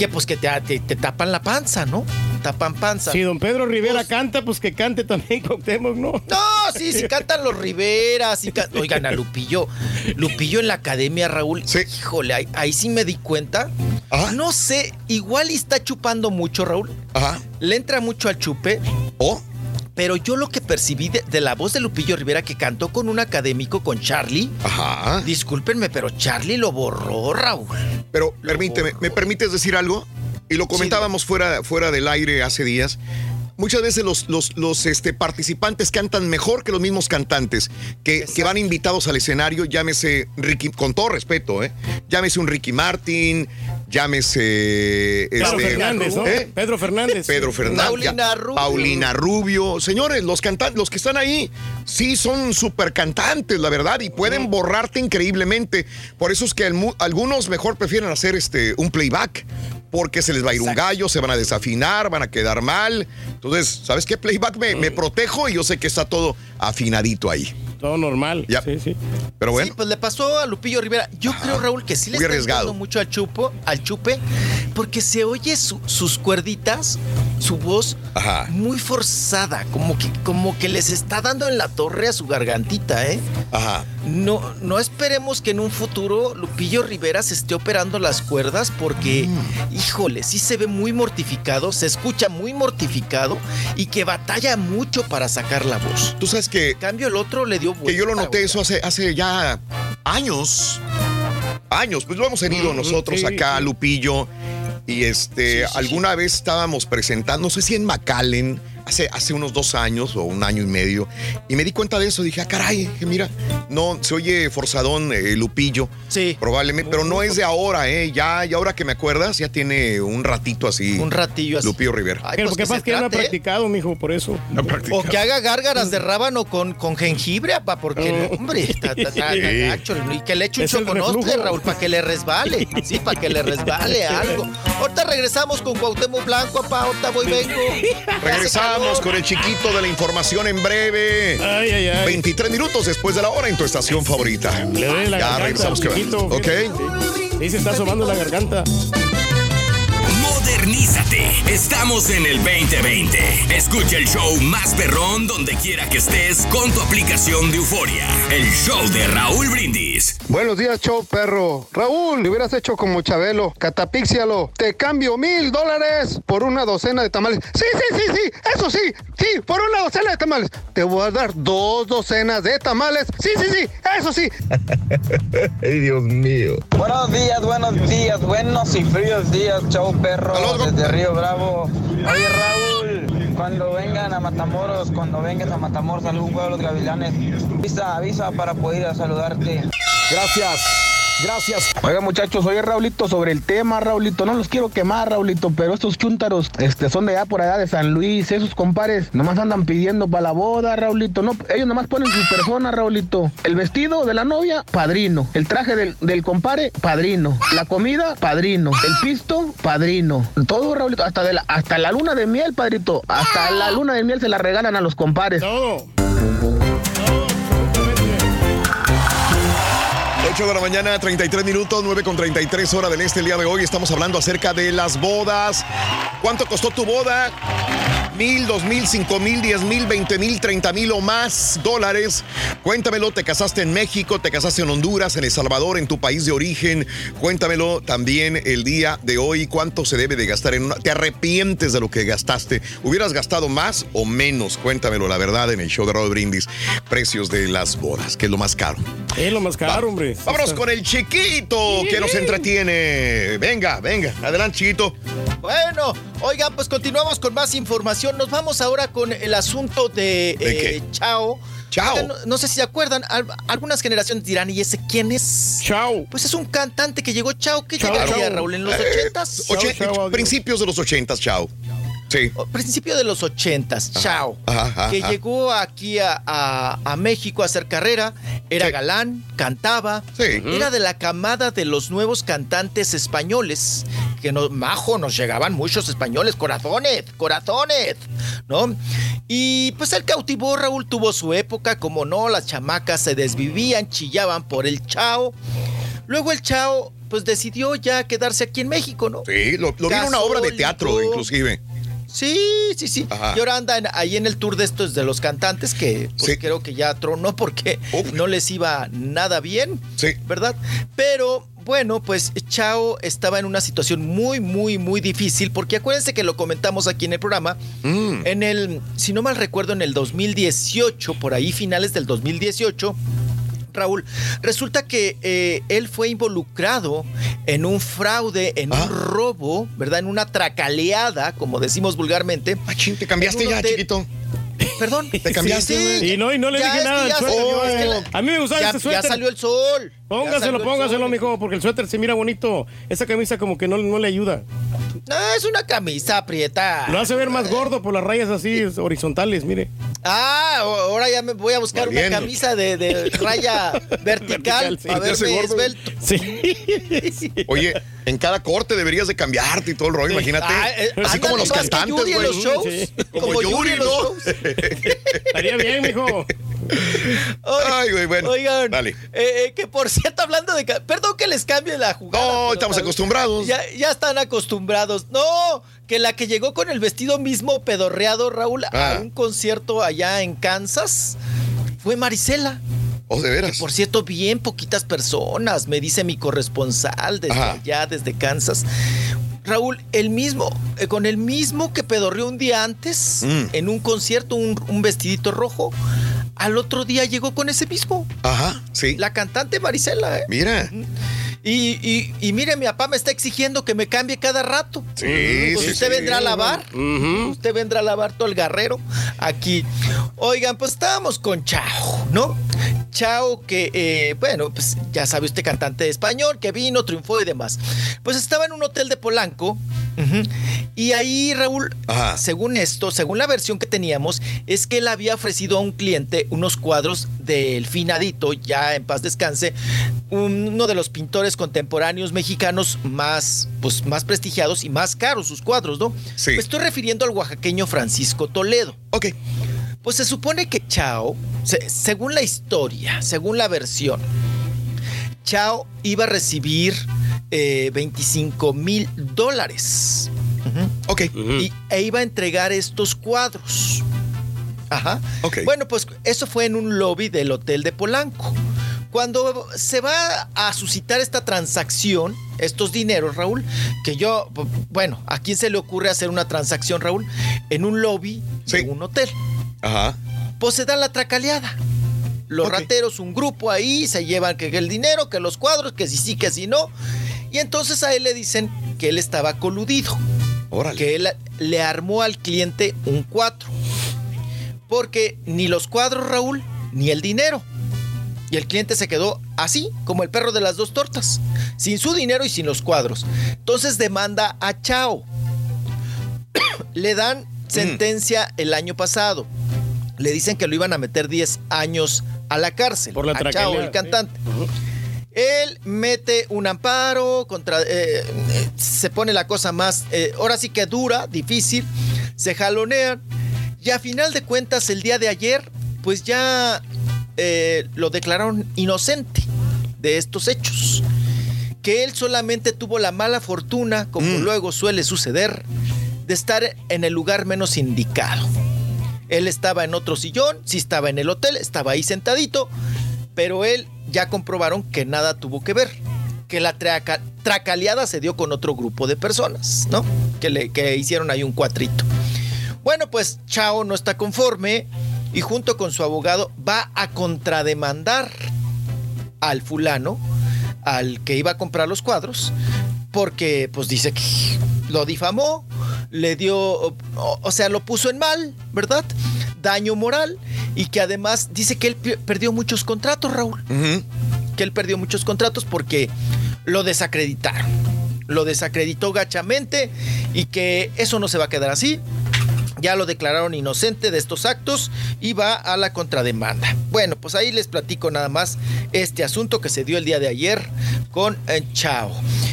que pues que te, te- te tapan la panza, ¿no? Tapan panza. Si don Pedro Rivera canta, pues que cante también Cuauhtémoc, ¿no? No, sí, sí cantan los Riveras. sí can- Oigan, a Lupillo. Lupillo en la academia, Raúl. Híjole, ahí, ahí sí me di cuenta. No sé, igual y está chupando mucho, Raúl. Ajá. Le entra mucho al chupe. ¿Oh? Pero yo lo que percibí de, de la voz de Lupillo Rivera que cantó con un académico, con Charlie. Ajá. Discúlpenme, pero Charlie lo borró, Raúl. Pero permíteme, ¿me permites decir algo? Y lo comentábamos fuera, fuera del aire hace días. Muchas veces los, los, los, este, participantes cantan mejor que los mismos cantantes que, que van invitados al escenario, llámese Ricky, con todo respeto, ¿eh? Llámese un Ricky Martin, llámese... Pedro este, Fernández, ¿no? ¿eh? Pedro Fernández. Pedro Fernández. Paulina Rubio. Paulina Rubio. Señores, los cantantes, los que están ahí, sí son súper cantantes, la verdad, y pueden borrarte increíblemente. Por eso es que algunos mejor prefieren hacer este un playback. Porque se les va a ir un gallo, se van a desafinar, van a quedar mal. Entonces, ¿sabes qué? Playback me, me protejo y yo sé que está todo afinadito ahí. Todo normal. Ya. Sí, sí. Pero bueno. Sí, pues le pasó a Lupillo Rivera. Yo creo, Raúl, que sí le Muy está arriesgado. mucho al chupo, al chupe, porque se oye su- sus cuerditas, su voz Ajá. muy forzada, como que, como que les está dando en la torre a su gargantita, ¿eh? Ajá. No, no esperemos que en un futuro Lupillo Rivera se esté operando las cuerdas porque, Mm. híjole, sí se ve muy mortificado, se escucha muy mortificado y que batalla mucho para sacar la voz. Tú sabes que... En cambio, el otro le dio Que yo lo noté eso hace, hace ya años. Años, pues lo hemos tenido Mm, nosotros sí, acá, sí. Lupillo. Y este, alguna vez estábamos presentando, no sé si en McAllen, hace, hace unos dos años o un año y medio, y me di cuenta de eso. Dije, ah, caray, que mira, no, se oye forzadón eh, Lupillo. Sí. Probablemente, pero no es de ahora, ¿eh? Ya, y ahora que me acuerdas, ya tiene un ratito así. Un ratillo así. Lupillo Rivera. Pero porque pasa que no ha practicado, mijo, por eso. O que haga gárgaras de rábano con, con jengibre, apa, porque, no, hombre, está, está- está Sí. gacho. Y que le eche un reflujo. Raúl, para que le resbale. Sí, para que le resbale algo. Ahorita regresamos con Cuauhtémoc Blanco, apa, ahorita voy, vengo. Regresamos con el chiquito de la información en breve. Ay, ay, ay. 23 minutos después de la hora en tu estación favorita. Le duele la ya garganta, regresamos. que Ok. Sí, se está asomando la garganta. Modernízate. Estamos en el 2020. Escucha el show más perrón donde quiera que estés con tu aplicación de Euforia. El show de Raúl Brindis. Buenos días, show perro. Raúl, le hubieras hecho como Chabelo, catapíxialo. Te cambio mil dólares por una docena de tamales. Sí, sí, sí, sí, eso sí, sí, por una docena de tamales. Te voy a dar dos docenas de tamales. Sí, sí, sí, eso sí. Ay, Dios mío. Buenos días, buenos días, buenos y fríos días, show perro, desde Río Bravo. Oye Raúl, cuando vengan a Matamoros, cuando vengas a Matamoros, algún juego de los gavilanes, avisa, avisa para poder ir a saludarte. Gracias. Gracias. Oiga muchachos, oye Raulito, sobre el tema, Raulito, no los quiero quemar, Raulito, pero estos chúntaros este, son de allá por allá de San Luis, esos compares, nomás andan pidiendo para la boda, Raulito, no, ellos nomás ponen su persona, Raulito. El vestido de la novia, padrino. El traje del, del compare, padrino. La comida, padrino. El pisto, padrino. Todo, Raulito, hasta, de la, hasta la luna de miel, padrito. Hasta la luna de miel se la regalan a los compares. Todo. 8 de la mañana, 33 minutos, 9 con 33 hora del este el día de hoy. Estamos hablando acerca de las bodas. ¿Cuánto costó tu boda? Mil, dos mil, cinco mil, diez mil, veinte mil, treinta mil o más dólares. Cuéntamelo, te casaste en México, te casaste en Honduras, en El Salvador, en tu país de origen. Cuéntamelo también el día de hoy, cuánto se debe de gastar en una... ¿Te arrepientes de lo que gastaste? ¿Hubieras gastado más o menos? Cuéntamelo, la verdad, en el show de Rod Brindis. Precios de las bodas, que es lo más caro. Es lo más caro, hombre. Vámonos con el chiquito que nos entretiene. Venga, venga, adelante, chiquito. Bueno, oigan, pues continuamos con más información. Nos vamos ahora con el asunto de, eh, Chao. Chao. No, no sé si se acuerdan, al- algunas generaciones dirán, ¿y ese quién es? Chao. Pues es un cantante que llegó Chao. ¿Qué Chao, llegaría, Chao. Raúl? ¿En los Eh, ochentas? oche- principios de los ochentas, chao. Sí. Principio de los ochentas, Chao. Ajá, ajá, que ajá. llegó aquí a, a- a México a hacer carrera, era galán, cantaba, era de la camada de los nuevos cantantes españoles, que nos, majo, nos llegaban muchos españoles, corazones, corazones, ¿no? Y pues él cautivó, Raúl tuvo su época, como no, las chamacas se desvivían, chillaban por el Chao. Luego el Chao, pues decidió ya quedarse aquí en México, ¿no? Sí, lo, lo vi en una obra de teatro, inclusive. Sí, sí, sí. Ajá. Y ahora anda en- ahí en el tour de estos de los cantantes que pues, creo que ya tronó porque no les iba nada bien, ¿verdad? Pero bueno, pues Chao estaba en una situación muy, muy, muy difícil porque acuérdense que lo comentamos aquí en el programa. Mm. En el, si no mal recuerdo, en el 2018, por ahí finales del 2018. Raúl, resulta que eh, él fue involucrado en un fraude, en Ah. un robo, ¿verdad? En una tracaleada, como decimos vulgarmente. te cambiaste En un ya, hotel- chiquito. Perdón. Te cambiaste, Sí. Y no, y no le Ya, dije es nada salió, yo, es que la- a mí me gusta ya- este suéter. Ya salió el sol. Póngaselo, póngaselo, mijo, porque el suéter se mira bonito. Esa camisa como que no, no le ayuda. No, es una camisa aprieta. Lo hace ver más gordo por las rayas así horizontales, mire. Ah, ahora ya me voy a buscar Valiendo. una camisa de, de raya vertical, Vertical, sí. para verme gordo. esbelto. Sí. Oye, en cada corte deberías de cambiarte y todo el rollo, imagínate. Ah, eh, Así como los cantantes, güey. los shows. Sí. Como, Como Yuri shows. Estaría bien, mijo. Ay, güey, bueno. Oigan, Dale. eh, eh, que por cierto, hablando de... Perdón que les cambie la jugada. No, estamos acostumbrados. Ya, ya están acostumbrados. No, que la que llegó con el vestido mismo pedorreado, Raúl, Ah. a un concierto allá en Kansas, fue Marisela. Oh, de veras. Por cierto, bien poquitas personas, me dice mi corresponsal desde Ajá. allá, desde Kansas. Raúl, el mismo, eh, con el mismo que pedorreó un día antes Mm. en un concierto, un, un vestidito rojo, al otro día llegó con ese mismo. Ajá, sí. La cantante Marisela, ¿eh? Mira. Y, y, y mire, mi papá me está exigiendo que me cambie cada rato. Sí, Pues sí, usted sí. vendrá a lavar. Usted vendrá a lavar todo el garrero aquí. Oigan, pues estábamos con Chao, ¿no? Chao, que, eh, bueno, pues ya sabe usted, cantante de español, que vino, triunfó y demás. Pues estaba en un hotel de Polanco. Y ahí, Raúl, Ajá. según esto, según la versión que teníamos, es que él había ofrecido a un cliente unos cuadros del finadito, ya en paz descanse, uno de los pintores contemporáneos mexicanos más, pues, más prestigiados y más caros sus cuadros, ¿no? Sí. Me estoy refiriendo al oaxaqueño Francisco Toledo. Ok. Pues se supone que Chao, se- según la historia, según la versión, Chao iba a recibir eh, 25 mil dólares. Ok. Y, e iba a entregar estos cuadros. Ajá. Ok. Bueno, pues eso fue en un lobby del Hotel de Polanco. Cuando se va a suscitar esta transacción, estos dineros, Raúl, que yo, bueno, ¿a quién se le ocurre hacer una transacción, Raúl? En un lobby de un hotel. Ajá. Pues se da la tracaleada. Los rateros, un grupo ahí, se llevan que el dinero, que los cuadros, que si sí, que si no. Y entonces a él le dicen que él estaba coludido. Que él le armó al cliente un cuatro. Porque ni los cuadros, Raúl, ni el dinero. Y el cliente se quedó así, como el perro de las dos tortas, sin su dinero y sin los cuadros. Entonces demanda a Chao. Le dan sentencia el año pasado. Le dicen que lo iban a meter 10 años a la cárcel. Por la a Chao, el cantante. Él mete un amparo contra. eh, se pone la cosa más. eh, ahora sí que dura, difícil. Se jalonean. Y a final de cuentas, el día de ayer, pues ya eh, lo declararon inocente de estos hechos. Que él solamente tuvo la mala fortuna, como luego suele suceder, de estar en el lugar menos indicado. Él estaba en otro sillón, sí estaba en el hotel, estaba ahí sentadito, pero él ya comprobaron que nada tuvo que ver, que la traca- tracaleada se dio con otro grupo de personas, ¿no? Que, le, que hicieron ahí un cuatrito. Bueno, pues Chao no está conforme y junto con su abogado va a contrademandar al fulano, al que iba a comprar los cuadros, porque pues dice que lo difamó, le dio, o, o sea, lo puso en mal, ¿verdad? Daño moral y que además dice que él perdió muchos contratos, Raúl. Que él perdió muchos contratos porque lo desacreditaron. Lo desacreditó gachamente y que eso no se va a quedar así. Ya lo declararon inocente de estos actos y va a la contrademanda. Bueno, pues ahí les platico nada más este asunto que se dio el día de ayer con eh, Chao.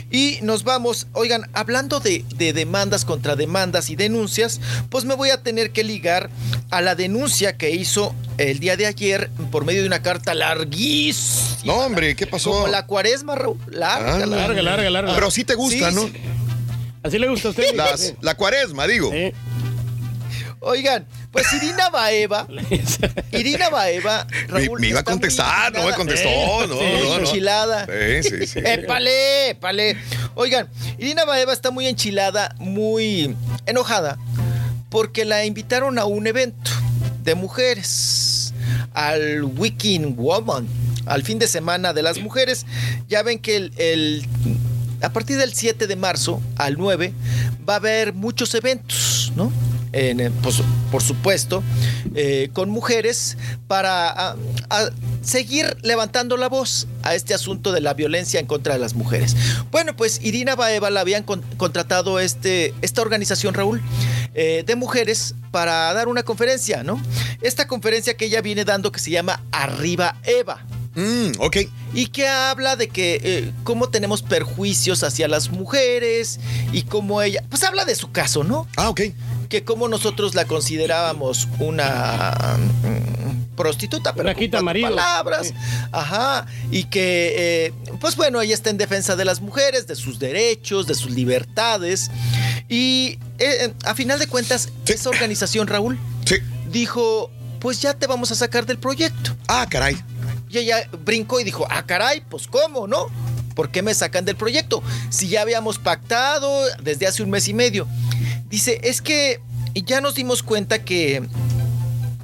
Y nos vamos, oigan, hablando de, de demandas, contrademandas y denuncias, pues me voy a tener que ligar a la denuncia que hizo el día de ayer por medio de una carta larguísima. No, hombre, ¿qué pasó? Como la cuaresma, Raúl. Larga, Ah, larga, larga, larga. Pero sí te gusta, Sí, ¿no? sí. Así le gusta a usted. Las- la cuaresma, digo. Oigan, pues Irina Baeva, Irina Baeva, Me, Raúl, me iba a contestar, no me contestó. Eh, no, sí, no, no. enchilada. Sí, sí, sí. Épale, épale. Oigan, Irina Baeva está muy enchilada, muy enojada, porque la invitaron a un evento de mujeres, al Weekend Woman, al fin de semana de las mujeres. Ya ven que el, el- a partir del 7 de marzo al 9 va a haber muchos eventos, ¿no? En, eh, pues, por supuesto, eh, con mujeres para a- a seguir levantando la voz a este asunto de la violencia en contra de las mujeres. Bueno, pues Irina Baeva la habían con- contratado este, esta organización, Raúl, eh, de mujeres para dar una conferencia, ¿no? Esta conferencia que ella viene dando que se llama Arriba Eva. ok. Y que habla de que eh, cómo tenemos perjuicios hacia las mujeres y cómo ella, pues habla de su caso, ¿no? Ah, ok. Que como nosotros la considerábamos una mm, prostituta, pero con palabras, ajá, y que, eh, pues bueno, ella está en defensa de las mujeres, de sus derechos, de sus libertades, y eh, a final de cuentas, esa organización, Raúl, dijo, pues ya te vamos a sacar del proyecto. Ah, caray. Y ella brincó y dijo, ah, caray, pues cómo, ¿no? ¿Por qué me sacan del proyecto? Si ya habíamos pactado desde hace un mes y medio. Dice, es que ya nos dimos cuenta que,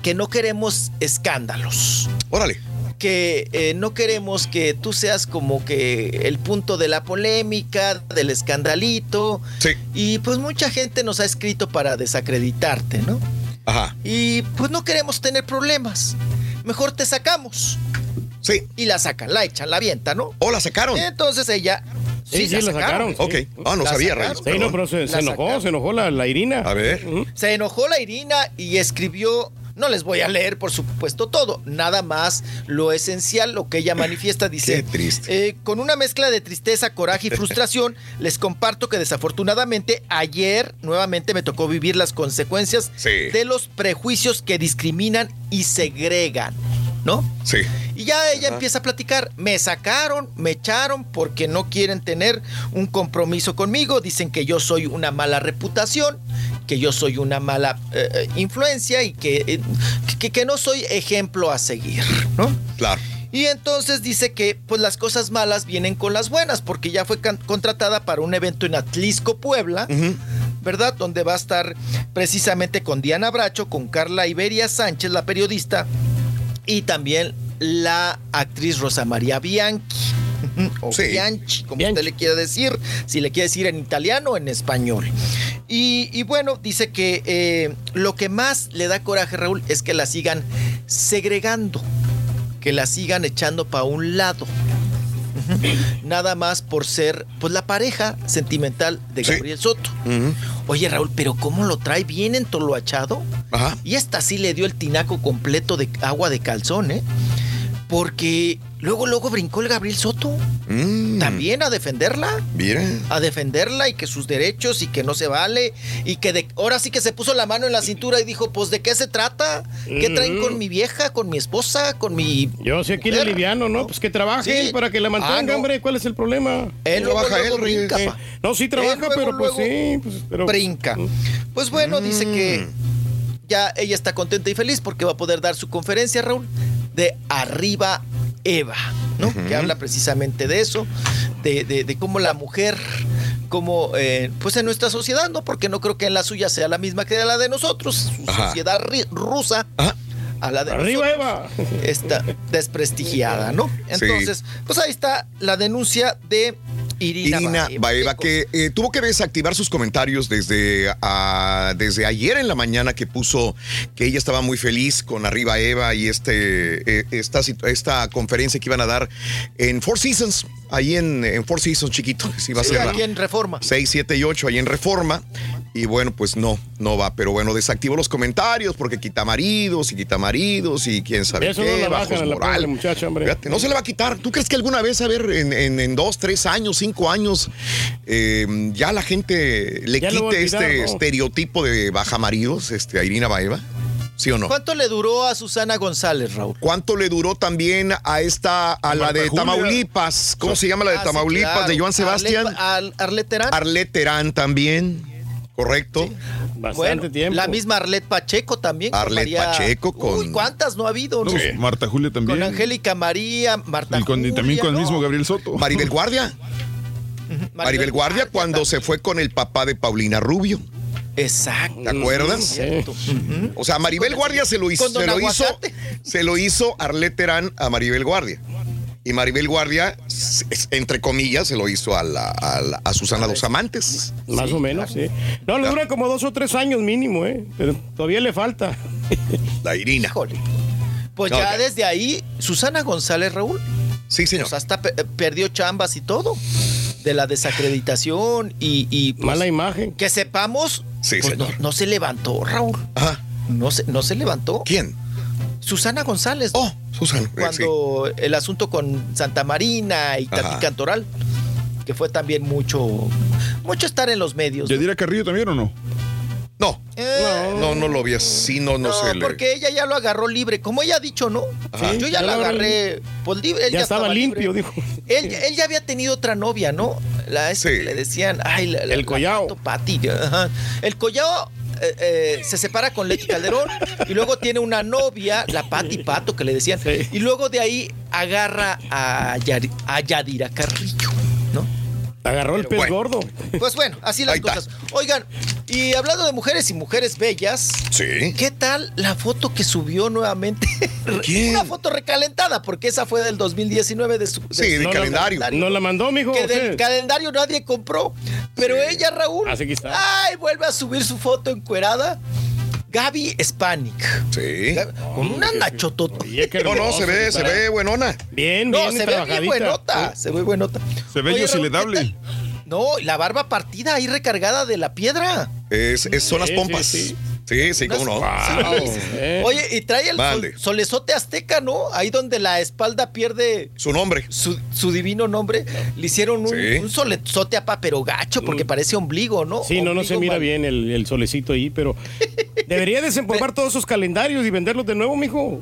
que no queremos escándalos. Órale. Que eh, no queremos que tú seas como que el punto de la polémica, del escandalito. Sí. Y pues mucha gente nos ha escrito para desacreditarte, ¿no? Ajá. Y pues no queremos tener problemas. Mejor te sacamos. Sí. Y la sacan, la echan, la avientan, ¿no? ¿O la sacaron? Entonces ella. Sí, sí, la sacaron. Ok. Ah, no La sabía. Sí, no, pero se, enojó, sacaron. se enojó la, la Irina. A ver. Se enojó la Irina y escribió. No les voy a leer, por supuesto, todo. Nada más lo esencial, lo que ella manifiesta, dice. Qué triste. eh, con una mezcla de tristeza, coraje y frustración, les comparto que desafortunadamente ayer nuevamente me tocó vivir las consecuencias Sí. de los prejuicios que discriminan y segregan, ¿no? Sí. Y ya ella empieza a platicar. Me sacaron, me echaron porque no quieren tener un compromiso conmigo. Dicen que yo soy una mala reputación, que yo soy una mala eh, eh, influencia y que, eh, que, que no soy ejemplo a seguir, ¿no? Claro. Y entonces dice que pues las cosas malas vienen con las buenas porque ya fue contratada para un evento en Atlisco, Puebla. ¿Verdad? Donde va a estar precisamente con Diana Bracho, con Carla Iberia Sánchez, la periodista, y también la actriz Rosa María Bianchi. O Sí. Bianchi, como usted le quiera decir, si le quiere decir en italiano o en español. Y, y bueno, dice que eh, lo que más le da coraje, Raúl, es que la sigan segregando, que la sigan echando para un lado. Nada más por ser pues la pareja sentimental de Gabriel Soto. Oye, Raúl, pero ¿cómo lo trae bien entoloachado? Ajá. Y esta sí le dio el tinaco completo de agua de calzón, ¿eh? Porque luego, luego brincó el Gabriel Soto. también a defenderla. Mira. A defenderla y que sus derechos y que no se vale. Y que de, ahora sí que se puso la mano en la cintura y dijo, pues ¿de qué se trata? ¿Qué traen con mi vieja, con mi esposa, con mi... Yo sé aquí le liviano, ¿no? Pues que trabaje Sí. para que la mantenga, Ah, no. hombre. ¿Cuál es el problema? Él luego, trabaja luego él, brinca, Eh, pa. No, sí trabaja, luego, pero pues luego sí. Pues, pero, Brinca. Pues bueno, dice que Mm. ya ella está contenta y feliz porque va a poder dar su conferencia, Raúl, de Arriba Eva, ¿no? Que habla precisamente de eso, de, de- de cómo la mujer, como, eh, pues en nuestra sociedad, ¿no? Porque no creo que en la suya sea la misma que la de nosotros, su Ajá. sociedad rusa. A la de Arriba, Eva. Está desprestigiada, ¿no? Entonces, pues ahí está la denuncia de Irina, Irina Baeva. Que eh, tuvo que desactivar sus comentarios desde, ah, desde ayer en la mañana que puso que ella estaba muy feliz con Arriba Eva y este, eh, esta, esta conferencia que iban a dar en Four Seasons, ahí en, en Four Seasons chiquito, se iba a hacer aquí en Reforma. 6, 7 y 8 ahí en Reforma. Y bueno, pues no, no va. Pero bueno, desactivó los comentarios porque quita maridos y quita maridos y quién sabe Eso qué, no la bajos bajan a la moral. pobre hombre. Fíjate, no se le va a quitar. ¿Tú crees que alguna vez, a ver, en, en- en dos, tres años, cinco años, eh, ya la gente le Ya quite olvidar, este ¿no? estereotipo de baja maridos, este, a Irina Baeva? ¿Sí o no? ¿Cuánto le duró a Susana González, Raúl? ¿Cuánto le duró también a esta, a la de Julia. Tamaulipas? ¿Cómo se llama la de Ah, sí, Tamaulipas? claro. De Joan Sebastián. Arlet- Ar- Arlet Terán. Arlet Terán también, ¿correcto? Bastante Bueno, tiempo. la misma Arlet Pacheco también. Arlet María- Pacheco con- Uy, ¿cuántas no ha habido? No, no? pues, Marta Julia también. Con Angélica María, Marta y, con- y Julia, también con el mismo Gabriel Soto. Maribel Guardia. Maribel Guardia cuando se fue con el papá de Paulina Rubio. Exacto. ¿Te acuerdas? O sea, Maribel Guardia se lo hizo, se lo hizo, se lo hizo Arlet Terán a Maribel Guardia. Y Maribel Guardia, entre comillas, se lo hizo a, la- a la- a Susana Dos Amantes. Más o menos, sí. No, le dura como dos o tres años mínimo, ¿eh? Pero todavía le falta. La Irina. Híjole. Pues No, ya desde ahí, Susana González, Raúl, Sí, señor. pues hasta pe- perdió chambas y todo. De la desacreditación y. y, pues, Mala imagen. Que sepamos, Sí, pues, no, no se levantó, Raúl. Ajá. No se, no se levantó. ¿Quién? Susana González. Oh, Susana. eh, sí. cuando el asunto con Santa Marina y Tati Ajá. Cantoral, que fue también mucho, mucho estar en los medios. ¿no? ¿Yadira Carrillo también o no? No, Eh, no, no lo vi así, no, no, no, sé. porque ella ya lo agarró libre, como ella ha dicho, ¿no? Ajá. Yo ya ya agarró agarré, pues libre. él Ya estaba limpio, libre. dijo. Él, él ya había tenido otra novia, ¿no? La esa Sí. que le decían, ay, la- la- El la Collao. Pato Pati. Ajá. El Collao eh, eh, se separa con Leti Calderón y luego tiene una novia, la Pati Pato, que le decían. Sí. Y luego de ahí agarra a, Yari- a Yadira Carrillo, ¿no? Agarró el pez bueno. gordo. Pues bueno, así las Ahí está. cosas. Oigan, y hablando de mujeres y mujeres bellas, Sí. ¿qué tal la foto que subió nuevamente? ¿Quién? Una foto recalentada, porque esa fue del 2019 de su, de Sí, su de calendario. ¿No la mandó, mijo? que ¿o del calendario nadie compró. Pero ella, Raúl, Así que está. ay, vuelve a subir su foto encuerada. Gaby Spanik. Sí. Con una nachotota. No, no, se ve, se ve buenona. Bien, No, bien se ve bien buenota. Se ve buenota. Se ve yo si le dable. No, y la barba partida ahí recargada de la piedra. Es, es- son las pompas. sí, Sí, sí. Sí, cómo no. Wow, eh. Oye, y trae el sol- solezote azteca, ¿no? Ahí donde la espalda pierde Su nombre. su, su divino nombre. Le hicieron un, Sí. un solezote apa, pero gacho, porque parece ombligo, ¿no? Sí, no, no se mira mal- bien el, el solecito ahí, pero debería desempolvar todos esos calendarios y venderlos de nuevo, mijo.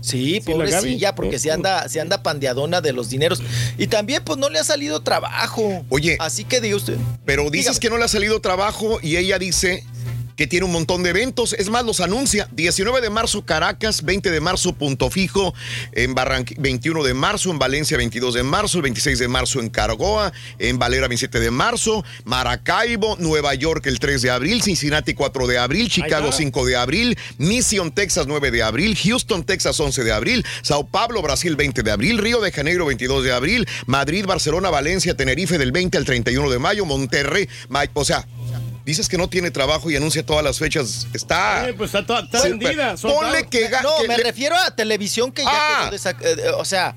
Sí, Sí, la pobrecilla, porque se anda, se anda pandeadona de los dineros. Y también, pues, no le ha salido trabajo. Oye. Así que diga usted. Pero dices Dígame. que no le ha salido trabajo y ella dice que tiene un montón de eventos. Es más, los anuncia. 19 de marzo Caracas, 20 de marzo Punto Fijo, en Barranquilla, 21 de marzo en Valencia, 22 de marzo, el 26 de marzo en Caragoa, en Valera 27 de marzo, Maracaibo, Nueva York el 3 de abril, Cincinnati 4 de abril, Chicago está. 5 de abril, Mission, Texas 9 de abril, Houston, Texas 11 de abril, Sao Paulo, Brasil 20 de abril, Río de Janeiro 22 de abril, Madrid, Barcelona, Valencia, Tenerife del 20 al 31 de mayo, Monterrey, o sea, dices que no tiene trabajo y anuncia todas las fechas. Está Eh, pues está, toda- está Sí, vendida. ponle que No, que me le- refiero a televisión que ya Ah. eh, eh, O sea,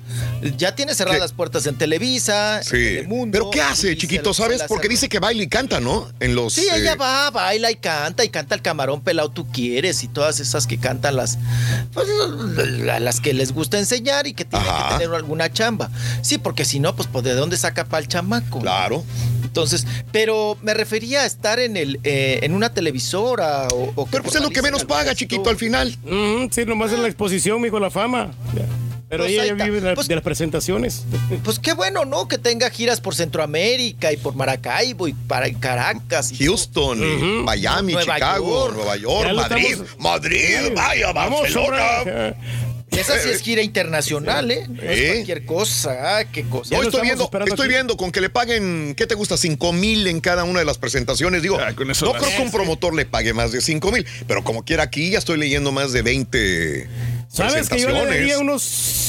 Ya tiene cerradas las puertas en Televisa, en Sí. Telemundo, Pero ¿qué hace, chiquito? se- ¿Sabes? se Porque dice que baila y canta, ¿no? En los. Sí, ella eh, va, baila y canta y canta el camarón pelado tú quieres y todas esas que cantan las pues, la- las que les gusta enseñar y que tienen que tener alguna chamba. Sí, porque si no, pues, pues, ¿de dónde saca para el chamaco? Claro. Entonces, pero me refería a estar en el eh, en una televisora o, o Pero pues es lo que menos paga, chiquito, al final. Mm, sí, nomás es la exposición, mijo, la fama. Pero Pues ella ahí ya está. vive de, Pues- de las presentaciones. Pues qué bueno, ¿no? Que tenga giras por Centroamérica y por Maracaibo y para Caracas. Y Houston. Miami, Nueva Chicago, York. Nueva York, Madrid. estamos- Madrid, Sí. vaya, Vamos, Barcelona. Esa sí es gira internacional, ¿eh? No es cualquier cosa. Ah, qué cosa. No, estoy viendo, estoy viendo con que le paguen, ¿qué te gusta? 5 mil en cada una de las presentaciones. Digo, Ah, con eso no creo que un promotor le pague más de 5 mil, pero como quiera aquí ya estoy leyendo más de 20 ¿Sabes que yo le daría unos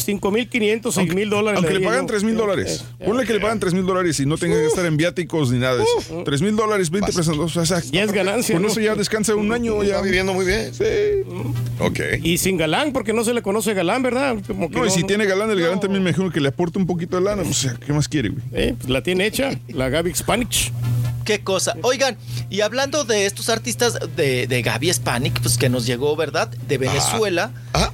5.500, 6 mil dólares? Aunque le daría pagan yo. 3 mil dólares. Ponle que le pagan 3 mil dólares y no tengan que estar en viáticos ni nada de eso. 3 mil dólares, 20 presentaciones. O sea, Ya es ganancia, Con ¿no? eso ya descansa un año. Ya Está viviendo muy bien. Sí. Ok. Y sin galán, porque no se le conoce galán, ¿verdad? Como que No, y si no- tiene galán, el galán también me imagino que le aporta un poquito de lana. O sea, ¿qué más quiere, güey? Eh, pues la tiene hecha, la Gaby Spanish. Qué cosa. Oigan, y hablando de estos artistas de, de Gaby Spanik, pues que nos llegó, ¿verdad? De Venezuela.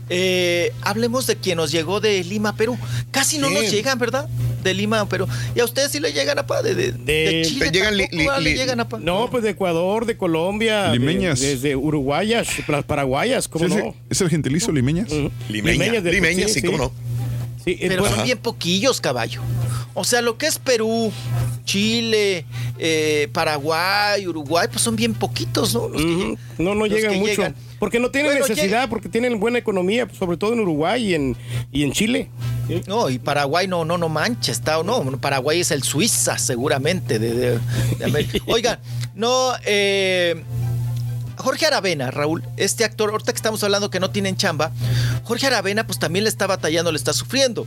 eh, hablemos de quien nos llegó de Lima, Perú. Casi no ¿Quién? nos llegan, ¿verdad? De Lima, Perú. Y a ustedes sí le llegan a pa, de, de, de Chile. le llegan a pa. No, pues de Ecuador, de Colombia. de- Limeñas. desde Uruguayas, las paraguayas, ¿cómo ¿Es, no? ¿Es el gentilizo limeñas? Limeña, de- limeña, sí, cómo no. Sí, eh, Pero pues- son bien poquillos, caballo. O sea, lo que es Perú, Chile, eh, Paraguay, Uruguay, pues son bien poquitos, ¿no? Los que. No, no Los llegan que mucho. llegan. Porque no tienen Bueno, necesidad, porque tienen buena economía, sobre todo en Uruguay y en, y en Chile. No, y Paraguay no, no, no mancha, está o no. Paraguay es el Suiza, seguramente, de, de- de América. Oigan, no, eh, Jorge Aravena, Raúl, este actor, ahorita que estamos hablando que no tienen chamba, Jorge Aravena, pues también le está batallando, le está sufriendo.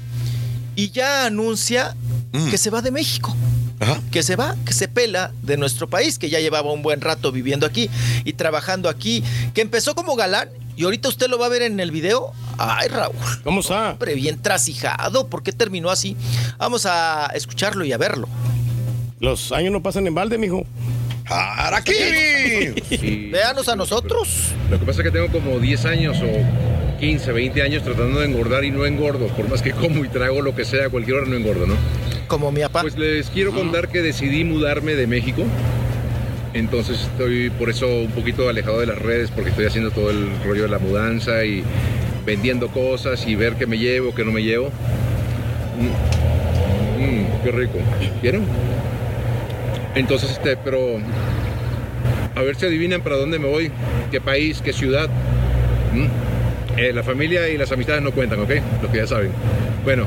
Y ya anuncia que se va de México. Que se va, que se pela de nuestro país, que ya llevaba un buen rato viviendo aquí y trabajando aquí, que empezó como galán y ahorita usted lo va a ver en el video. Ay, Raúl. ¿Cómo está? Hombre, bien trasijado. ¿Por qué terminó así? Vamos a escucharlo y a verlo. Los años no pasan en balde, mijo. ¡Araquí! Véanos a nosotros. Lo que pasa es que tengo como 10 años o 15, 20 años tratando de engordar y no engordo. Por más que como y trago lo que sea, a cualquier hora no engordo, ¿no? Como mi papá. Pues les quiero contar que decidí mudarme de México. Entonces estoy por eso un poquito alejado de las redes porque estoy haciendo todo el rollo de la mudanza y vendiendo cosas y ver qué me llevo, qué no me llevo. Mm, mm, qué rico. ¿Vieron? Entonces, este, pero a ver si adivinan para dónde me voy, qué país, qué ciudad. Mm. Eh, la familia y las amistades no cuentan, ¿ok? Lo que ya saben. Bueno,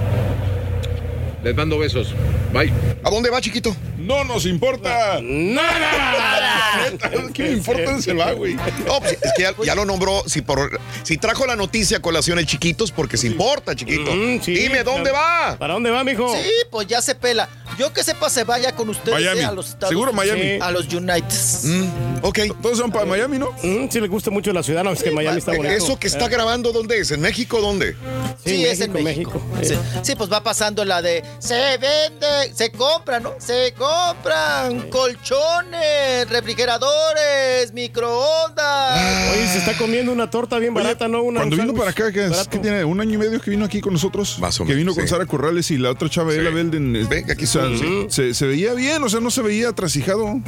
les mando besos. Bye. ¿A dónde va, chiquito? No nos importa. ¡Nada! ¿Qué me importa dónde se va, güey? No, pues, es que ya, ya lo nombró. Si, por, si trajo la noticia a colación el chiquitos, porque se importa, chiquito. Mm, sí, Dime, ¿dónde claro. va? ¿Para dónde va, mijo? Sí, pues ya se pela. Yo que sepa se vaya con ustedes Miami. eh, a los Estados Seguro Unidos. Miami. A los United. Mm, ok. Todos son para Miami, ¿no? Mm, sí le gusta mucho la ciudad, no, es que Miami está bonito. ¿Eso que está Eh, grabando dónde es? ¿En México dónde? Sí, es en México. Sí, sí, pues va pasando la de se vende, se compran, ¿no? Se compran colchones, refrigeradores, microondas. Oye, se está comiendo una torta bien barata, ¿no? Una, Cuando un vino para acá, que, es- que tiene un año y medio que vino aquí con nosotros, Más o que menos, vino con sí. Sara Corrales y la otra chava, Ella Belden. Ve, aquí o sea, se, se veía bien, o sea, no se veía trasijado.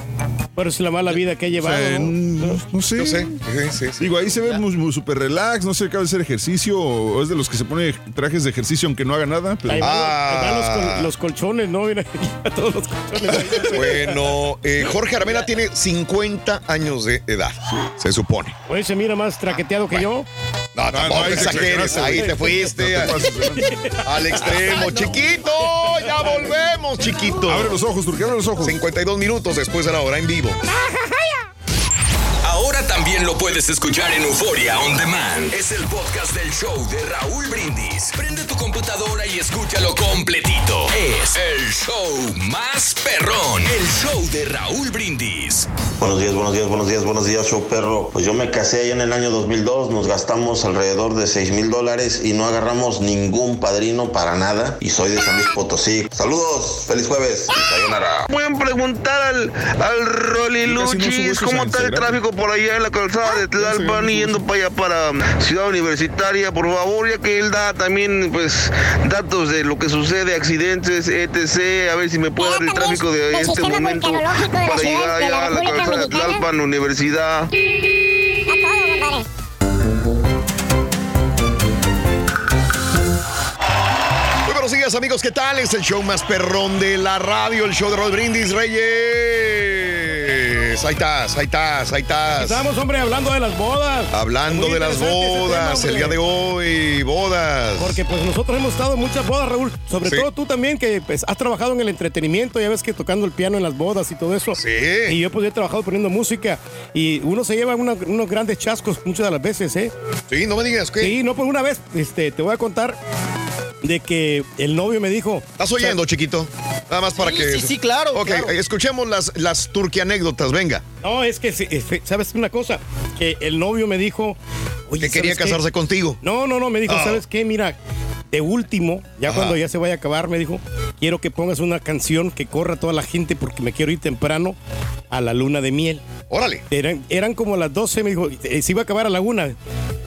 Pero es la mala vida que ha O llevado, sea, ¿no? no, no sé. No sé. Sí, sí, sí. Digo, ahí se ve muy, muy súper relax, no se acaba de hacer ejercicio, o es de los que se pone trajes de ejercicio aunque no haga nada. pero- Ahí van, Ah. ahí van los, col- los colchones, ¿no? Mira, todos los colchones. ahí. Bueno, eh, Jorge Aramena tiene 50 años de edad, se supone. Oye, se mira más traqueteado que yo. No, tampoco ahí te exageres, ahí te fuiste No te pases, Fernando. al extremo. Chiquito, ya volvemos, chiquito. Abre los ojos, Turquía, abre los ojos. 52 minutos después de la hora en vivo. Ahora también También lo puedes escuchar en Euforia On Demand. Es el podcast del show de Raúl Brindis. Prende tu computadora y escúchalo completito. Es el show más perrón. El show de Raúl Brindis. Buenos días, buenos días, buenos días, buenos días, show perro. Pues yo me casé ahí en el año 2002, nos gastamos alrededor de 6 mil dólares y no agarramos ningún padrino para nada. Y soy de San Luis Potosí. Saludos, feliz jueves. Sayonara. Pueden preguntar al, al Rolly Luchis cómo está el tráfico por allá en la calzada de Tlalpan yendo para allá para Ciudad Universitaria, por favor, ya que él da también pues datos de lo que sucede, accidentes, etc. A ver si me puede dar el tráfico de este momento para llegar allá a la calzada de Tlalpan, Universidad. Muy buenos días, amigos. ¿Qué tal? Es el show más perrón de la radio, el show de Rod Brindis Reyes. Ahí estás, ahí estás, ahí estás. Estamos, hombre, hablando de las bodas. Hablando de las bodas, tema, el día de hoy, bodas. Porque pues nosotros hemos estado en muchas bodas, Raúl. Sobre Sí. todo tú también, que pues, has trabajado en el entretenimiento, ya ves que tocando el piano en las bodas y todo eso. Sí. Y yo pues he trabajado poniendo música. Y uno se lleva una- unos grandes chascos muchas de las veces, ¿eh? Sí, no me digas que. Sí, no, pues una vez, este, te voy a contar de que el novio me dijo. ¿Estás oyendo, chiquito? Nada más para Sí, que. sí, sí, claro, Ok, claro. escuchemos las, las turquianécdotas, venga. No, es que, ¿sabes una cosa? Que el novio me dijo... Oye, Que quería casarse contigo. No, no, no, me dijo, Ah. ¿sabes qué? Mira, de último, ya Ajá. cuando ya se vaya a acabar, me dijo, quiero que pongas una canción que corra toda la gente porque me quiero ir temprano a la luna de miel. Órale. Eran, eran como las 12, me dijo, eh, se iba a acabar a la una.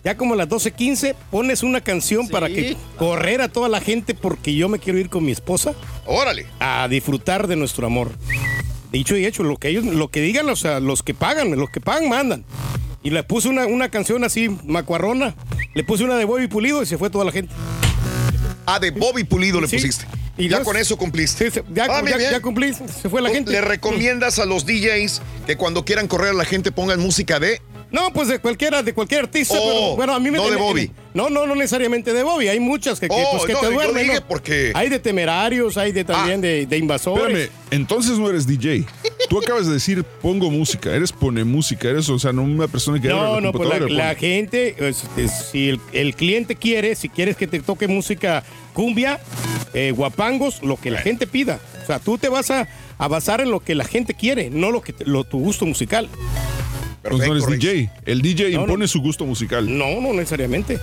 Ya como a las 12.15 pones una canción para que correr a toda la gente porque yo me quiero ir con mi esposa. Órale. A disfrutar de nuestro amor. Dicho y hecho, lo que ellos, lo que digan, o sea, los que pagan, los que pagan mandan. Y le puse una, una canción así, macuarrona. Le puse una de Bobby Pulido y se fue toda la gente. Ah, de Bobby Pulido le Sí. pusiste. Y ya los- con eso cumpliste. ya- Ah, ya- cumplí, se fue la ¿Tú gente. ¿Le recomiendas a los DJs que cuando quieran correr a la gente pongan música de? No, pues de cualquiera, de cualquier artista. Oh, pero, bueno, a mí me no de Bobby. No, no, no necesariamente de Bobby. Hay muchas que, que, Oh, pues, que no, te yo duermen. dije ¿no? porque. Hay de temerarios, hay de también de, de invasores. Espérame, entonces no eres DJ. Tú acabas de decir pongo música, eres pone música, eres, o sea, no una persona que No, la no, pues la, la gente, es- es- si el, el cliente quiere, si quieres que te toque música cumbia, eh, guapangos, lo que la gente pida. O sea, tú te vas a, a basar en lo que la gente quiere, no lo que lo, tu gusto musical. Entonces no eres DJ. El DJ No, no. impone su gusto musical. No, no necesariamente.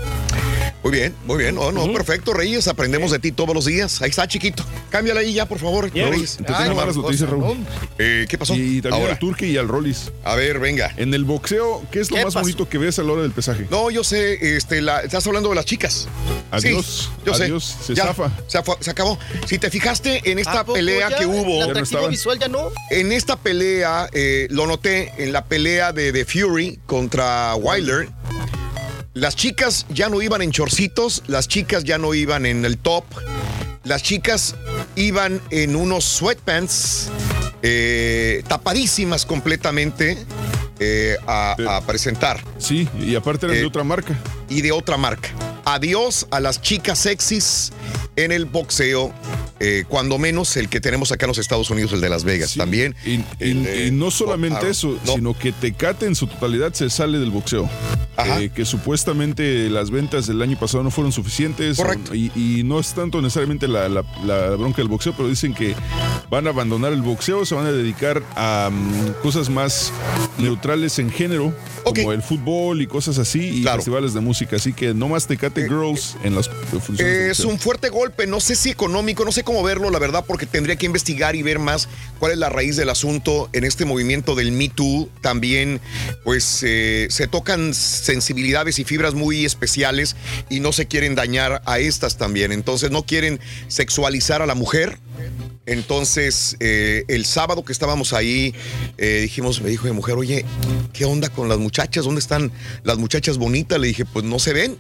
Muy bien, muy bien. No, no, perfecto, Reyes. Aprendemos de ti todos los días. Ahí está, chiquito. Cámbiala ahí ya, por favor, Reyes. te tengo malas noticias, Raúl. Eh, ¿Qué pasó? Y también Ahora. al Turque y al Rollis. A ver, venga. En el boxeo, ¿qué es lo ¿Qué más pasó? bonito que ves a la hora del pesaje? No, yo sé, este, la, estás hablando de las chicas. Adiós, Sí, yo sé. adiós, se Ya, zafa. Se, acabó. Si te fijaste en esta ¿A poco pelea ya? que hubo. ¿El atractivo visual ya no? En esta pelea, eh, lo noté en la pelea de, de Fury contra Wilder. Las chicas ya no iban en chorcitos, las chicas ya no iban en el top, las chicas iban en unos sweatpants eh, tapadísimas completamente eh, a, a presentar. Sí, y aparte eran Eh, de otra marca. Y de otra marca. Adiós a las chicas sexys en el boxeo, eh, cuando menos el que tenemos acá en los Estados Unidos, el de Las Vegas también. Y, de- y no solamente oh, eso, no. sino que Tecate en su totalidad se sale del boxeo. Eh, que supuestamente las ventas del año pasado no fueron suficientes. Correcto. Y, y no es tanto necesariamente la, la- la bronca del boxeo, pero dicen que van a abandonar el boxeo, se van a dedicar a mm, cosas más neutrales en género, como el fútbol y cosas así, y festivales de música. Así que no más Tecate Girls en las funciones. Es un fuerte golpe, no sé si económico, no sé cómo verlo, la verdad, porque tendría que investigar y ver más cuál es la raíz del asunto en este movimiento del Me Too. También, pues, eh, se tocan sensibilidades y fibras muy especiales y no se quieren dañar a estas también. Entonces, no quieren sexualizar a la mujer. Entonces, eh, el sábado que estábamos ahí, eh, dijimos, me dijo mi mujer, oye, ¿qué onda con las muchachas? ¿Dónde están las muchachas bonitas? Le dije, pues no se ven.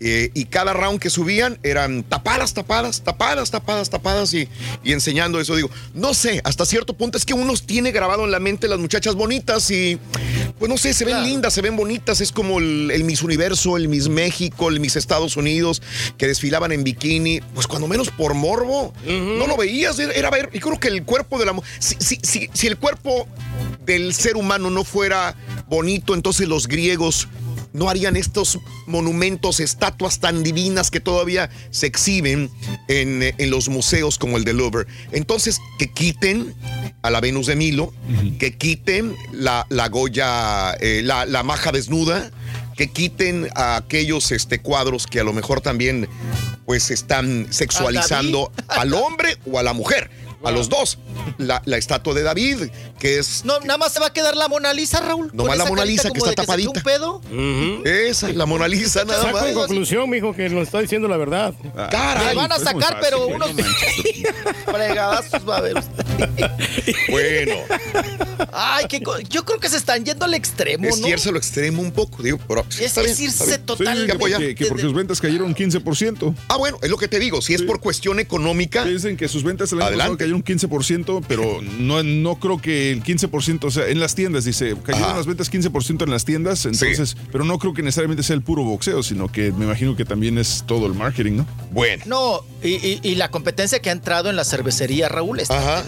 Eh, y cada round que subían eran tapadas, tapadas, tapadas, tapadas, tapadas y, y enseñando eso. Digo, no sé, hasta cierto punto es que uno tiene grabado en la mente las muchachas bonitas y, pues no sé, se ven lindas, se ven bonitas. Es como el, el Miss Universo, el Miss México, el Miss Estados Unidos, que desfilaban en bikini. Pues cuando menos por morbo, no lo veías, era, era ver. Y creo que el cuerpo de la mujer, si, si, si, si el cuerpo del ser humano no fuera bonito, entonces los griegos no harían estos monumentos, estatuas tan divinas que todavía se exhiben en, en los museos como el de Louvre. Entonces, que quiten a la Venus de Milo, que quiten la, la Goya, eh, la, la maja desnuda, que quiten a aquellos este, cuadros que a lo mejor también pues están sexualizando al hombre o a la mujer. A los dos. La, la estatua de David, que es. No, nada más se va a a la Mona Lisa, Raúl. Nomás la Mona Lisa que está tapadita. un pedo. Esa, la Mona Lisa nada Saco más. en conclusión, mijo, que nos está diciendo la verdad. Caray, Le van a es muy sacar, fácil, pero unos fregadazos va a ver usted. Bueno, Ay, qué co- yo creo que se están yendo al extremo, es ¿no? irse lo extremo un poco, digo, pero Es, está bien, es está irse bien. totalmente. Hay que. Que, que porque sus ventas cayeron 15%. Ah, bueno, es lo que te digo. Si es por cuestión económica. Dicen que sus ventas el año pasado Adelante. cayeron 15%, pero no, no creo que el 15%, o sea, en las tiendas, dice, cayeron Ajá. las ventas 15% en las tiendas, entonces, pero no creo que necesariamente sea el puro boxeo, sino que me imagino que también es todo el marketing, ¿no? Bueno. No, y, y- y la competencia que ha entrado en la cervecería, Raúl, está Ajá.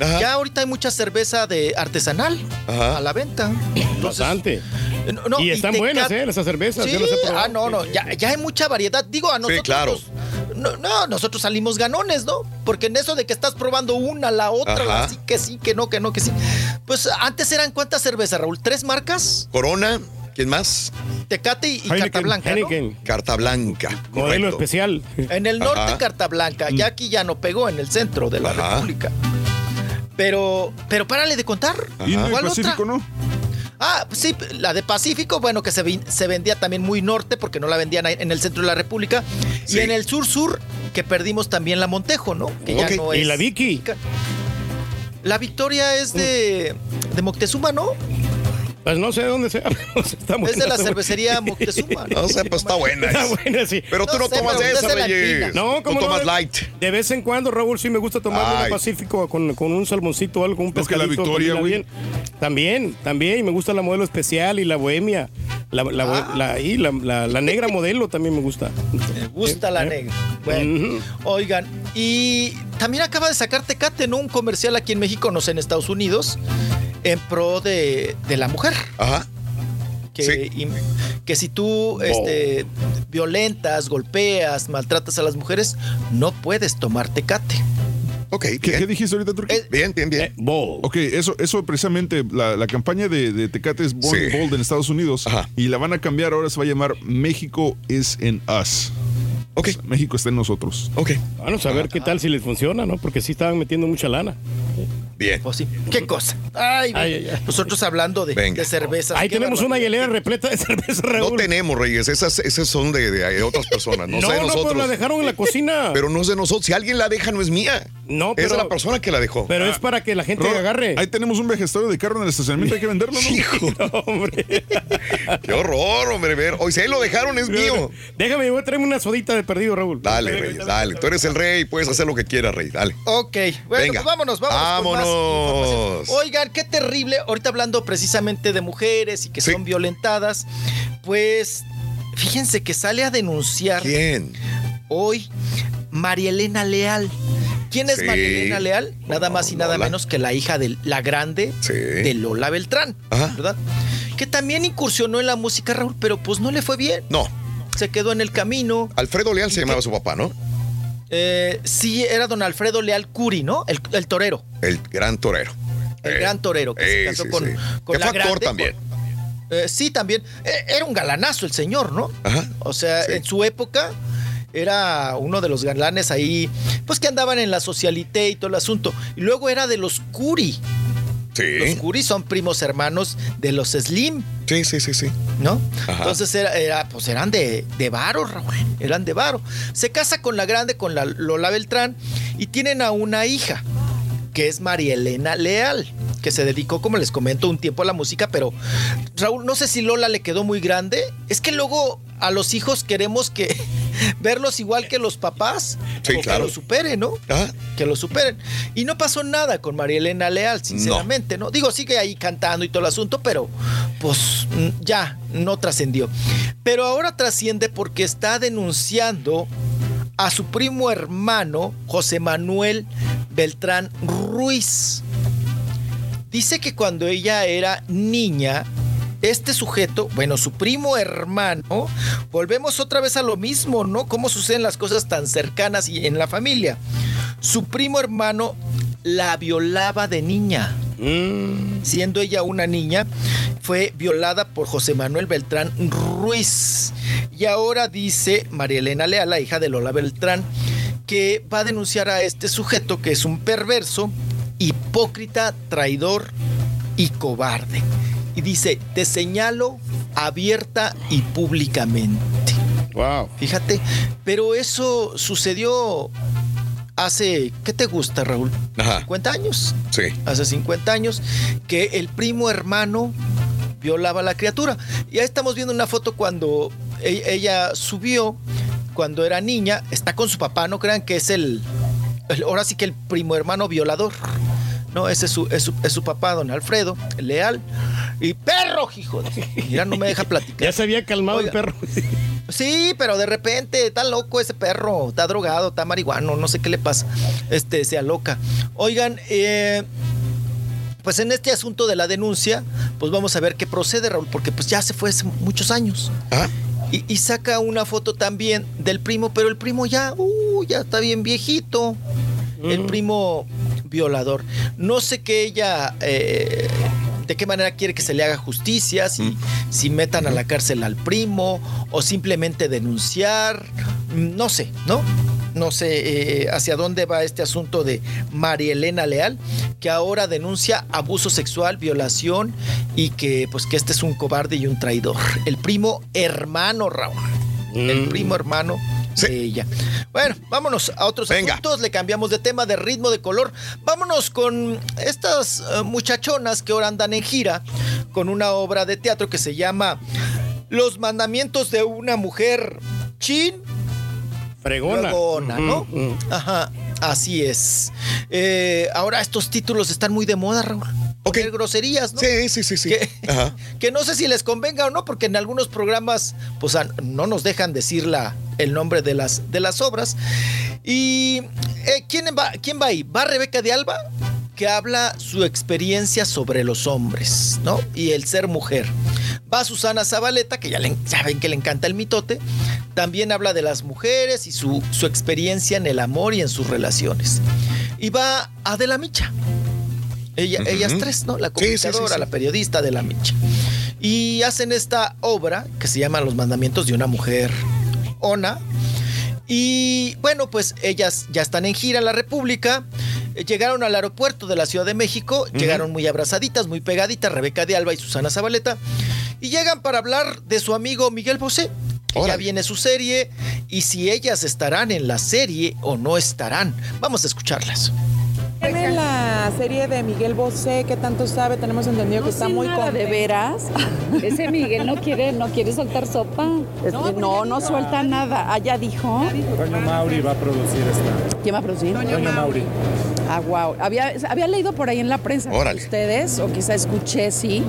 Ajá. Ya ahorita hay mucha cerveza de artesanal Ajá. a la venta. Bastante. No, no, y están buenas, ¿eh? Esas cervezas. Sí, yo las he probado. ah, no, no, ya, ya hay mucha variedad. Digo, a nosotros. claro. nos- no, no, nosotros salimos ganones, ¿no? Porque en eso de que estás probando una, la otra, Ajá. así que sí, que no, que no, que sí. Pues antes eran cuántas cervezas, Raúl? ¿Tres marcas? Corona, ¿quién más? Tecate y, Heineken, Carta Blanca. Carta Blanca. modelo correcto. especial. En el norte, Ajá. Carta Blanca. Ya aquí ya no pegó en el centro de la Ajá. República. Pero, pero párale de contar. Y ¿Cuál Pacífico, otra? ¿no? Ah, sí, la de Pacífico, bueno, que se, vi- se vendía también muy norte porque no la vendían en el centro de la República. Sí. Y en el sur-sur, que perdimos también la Montejo, ¿no? Que ya no Y es. la Vicky. La Victoria es de, de Moctezuma, ¿no? Pues no sé de dónde sea. pero está buena, Es de la cervecería Moctezuma. No sé, pues está buena. Está es. buena, sí. Pero tú No no sé, tomas de esa, Reyes. No, Tú ¿cómo no? tomas light. De vez en cuando, Raúl, sí me gusta tomar un Pacífico con, con un salmoncito o algo, un No, que la pescadito. Victoria, güey. También, también. Y me gusta la modelo especial y la bohemia. La, la, Ah. la- y la, negra modelo también me gusta. Me gusta la ¿Eh? negra. Bueno, oigan, y también acaba de sacar Tecate, ¿no? Un comercial aquí en México, no sé, en Estados Unidos, en pro de, de la mujer. Ajá. Que, Sí. y- que si tú este, violentas, golpeas, maltratas a las mujeres, no puedes tomar Tecate. Ok, ¿Qué, dijiste ahorita, Turquía? Eh, Bien, bien, bien. Eh, bowl. Ok, eso, eso precisamente, la, la campaña de, de Tecate es Born Sí. Bold en Estados Unidos Ajá. y la van a cambiar, ahora se va a llamar México is in us. Ok, México está en nosotros. ok. Vamos a ver qué tal si les funciona, ¿no? Porque sí estaban metiendo mucha lana. Bien. Pues sí. ¿Qué cosa? Ay, Ay, ay, ay. nosotros hablando de, de cervezas. Ahí tenemos una hielera repleta de cerveza, Raúl. No tenemos, Reyes. Esas, esas son de, de otras personas. No, no, sé de no, nosotros. pues la dejaron en la cocina. Pero no es de nosotros. Si alguien la deja, no es mía. no, es pero, de la persona que la dejó. pero es para que la gente agarre. Ahí tenemos un vejestorio de carro en el estacionamiento, hay que venderlo, ¿no? Hijo, Hombre. qué horror, hombre. Ver. Hoy si ahí lo dejaron, es mío. Déjame, voy a traerme una sodita de perdido, Raúl. Dale, Reyes, dale. Tú eres el rey, puedes hacer lo que quieras, Rey. Dale. Ok, bueno, Venga. pues vámonos, vámonos. Vámonos. Información. Oigan, qué terrible. Ahorita hablando precisamente de mujeres y que Sí. son violentadas, pues fíjense que sale a denunciar ¿Quién? hoy María Elena Leal. ¿Quién es Sí. María Elena Leal? Nada más y nada Lola. menos que la hija de la grande Sí. de Lola Beltrán, Ajá. ¿verdad? Que también incursionó en la música, Raúl, pero pues no le fue bien. No. Se quedó en el camino. Alfredo Leal se llamaba su papá, ¿no? Eh, sí, era don Alfredo Leal Curi, ¿no? El, el torero. El gran torero. El Eh, gran torero que se casó sí, con, sí. con Que la fue actor grande, también. con- eh, sí, también. Eh, era un galanazo el señor, ¿no? Ajá. O sea, Sí. en su época era uno de los galanes ahí, pues que andaban en la socialité y todo el asunto. Y luego era de los Curi. Los. Curi son primos hermanos de los Slim, Sí, sí, sí, sí. ¿no? Ajá. Entonces era, era, pues eran de, de varo, Raúl. Eran de varo. Se casa con la grande, con la Lola Beltrán, y tienen a una hija, que es María Elena Leal, que se dedicó, como les comento, un tiempo a la música, pero Raúl, no sé si Lola le quedó muy grande. Es que luego a los hijos queremos que verlos igual que los papás, Sí, o claro. que lo superen, ¿no? Ajá. que lo superen. Y no pasó nada con María Elena Leal, sinceramente, ¿no? Digo, sigue ahí cantando y todo el asunto, pero pues ya, no trascendió. Pero ahora trasciende porque está denunciando a su primo hermano, José Manuel Beltrán Ruiz. Dice que cuando ella era niña, este sujeto, bueno, su primo hermano, volvemos otra vez a lo mismo, ¿no? Cómo suceden las cosas tan cercanas y en la familia. Su primo hermano la violaba de niña. Siendo ella una niña, fue violada por José Manuel Beltrán Ruiz. Y ahora dice María Elena Leal, la hija de Lola Beltrán, que va a denunciar a este sujeto que es un perverso, hipócrita, traidor y cobarde. Y dice, te señalo abierta y públicamente. Wow. Fíjate, pero eso sucedió hace, ¿qué te gusta, Raúl? Ajá. 50 años. Sí. Hace 50 años que el primo hermano violaba a la criatura. Ya estamos viendo una foto cuando e- ella subió, cuando era niña, está con su papá, no crean que es el, el- ahora sí que el primo hermano violador. No, ese es su, es su, es su papá, don Alfredo, leal. Y perro, hijo de... Mira, no me deja platicar. Ya se había calmado el perro. Sí, pero de repente está loco ese perro, está drogado, está marihuano, no sé qué le pasa. Este, se aloca. Oigan, eh, pues en este asunto de la denuncia, pues vamos a ver qué procede, Raúl, porque pues ya se fue hace muchos años. Y, y saca una foto también del primo, pero el primo ya, uh, ya está bien viejito. El primo violador. No sé qué ella, eh, de qué manera quiere que se le haga justicia, si, si metan a la cárcel al primo o simplemente denunciar, Mm, no sé, ¿no? No sé eh, hacia dónde va este asunto de María Elena Leal, que ahora denuncia abuso sexual, violación y que pues que este es un cobarde y un traidor. El primo hermano Raúl. El primo hermano de ella. Bueno, vámonos a otros asuntos. Le cambiamos de tema, de ritmo, de color. Vámonos con estas eh, muchachonas que ahora andan en gira con una obra de teatro que se llama Los mandamientos de una mujer chin Fregona. Fregona, ¿no? Mm, mm. Ajá, así es. Eh, ahora estos títulos están muy de moda, Raúl. Groserías, ¿no? Sí, sí, sí, sí. Que, Ajá. que no sé si les convenga o no, porque en algunos programas, pues no nos dejan decir la, el nombre de las, de las obras. ¿Y eh, ¿quién, va, quién va ahí? Va Rebeca de Alba, que habla su experiencia sobre los hombres, ¿no? Y el ser mujer. Va Susana Zabaleta, que ya le, saben que le encanta el mitote. También habla de las mujeres y su, su experiencia en el amor y en sus relaciones. Y va Adela Micha. Ella, Ujú. Ellas tres, ¿no? La Sí, sí, sí, comunicadora, sí. la periodista de la Micha. Y hacen esta obra que se llama Los mandamientos de una mujer ona. Y bueno, pues ellas ya están en gira en la República. Llegaron al aeropuerto de la Ciudad de México, llegaron muy abrazaditas, muy pegaditas, Rebeca de Alba y Susana Zabaleta. Y llegan para hablar de su amigo Miguel Bosé. que Ya viene su serie y si ellas estarán en la serie o no estarán. Vamos a escucharlas. Tiene la serie de Miguel Bosé, que tanto sabe, tenemos entendido que está muy nada, ¿de veras? Ese Miguel no quiere, no quiere soltar sopa. no, no, suelta nada. Allá dijo. Toño Mauri va a producir esta. ¿Quién va a producir? Toño Mauri. Ah, wow. Había, había leído por ahí en la prensa Órale. ustedes, o quizá escuché, sí,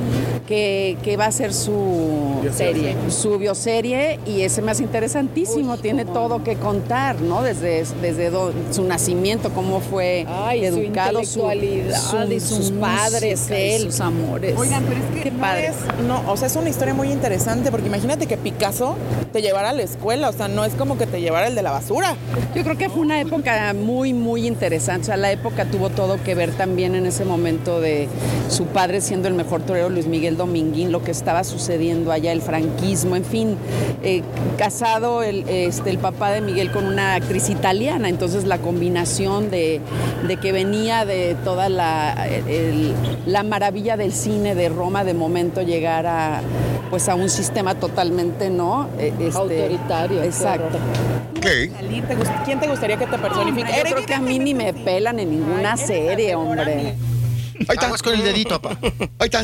que, que va a ser su Bioserie. Su bioserie y ese me hace interesantísimo. Tiene todo que contar, ¿no? Desde, desde do- su nacimiento, cómo fue Ay, su educado, su- intelectualidad y su sus padres, y sus sus amores. Oigan, pero es que Qué no padre. es, no, o sea, es una historia muy interesante porque imagínate que Picasso te llevara a la escuela, o sea, no es como que te llevara el de la basura. Yo creo que fue una época muy, muy interesante. O sea, la época tuvo todo que ver también en ese momento de su padre siendo el mejor torero, Luis Miguel Dominguín, lo que estaba sucediendo allá, el franquismo, en fin. Eh, casado el, este, el papá de Miguel con una actriz italiana, entonces la combinación de, de que venía de toda la, el- la maravilla del cine de Roma, de momento llegar a, pues, a un sistema totalmente, ¿no? Eh, este, Autoritario, qué Exacto. Salir, ¿te gust- ¿Quién te gustaría que te personifique? Yo creo que a mí ni me pelan en ninguna serie, hombre. Aguas con el dedito, papá. Ahí está.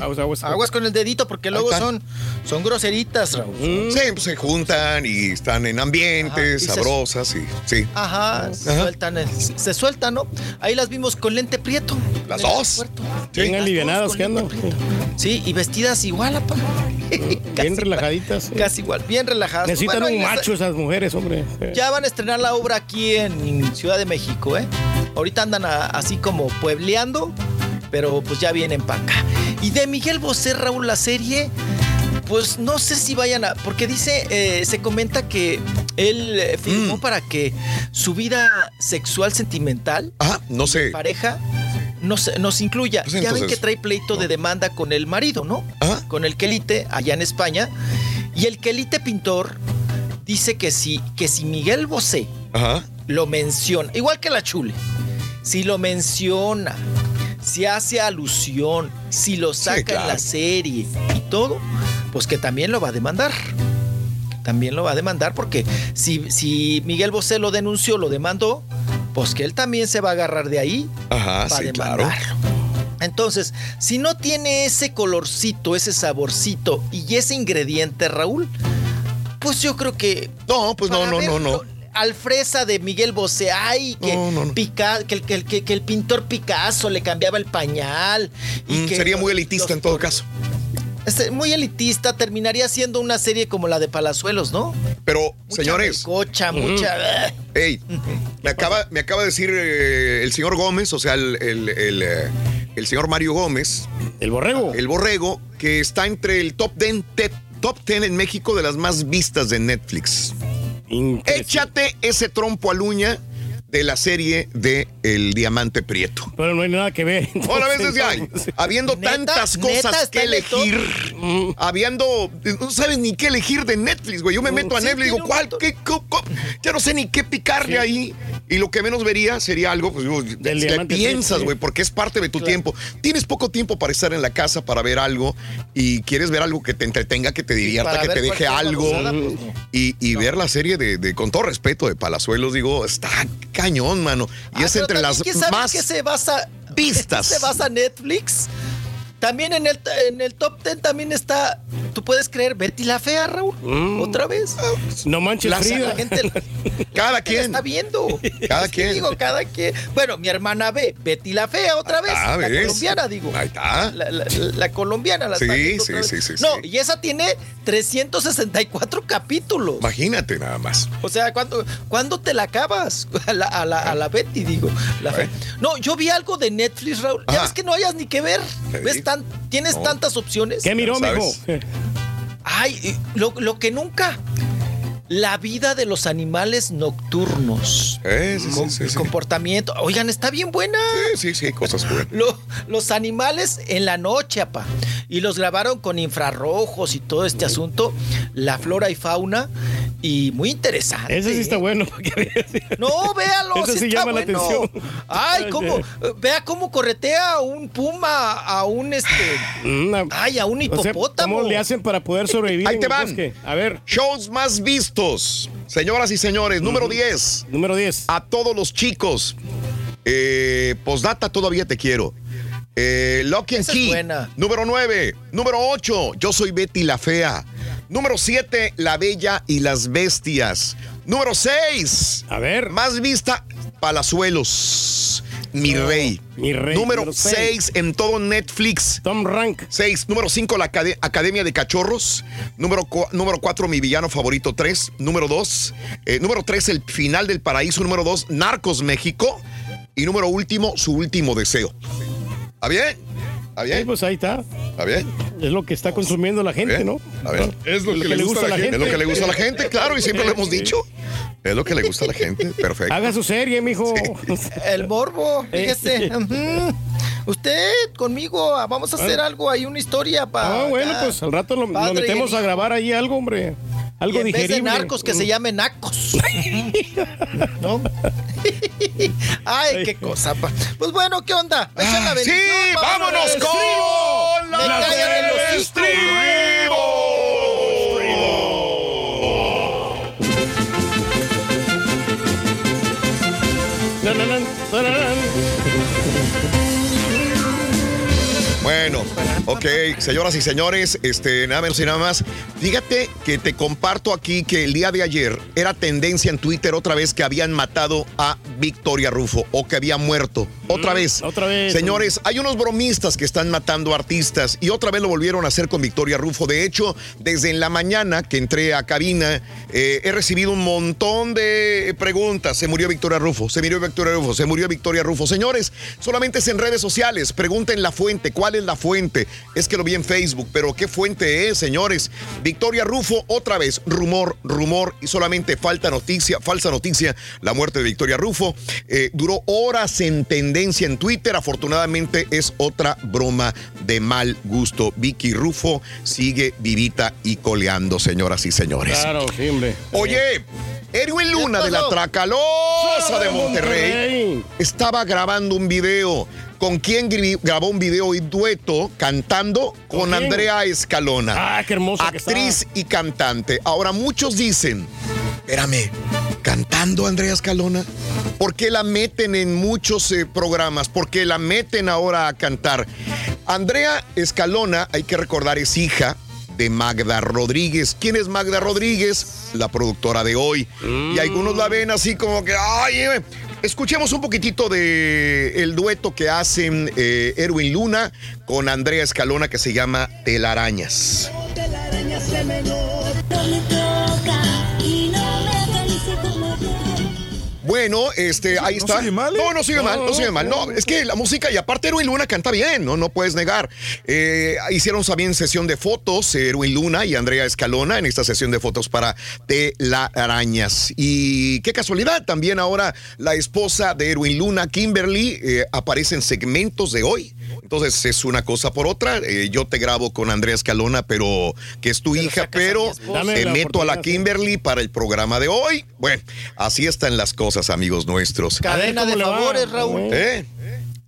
Aguas con el dedito porque luego está. son, son groseritas, Raúl. Sí, pues se juntan y están en ambientes Ajá, y se- sabrosas y sí. Ajá, se sueltan, el- se sueltan, ¿no? Ahí las vimos con lente prieto. Las dos. aeropuerto. Bien alivianadas lente prieto. Sí, y vestidas igual, apa. Bien relajaditas. sí. Casi igual, bien relajadas. Necesitan Bueno, un ahí macho esas mujeres, hombre. Ya van a estrenar la obra aquí en Ciudad de México, ¿eh? Ahorita andan a- así como puebleando pero pues ya vienen para acá. Y de Miguel Bosé, Raúl, la serie, pues no sé si vayan a. Porque dice, eh, se comenta que él eh, firmó para que su vida sexual sentimental, no sé. pareja, nos, nos incluya. Pues ya ven que trae pleito de demanda con el marido, ¿no? Con el Quelite, allá en España. Y el Quelite pintor dice que si, que si Miguel Bosé Ajá. lo menciona, igual que la Chule, si lo menciona, si hace alusión, si lo saca en claro. la serie y todo, pues que también lo va a demandar. También lo va a demandar porque si, si Miguel Bosé lo denunció, lo demandó, pues que él también se va a agarrar de ahí Ajá, para sí, claro. demandarlo. Entonces, si no tiene ese colorcito, ese saborcito y ese ingrediente, Raúl, pues yo creo que. No, pues no, no, ver no, no. Al fresa de Miguel Bosé, ay, que, Pica- que, el- que el- que- que el pintor Picasso le cambiaba el pañal. Y Mm, que sería muy los- elitista en todo caso. este, muy elitista, terminaría siendo una serie como la de Palazuelos, ¿no? Pero, Mucha señores. melcocha, mucha- Ey, me acaba, me acaba de decir eh, el señor Gómez, o sea, el, el- el, eh, el señor Mario Gómez. El borrego. El borrego, que está entre el top 10, te- top 10 en México de las más vistas de Netflix. Échate ese trompo al uña de la serie de El Diamante Prieto. Pero no hay nada que ver. Ahora a veces ya hay. Habiendo tantas cosas que elegir, habiendo. No sabes ni qué elegir de Netflix, güey. Yo me meto a Sí, Netflix y digo, ¿cuál? ¿Qué, co- co-? Ya no sé ni qué picarle ahí. Y lo que menos vería sería algo, pues, digo, que Diamante piensas, güey, porque es parte de tu tiempo. Tienes poco tiempo para estar en la casa, para ver algo, y quieres ver algo que te entretenga, que te divierta, que te deje algo. pues, no. Y, y ver la serie de, de- con todo respeto, de Palazuelos, digo, está cañón, mano. Y Ah, es entre las ¿qué más qué se basa vistas. se basa Netflix? También en el, en el top 10 también está, tú puedes creer, Betty la Fea, Raúl. Otra vez. No manches, La, Frida. la gente, Cada la quien. está viendo. Cada Es quien. Digo, cada quien. Bueno, mi hermana ve Betty la Fea otra vez. está, la ¿ves? colombiana, digo. Ahí está. La, la- la colombiana la Sí, está viendo sí, otra sí, vez. sí, No, sí. y esa tiene 364 capítulos. Imagínate nada más. O sea, ¿cuándo, ¿cuándo te la acabas? A la, a la- a la Betty, digo. La fe- No, yo vi algo de Netflix, Raúl. Ya Ajá. ves que no hayas ni que ver. ¿Ves tan, tienes No. tantas opciones. ¿Qué miró, mijo? Ay, lo que nunca. La vida de los animales nocturnos. Eh, sí, sí, Con- sí, el sí. comportamiento. Oigan, está bien buena. Sí, sí, sí, cosas buenas. Lo- los animales en la noche, apa. Y los grabaron con infrarrojos y todo este asunto. La flora y fauna. Y muy interesante. Ese sí está ¿eh? bueno. No, véalo. Ese sí está llama la atención. Ay, cómo. Vea cómo corretea a un puma, a un este. Una- Ay, a un O sea, hipopótamo. ¿Cómo le hacen para poder sobrevivir Ahí en te el van. bosque? A ver, Shows más vistos. Señoras y señores, número 10. número 10. A todos los chicos. Eh, postdata, todavía te quiero. Eh, Lock and Key. buena. Número 9. Número 8. Yo soy Betty la Fea. Número 7. La Bella y las Bestias. Número 6. A ver. Más vista. Palazuelos. Mi rey. Mi rey, Número número seis. 6 en todo Netflix. Tom Rank. 6. Número 5, la Acade- Academia de Cachorros. Número 4, mi villano favorito 3. Número 2. número 3, el final del paraíso. Número 2, Narcos México. Y número último, su último deseo. ¿Está bien? ¿Está Sí, bien? pues ahí está. ¿Está bien? Es lo que está consumiendo la gente, Bien. ¿no? A ver. Es lo que, le gusta a la gente. Es lo que le gusta a la gente, claro, y siempre lo hemos dicho. Es lo que le gusta a la gente. Perfecto. Haga su serie, mijo. El morbo, fíjese. Ujú. Usted conmigo, ah, vamos a hacer algo ahí, una historia para. Ah, bueno, pues al rato lo, metemos a grabar ahí algo, hombre. Y Algo en vez digerible. de narcos, que se llame nacos. ¿No? Ay, qué cosa. pa. Pues bueno, ¿qué onda? Echen la Ah, Sí, vámonos con la callan el ok, señoras y señores, este, nada menos y nada más. Fíjate que te comparto aquí que el día de ayer era tendencia en Twitter otra vez que habían matado a Victoria Rufo o que había muerto. Otra Mm, vez. otra vez. Señores, hay unos bromistas que están matando artistas y otra vez lo volvieron a hacer con Victoria Rufo. De hecho, desde en la mañana que entré a cabina, eh, he recibido un montón de preguntas. Se murió Victoria Rufo, se murió Victoria Rufo, se murió Victoria Rufo. Señores, solamente es en redes sociales. Pregunten la fuente. ¿Cuál es la fuente? Es que lo vi en Facebook, pero ¿qué fuente es, señores? Victoria Rufo, otra vez, rumor, rumor y solamente falta noticia, falsa noticia, la muerte de Victoria Rufo. Eh, duró horas en tendencia en Twitter. Afortunadamente es otra broma de mal gusto. Vicky Rufo sigue vivita y coleando, señoras y señores. Claro, hombre. Oye, Erwin Luna de la Tracalosa de Monterrey estaba grabando un video. ¿Con quién gri- grabó un video y dueto cantando? Con? Andrea Escalona. Ah, qué hermosa que Actriz y cantante. Ahora muchos dicen, espérame, ¿cantando Andrea Escalona? ¿Por qué la meten en muchos eh, programas? ¿Por qué la meten ahora a cantar? Andrea Escalona, hay que recordar, es hija de Magda Rodríguez. ¿Quién es Magda Rodríguez? La productora de hoy. Y algunos la ven así como que, ay, eh". Escuchemos un poquitito de el dueto que hacen eh, Erwin Luna con Andrea Escalona que se llama Telarañas. Bueno, este, ahí no está. sigue mal, ¿eh? No, no sigue mal, no sigue mal. No, es que la música, y aparte Erwin Luna canta bien, no, no puedes negar. Eh, hicieron también sesión de fotos, Erwin Luna y Andrea Escalona, en esta sesión de fotos para Telarañas. Y qué casualidad, también ahora la esposa de Erwin Luna, Kimberly, eh, aparece en segmentos de hoy. Entonces es una cosa por otra. Eh, yo te grabo con Andrea Escalona, pero que es tu hija, pero te meto a la. Kimberly para el programa de hoy. Bueno, así están las cosas, amigos nuestros. Cadena de favores, Raúl. ¿Eh?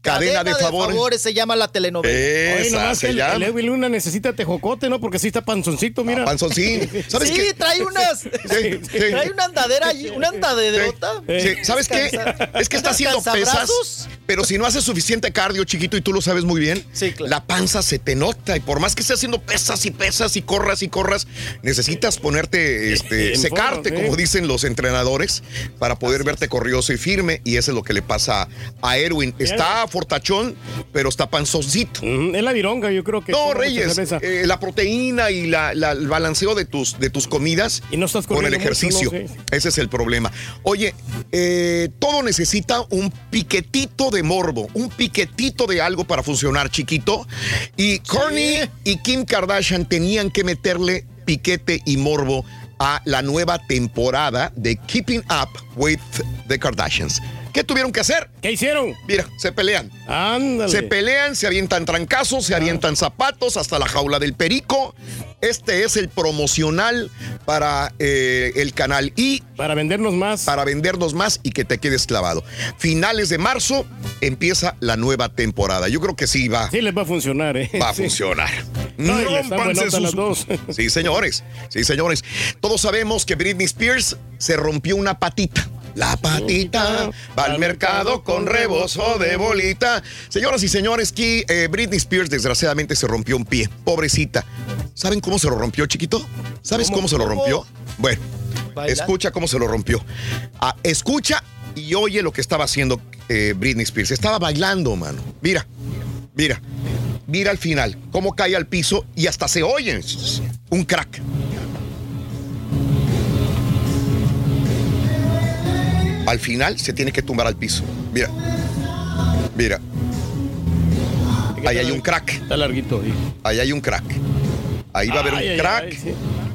Cadena, de favores. se llama la telenovela. Oye, Esa nomás que se el, llama. el Edwin Luna necesita tejocote, ¿no? Porque sí está panzoncito, mira. Panzoncín. ¿Sabes sí, qué? trae unas. Sí, sí. Trae una andadera allí, una andaderota. Sí, ¿Sabes qué? Es que está haciendo pesas, pero si no haces suficiente cardio, chiquito, y tú lo sabes muy bien, la panza se te nota. Y por más que estés haciendo pesas y pesas y corras y corras, necesitas ponerte, este, secarte, forma, como dicen los entrenadores, para poder verte corrioso y firme. Y eso es lo que le pasa a Erwin. Está fortachón, pero está panzoncito. Es la vironga, yo creo que. No, Reyes, eh, la proteína y la- la- el balanceo de tus, de tus comidas Y no estás con el mucho, ejercicio. ¿no? Sí. Ese es el problema. Oye, eh, todo necesita un piquetito de morbo, un piquetito de algo para funcionar, chiquito. Y Kourtney y Kim Kardashian tenían que meterle piquete y morbo a la nueva temporada de Keeping Up with the Kardashians. ¿Qué tuvieron que hacer? ¿Qué hicieron? Mira, se pelean. Ándale. Se pelean, se avientan trancazos, se avientan zapatos hasta la jaula del perico. Este es el promocional para eh, el canal y Para vendernos más. para vendernos más y que te quedes clavado. Finales de marzo empieza la nueva temporada. Yo creo que sí va, Sí les va a funcionar, ¿eh? va a Sí. funcionar. No, las sus- dos. Sí, señores. Sí, señores. Todos sabemos que Britney Spears se rompió una patita. La patita va al mercado con rebozo de bolita. Señoras y señores, que eh, Britney Spears desgraciadamente se rompió un pie. Pobrecita. ¿Saben cómo se lo rompió, chiquito? ¿Sabes cómo, ¿Cómo? se lo rompió? Bueno, escucha cómo se lo rompió. Ah, escucha y oye lo que estaba haciendo eh, Britney Spears. Estaba bailando, mano. Mira, mira. Mira al final cómo cae al piso y hasta se oye un crack. Al final se tiene que tumbar al piso. Mira. Mira. Ahí hay un crack. Está larguito. sí. Ahí hay un crack. Ahí va a haber un crack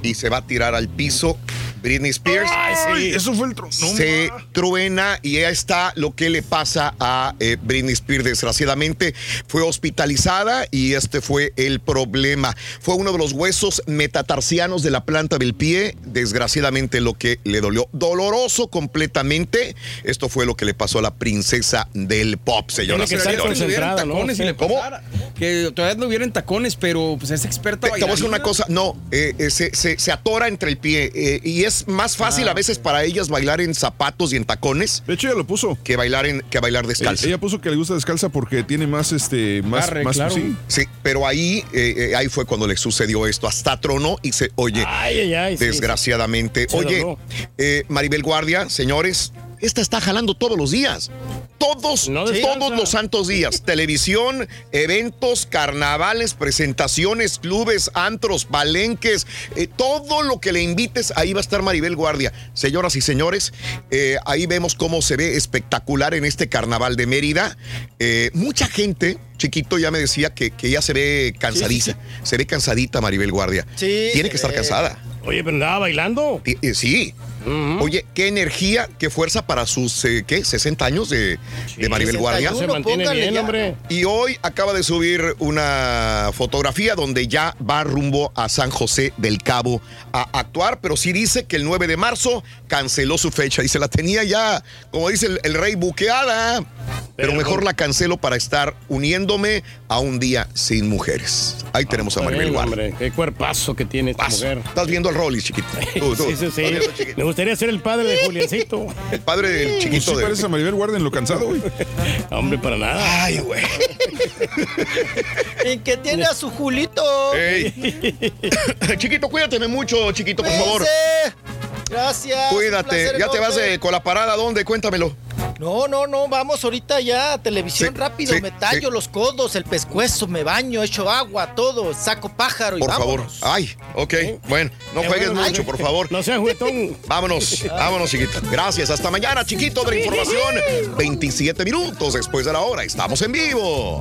y se va a tirar al piso. Britney Spears Ay, eso fue el se truena y ahí está lo que le pasa a eh, Britney Spears. Desgraciadamente fue hospitalizada y este fue el problema. Fue uno de los huesos metatarsianos de la planta del pie. Desgraciadamente lo que le dolió. Doloroso completamente. Esto fue lo que le pasó a la princesa del pop, señoras y Tiene que tacones y le ¿Cómo? pasara. Que todavía no hubieran tacones, pero pues es experta Te, te voy a decir una cosa, no, eh, eh, se, se- se atora entre el pie eh, y es más fácil a veces para ellas bailar en zapatos y en tacones. De hecho, ella lo puso. Que bailar en que bailar descalza. Ella, puso que le gusta descalza porque tiene más este más, más claro. sí. Sí, pero ahí, eh, eh, ahí fue cuando le sucedió esto. Hasta tronó y se, oye, Ay, ay, ay, sí. desgraciadamente. Se oye, eh, Maribel Guardia, señores, esta está jalando todos los días. Todos, todos los santos días. Televisión, eventos, carnavales, presentaciones, clubes, antros, palenques, eh, todo lo que le invites, ahí va a estar Maribel Guardia. Señoras y señores, eh, ahí vemos cómo se ve espectacular en este carnaval de Mérida. Eh, mucha gente, chiquito, ya me decía que, que ya se ve cansadita. Se ve cansadita Maribel Guardia. Sí, Tiene que estar cansada. Oye, pero andaba bailando. Y- Oye, qué energía, qué fuerza para sus, eh, ¿qué? 60 años de, de Maribel Guardia. Se mantiene bien, hombre. Y hoy acaba de subir una fotografía donde ya va rumbo a San José del Cabo a actuar, pero sí dice que el 9 de marzo canceló su fecha y se la tenía ya, como dice el, el rey, buqueada. Pero, mejor la cancelo para estar uniéndome a un día sin mujeres. Ahí tenemos a Maribel Guardia. hombre, qué cuerpazo que tiene esta mujer. Estás viendo el Rollis, chiquito. Tú, tú. Sí, sí, sí. Gustaría ser el padre de Juliancito. El padre del Pues chiquito sí de. parece a Maribel Guardia en lo cansado, güey. Hombre, para nada. Ay, güey. ¿En qué tiene a su Julito? Ey. chiquito, cuídate mucho, chiquito, por favor. Gracias. Cuídate. ¿Ya te vas con la parada? ¿Dónde? Cuéntamelo. No, no, no, vamos ahorita ya a televisión Sí, rápido. sí, me tallo sí. los codos, el pescuezo, me baño, echo agua, todo, saco pájaro y Por favor. Ay, ok. Bueno, no Qué juegues bueno, mucho, por favor. No seas juguetón. Vámonos, vámonos, chiquito. Gracias. Hasta mañana, chiquito, de la información. 27 minutos después de la hora. Estamos en vivo.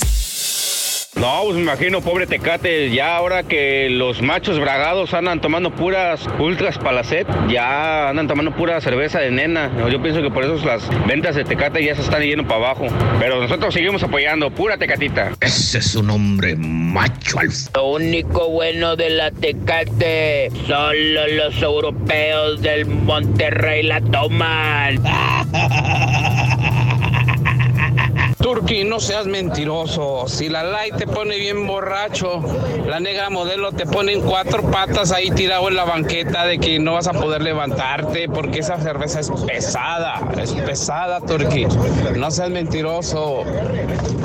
No, pues me imagino, pobre Tecate, ya ahora que los machos bragados andan tomando puras ultras palacet, ya andan tomando pura cerveza de nena. Yo pienso que por eso las ventas de Tecate ya se están yendo para abajo. Pero nosotros seguimos apoyando, pura Tecatita. Ese es un hombre macho alfa. Lo único bueno de la Tecate, solo los europeos del Monterrey la toman. Turki, no seas mentiroso. Si la light te pone bien borracho, la negra modelo te pone en cuatro patas ahí tirado en la banqueta de que no vas a poder levantarte porque esa cerveza es pesada. Es pesada, Turki. No seas mentiroso.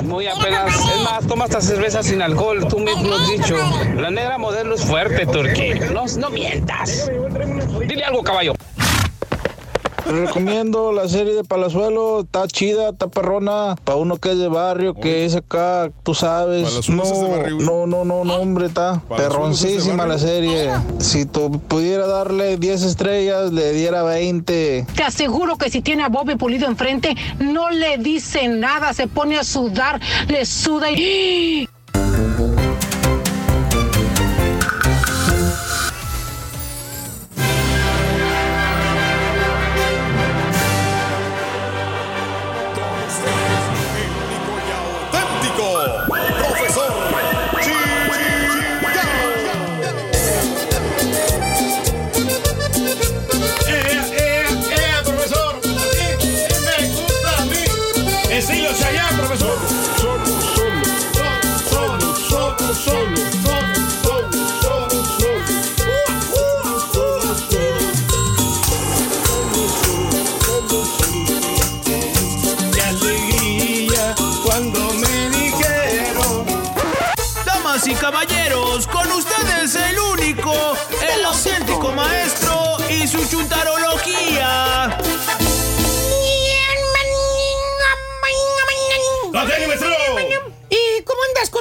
Muy apenas. Es más, toma esta cerveza sin alcohol. Tú mismo has dicho. La negra modelo es fuerte, Turki. No, no mientas. Dile algo, caballo. Recomiendo la serie de Palazuelo, está chida, está perrona, para uno que es de barrio, que es acá, tú sabes. No, es de barrio, güey. no, no, no, no, hombre, está es perroncísima la serie. Si tú pudiera darle 10 estrellas, le diera 20. Te aseguro que si tiene a Bobby Pulido enfrente, no le dice nada, se pone a sudar, le suda y...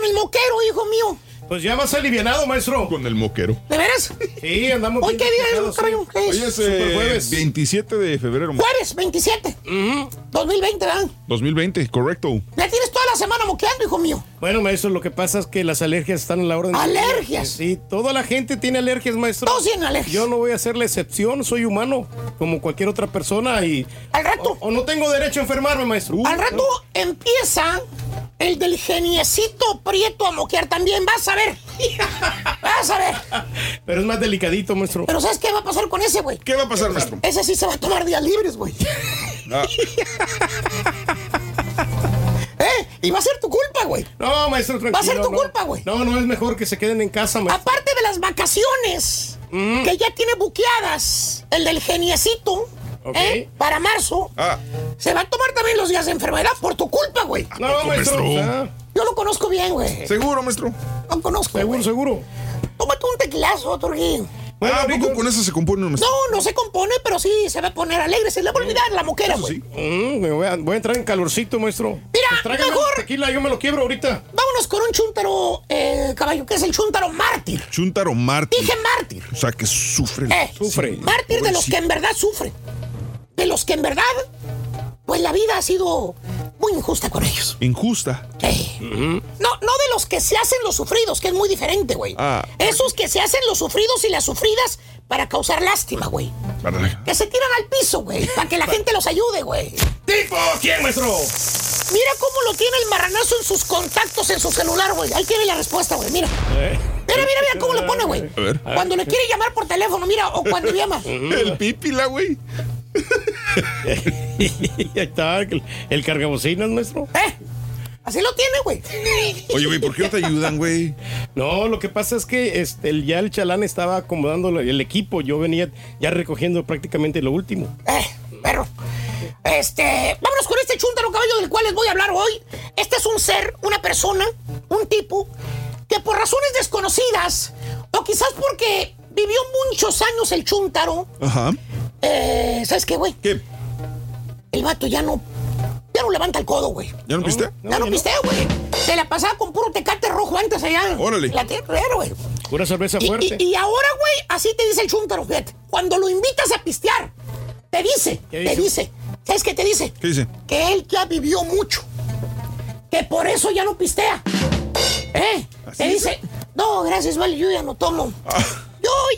el moquero, hijo mío? Pues ya más alivianado, maestro. Con el moquero. ¿De veras? Sí, andamos ¿Hoy bien qué día es, es? Hoy es eh, jueves. 27 de febrero, Jueves 27. 2020, ¿verdad? 2020, correcto. Ya tienes semana moqueando, hijo mío. Bueno, maestro, lo que pasa es que las alergias están en la orden. ¿Alergias? Sí, toda la gente tiene alergias, maestro. Todos tienen alergias. Yo no voy a ser la excepción, soy humano, como cualquier otra persona y... Al rato. O, o no tengo derecho a enfermarme, maestro. Al rato empieza el del geniecito prieto a moquear también. Vas a ver. Vas a ver. Pero es más delicadito, maestro. Pero ¿sabes qué va a pasar con ese, güey? ¿Qué va a pasar, maestro? Ese sí se va a tomar días libres, güey. Ah. Y va a ser tu culpa, güey. No, maestro, tranquilo. Va a ser tu no. culpa, güey. No, no, es mejor que se queden en casa, maestro. Aparte de las vacaciones que ya tiene buqueadas el del geniecito. ¿eh? para marzo, Ah, se va a tomar también los días de enfermedad por tu culpa, güey. No, maestro. Yo lo conozco bien, güey. seguro, maestro. Lo conozco. seguro, güey. seguro. Tómate un tequilazo, Turquín. Bueno, ah, ¿a poco con eso se compone, maestro? No, no se compone, pero sí se va a poner alegre. Se le va a olvidar la moquera, güey. Mm, me voy, a, voy a entrar en calorcito, maestro. Mira, Pues mejor- tequila, yo me lo quiebro ahorita. Vámonos con un chúntaro, eh, caballo, que es el chúntaro mártir. Chuntaro mártir. Dije mártir. O sea, que sufre. Eh, Sufre. Mártir de los que en verdad sufren. De los que en verdad, pues la vida ha sido muy injusta con ellos. Injusta. No, no de los que se hacen los sufridos, que es muy diferente, güey. Ah. Esos que se hacen los sufridos y las sufridas para causar lástima, güey. Que se tiran al piso, güey, para que la gente los ayude, güey. ¿Tipo quién, maestro? Mira cómo lo tiene el marranazo en sus contactos en su celular, güey. Ahí tiene la respuesta, güey. Mira. Eh. Mira, mira, mira cómo lo pone, güey. A ver. Cuando le quiere llamar por teléfono, mira, o cuando llama. El pípila, güey. Ahí está, el, el cargabocinas, maestro. ¿Eh? Así lo tiene, güey. Oye, güey, ¿por qué no te ayudan, güey? No, lo que pasa es que este, el- ya el chalán estaba acomodando el el equipo. Yo venía ya recogiendo prácticamente lo último. Eh, perro. Este, vámonos con este chúntaro caballo del cual les voy a hablar hoy. Este es un ser, una persona, un tipo, que por razones desconocidas, o quizás porque vivió muchos años el chúntaro, Ajá. Eh, ¿sabes qué, güey? ¿Qué? El vato ya no, ya no levanta el codo, güey. ¿Ya no viste? Ya no pistea, güey. Se la pasaba con puro tecate rojo antes allá. Órale. La tierra, güey. Pura cerveza fuerte. y- y ahora, güey, así te dice el chúntaro, fíjate. Cuando lo invitas a pistear, te dice, ¿Qué te dice? dice. ¿Sabes qué te dice? ¿Qué dice? Que él ya vivió mucho. Que por eso ya no pistea. ¿Eh? ¿Así Te dice? dice, no, gracias, vale, yo ya no tomo. Ah.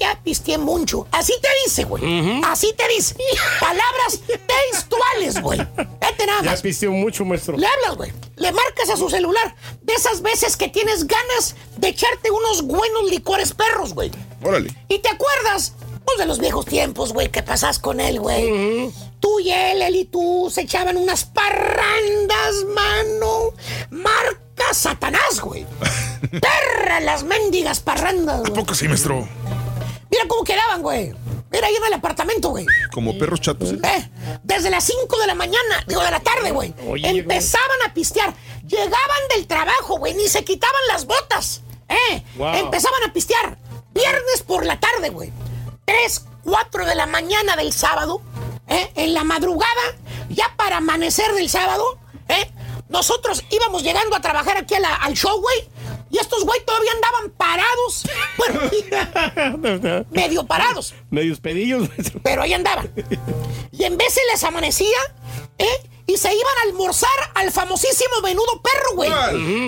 Ya pisteé mucho. Así te dice, güey. Así te dice. Palabras textuales, güey. Vete nada Ya más. pisteó mucho, maestro. Le hablas, güey. Le marcas a su celular. De esas veces que tienes ganas de echarte unos buenos licores perros, güey. Órale. Y te acuerdas, pues, de los viejos tiempos, güey, que pasas con él, güey. Tú y él, él y tú se echaban unas parrandas, mano. Marca Satanás, güey. Perra las mendigas parrandas, ¿A güey. poco sí, maestro? Mira cómo quedaban, güey. Mira ahí en el apartamento, güey. Como perros chatos. ¿eh? Eh, desde las 5 de la mañana, digo, de la tarde, güey. Oye, Empezaban a pistear. Llegaban del trabajo, güey, ni se quitaban las botas. Eh, Wow. empezaban a pistear. Viernes por la tarde, güey. 3, 4 de la mañana del sábado. Eh, en la madrugada, ya para amanecer del sábado, eh, nosotros íbamos llegando a trabajar aquí a la- al show, güey. Y estos güey todavía andaban parados. Bueno, medio parados. Medios pedillos. Pero ahí andaban. Y en vez se les amanecía, ¿eh? Y se iban a almorzar al famosísimo menudo perro, güey.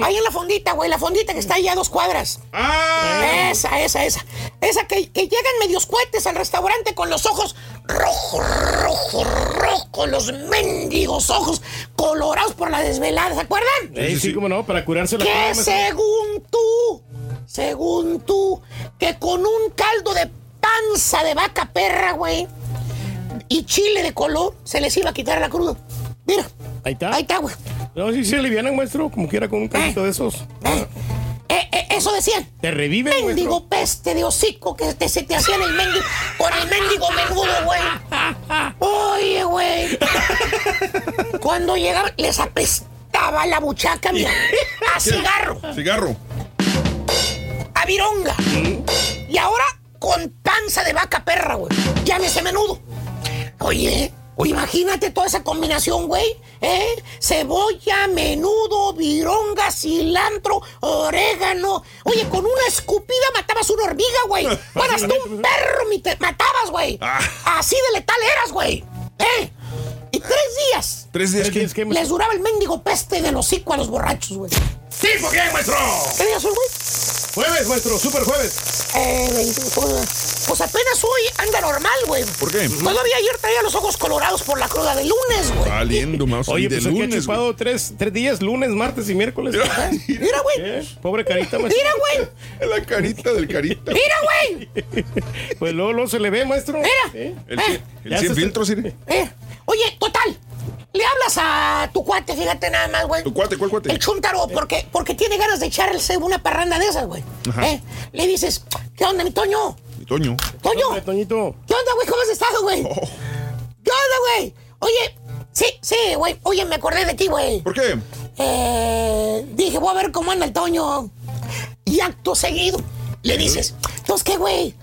Ahí en la fondita, güey, la fondita que está ahí a dos cuadras. ¡Ah! Esa, esa, esa. Esa que, que llegan medios cohetes al restaurante con los ojos rojo, rojo, rojo, los mendigos ojos colorados por la desvelada, ¿se acuerdan? Eh, sí, cómo no, para curarse la Que según tú, según tú, que con un caldo de panza de vaca perra, güey, y chile de color, se les iba a quitar la cruda. Mira, Ahí está. ahí está, güey. No, sí se alivianan, maestro, como quiera con un caldito de esos. Eh, eh, eh, eso decían. Te reviven, maestro. Mendigo peste de hocico que te, se te hacían el mendigo con el mendigo menudo, güey. Oye, güey. Cuando llegaban, les apestaba la buchaca, mira. A cigarro, Cigarro. a vironga. Y ahora con panza de vaca perra, güey. Llámese menudo. Oye, imagínate toda esa combinación, güey. ¿Eh? Cebolla, menudo, vironga, cilantro, orégano. Oye, con una escupida matabas una hormiga, güey. Fueras tú un perro, mi te matabas, güey. Ah. Así de letal eras, güey. ¿Eh? Y tres días Tres días ¿Qué que. que, les duraba el mendigo peste del hocico a los borrachos, güey. ¿Tipo quién, maestro? ¿Qué días son, güey? Jueves, maestro, super jueves. Eh, 20, pues apenas hoy anda normal, güey. ¿Por qué? Todavía ayer traía los ojos colorados por la cruda de lunes, güey. Valiendo, mouse. Oye, de pues aquí ha lunes, güey. chupado tres, tres días, lunes, martes y miércoles. Mira, güey. ¿Eh? Pobre carita, maestro. Mira, güey. La carita del carita. Mira, güey. Pues luego, luego se le ve, maestro. Mira. ¿Eh? El, Eh, cien- el 100 se- filtros, ¿sí? Eh, Oye, total. le hablas a tu cuate, fíjate nada más, güey. ¿Tu cuate? ¿Cuál cuate? El chuntaro, porque, porque tiene ganas de echarse una parranda de esas, güey. Ajá. ¿Eh? Le dices, ¿qué onda, mi Toño? Mi Toño. Toño. Hombre, Toñito. ¿Qué onda, güey? ¿Cómo has estado, güey? Oh. ¿Qué onda, güey? Oye, sí, sí, güey. Oye, me acordé de ti, güey. ¿Por qué? Eh, dije, voy a ver cómo anda el Toño. Y acto seguido, le dices, ¿entonces qué, güey?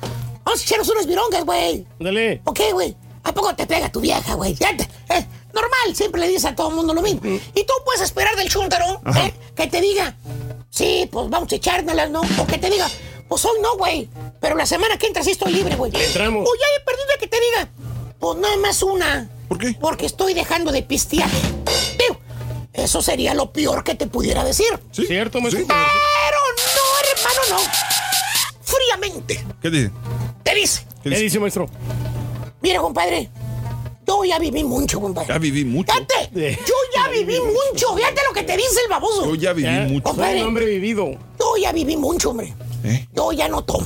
Vamos a echarnos unas virongas, güey. Dale. ¿Ok, güey? ¿A poco te pega tu vieja, güey? Ya te- eh, normal, siempre le dices a todo el mundo lo mismo. Y tú puedes esperar del chúntaro ¿eh? que te diga, sí, pues vamos a echárnoslas, ¿no? O que te diga, pues hoy no, güey. Pero la semana que entra sí estoy libre, güey. entramos. O ya he perdido que te diga, pues nada más una. ¿Por qué? Porque estoy dejando de pistear. Digo, eso sería lo peor que te pudiera decir. ¿Cierto, maestro? Pero no, hermano, no. Fríamente. ¿Qué dice? Te dice, ¿Qué dice, maestro? Mira, compadre, yo ya viví mucho, compadre. Ya viví mucho. Fíjate, yo ya viví mucho. Fíjate lo que te dice el baboso. Yo ya viví mucho. Soy Compadre. un hombre vivido. Yo ya viví mucho, hombre. ¿Eh? Yo ya no tomo.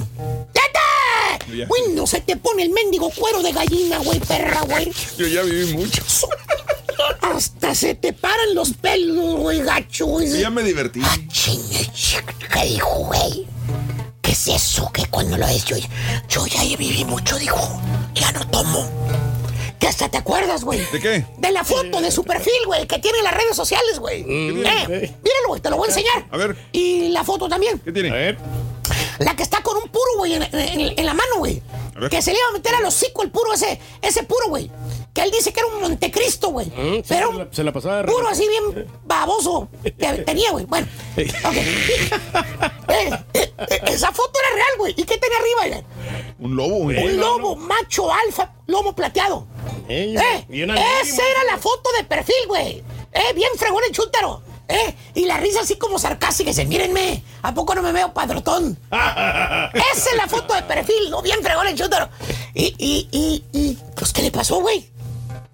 ¡Fíjate! Ya. Güey, no se te pone el mendigo cuero de gallina, güey, perra, güey. Yo ya viví mucho. Hasta se te paran los pelos, güey, gacho. güey. Ya me divertí. Chingue, ch- ¿Qué dijo, güey? ¿Qué es eso? Que cuando lo es yo, yo ya viví mucho, dijo. Ya no tomo. Que hasta te acuerdas, güey. ¿De qué? De la foto de su perfil, güey, que tiene en las redes sociales, güey. Mm, Eh, míralo, güey, te lo voy a enseñar. A ver. Y la foto también. ¿Qué tiene? A ver. La que está con un puro, güey, en, en- en la mano, güey. A ver. Que se le iba a meter al hocico el puro ese, ese puro, güey. Que él dice que era un Montecristo, güey. Mm, sí, Pero se la- se la pasaba de puro así bien baboso. que tenía, güey. Bueno, ok. Eh, eh, eh, esa foto era real, güey. ¿Y qué tenía arriba, güey? Un lobo. güey. Un lobo macho alfa, lomo plateado. Eh, Eh, y una esa era la foto de perfil, güey. Eh, bien fregón el chúntaro. Eh, y la risa así como sarcástica. Dice, mírenme, ¿a poco no me veo padrotón? Esa es la foto de perfil, ¿no? Bien fregón el chúntaro. Y, y, y, y, pues, ¿qué le pasó, güey?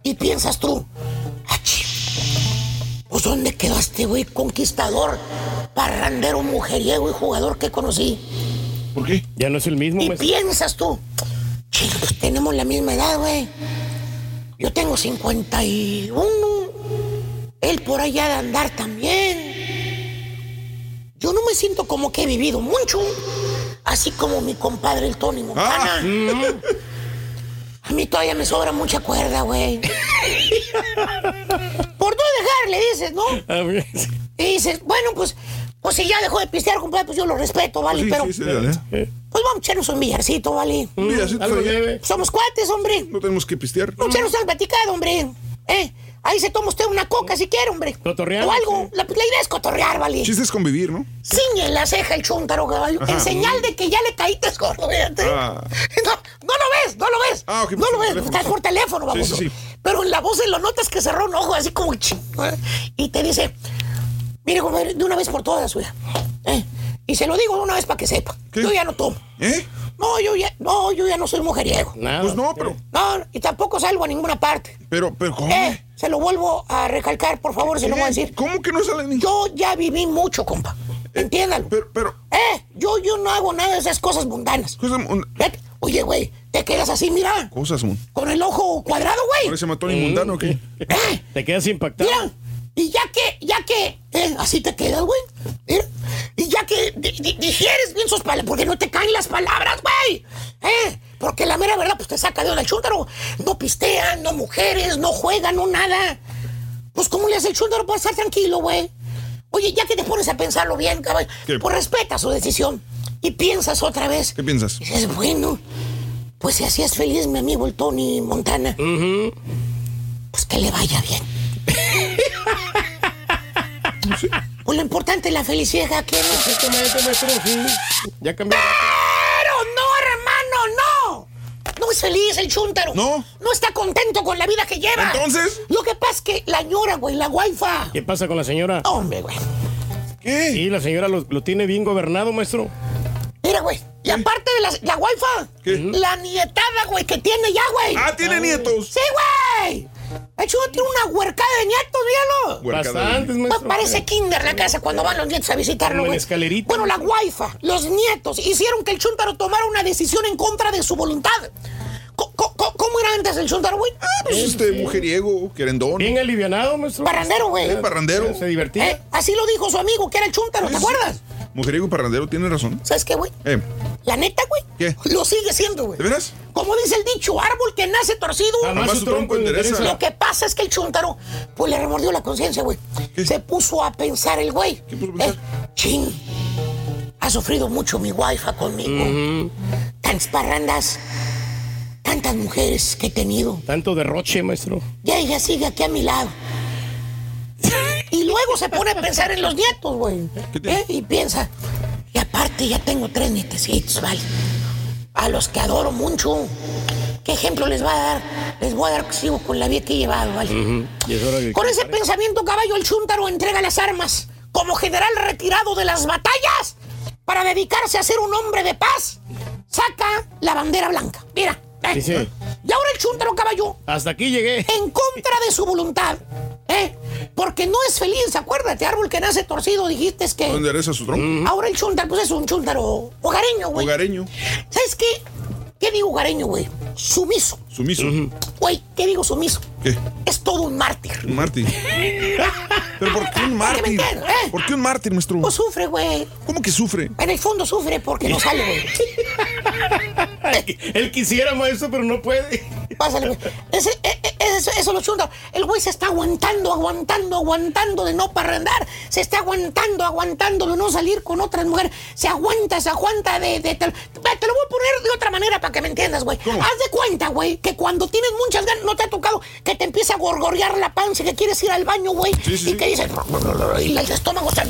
Y piensas tú, "Ah, chi, pues, ¿dónde quedaste, güey, conquistador, parrandero, mujeriego y jugador que conocí? ¿Por qué? Ya no es el mismo, Y maestro. piensas tú, chino, pues tenemos la misma edad, güey. Yo tengo 51. Él por allá de andar también. Yo no me siento como que he vivido mucho. Así como mi compadre el Tony Montana. Ah. Mm. A mí todavía me sobra mucha cuerda, güey. por no dejar, le dices, ¿no? A ver. Y dices, bueno, pues, pues si ya dejó de pistear, compadre, pues yo lo respeto, ¿vale? Sí, Pero, sí, sí, dale. pues vamos a echarnos un billarcito, ¿vale? Un billarcito. Somos cuates, hombre. No tenemos que pistear. Vamos a echarnos al platicado, hombre. ¿Eh? Ahí se toma usted una coca si quiere, hombre. Cotorrear, O algo. sí. La, la idea es cotorrear, ¿vale? Chiste es convivir, ¿no? Ciñe la ceja el chúntaro, caballo. En señal de que ya le caíste gordo, fíjate. Ah. No, no lo ves, no lo ves. Ah, ok, no pues lo por ves, teléfono. estás por teléfono, vamos. sí, sí. Pero en la voz se lo notas que cerró un ojo así como ching, ¿eh? Y te dice, mire, compadre, de una vez por todas, suya. ¿eh? Y se lo digo de una vez para que sepa. ¿Qué? Yo ya no tomo. ¿Eh? No, yo ya, no, yo ya no soy mujeriego. Nada. Pues no, pero. No, y tampoco salgo a ninguna parte. Pero, pero, ¿cómo? Eh, se lo vuelvo a recalcar, por favor, se lo voy a decir. ¿Cómo que no sale ni? Yo ya viví mucho, compa. Entiéndalo. Pero, pero. Eh, yo, yo no hago nada de esas cosas mundanas. Cosas, mun- Vete. Oye, güey, te quedas así, mira, cosas mun- con el ojo cuadrado, güey. Parece matón y mundano, ¿o ¿qué? Eh, Te quedas impactado. mira, y ya que, ya que, eh, así te quedas, güey. Mira, y ya que di- di- digieres bien sus palabras, porque no te caen las palabras, güey. Eh, porque la mera verdad, pues te saca de onda el chúntaro. No pistean, no mujeres, no juegan, no nada. Pues, ¿cómo le hace el chúntaro para estar tranquilo, güey? Oye, ya que te pones a pensarlo bien, caballo, ¿Qué? pues respeta su decisión y piensas otra vez. ¿Qué piensas? Dices, bueno, pues si así es feliz mi amigo el Tony Montana, pues que le vaya bien. Pues lo importante es la felicidad que no. Exactamente, maestro. sí. Ya cambió. Pero no, hermano, no. No es feliz el chúntaro. No. No está contento con la vida que lleva. Entonces. Lo que pasa es que la ñora, güey, la waifa. ¿Qué pasa con la señora? Hombre, güey. ¿Qué? Sí, la señora lo, lo tiene bien gobernado, maestro. Mira, güey. Y aparte de la, la waifa, ¿Qué? la nietada, güey, que tiene ya, güey. Ah, tiene nietos. Sí, güey. De hecho, tiene una huercada de nietos, míralo. Bastantes, maestro. parece kinder la casa cuando van los nietos a visitarlo, Como en güey. escalerita. Bueno, la waifa, los nietos, hicieron que el chúntaro tomara una decisión en contra de su voluntad. Co- ¿Cómo, era antes el chuntaro, güey? Pues este mujeriego, querendón. Bien alivianado, maestro. Parrandero, güey. Eh, parrandero. Se divertía. Eh, Así lo dijo su amigo, que era el chuntaro, ¿te acuerdas? Mujeriego y parrandero, tiene razón. ¿Sabes qué, güey? Eh, La neta, güey. ¿Qué? Lo sigue siendo, güey. ¿De veras? Como dice el dicho, árbol que nace torcido. Su tronco endereza. Lo que pasa es que el chuntaro, pues le remordió la conciencia, güey. Se puso a pensar el güey. ¿Qué puso a pensar? chin. Ha sufrido mucho mi wifi conmigo. Tantas parrandas. Tantas mujeres que he tenido. Tanto derroche, maestro. Y ella sigue aquí a mi lado. Y luego se pone a pensar en los nietos, güey. ¿Eh? Y piensa, y aparte ya tengo tres nietecitos, ¿vale? A los que adoro mucho. ¿Qué ejemplo les va a dar? Les voy a dar sigo con la vida que he llevado, ¿vale? Y es hora de- Con ese pensamiento, caballo, el chúntaro entrega las armas como general retirado de las batallas para dedicarse a ser un hombre de paz. Saca la bandera blanca. Mira. ¿eh? Sí, sí. Y ahora el chúntaro, caballo, Hasta aquí llegué. en contra de su voluntad. ¿Eh? Porque no es feliz, acuérdate, árbol que nace torcido, dijiste es que. ¿No endereza su tronco? Ahora el chúntaro, pues es un chúntaro hogareño, güey. Hogareño. ¿Sabes qué? ¿Qué digo hogareño, güey? Sumiso. Sumiso. Güey, ¿qué digo sumiso? ¿Qué? Es todo un mártir. Un mártir. ¿Pero por qué un mártir? entiendas, ¿eh? ¿Por qué un mártir, maestro? Pues sufre, güey. ¿Cómo que sufre? En el fondo sufre porque no sale, güey. Él quisiera, maestro, pero no puede. Pásale, güey. Ese, e- e- eso, eso lo chunda. El güey se está aguantando, aguantando, aguantando de no parrandar. Se está aguantando, aguantando de no salir con otras mujeres. Se aguanta, se aguanta de... de- te, te lo voy a poner de otra manera para que me entiendas, güey. Haz de cuenta, güey, que cuando tienes muchas ganas, no te ha tocado que te empieza a gorgorear la panza, que quieres ir al baño, güey. y que dices... Y el estómago está...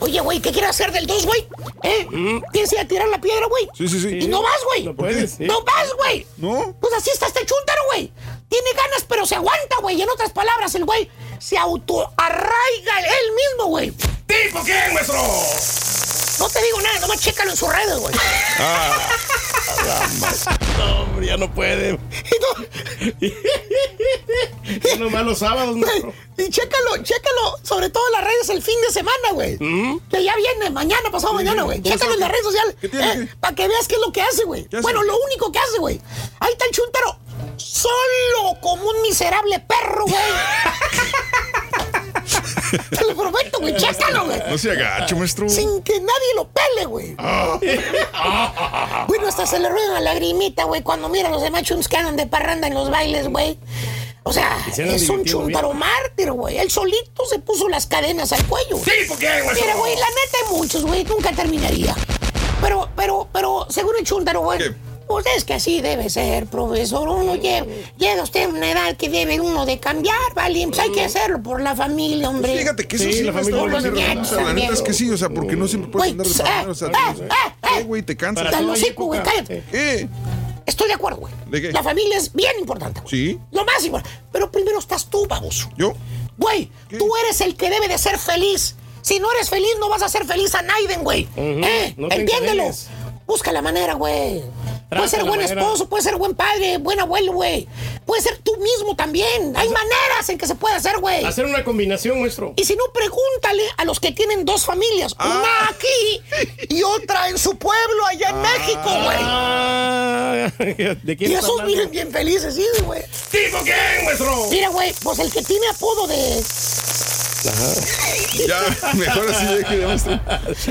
Oye, güey, ¿qué quieres hacer del 2, güey? ¿Eh? ¿Quieres ir a tirar la piedra, güey? Sí, sí, sí. Y no vas, güey. No puedes, sí. No vas, güey. ¿No? Pues así está este chúntaro, güey. Tiene ganas, pero se aguanta, güey. Y en otras palabras, el güey se autoarraiga él mismo, güey. ¿Tipo quién, maestro? No te digo nada, nomás chécalo en sus redes, güey. No, hombre, ya no puede. Ya nomás los sábados, maestro. Y chécalo, chécalo, sobre todo en las redes el fin de semana, güey. Que ya viene mañana, pasado mañana, güey. ¿Cómo Chécalo en las redes sociales. ¿Qué tiene eh, para que veas qué es lo que hace, güey. Bueno, lo único que hace, güey. Ahí está el chúntaro. Solo como un miserable perro, güey. Te lo prometo, güey. Chécalo, güey. No se agacho, maestro. Sin que nadie lo pele, güey. Bueno, hasta se le rueda una lagrimita, güey, cuando mira a los demás chums que andan de parranda en los bailes, güey. O sea, se es un chuntaro mártir, güey. Él solito se puso las cadenas al cuello. Sí, ¿por qué, maestro? Mira, güey, la neta hay muchos, güey. Nunca terminaría. Pero, pero, pero, según el chuntaro, güey. ¿Qué? Pues es que así debe ser, profesor. Uno llega, llega usted a una edad que debe uno de cambiar, ¿vale? Pues hay que hacerlo por la familia, hombre. Fíjate que eso Sí, sí, la familia O sea, la neta es que sí, o sea, porque no siempre puedes andar de eh, parranda, o sea, eh, eh, ¿Qué, eh. güey? Te cansas. Güey, cállate. ¿Qué? Estoy de acuerdo, güey. ¿De qué? La familia es bien importante. güey. Sí. Lo más importante. Pero primero estás tú, baboso. ¿Yo? Güey, ¿Qué? tú eres el que debe de ser feliz. Si no eres feliz, no vas a ser feliz a Naiden, güey. ¿Eh? no Entiéndelo. Busca la manera, güey. Puede ser buen manera. esposo, puede ser buen padre, buen abuelo, güey. Puede ser tú mismo también. Hay maneras en que se puede hacer, güey. Hacer una combinación, maestro. Y si no, pregúntale a los que tienen dos familias. Ah. Una aquí y otra en su pueblo, allá en México, güey. Ah, ¿De quién Y esos viven bien felices, sí, güey. ¿Tipo quién, maestro? Mira, güey, pues el que tiene apodo de. Ya, mejor así de que maestro.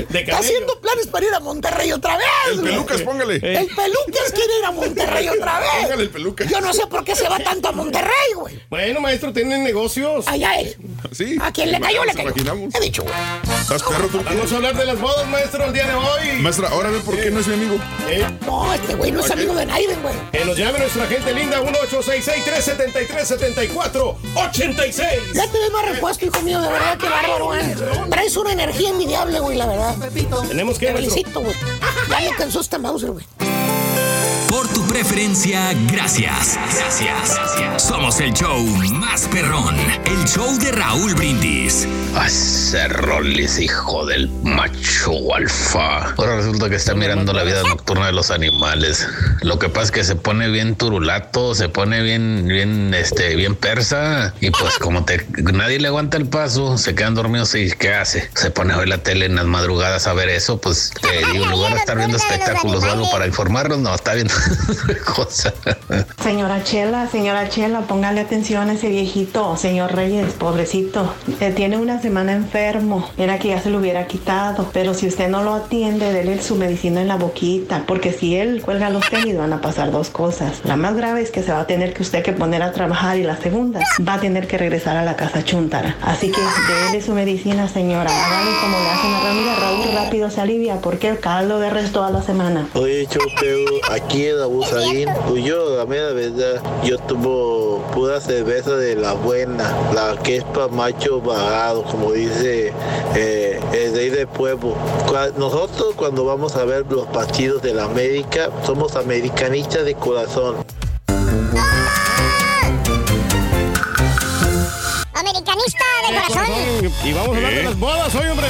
De Está haciendo planes para ir a Monterrey otra vez. El güey. pelucas, póngale. El Pelucas quiere ir a Monterrey otra Póngale el vez. pelucas. Yo no sé por qué se va tanto a Monterrey, güey. Bueno, maestro, tienen negocios. Allá él. Sí. A quien le cayó, le cayó. imaginamos. He dicho, güey. ¿Estás perro tú? Vamos a hablar de las bodas, maestro, el día de hoy. Maestra, ahora ve por qué no es mi amigo. Eh, No, este güey no es amigo de Naiden, güey. que nos llame nuestra gente linda, 1866-373-7486. Ya te ves más repuesto, hijo mío, de verdad, qué bárbaro, güey. Traes una energía envidiable, güey, la verdad. Tenemos que, Te felicito, güey. Ya le cansó esta Mauser, güey. Por tu preferencia, gracias. Gracias. Somos el show más perrón. El show de Raúl Brindis. Hace rolis, hijo del macho alfa. Ahora resulta que está mirando la vida nocturna de los animales. Lo que pasa es que se pone bien turulato, se pone bien, bien, este, bien persa. Y pues como te, nadie le aguanta el paso, se quedan dormidos y ¿qué hace? Se pone a ver la tele en las madrugadas a ver eso. Pues te digo, en lugar de estar viendo espectáculos o algo para informarnos, no, está viendo cosa. Señora Chela, señora Chela, póngale atención a ese viejito, señor Reyes, pobrecito. Eh, tiene una semana enfermo. Era que ya se lo hubiera quitado. Pero si usted no lo atiende, dele su medicina en la boquita. Porque si él cuelga los tenis, van a pasar dos cosas. La más grave es que se va a tener que usted que poner a trabajar. Y la segunda, va a tener que regresar a la casa chuntara. Así que dele su medicina, señora. Hágale como le hacen a Raúl. Raúl rápido se alivia porque el caldo de resto a la semana. Oye, Chopeo, aquí en Abusadín, pues yo, la mera verdad, yo tomo pura cerveza de la buena, la que es para macho vagado, como dice eh, el rey del pueblo. Nosotros cuando vamos a ver los partidos de la América, somos americanistas de corazón. Americanista de corazón. Y vamos a hablar de las bodas hoy, hombre.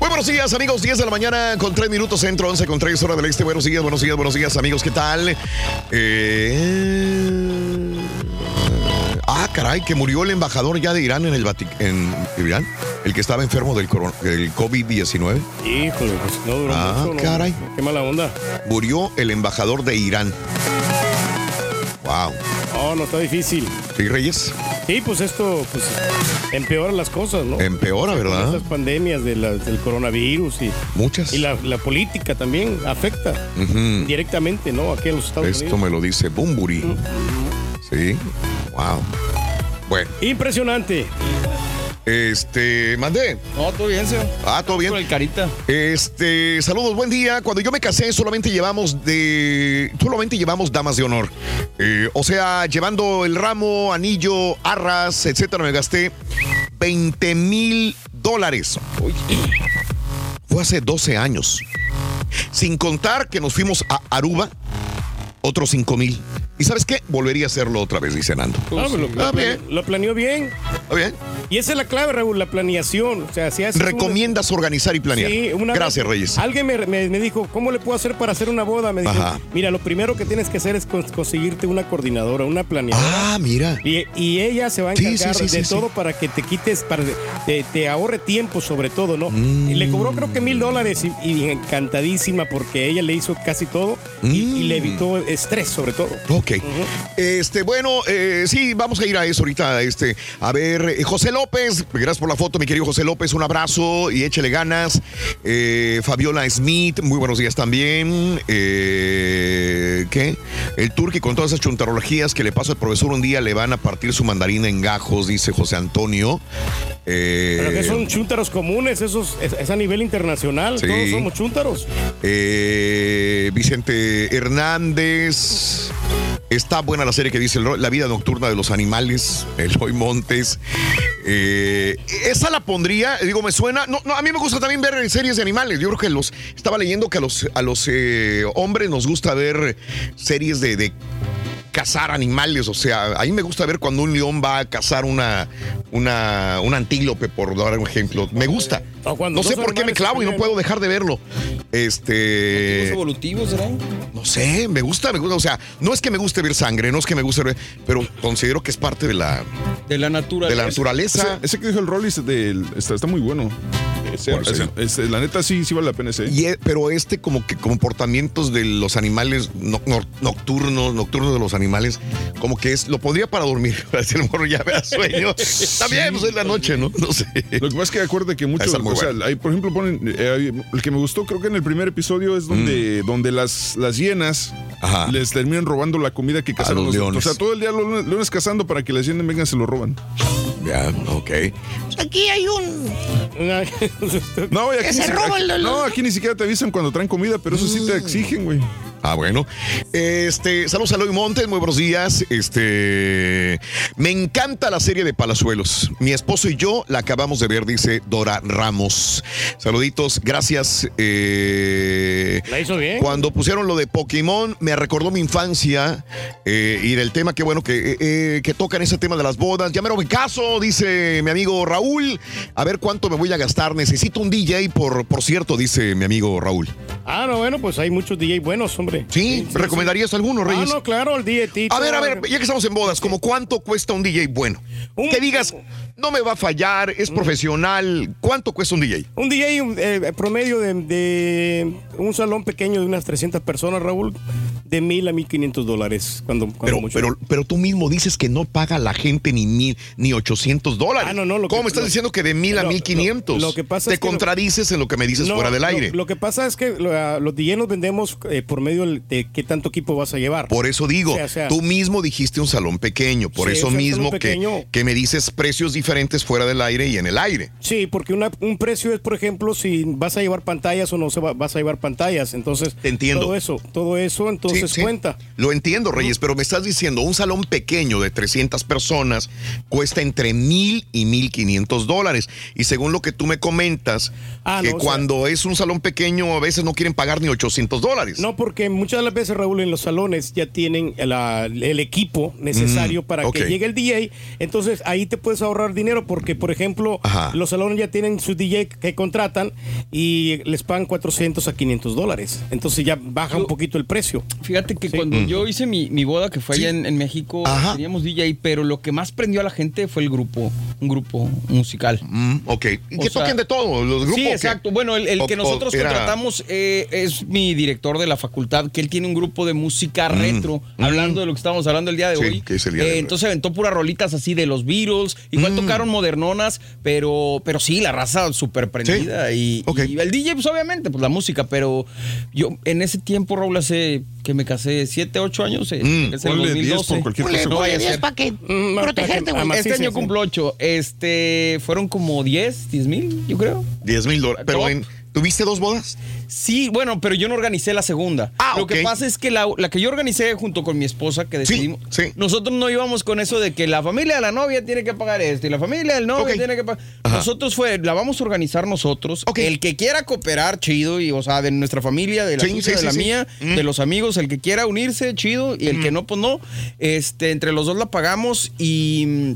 Muy buenos días, amigos. 10 de la mañana con 3 minutos centro, 11 con 3 hora del este. Buenos días, buenos días, buenos días, amigos. ¿Qué tal? Eh... Ah, caray, que murió el embajador ya de Irán en el Vatic- en Irán, el que estaba enfermo del, del COVID-19. Híjole, pues no duró Ah, mucho. ¿no? caray. Qué mala onda. Murió el embajador de Irán. Wow. Oh, no, está difícil. ¿Sí, Reyes? Sí, pues esto pues, empeora las cosas, ¿no? Empeora, ¿verdad? Estas pandemias de la- del coronavirus y, Muchas. y la, la política también afecta Ujú. directamente, ¿no? Aquí en los Estados Esto Unidos. me lo dice Bumburi. Sí. Wow. Bueno, Impresionante. Este, mandé. No, todo bien, señor. Ah, todo bien. El carita. Este, saludos, buen día. Cuando yo me casé solamente llevamos de, solamente llevamos damas de honor. Eh, o sea, llevando el ramo, anillo, arras, etcétera, me gasté 20 mil dólares. Fue hace 12 años. Sin contar que nos fuimos a Aruba, otros 5 mil. ¿Y sabes qué? Volvería a hacerlo otra vez, dice Nando. Ah, pues lo, Está lo bien. planeó, lo planeó bien. Está bien. Y esa es la clave, Raúl, la planeación. O sea, si Recomiendas organizar y planear. Sí, una Gracias, vez Reyes. Alguien me, me- me dijo, ¿cómo le puedo hacer para hacer una boda? Me dijo, Ajá. mira, lo primero que tienes que hacer es cons- conseguirte una coordinadora, una planeadora. Ah, mira. Y, y ella se va a encargar sí, sí, de sí, todo para que te quites, para te, te ahorre tiempo sobre todo, ¿no? Y le cobró creo que mil dólares y, y encantadísima porque ella le hizo casi todo y, y le evitó estrés sobre todo. Ok. Este, bueno, eh, sí, vamos a ir a eso ahorita. Este, a ver, eh, José López, gracias por la foto, mi querido José López, un abrazo y échele ganas. Eh, Fabiola Smith, muy buenos días también. ¿Qué? El turqui con todas esas chuntarologías que le pasó al profesor un día le van a partir su mandarina en gajos, dice José Antonio. Pero que son chúntaros comunes, esos, es, es a nivel internacional, Sí. todos somos chúntaros. Vicente Hernández. Está buena la serie que dice La vida nocturna de los animales. Eloy Montes. Eh, esa la pondría, digo, me suena. No, a mí me gusta también ver series de animales. Yo creo que los. Estaba leyendo que a los, a los eh, hombres nos gusta ver series de cazar animales, o sea, a mí me gusta ver cuando un león va a cazar una, una, un antílope, por dar un ejemplo. Me gusta. No sé por qué me clavo y no puedo dejar de verlo. Este. evolutivos, será? No sé, me gusta, me gusta. O sea, no es que me guste ver sangre, no es que me guste ver, pero considero que es parte de la, De la naturaleza. de la naturaleza. Ese, ese que dijo el Rollis está, está muy bueno. Ese- Por eso. ese- ese- la neta sí, sí vale la pena ese. Y e- pero este como que comportamientos de los animales no- no- nocturnos, nocturnos de los animales, como que es, lo podría para dormir, para decir, morro ya vea sueño. Está bien, pues es la noche, ¿no? No sé. Lo que pasa es que acuérdate que muchos, o sea, hay, por ejemplo, ponen, eh, el que me gustó, creo que en el primer episodio es donde, donde las, las hienas Mm. Ajá. les terminan robando la comida que cazaron los los, leones. O sea, todo el día los leones, leones cazando para que las hienas vengan y se lo roban. Ya, ok. Aquí hay un. No, aquí, Que ni se si- roba el- no, aquí ni siquiera te avisan cuando traen comida, pero eso sí Mm. te exigen, güey. Ah, bueno. Este, saludos a Eloy Montes, muy buenos días. Este, me encanta la serie de Palazuelos. Mi esposo y yo la acabamos de ver, dice Dora Ramos. Saluditos, gracias. Eh, La hizo bien. Cuando pusieron lo de Pokémon, me recordó mi infancia eh, y del tema que bueno que, eh, eh, que tocan ese tema de las bodas. Ya me me caso, dice mi amigo Raúl. A ver cuánto me voy a gastar. Necesito un DJ, por, por cierto, dice mi amigo Raúl. Ah, no, bueno, pues hay muchos DJ buenos, hombre. ¿Sí? ¿Recomendarías alguno, Reyes? Ah, no, claro, el DJ Tito. A ver, a ver, ya que estamos en bodas, ¿como cuánto cuesta un DJ bueno? que digas, no me va a fallar, es profesional. ¿Cuánto cuesta un DJ? Un DJ eh, promedio de, de un salón pequeño de unas 300 personas, Raúl, de mil a mil quinientos dólares. Cuando, cuando Pero, mucho. pero, pero tú mismo dices que no paga la gente ni mil ni 800 dólares. Ah, no, no, lo ¿Cómo que- estás lo- diciendo que de mil a lo- mil quinientos? lo- lo que pasa Te es que contradices en lo que me dices No, fuera del aire. Lo, que pasa es que lo- a los DJ nos vendemos eh, por medio de qué tanto equipo vas a llevar. Por eso digo, O sea, o sea, tú mismo dijiste un salón pequeño, por Sí, eso mismo que, que me dices precios diferentes fuera del aire y en el aire. Sí, porque una- un precio es, por ejemplo, si vas a llevar pantallas o no se va- vas a llevar pantallas. Entonces, Te entiendo. todo eso, todo eso entonces Sí, sí. cuenta. Lo entiendo, Reyes, pero me estás diciendo, un salón pequeño de 300 personas cuesta entre mil y mil quinientos dólares. Y según lo que tú me comentas, Ah, que no, o sea- cuando es un salón pequeño a veces no quieren pagar ni 800 dólares. No, porque muchas de las veces, Raúl, en los salones ya tienen la- el equipo necesario Mm, para que llegue el DJ. Entonces ahí te puedes ahorrar dinero porque, por ejemplo, Ajá. los salones ya tienen su DJ que contratan y les pagan 400 a 500 dólares. Entonces ya baja un poquito el precio. Fíjate que cuando Mm. yo hice mi, mi boda, que fue allá en, en México, teníamos DJ, pero lo que más prendió a la gente fue el grupo, un grupo musical. ok. Y que sea, toquen de todo, los grupos. Sí, que- exacto. Bueno, el, el o- que nosotros era- contratamos eh, es mi director de la facultad, que él tiene un grupo de música retro, hablando de lo que estábamos hablando el día de Mm. Sí, hoy. que es el día Eh, entonces aventó puras rolitas así de los Beatles. Igual Mm. Tocaron modernonas, pero, pero sí, la raza súper prendida. Y, y el DJ, pues obviamente, pues la música, pero yo en ese tiempo, Raúl, hace que me casé, 7, 8 años. eh, casé en el Ponle 10 2012. por cualquier Ponle- cosa. No ponle vaya a 10 ser. para que protegerte, güey. Este año cumplo 8. Este, fueron como 10, 10 mil, yo creo. 10 mil dólares. Pero en- ¿tuviste dos bodas? Sí, bueno, pero yo no organicé la segunda. Lo que pasa es que la, la que yo organicé junto con mi esposa, que decidimos, nosotros no íbamos con eso de que la familia de la novia tiene que pagar esto y la familia del novio tiene que pagar. Nosotros fue, la vamos a organizar nosotros. El que quiera cooperar, chido, y o sea, de nuestra familia, de la Sí, tuya, sí, de sí, la sí. mía, Mm. de los amigos, el que quiera unirse, chido, y el que no, pues no. Este, entre los dos la pagamos y mm,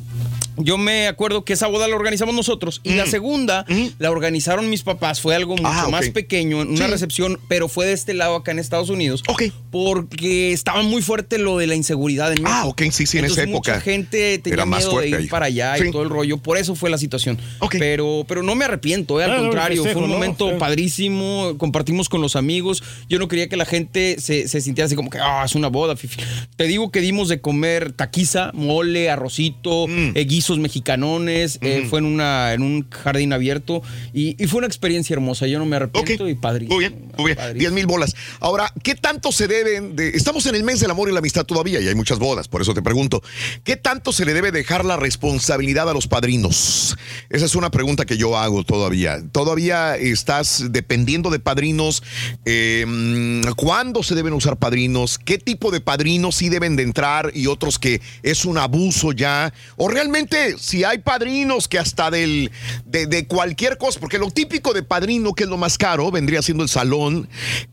yo me acuerdo que esa boda la organizamos nosotros y la segunda la organizaron mis papás. Fue algo mucho Mm. Ah, ok. más pequeño, una Sí. recepción, pero fue de este lado acá en Estados Unidos. Porque estaba muy fuerte lo de la inseguridad en México. Ah, ok, sí, sí, en Entonces, esa época. Mucha gente tenía era más miedo de fuerte ir ahí. para allá Sí. y todo el rollo. Por eso fue la situación. Pero, pero no me arrepiento, eh, al Ah, no, contrario. festejo, fue un ¿no? momento padrísimo. Compartimos con los amigos. Yo no quería que la gente se, se sintiera así como que, ah, es una boda. fifi". Te digo que dimos de comer taquiza, mole, arrocito, Mm. eh, guisos mexicanones. eh, fue en, una, en un jardín abierto. Y, y fue una experiencia hermosa. Yo no me arrepiento y padrísimo. Muy bien, muy bien. 10 mil bolas. Ahora, ¿qué tanto se deben de.? Estamos en el mes del amor y la amistad todavía y hay muchas bodas, por eso te pregunto. ¿Qué tanto se le debe dejar la responsabilidad a los padrinos? Esa es una pregunta que yo hago todavía. ¿Todavía estás dependiendo de padrinos? Eh, mm, ¿Cuándo se deben usar padrinos? ¿Qué tipo de padrinos sí deben de entrar y otros que es un abuso ya? O realmente, si hay padrinos que hasta del, de, de cualquier cosa, porque lo típico de padrino, que es lo más caro, vendría siendo el salón.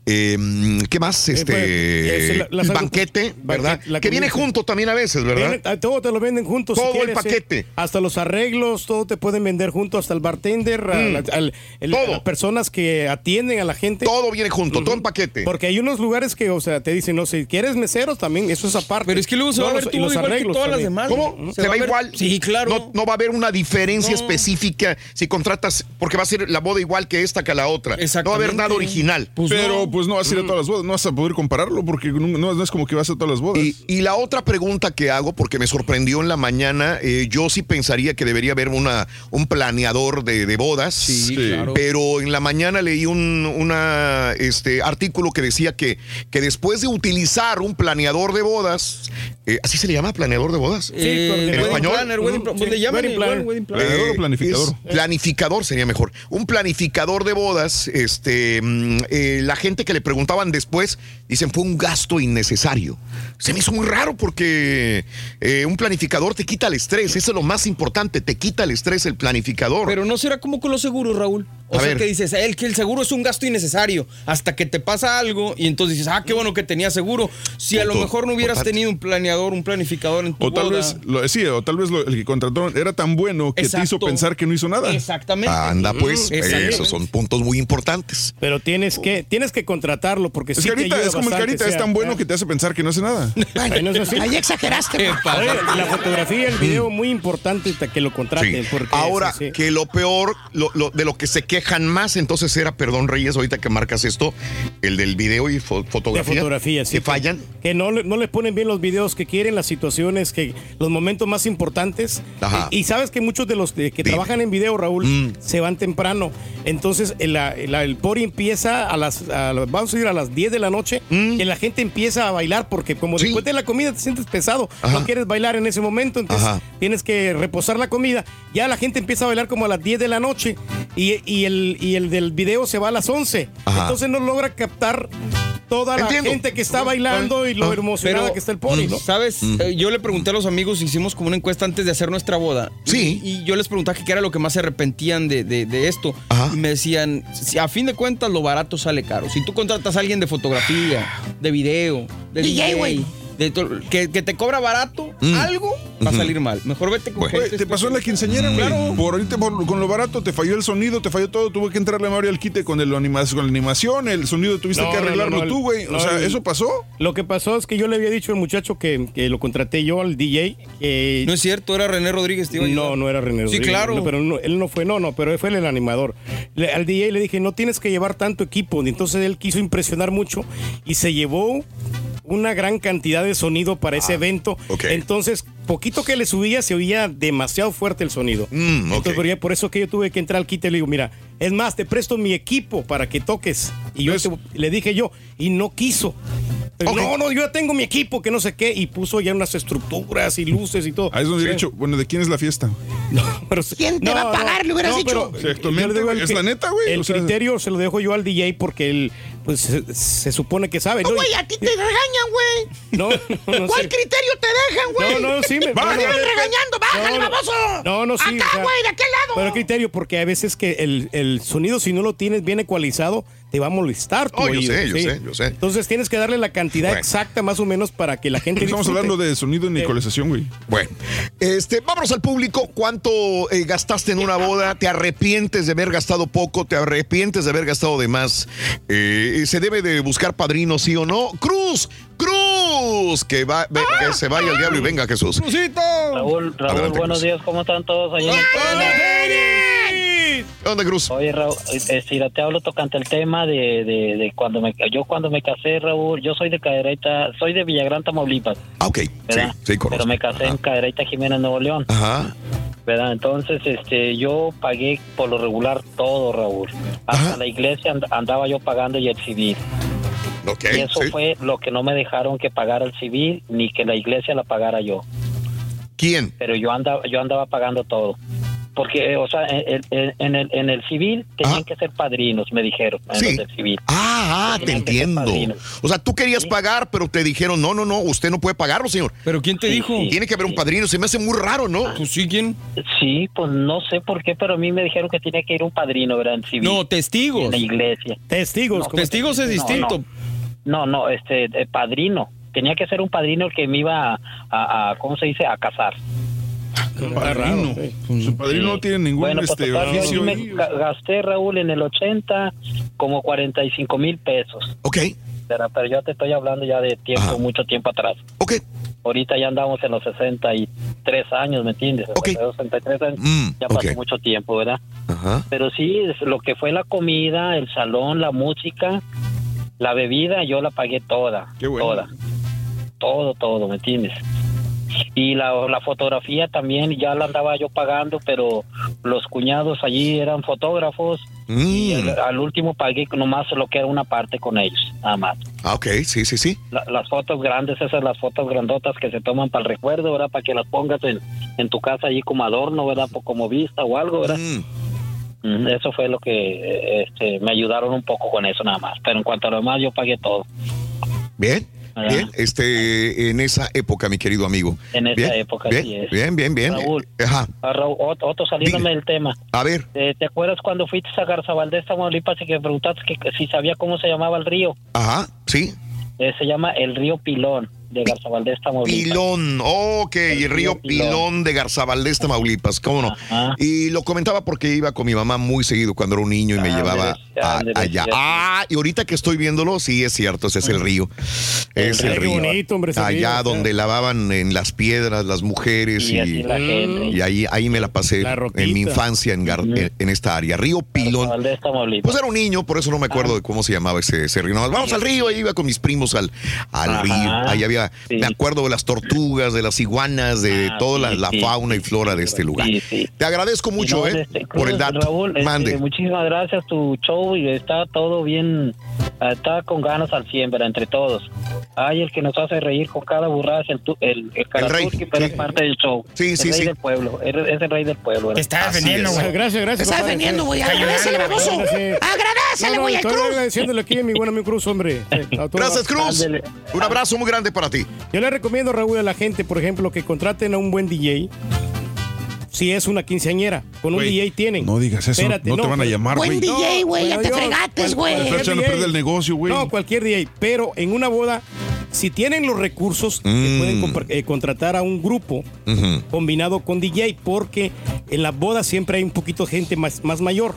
eh, ¿Qué más? Este, pues, es la- las- el banquete, ¿verdad? la que viene junto también a veces, ¿verdad? Viene- a todo te lo venden juntos. si Todo el quieres, ¿eh? paquete. Hasta los arreglos, todo te pueden vender junto, hasta el bartender, a Mm. la- al- el- a las personas que atienden a la gente. Todo viene junto, todo en paquete. Porque hay unos lugares que, o sea, te dicen, no, si quieres meseros también, eso es aparte. Pero es que luego se va a ver los- todo igual que todas las demás. ¿Cómo? Se ¿Se va va a ver- igual? Sí, claro. No, no va a haber una diferencia No. específica si contratas, porque va a ser la boda igual que esta que la otra. No va a haber nada original. Pero pues no vas a ir a todas las bodas, no vas a poder compararlo porque no, es como que vas a todas las bodas. Y, y la otra pregunta que hago, porque me sorprendió en la mañana, eh, yo sí pensaría que debería haber una, un planeador de, de bodas. Sí, claro. Pero en la mañana leí un una, este, artículo que decía que, que después de utilizar un planeador de bodas, eh, ¿así se le llama planeador de bodas? Eh, ¿En wedding español? planner, wedding pla- pues le llaman wedding planner. ¿Planeador o planificador? es planificador sería mejor. Un planificador de bodas, este, mm, eh, la gente que le preguntaban después, dicen, fue un gasto innecesario. Se me hizo muy raro porque eh, un planificador te quita el estrés, eso es lo más importante, te quita el estrés el planificador. Pero no será como con los seguros, Raúl. O A sea ver. que dices, el que el seguro es un gasto innecesario hasta que te pasa algo y entonces dices, ah, qué bueno que tenía seguro. Si a lo mejor no hubieras tenido un planeador, un planificador en tu O tal vez, lo, sí, o tal vez lo- el que contrataron era tan bueno que te hizo pensar que no hizo nada. Exactamente. Anda, pues, esos son puntos muy importantes. Pero tienes que, tienes que contratarlo porque Es sí te ayuda es como el bastante, carita, o es tan bueno que te hace pensar que no hace nada. Bueno, no es así. Ahí exageraste. Oye, la fotografía, el video, muy importante que lo contraten. Sí. Porque Ahora, sí, sí. que lo peor, lo- lo- de lo que se quejan más, entonces era, perdón, Reyes, ahorita que marcas esto, el del video y fo- de fotografía. fotografía, sí. Que fallan. Que no, le- no les ponen bien los videos que quieren, las situaciones, que los momentos más importantes. Ajá. Y, y sabes que muchos de los de- que Dime. trabajan en video, Raúl, Mm. se van temprano. Entonces, el, el pori empieza a las, a las- vamos a ir a las 10 de la noche, que la gente empieza a bailar, porque como después de la comida te sientes pesado, no quieres bailar en ese momento, entonces Ajá. tienes que reposar la comida. Ya la gente empieza a bailar como a las 10 de la noche y, y el, y el del video se va a las 11. Ajá. Entonces no logra captar toda la Entiendo. gente que está bailando y lo Ah. emocionada Pero, que está el pony, ¿no? ¿Sabes? Eh, yo le pregunté a los amigos, hicimos como una encuesta antes de hacer nuestra boda. Sí. Y, y yo les preguntaba que qué era lo que más se arrepentían de, de- de esto. Y me decían, si a fin de cuentas lo barato sale caro. Si tú contratas a alguien de fotografía, de video, de DJ, güey. De que, que te cobra barato, Mm. algo va a salir mal. Mejor vete con Güey, gente te pasó en la quinceañera, güey. Claro. Por ahorita, por- con lo barato, te falló el sonido, te falló todo. Tuve que entrarle a Mario al quite con, el animación, con la animación, el sonido tuviste No, que arreglarlo no, no, tú, güey. no, o sea, el- ¿eso pasó? Lo que pasó es que yo le había dicho al muchacho que, que lo contraté yo, al DJ, que... No es cierto, era René Rodríguez, tío. No, no era René Sí, Rodríguez. claro. No, pero no, él no fue, no, no, pero él fue el animador. Le- al DJ le dije, no tienes que llevar tanto equipo. Y entonces él quiso impresionar mucho y se llevó una gran cantidad de sonido para ese evento. ok. Entonces, poquito que le subía, se oía demasiado fuerte el sonido. Mm, ok. Entonces, por- eso que yo tuve que entrar al kit y le digo, mira, es más, te presto mi equipo para que toques. Y yo te- le dije yo, y no quiso. No, no, yo ya tengo mi equipo, que no sé qué, y puso ya unas estructuras y luces y todo. Ahí es donde he Sí. dicho, bueno, ¿de quién es la fiesta? Pero, ¿Quién te va a pagar? Le hubieras dicho. pero es que- la neta, güey, El o sea- criterio se lo dejo yo al DJ porque él, pues, se, se supone que sabe. No, ¿no? güey, a ti te regañan, güey. No, no, no, ¿Cuál criterio te dejan, güey? No, no, sí me- Me no, no. viven regañando, bájale, baboso. No, no, sí. Acá, o sea, güey, de aquel lado. Pero criterio, porque a veces que el, el sonido, si no lo tienes bien ecualizado, te va a molestar. tu Oh, yo oído, sé, yo sí. sé, yo sé. Entonces tienes que darle la cantidad Bueno. exacta, más o menos, para que la gente. Estamos disfrute. hablando de sonido y ecualización, güey. Bueno, este, vámonos al público. ¿Cuánto eh, gastaste en una boda? ¿Te arrepientes de haber gastado poco? ¿Te arrepientes de haber gastado de más? Eh, ¿Se debe de buscar padrino, sí o no? ¡Cruz! ¡Cruz! Que, va, ve- que se vaya el diablo y venga Jesús. Raúl, Raúl, Adelante, buenos Cruz. días, ¿cómo están todos allá en el ¿Dónde, Cruz? Oye, Raúl, eh, si te hablo tocante el tema de, de, de cuando me yo cuando me casé, Raúl, yo soy de Cadereyta, soy de Villagrán, Tamaulipas, Ah, ok. ¿verdad? sí, conozco. pero me casé en Cadereyta, Jiménez, Nuevo León, Ajá. ¿verdad? Entonces, este, yo pagué por lo regular todo, Raúl. Hasta la iglesia and- andaba yo pagando y el civil. Ok, y eso sí. fue lo que no me dejaron que pagara el civil ni que la iglesia la pagara yo. ¿Quién? pero yo andaba yo andaba pagando todo porque eh, o sea en, en- en el en el civil tenían que ser padrinos me dijeron en Sí. los del civil Ah, ah, te entiendo. O sea, tú querías pagar, pero te dijeron, no, no, no, usted no puede pagarlo, señor. ¿Pero quién te dijo? Tiene que haber un padrino. Se me hace muy raro, ¿no? Pues sí, ¿quién? sí pues no sé por qué pero a mí me dijeron que tenía que ir un padrino verdad en civil No, testigos. en la iglesia Testigos. como- Testigos es No, distinto. no no, este eh, padrino tenía que ser un padrino el que me iba a, a- a- cómo se dice a casar Padrino. Su padrino no tiene ningún Bueno, pues este, total, yo, oficio yo me ahí. gasté, Raúl, en el 80 como 45 mil pesos. Ok. Pero, pero yo te estoy hablando ya de tiempo, mucho tiempo atrás. Ok. Ahorita ya andamos en los 63 años, ¿me entiendes? 62, 63 años. Mm, ya pasó mucho tiempo, ¿verdad? Ajá. Pero sí, lo que fue la comida, el salón, la música, la bebida, yo la pagué toda. Qué bueno. Toda. Todo, todo, ¿me entiendes? Y la, la fotografía también ya la andaba yo pagando, pero los cuñados allí eran fotógrafos y Mm. al, último pagué nomás lo que era una parte con ellos, nada más. Ah, ok, sí, sí, sí. La- las fotos grandes, esas las fotos grandotas que se toman para el recuerdo, ¿verdad? Para que las pongas en, en tu casa allí como adorno, ¿verdad? Po- Como vista o algo, ¿verdad? Mm, Eso fue lo que este, me ayudaron un poco con eso nada más. Pero en cuanto a lo demás, yo pagué todo. Bien. Bien, este, en esa época, mi querido amigo. En esa Bien, época, bien, así es. Bien, bien, bien. Raúl. Ajá. Raúl, Ot- Otto, saliéndome del tema. A ver. Eh, ¿Te acuerdas cuando fuiste a Garzabaldés, Tamaulipas, y que preguntaste que, que si sabía cómo se llamaba el río? Ajá, sí. Eh, se llama el río Pilón. De Garzabaldés, Tamaulipas. Pilón, ok, el río Pilón. de Garzabaldés, Tamaulipas, cómo no. Y lo comentaba porque iba con mi mamá muy seguido cuando era un niño y me llevaba allá. Ah, y ahorita que estoy viéndolo, sí es cierto, ese es el río. Es el río. allá donde lavaban en las piedras las mujeres y, y, ahí, ahí me la pasé en mi infancia en, en, esta área. Río Pilón. Pues era un niño, por eso no me acuerdo de cómo se llamaba ese, ese río. Vamos al río, ahí iba con mis primos al, al río. Ahí había me acuerdo de las tortugas, de las iguanas, de ah, toda la, fauna y flora de este lugar. Te agradezco mucho, ¿eh? Este, por el dato. Raúl, este, Mande. muchísimas gracias, tu show y está todo bien, está con ganas al 100, pero entre todos. Ay, el que nos hace reír con cada burrada es el, el, el, rey, pero es parte del show. Sí, sí, el rey del pueblo, es, el rey del pueblo. Te está defendiendo, güey. Gracias, gracias. Te está defendiendo, güey. Agradecele, baboso. Agradecele, güey, Cruz. Estoy agradeciéndole aquí a mi buen amigo Cruz, hombre. Gracias, Cruz. Un abrazo muy grande para ti. Yo le recomiendo, Raúl, a la gente, por ejemplo, que contraten a un buen DJ si es una quinceañera. Con un DJ tienen. No digas eso. no, te van a llamar, güey. Buen DJ, güey. ya te fregates, güey. Estás echando el negocio, güey. No, cualquier DJ. Pero en una boda, si tienen los recursos, mm. pueden eh, contratar a un grupo combinado con DJ, porque en la boda siempre hay un poquito de gente más, más mayor.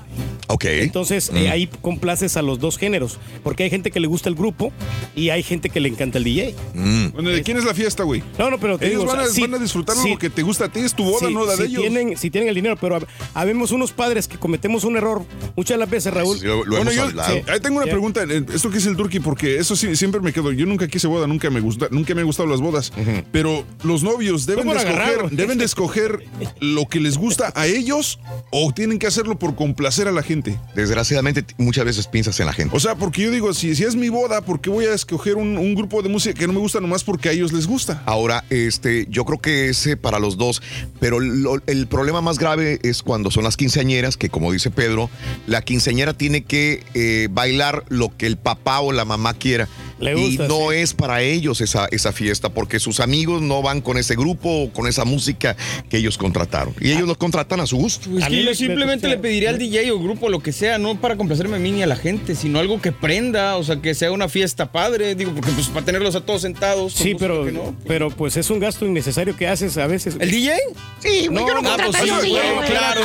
Ok. Entonces eh, mm. ahí complaces a los dos géneros, porque hay gente que le gusta el grupo y hay gente que le encanta el DJ. Mm. Bueno, ¿de quién es la fiesta, güey? No, no, pero ellos van, a, disfrutar lo que te gusta a ti, es tu boda, no la de ellos. Tienen, si tienen el dinero, pero habemos unos padres que cometemos un error muchas las veces, Raúl. bueno, yo ahí tengo una pregunta, eh, esto que es el turkey, porque eso sí, siempre me quedo. Yo nunca quise boda, nunca me gusta, nunca me han gustado las bodas, pero los novios deben de escoger, deben de escoger lo que les gusta a ellos o tienen que hacerlo por complacer a la gente desgraciadamente muchas veces piensas en la gente. O sea, porque yo digo, si, si es mi boda, ¿por qué voy a escoger un, grupo de música que no me gusta nomás porque a ellos les gusta? Ahora, este, yo creo que ese para los dos, pero el problema más grave es cuando son las quinceañeras, que como dice Pedro, la quinceañera tiene que eh, bailar lo que el papá o la mamá quiera y no es para ellos esa, esa fiesta, porque sus amigos no van con ese grupo o con esa música que ellos contrataron. Y ellos los contratan a su gusto. Pues yo simplemente le pediría al DJ o grupo lo que sea, no para complacerme a mí ni a la gente, sino algo que prenda, o sea, que sea una fiesta padre, digo, porque pues para tenerlos a todos sentados. Sí, pero, pero pues es un gasto innecesario que haces a veces. ¿El DJ? Sí, no, yo no, pues, Claro,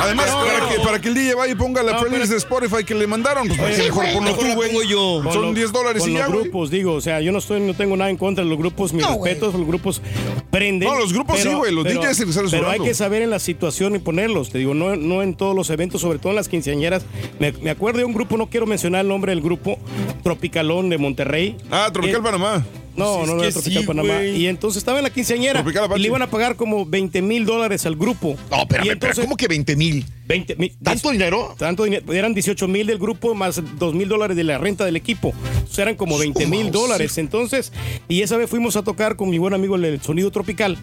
Además, para, que, para que el DJ vaya y ponga la playlist de Spotify que le mandaron, pues mejor ponlo tú, güey. Son 10 dólares y ya, grupos, digo, o sea, yo no estoy, no tengo nada en contra de los grupos, mis respetos, los grupos prenden. No, los grupos sí, güey, los DJs se les Pero hay que saber en la situación y ponerlos, te digo, no, no en todos los eventos, sobre todo en las quinceañeras. Me, me acuerdo de un grupo, no quiero mencionar el nombre del grupo, Tropicalón de Monterrey. Ah, Tropical Panamá. No, no, no era Tropical Panamá. Y entonces estaba en la quinceañera y le iban a pagar como 20 mil dólares al grupo. No, pero, ¿cómo que 20 mil? 20 mil. ¿Tanto dinero? Tanto dinero. Eran 18 mil del grupo más 2 mil dólares de la renta del equipo. Entonces eran como 20 mil dólares. Entonces, y esa vez fuimos a tocar con mi buen amigo el sonido tropical.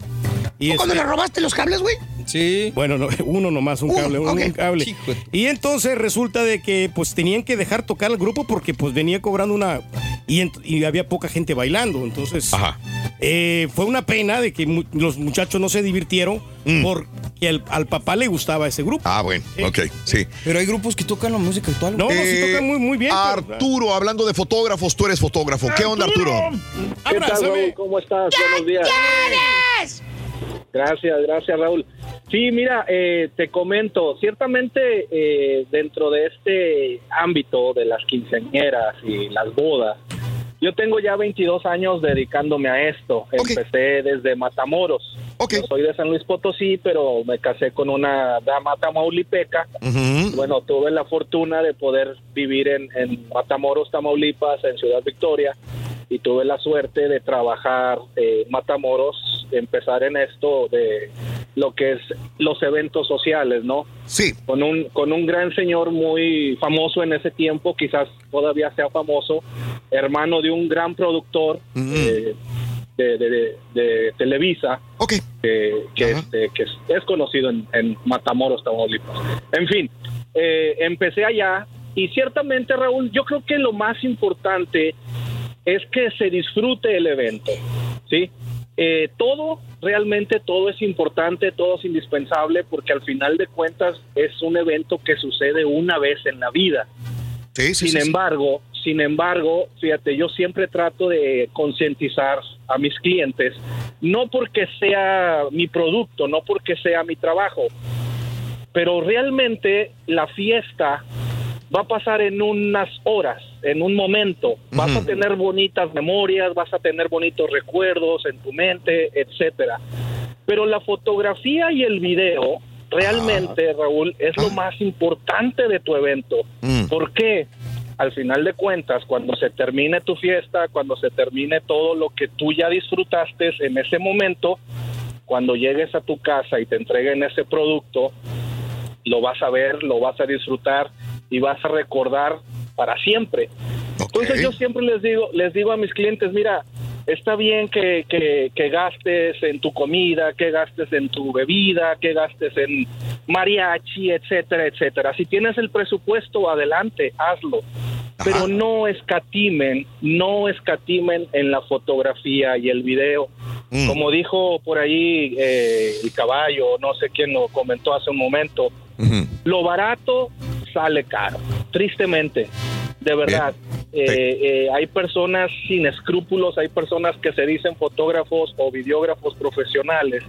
Y cuando este le robaste los cables, güey? Sí. Bueno, no, uno nomás, un cable, un cable. Y entonces resulta de que pues tenían que dejar tocar al grupo porque pues venía cobrando una... Y, había poca gente bailando, entonces... Ajá. Eh, fue una pena de que los muchachos no se divirtieron mm. porque al papá le gustaba ese grupo. Ah, bueno, ok, sí. Pero hay grupos que tocan la música actual. No, no, sí eh, tocan muy, muy bien. Arturo, hablando de fotógrafos, tú eres fotógrafo. ¿Qué onda, Arturo? ¿Qué tal, ¿Cómo estás? Buenos días. Gracias, gracias Raúl. Sí, mira, eh, te comento, ciertamente eh, dentro de este ámbito de las quinceañeras y las bodas, yo tengo ya 22 años dedicándome a esto. Empecé desde Matamoros. soy de San Luis Potosí, pero me casé con una dama tamaulipeca. Bueno, tuve la fortuna de poder vivir en, en Matamoros, Tamaulipas, en Ciudad Victoria y tuve la suerte de trabajar en Matamoros, empezar en esto de lo que es los eventos sociales, ¿no? Sí. Con un, con un gran señor muy famoso en ese tiempo, quizás todavía sea famoso, hermano de un gran productor. Eh, de, Televisa, okay. que, este, que es, conocido en, Matamoros, Tamaulipas. En fin, eh, empecé allá y ciertamente, Raúl, yo creo que lo más importante es que se disfrute el evento, ¿sí? Eh, todo, realmente todo es importante, todo es indispensable porque al final de cuentas es un evento que sucede una vez en la vida. Sí, sin embargo, sin embargo, fíjate, yo siempre trato de concientizar a mis clientes, no porque sea mi producto, no porque sea mi trabajo, pero realmente la fiesta va a pasar en unas horas, en un momento. Vas a tener bonitas memorias, vas a tener bonitos recuerdos en tu mente, etcétera. Pero la fotografía y el video realmente, Raúl, es lo más importante de tu evento. ¿Por qué? Al final de cuentas, cuando se termine tu fiesta, cuando se termine todo lo que tú ya disfrutaste en ese momento, cuando llegues a tu casa y te entreguen ese producto, lo vas a ver, lo vas a disfrutar y vas a recordar para siempre. Entonces yo siempre les digo, les digo a mis clientes, mira, está bien que, que, gastes en tu comida, que gastes en tu bebida, que gastes en mariachi, etcétera, etcétera. Si tienes el presupuesto, adelante, hazlo. Pero no escatimen, no escatimen en la fotografía y el video. Mm. Como dijo por ahí eh, el caballo, no sé quién lo comentó hace un momento, lo barato sale caro, tristemente, de verdad. Eh, eh, hay personas sin escrúpulos, hay personas que se dicen fotógrafos o videógrafos profesionales.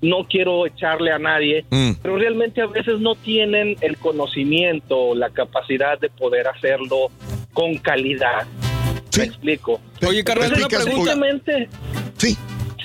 No quiero echarle a nadie, mm. pero realmente a veces no tienen el conocimiento, la capacidad de poder hacerlo con calidad. ¿Me explico? Oye, Carlos, una pregunta. Sí.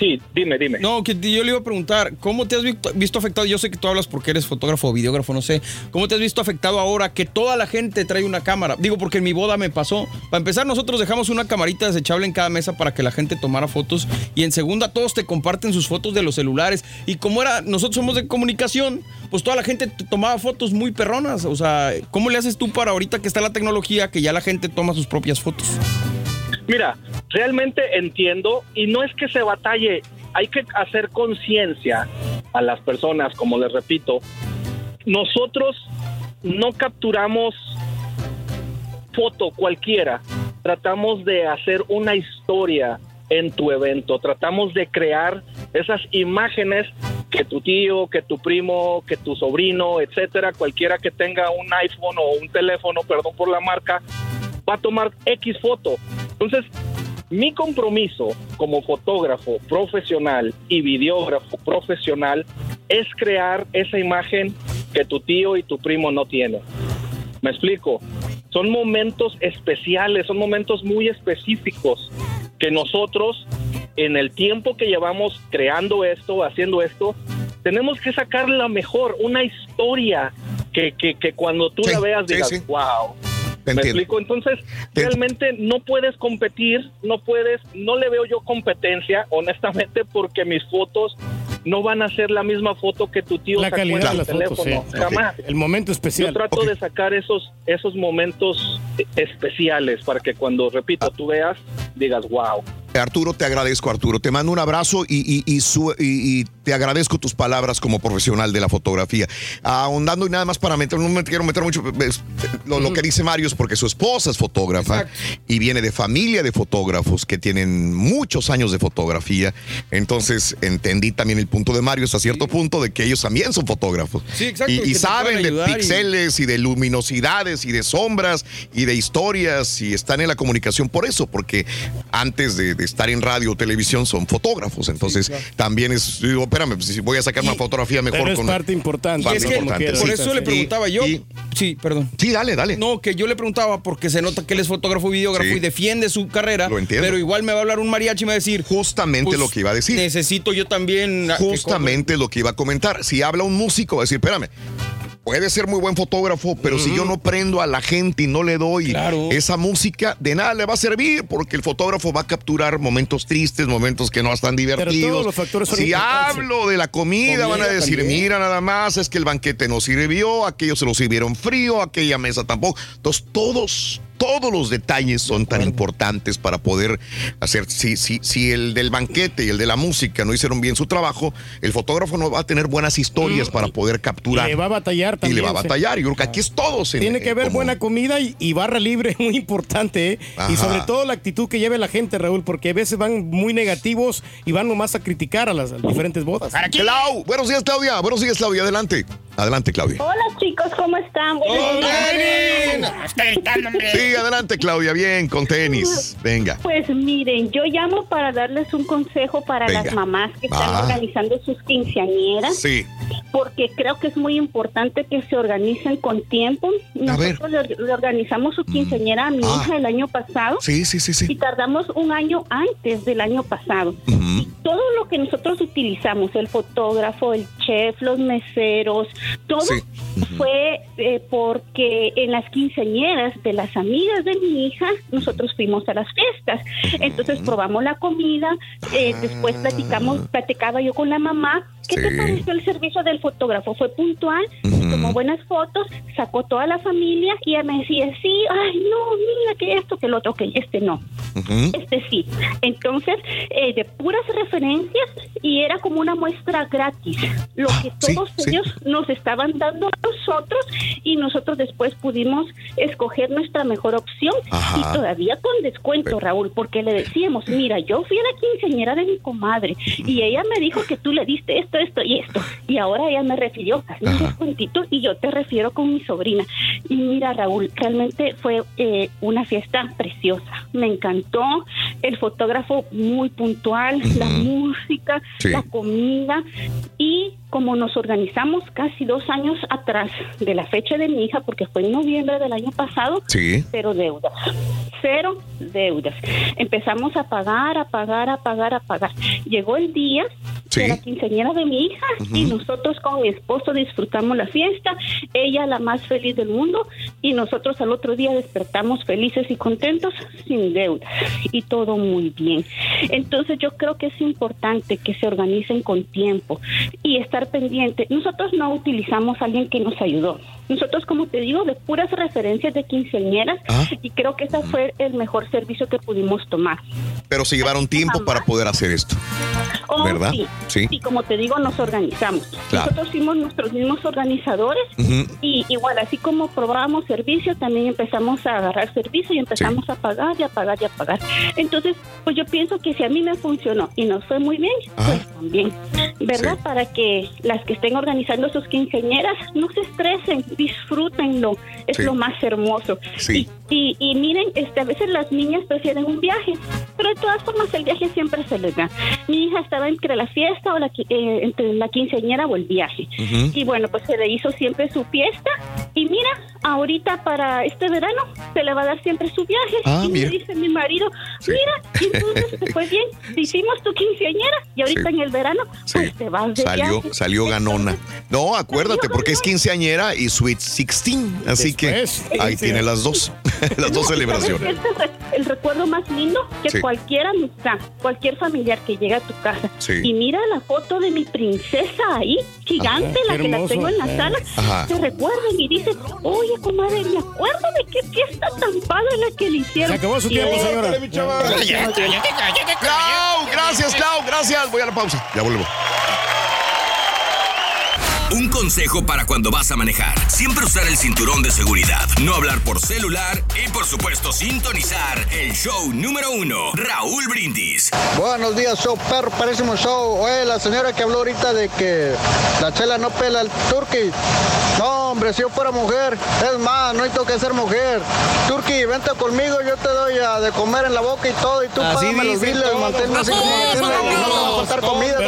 Sí, dime, dime. No, que yo le iba a preguntar, ¿cómo te has visto, afectado? Yo sé que tú hablas porque eres fotógrafo o videógrafo, no sé. ¿Cómo te has visto afectado ahora que toda la gente trae una cámara? Digo, porque en mi boda me pasó. Para empezar, nosotros dejamos una camarita desechable en cada mesa para que la gente tomara fotos. Y en segunda, todos te comparten sus fotos de los celulares. Y como era, nosotros somos de comunicación, pues toda la gente tomaba fotos muy perronas. O sea, ¿cómo le haces tú para ahorita que está la tecnología que ya la gente toma sus propias fotos? Mira, realmente entiendo y no es que se batalle, hay que hacer conciencia a las personas, como les repito, nosotros no capturamos foto cualquiera, tratamos de hacer una historia en tu evento, tratamos de crear esas imágenes que tu tío, que tu primo, que tu sobrino, etcétera, cualquiera que tenga un iPhone o un teléfono, perdón por la marca, va a tomar X foto. Entonces, mi compromiso como fotógrafo profesional y videógrafo profesional es crear esa imagen que tu tío y tu primo no tienen. ¿Me explico? Son momentos especiales, son momentos muy específicos que nosotros en el tiempo que llevamos creando esto, haciendo esto, tenemos que sacar la mejor, una historia que, que, que cuando tú la veas digas, wow ¿Me explico? Entonces, realmente no puedes competir, no puedes, no le veo yo competencia, honestamente, porque mis fotos no van a ser la misma foto que tu tío la calidad de las teléfono. Jamás. El momento especial. Yo trato de sacar esos, esos momentos especiales para que cuando, repito, tú veas, digas, wow. Arturo, te agradezco, Arturo. Te mando un abrazo y, y, te agradezco tus palabras como profesional de la fotografía. Ahondando y nada más para meter, no me quiero meter mucho, lo, que dice Mario es porque su esposa es fotógrafa y viene de familia de fotógrafos que tienen muchos años de fotografía. Entonces entendí también el punto de Mario hasta cierto punto de que ellos también son fotógrafos. Sí, exacto. Y, saben de píxeles y... de luminosidades y de sombras y de historias y están en la comunicación por eso, porque antes de estar en radio o televisión son fotógrafos. Entonces también es, digo, espérame, pues, si voy a sacar una fotografía mejor pero es parte importante. por eso le preguntaba yo. sí, perdón. Sí, dale, dale. No, que yo le preguntaba porque se nota que él es fotógrafo y videógrafo y defiende su carrera. Lo entiendo. Pero igual me va a hablar un mariachi y me va a decir. Justamente pues, lo que iba a decir. Necesito yo también. Justamente lo que iba a comentar. Si habla un músico, va a decir, espérame, puede ser muy buen fotógrafo, pero si yo no prendo a la gente y no le doy esa música, de nada le va a servir porque el fotógrafo va a capturar momentos tristes, momentos que no están divertidos. si hablo de la comida, van a decir, mira nada más, es que el banquete no sirvió, aquellos se lo sirvieron frío, aquella mesa tampoco. Entonces todos todos los detalles son tan importantes para poder hacer. Si, si, si el del banquete y el de la música no hicieron bien su trabajo, el fotógrafo no va a tener buenas historias mm. para poder capturar. Y le va a batallar también. Y le va a batallar. Yo creo que aquí es todo. Tiene que haber buena comida y, barra libre, muy importante. ¿eh? Y sobre todo la actitud que lleve la gente, Raúl, porque a veces van muy negativos y van nomás a criticar a las diferentes bodas. Buenos días, Claudia. Buenos días, Claudia. Adelante. Adelante, Claudia. Hola, chicos, ¿cómo están? Sí, adelante, Claudia, bien, con tenis. Venga. Pues miren, yo llamo para darles un consejo para las mamás que están Ah. organizando sus quinceañeras. Sí. Porque creo que es muy importante que se organicen con tiempo. Nosotros le, le organizamos su quinceañera a mi Ah. hija el año pasado. Sí, sí, sí, sí. Y tardamos un año antes del año pasado. Todo lo que nosotros utilizamos, el fotógrafo, el chef, los meseros, todo fue eh, porque en las quinceañeras de las amigas de mi hija, nosotros fuimos a las fiestas. Entonces probamos la comida, eh, después platicamos, platicaba yo con la mamá. ¿Qué te pareció el servicio del fotógrafo? Fue puntual, tomó buenas fotos, sacó toda la familia y ella me decía, sí, ay, no, mira que esto, que lo otro, que este no. Este sí. Entonces, eh, de puras referencias y era como una muestra gratis. Lo que todos ellos nos estaban dando a nosotros y nosotros después pudimos escoger nuestra mejor opción Ajá. y todavía con descuento, Raúl, porque le decíamos, mira, yo fui a la quinceañera de mi comadre y ella me dijo que tú le diste esto, esto y esto y ahora ella me refirió, hazme un descuentito y yo te refiero con mi sobrina. Y mira, Raúl, realmente fue eh, una fiesta preciosa. Me encantó. El fotógrafo muy puntual, la música, Sí. la comida. Y como nos organizamos casi dos años atrás de la fecha de mi hija, porque fue en noviembre del año pasado, Sí. cero deudas. Cero deudas. Empezamos a pagar, a pagar, a pagar, a pagar. Llegó el día de la quinceañera de mi hija y nosotros con mi esposo disfrutamos la fiesta, ella la más feliz del mundo y nosotros al otro día despertamos felices y contentos sin deudas y todo muy bien. Entonces yo creo que es importante que se organicen con tiempo y estar pendiente. Nosotros no utilizamos a alguien que nos ayudó. Nosotros, como te digo, de puras referencias de quinceañeras y creo que ese fue el mejor servicio que pudimos tomar. Pero se llevaron tiempo para poder hacer esto. Oh, ¿Verdad? Sí. Sí. Y como te digo, nos organizamos. Claro. Nosotros fuimos nuestros mismos organizadores y igual, así como probábamos servicio, también empezamos a agarrar servicio y empezamos a pagar y a pagar y a pagar. Entonces, pues yo pienso que si a mí me funcionó y nos fue muy bien, pues también, ¿verdad? Para que las que estén organizando sus quinceañeras no se estresen, disfrútenlo, es Sí. lo más hermoso. Sí. Y, y miren, este, a veces las niñas prefieren un viaje, pero de todas formas el viaje siempre se les da. Mi hija estaba entre la fiesta o la, eh, entre la quinceañera o el viaje. Y bueno, pues se le hizo siempre su fiesta. Y mira, ahorita para este verano se le va a dar siempre su viaje. Ah, y mira. me dice mi marido, mira, y entonces te fue bien, te hicimos tu quinceañera y ahorita Sí. en el verano pues te vas de Salió, viaje. salió ganona. No, acuérdate, porque es quinceañera y Sweet 16. Así Después, que ahí sí. tiene las dos. las dos No, celebraciones. ¿sabes qué es el re- el recuerdo más lindo que Sí. cualquier amistad, cualquier familiar que llega a tu casa Sí. y mira la foto de mi princesa ahí, gigante, Ajá, la que la tengo en la Eh. sala, Ajá. se recuerdan y dicen, oye, comadre, me acuerdo de qué fiesta tan padre la que le hicieron. Se acabó su tiempo, señora. Clau, gracias, Clau, gracias. Voy a la pausa. Ya vuelvo. Un consejo para cuando vas a manejar. Siempre usar el cinturón de seguridad, no hablar por celular y por supuesto sintonizar el show número uno, Raúl Brindis. Buenos días, show perro, parísimo show. Oye, la señora que habló ahorita de que la chela no pela el turkey. No, hombre, si yo fuera mujer, es más, no necesito que ser mujer. Turkey, vente conmigo, yo te doy a de comer en la boca y todo, y tú págame los biles, manténme así como no faltar comida,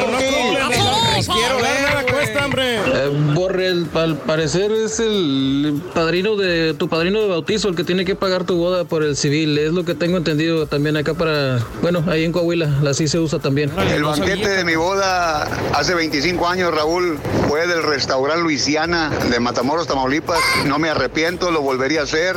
Quiero ver, cuesta, hombre. Eh, Borrell, al parecer es el padrino de tu padrino de bautizo el que tiene que pagar tu boda por el civil. Es lo que tengo entendido también acá para, bueno, ahí en Coahuila, así se usa también. El banquete de mi boda hace 25 años, Raúl, fue del restaurante Luisiana de Matamoros, Tamaulipas. No me arrepiento, lo volvería a hacer.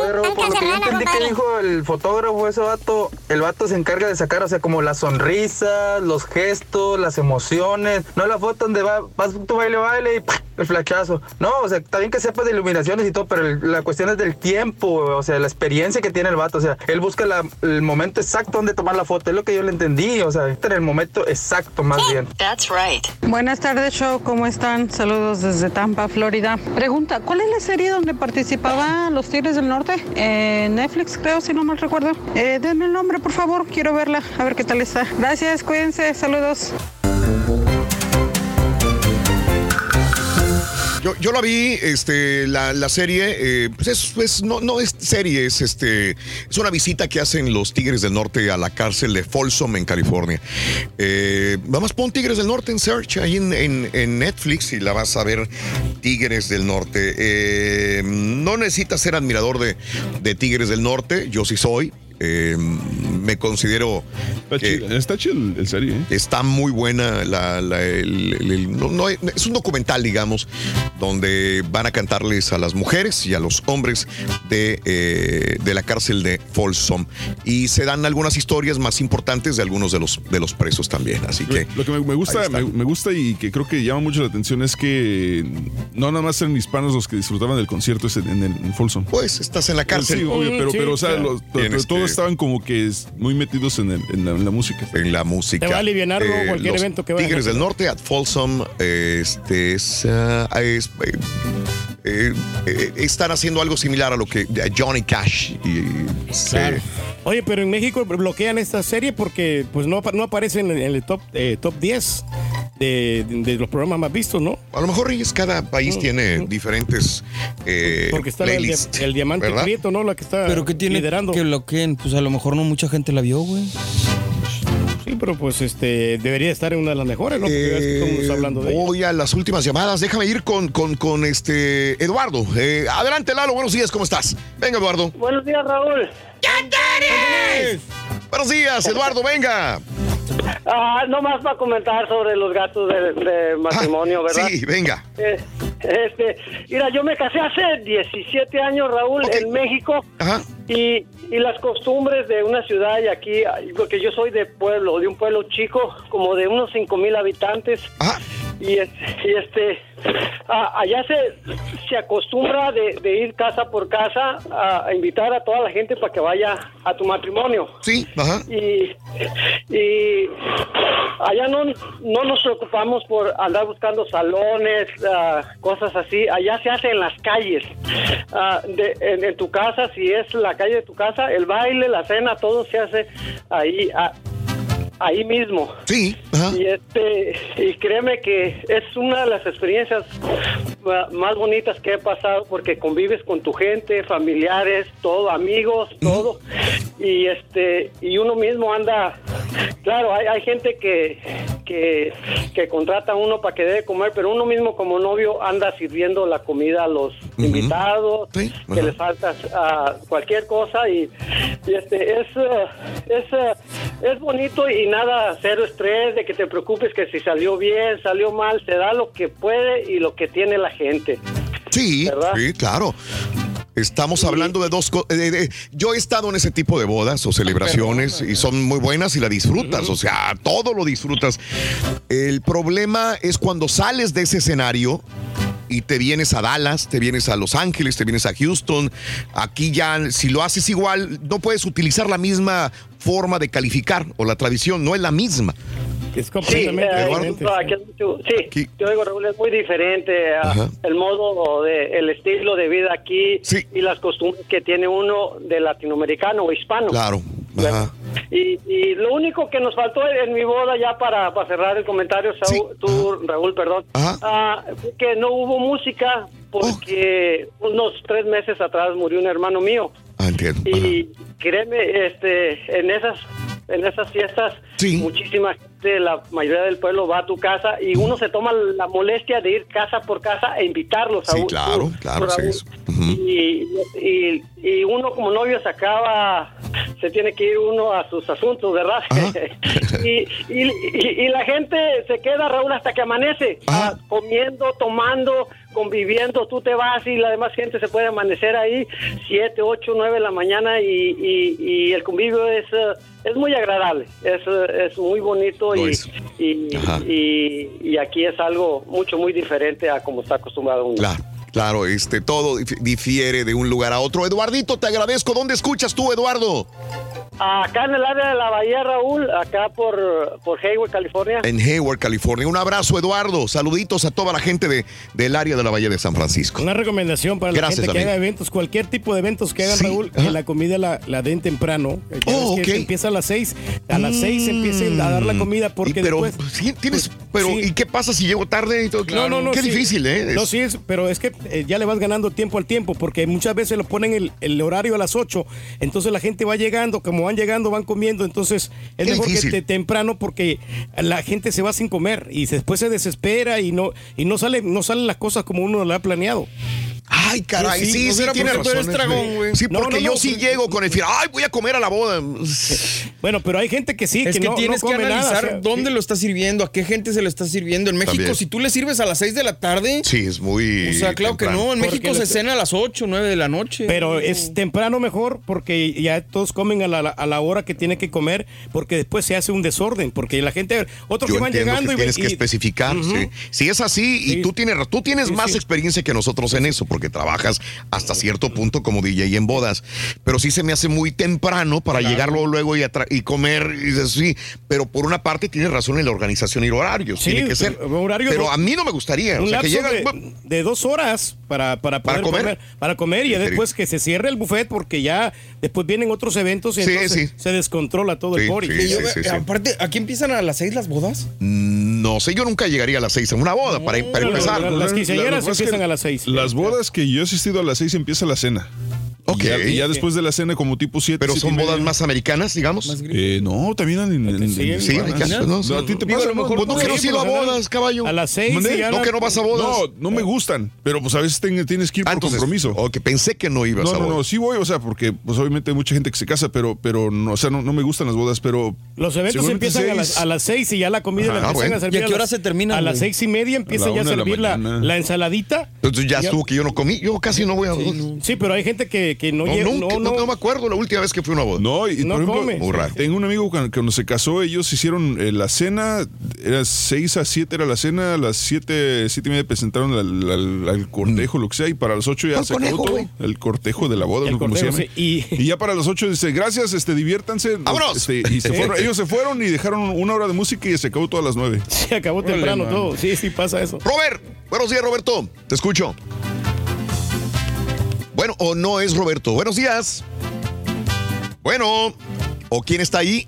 Oye, Raúl, por lo que yo entendí que dijo el fotógrafo, ese vato, el vato se encarga de sacar, o sea, como las sonrisas, los gestos, las emociones, no la foto donde va, vas tu baile, baile y ¡pah! el flachazo. No, o sea, está bien que sepas de iluminaciones y todo, pero el- la cuestión es del tiempo, o sea, la experiencia que tiene el vato, o sea, él busca la- el momento exacto donde tomar la foto, es lo que yo le entendí, o sea, está en el momento exacto más bien. That's right. Buenas tardes, show. ¿Cómo están? Saludos desde Tampa, Florida. Pregunta, ¿cuál es la serie donde participaban los Tigres del Norte? En Netflix, creo, si no mal recuerdo. Eh, denme el nombre, por favor. Quiero verla, a ver qué tal está. Gracias, cuídense. Saludos. Yo, yo la vi, este, la, la serie, eh, pues es, no, no es serie, es este, es una visita que hacen los Tigres del Norte a la cárcel de Folsom en California. Eh, vamos, pon Tigres del Norte en search ahí en, en- en Netflix y la vas a ver Tigres del Norte. Eh, no necesitas ser admirador de, de Tigres del Norte, yo sí soy. Eh, me considero. Está chido el, el serie, ¿eh? Está muy buena la, la- el- el- el- no- no, es un documental, digamos, donde van a cantarles a las mujeres y a los hombres de, eh, de la cárcel de Folsom. Y se dan algunas historias más importantes de algunos de los, de los presos también. Así que. Lo que me, me gusta, me, me gusta y que creo que llama mucho la atención es que no nada más eran hispanos los que disfrutaban del concierto ese en, el, en Folsom. Pues estás en la cárcel. Sí, obvio, pero, Sí, pero, o sea, claro. los- que- estaban como que es- muy metidos en, el- en la, en la música. En la música. Te va a alivianar, ¿no? Eh, cualquier los evento que vaya. Tigres del Norte, at Folsom, este es, ah, es, eh, eh, están haciendo algo similar a lo que a Johnny Cash. Y, Claro. Oye, pero en México bloquean esta serie porque pues no, no aparecen en el top, eh, top 10 de, de los programas más vistos, ¿no? A lo mejor Reyes, cada país tiene diferentes eh, Porque está el diamante ¿verdad? prieto, ¿no? La que está Pero que tiene liderando. que bloqueen, pues a lo mejor no mucha gente la vio, güey. Sí, pero pues este debería estar en una de las mejores, ¿no? Porque mundo está hablando de ella. Voy a las últimas llamadas. Déjame ir con, con, con este Eduardo. Eh, adelante, Lalo. Buenos días, ¿cómo estás? Venga, Eduardo. Buenos días, Raúl. Buenos días, Eduardo, venga. Ah, no más para comentar sobre los gastos de, de matrimonio, ¿verdad? Sí, venga. Eh, este, mira, yo me casé hace 17 años, Raúl, en México. Y, y las costumbres de una ciudad y aquí, porque yo soy de pueblo, de un pueblo chico, como de unos 5 mil habitantes. Y, es- y este, allá se, se acostumbra de, de ir casa por casa a, a invitar a toda la gente para que vaya a tu matrimonio. Sí, ajá. Y, y allá no, no nos preocupamos por andar buscando salones, ah, cosas así. Allá se hace en las calles. Ah, de- en, en tu casa, si es la calle de tu casa, el baile, la cena, todo se hace ahí. ah, ahí mismo. Sí. Y este y créeme que es una de las experiencias más bonitas que he pasado porque convives con tu gente, familiares, todo, amigos, todo. Y este y uno mismo anda claro, hay, hay gente que, que que contrata a uno para que dé de comer, pero uno mismo como novio anda sirviendo la comida a los invitados, que les falta ah, cualquier cosa y, y este es eh, es eh, es bonito y nada, cero estrés de que te preocupes que si salió bien, salió mal, se da lo que puede y lo que tiene la gente. Sí, ¿Verdad? sí, claro. Estamos hablando de dos cosas. yo he estado en ese tipo de bodas o celebraciones y son muy buenas y la disfrutas. O sea, todo lo disfrutas. El problema es cuando sales de ese escenario y te vienes a Dallas, te vienes a Los Ángeles, te vienes a Houston. Aquí ya, si lo haces igual, no puedes utilizar la misma forma de calificar o la tradición, no es la misma. Es Sí, eh, aquí es mucho- sí, yo digo, Raúl, es muy diferente Ajá. el modo, de, el estilo de vida aquí y las costumbres que tiene uno de latinoamericano o hispano. Claro. Ajá. Y, y lo único que nos faltó en mi boda, ya para, para cerrar el comentario, Saúl- tú, Raúl, perdón, ah, fue que no hubo música porque unos tres meses atrás murió un hermano mío. Ah, entiendo. Y créeme, este, en esas, en esas fiestas, muchísima gente, la mayoría del pueblo va a tu casa y uno se toma la molestia de ir casa por casa e invitarlos a Sí, un- claro, claro, sí, y, y, y uno como novio se acaba, se tiene que ir uno a sus asuntos, ¿verdad? y, y, y- y la gente se queda, Raúl, hasta que amanece, ah, comiendo, tomando, conviviendo, tú te vas y la demás gente se puede amanecer ahí, 7, 8, 9 de la mañana y, y- y el convivio es... eh, es muy agradable, es, eh, es muy bonito y, y, aquí es algo mucho, muy diferente a como está acostumbrado uno. Claro, claro, este, todo dif- difiere de un lugar a otro. Eduardito, te agradezco. ¿Dónde escuchas tú, Eduardo? Acá en el área de la Bahía, Raúl, acá por, por Hayward, California. En Hayward, California. Un abrazo, Eduardo. Saluditos a toda la gente de, del área de la Bahía de San Francisco. Una recomendación para la Gracias, gente que amigo. haga eventos, cualquier tipo de eventos que hagan, Raúl, que la comida la, la den temprano. Ya Oh, ves que ok. Empieza a las seis, a las seis empiecen a dar la comida porque pero después... sí, tienes pero ¿y qué pasa si llego tarde? Y todo? No, no, no. Qué sí. difícil, ¿eh? No, sí, es, pero es que eh, ya le vas ganando tiempo al tiempo, porque muchas veces lo ponen el, el horario a las 8, entonces la gente va llegando, como van llegando, van comiendo, entonces es Qué mejor difícil. que te- temprano porque la gente se va sin comer y después se desespera y no y no sale no salen las cosas como uno lo ha planeado. Ay, caray, sí, sí, no será tiene razón. eres dragón, güey. Sí, No, porque no, yo no, sí pues- llego con el fin, ay, voy a comer a la boda. Bueno, pero hay gente que sí, Es que, no, tienes no que come nada, analizar o sea, dónde lo está sirviendo, a qué gente se lo está sirviendo. En México, También. si tú le sirves a las 6 de la tarde. Sí, es muy. O sea, claro que no. En Porque México se cena a las 8, 9 de la noche. Pero es temprano mejor porque ya todos comen a la, a la hora que tienen que comer porque después se hace un desorden porque la gente otros Yo que van llegando que y tienes que y- especificar. Ujú. sí. Si es así, y tú tienes, tú tienes Sí, más sí. experiencia que nosotros en eso, porque trabajas hasta cierto punto como DJ en bodas. Pero sí se me hace muy temprano para llegar luego, luego y, comer. Y dices, sí, pero por una parte tienes razón en la organización y horarios. Sí, tiene que ser. horario pero a mí no me gustaría. O un sea, que lapso llega. de, de dos horas para, para poder ¿Para comer? para comer y después que se cierre el buffet porque ya después vienen otros eventos y Sí, entonces sí. se descontrola todo Sí, el party. sí, Y yo- sí, sí, sí. Aparte, ¿aquí empiezan a las 6 las bodas? No sé, yo nunca llegaría a las seis en una boda para, para No, empezar. la- las quinceañeras empiezan a las seis. Las bodas que yo he asistido a las seis empieza la cena. Ok. Y ya, y ya después de la cena, como tipo siete. Pero siete son y media. bodas más americanas, digamos. Eh, no, también en, en- en- Sí, Sí, en- ¿no? No, a ti te pasa, a lo mejor ¿no? no Sí, quiero ir a bodas, caballo. A las seis ¿Mande? y ya No, la- que no vas a bodas. No, no me gustan, pero pues a veces ten- tienes que ir Ah, por entonces, compromiso. O que pensé que no ibas No, a no, bodas. no, sí voy, o sea, porque pues obviamente hay mucha gente que se casa, pero, pero no, o sea, no, no me gustan las bodas, pero... Los eventos empiezan a las, seis. a las seis y ya la comida Ajá, la empiezan bueno. a servir. ¿Y a qué hora las- se terminan, A las güey? seis y media empiezan ya a servir la, ensaladita. Entonces ya estuvo que yo no comí. Yo casi no voy a bodas. No, Sí, pero hay gente que, que no, llega. nunca, no, no, no, no me acuerdo la última vez que fui a una boda. No, y No por ejemplo, raro. tengo un amigo que cuando se casó, ellos hicieron eh, la cena, era 6 a 7 era la cena, a las 7, 7 y media presentaron al, al- al cortejo, lo que sea, y para las 8 ya ¿Cuál se acabó conejo, todo. güey? El cortejo de la boda, El no como se cortejo, llama. sí, y- Y... ya para las 8 dice, gracias, este, diviértanse. ¡Vámonos! Este, y se fueron, ellos se fueron y dejaron una hora de música y se acabó todas las 9. se acabó temprano todo. Sí, sí pasa eso. Robert, buenos días, Roberto. Te escucho. Bueno, o no es Roberto. Buenos días. Bueno, ¿o quién está ahí?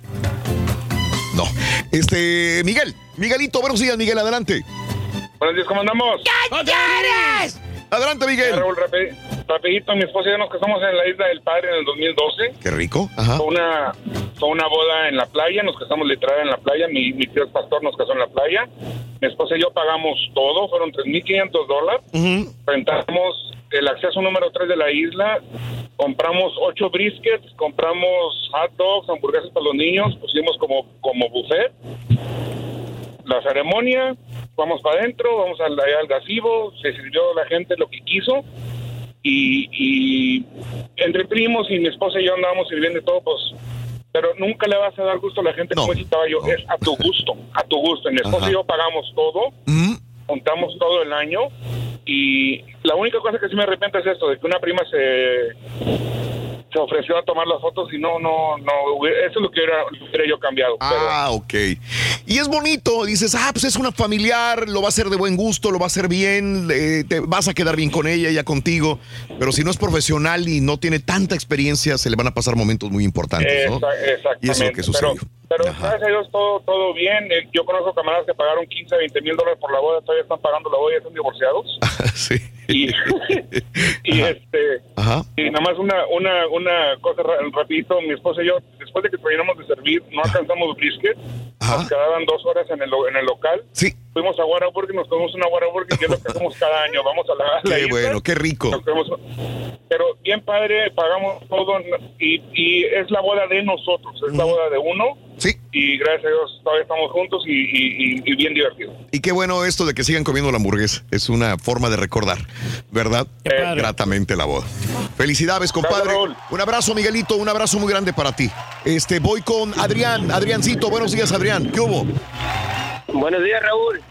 No. Este, Miguel. Miguelito, buenos días, Miguel, adelante. Buenos días, ¿cómo andamos? ¡Cállate! Adelante, Miguel. Raúl, rapi- rapidito, mi esposa y yo nos casamos en la Isla del Padre en el 2012. Qué rico. Ajá. Fue una, fue una boda en la playa, nos casamos literal en la playa. Mi, mi tío es pastor, nos casó en la playa. Mi esposa y yo pagamos todo, fueron 3.500 dólares. Ujú. Rentamos el acceso número 3 de la isla. Compramos ocho briskets, compramos hot dogs, hamburguesas para los niños, pusimos como, como buffet. La ceremonia, vamos para adentro, vamos al, al gazebo, se sirvió la gente lo que quiso. Y, y entre primos y mi esposa y yo andábamos sirviendo todo, pues pero nunca le vas a dar gusto a la gente No, como estaba yo, es a tu gusto, a tu gusto. Mi esposa y yo pagamos todo, Ujú. Juntamos todo el año y la única cosa que sí me arrepiento es esto, de que una prima se se ofreció a tomar las fotos y no, no, no, eso es lo que hubiera, lo yo cambiado. Ah, ok. Y es bonito, dices, ah, pues es una familiar, lo va a hacer de buen gusto, lo va a hacer bien, eh, te vas a quedar bien con ella, ella contigo, pero si no es profesional y no tiene tanta experiencia, se le van a pasar momentos muy importantes, ¿no? Exactamente. Y eso es lo que sucedió. Pero, pero gracias a Dios todo, todo bien. Eh, Yo conozco camaradas que pagaron 15, 20 mil dólares por la boda, todavía están pagando la boda y están divorciados. sí. Y, y este Ajá. y nada más una, una, una cosa ra- rapidito, mi esposa y yo, después de que terminamos de servir, no alcanzamos brisket, nos quedaban dos horas en el, en el local. Sí. Fuimos a Whataburger y nos comimos una Whataburger, que es lo que hacemos cada año. Vamos a la, Qué isla, bueno, qué rico. comemos- pero bien padre, pagamos todo y, y es la boda de nosotros, es la boda de uno. Sí. Y gracias a Dios todavía estamos juntos y, y- y- y bien divertido. Y qué bueno esto de que sigan comiendo la hamburguesa. Es una forma de recordar, ¿verdad? Gratamente la boda. Felicidades, compadre. Un abrazo, Miguelito. Un abrazo muy grande para ti. Este, voy con Adrián. Adriancito, buenos días, Adrián. ¿Qué hubo? Buenos días, Raúl.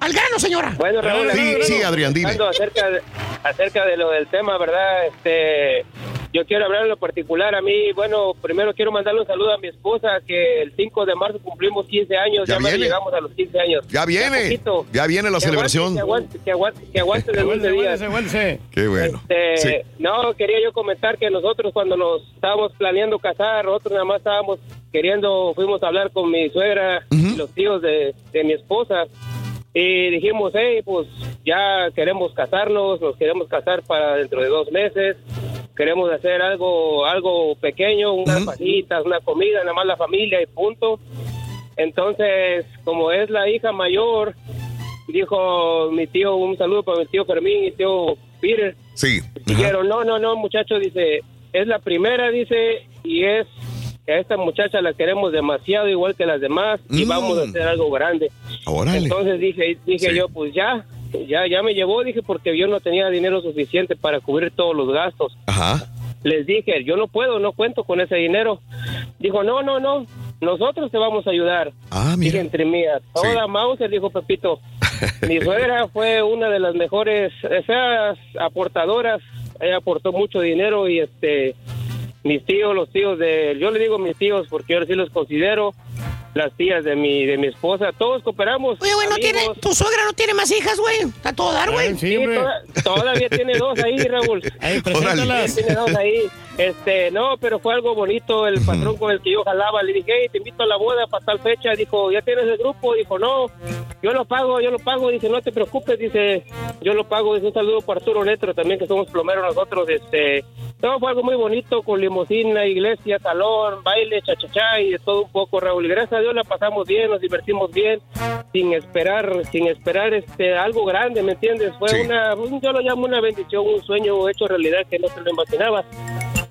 ¡Al grano, señora! Bueno, Raúl, Sí, sí, Adrián, dime. hablando Acerca de, acerca de lo del tema, ¿verdad? Este, yo quiero hablar en lo particular. A mí, bueno, primero quiero mandarle un saludo a mi esposa, que el 5 de marzo cumplimos 15 años. Ya Ya, llegamos a los 15 años. Ya viene. Ya viene la Que aguante, celebración. Que aguante, que aguante, que aguante de 12 días. Qué bueno. Este, Sí. No, quería yo comentar que nosotros cuando nos estábamos planeando casar, nosotros nada más estábamos queriendo, fuimos a hablar con mi suegra los tíos de, de mi esposa. Y dijimos, hey, pues ya queremos casarnos, nos queremos casar para dentro de dos meses. Queremos hacer algo algo pequeño, unas pajitas, una comida, nada más la familia y punto. Entonces, como es la hija mayor, dijo mi tío, un saludo para mi tío Fermín y tío Peter. Sí. Dijeron, no, no, no, muchacho, dice, es la primera, dice, y es a esta muchacha la queremos demasiado igual que las demás y Mm. vamos a hacer algo grande. Órale. Entonces dije, dije yo, pues ya, ya, ya me llevó, dije, porque yo no tenía dinero suficiente para cubrir todos los gastos. Ajá. Les dije, yo no puedo, no cuento con ese dinero. Dijo, no, no, no, nosotros te vamos a ayudar. Ah, Dije entre mías, toda Mauser, dijo Pepito. Mi suegra fue una de las mejores, esas aportadoras, ella aportó mucho dinero y este, mis tíos, los tíos de, yo le digo mis tíos porque yo sí los considero, las tías de mi, de mi esposa, todos cooperamos. Oye, güey, no tiene, tu suegra no tiene más hijas, güey. Está todo dar, güey. Sí, toda- todavía tiene dos ahí, Raúl. Ahí, preséntalas. Tiene dos ahí. Este, no, pero fue algo bonito. El patrón con el que yo jalaba, le dije, hey, te invito a la boda para tal fecha. Dijo, ¿ya tienes el grupo? Dijo, no, yo lo pago, yo lo pago. Dice, no te preocupes. Dice, yo lo pago. Dice, un saludo para Arturo Netro también, que somos plomeros nosotros. Este, no, fue algo muy bonito con limosina, iglesia, salón, baile, chachachá y de todo un poco, Raúl. Y gracias a Dios la pasamos bien, nos divertimos bien, sin esperar, sin esperar este algo grande, ¿me entiendes? Fue una, un- yo lo llamo una bendición, un sueño hecho realidad que no se lo imaginaba.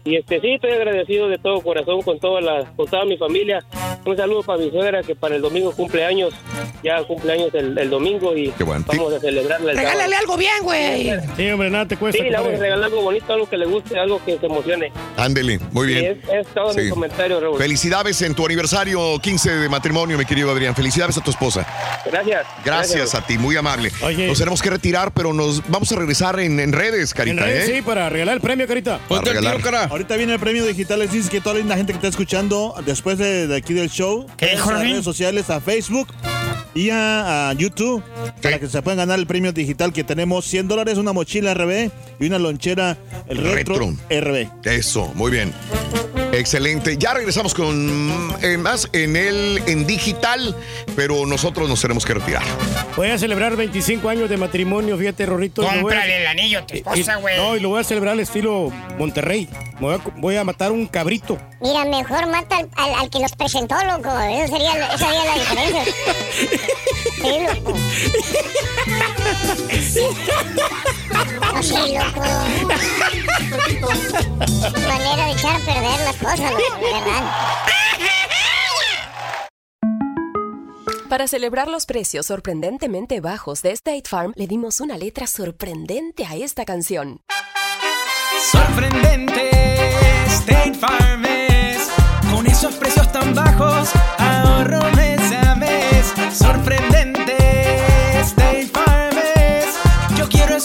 Y este sí, estoy agradecido de todo corazón con toda la, con toda mi familia. Un saludo para mi suegra que para el domingo cumple años, ya cumple años el, el domingo y vamos a celebrarla el Regálale sábado. algo bien, güey. Sí, hombre, nada te cuesta. Sí, le vamos a regalar algo bonito, algo que le guste, algo que se emocione. Ándele, muy bien. es, es todo Sí. mi comentario, Raúl. Felicidades en tu aniversario 15 de matrimonio, mi querido Adrián. Felicidades a tu esposa. Gracias. Gracias a ti, muy amable. Oye. Nos tenemos que retirar, pero nos vamos a regresar en, en redes, En Carita, redes, ¿eh? sí, para regalar el premio, carita. Para regalar. Ahorita viene el premio digital. Les dice que toda la gente que está escuchando después de, de aquí del show, ¿Qué, a las Jorge? redes sociales, a Facebook y a, a YouTube, para que se puedan ganar el premio digital que tenemos 100 dólares, una mochila RB y una lonchera el retro, RB. Eso, muy bien. Excelente. Ya regresamos con eh, más en el en digital, pero nosotros nos tenemos que retirar. Voy a celebrar 25 años de matrimonio, fíjate, Rorrito. a- Cómprale el anillo a tu y- esposa, güey. No, y lo voy a celebrar al estilo Monterrey. Voy a, voy a matar un cabrito. Mira, mejor mata al, al- al que los presentó, loco. Esa sería, la- esa sería la diferencia. Sí, loco. Loco. Manera de echar a perder las cosas, loco, verdad. Para celebrar los precios sorprendentemente bajos de State Farm, le dimos una letra sorprendente a esta canción. Sorprendente, State Farm es. Con esos precios tan bajos, ahorro mes.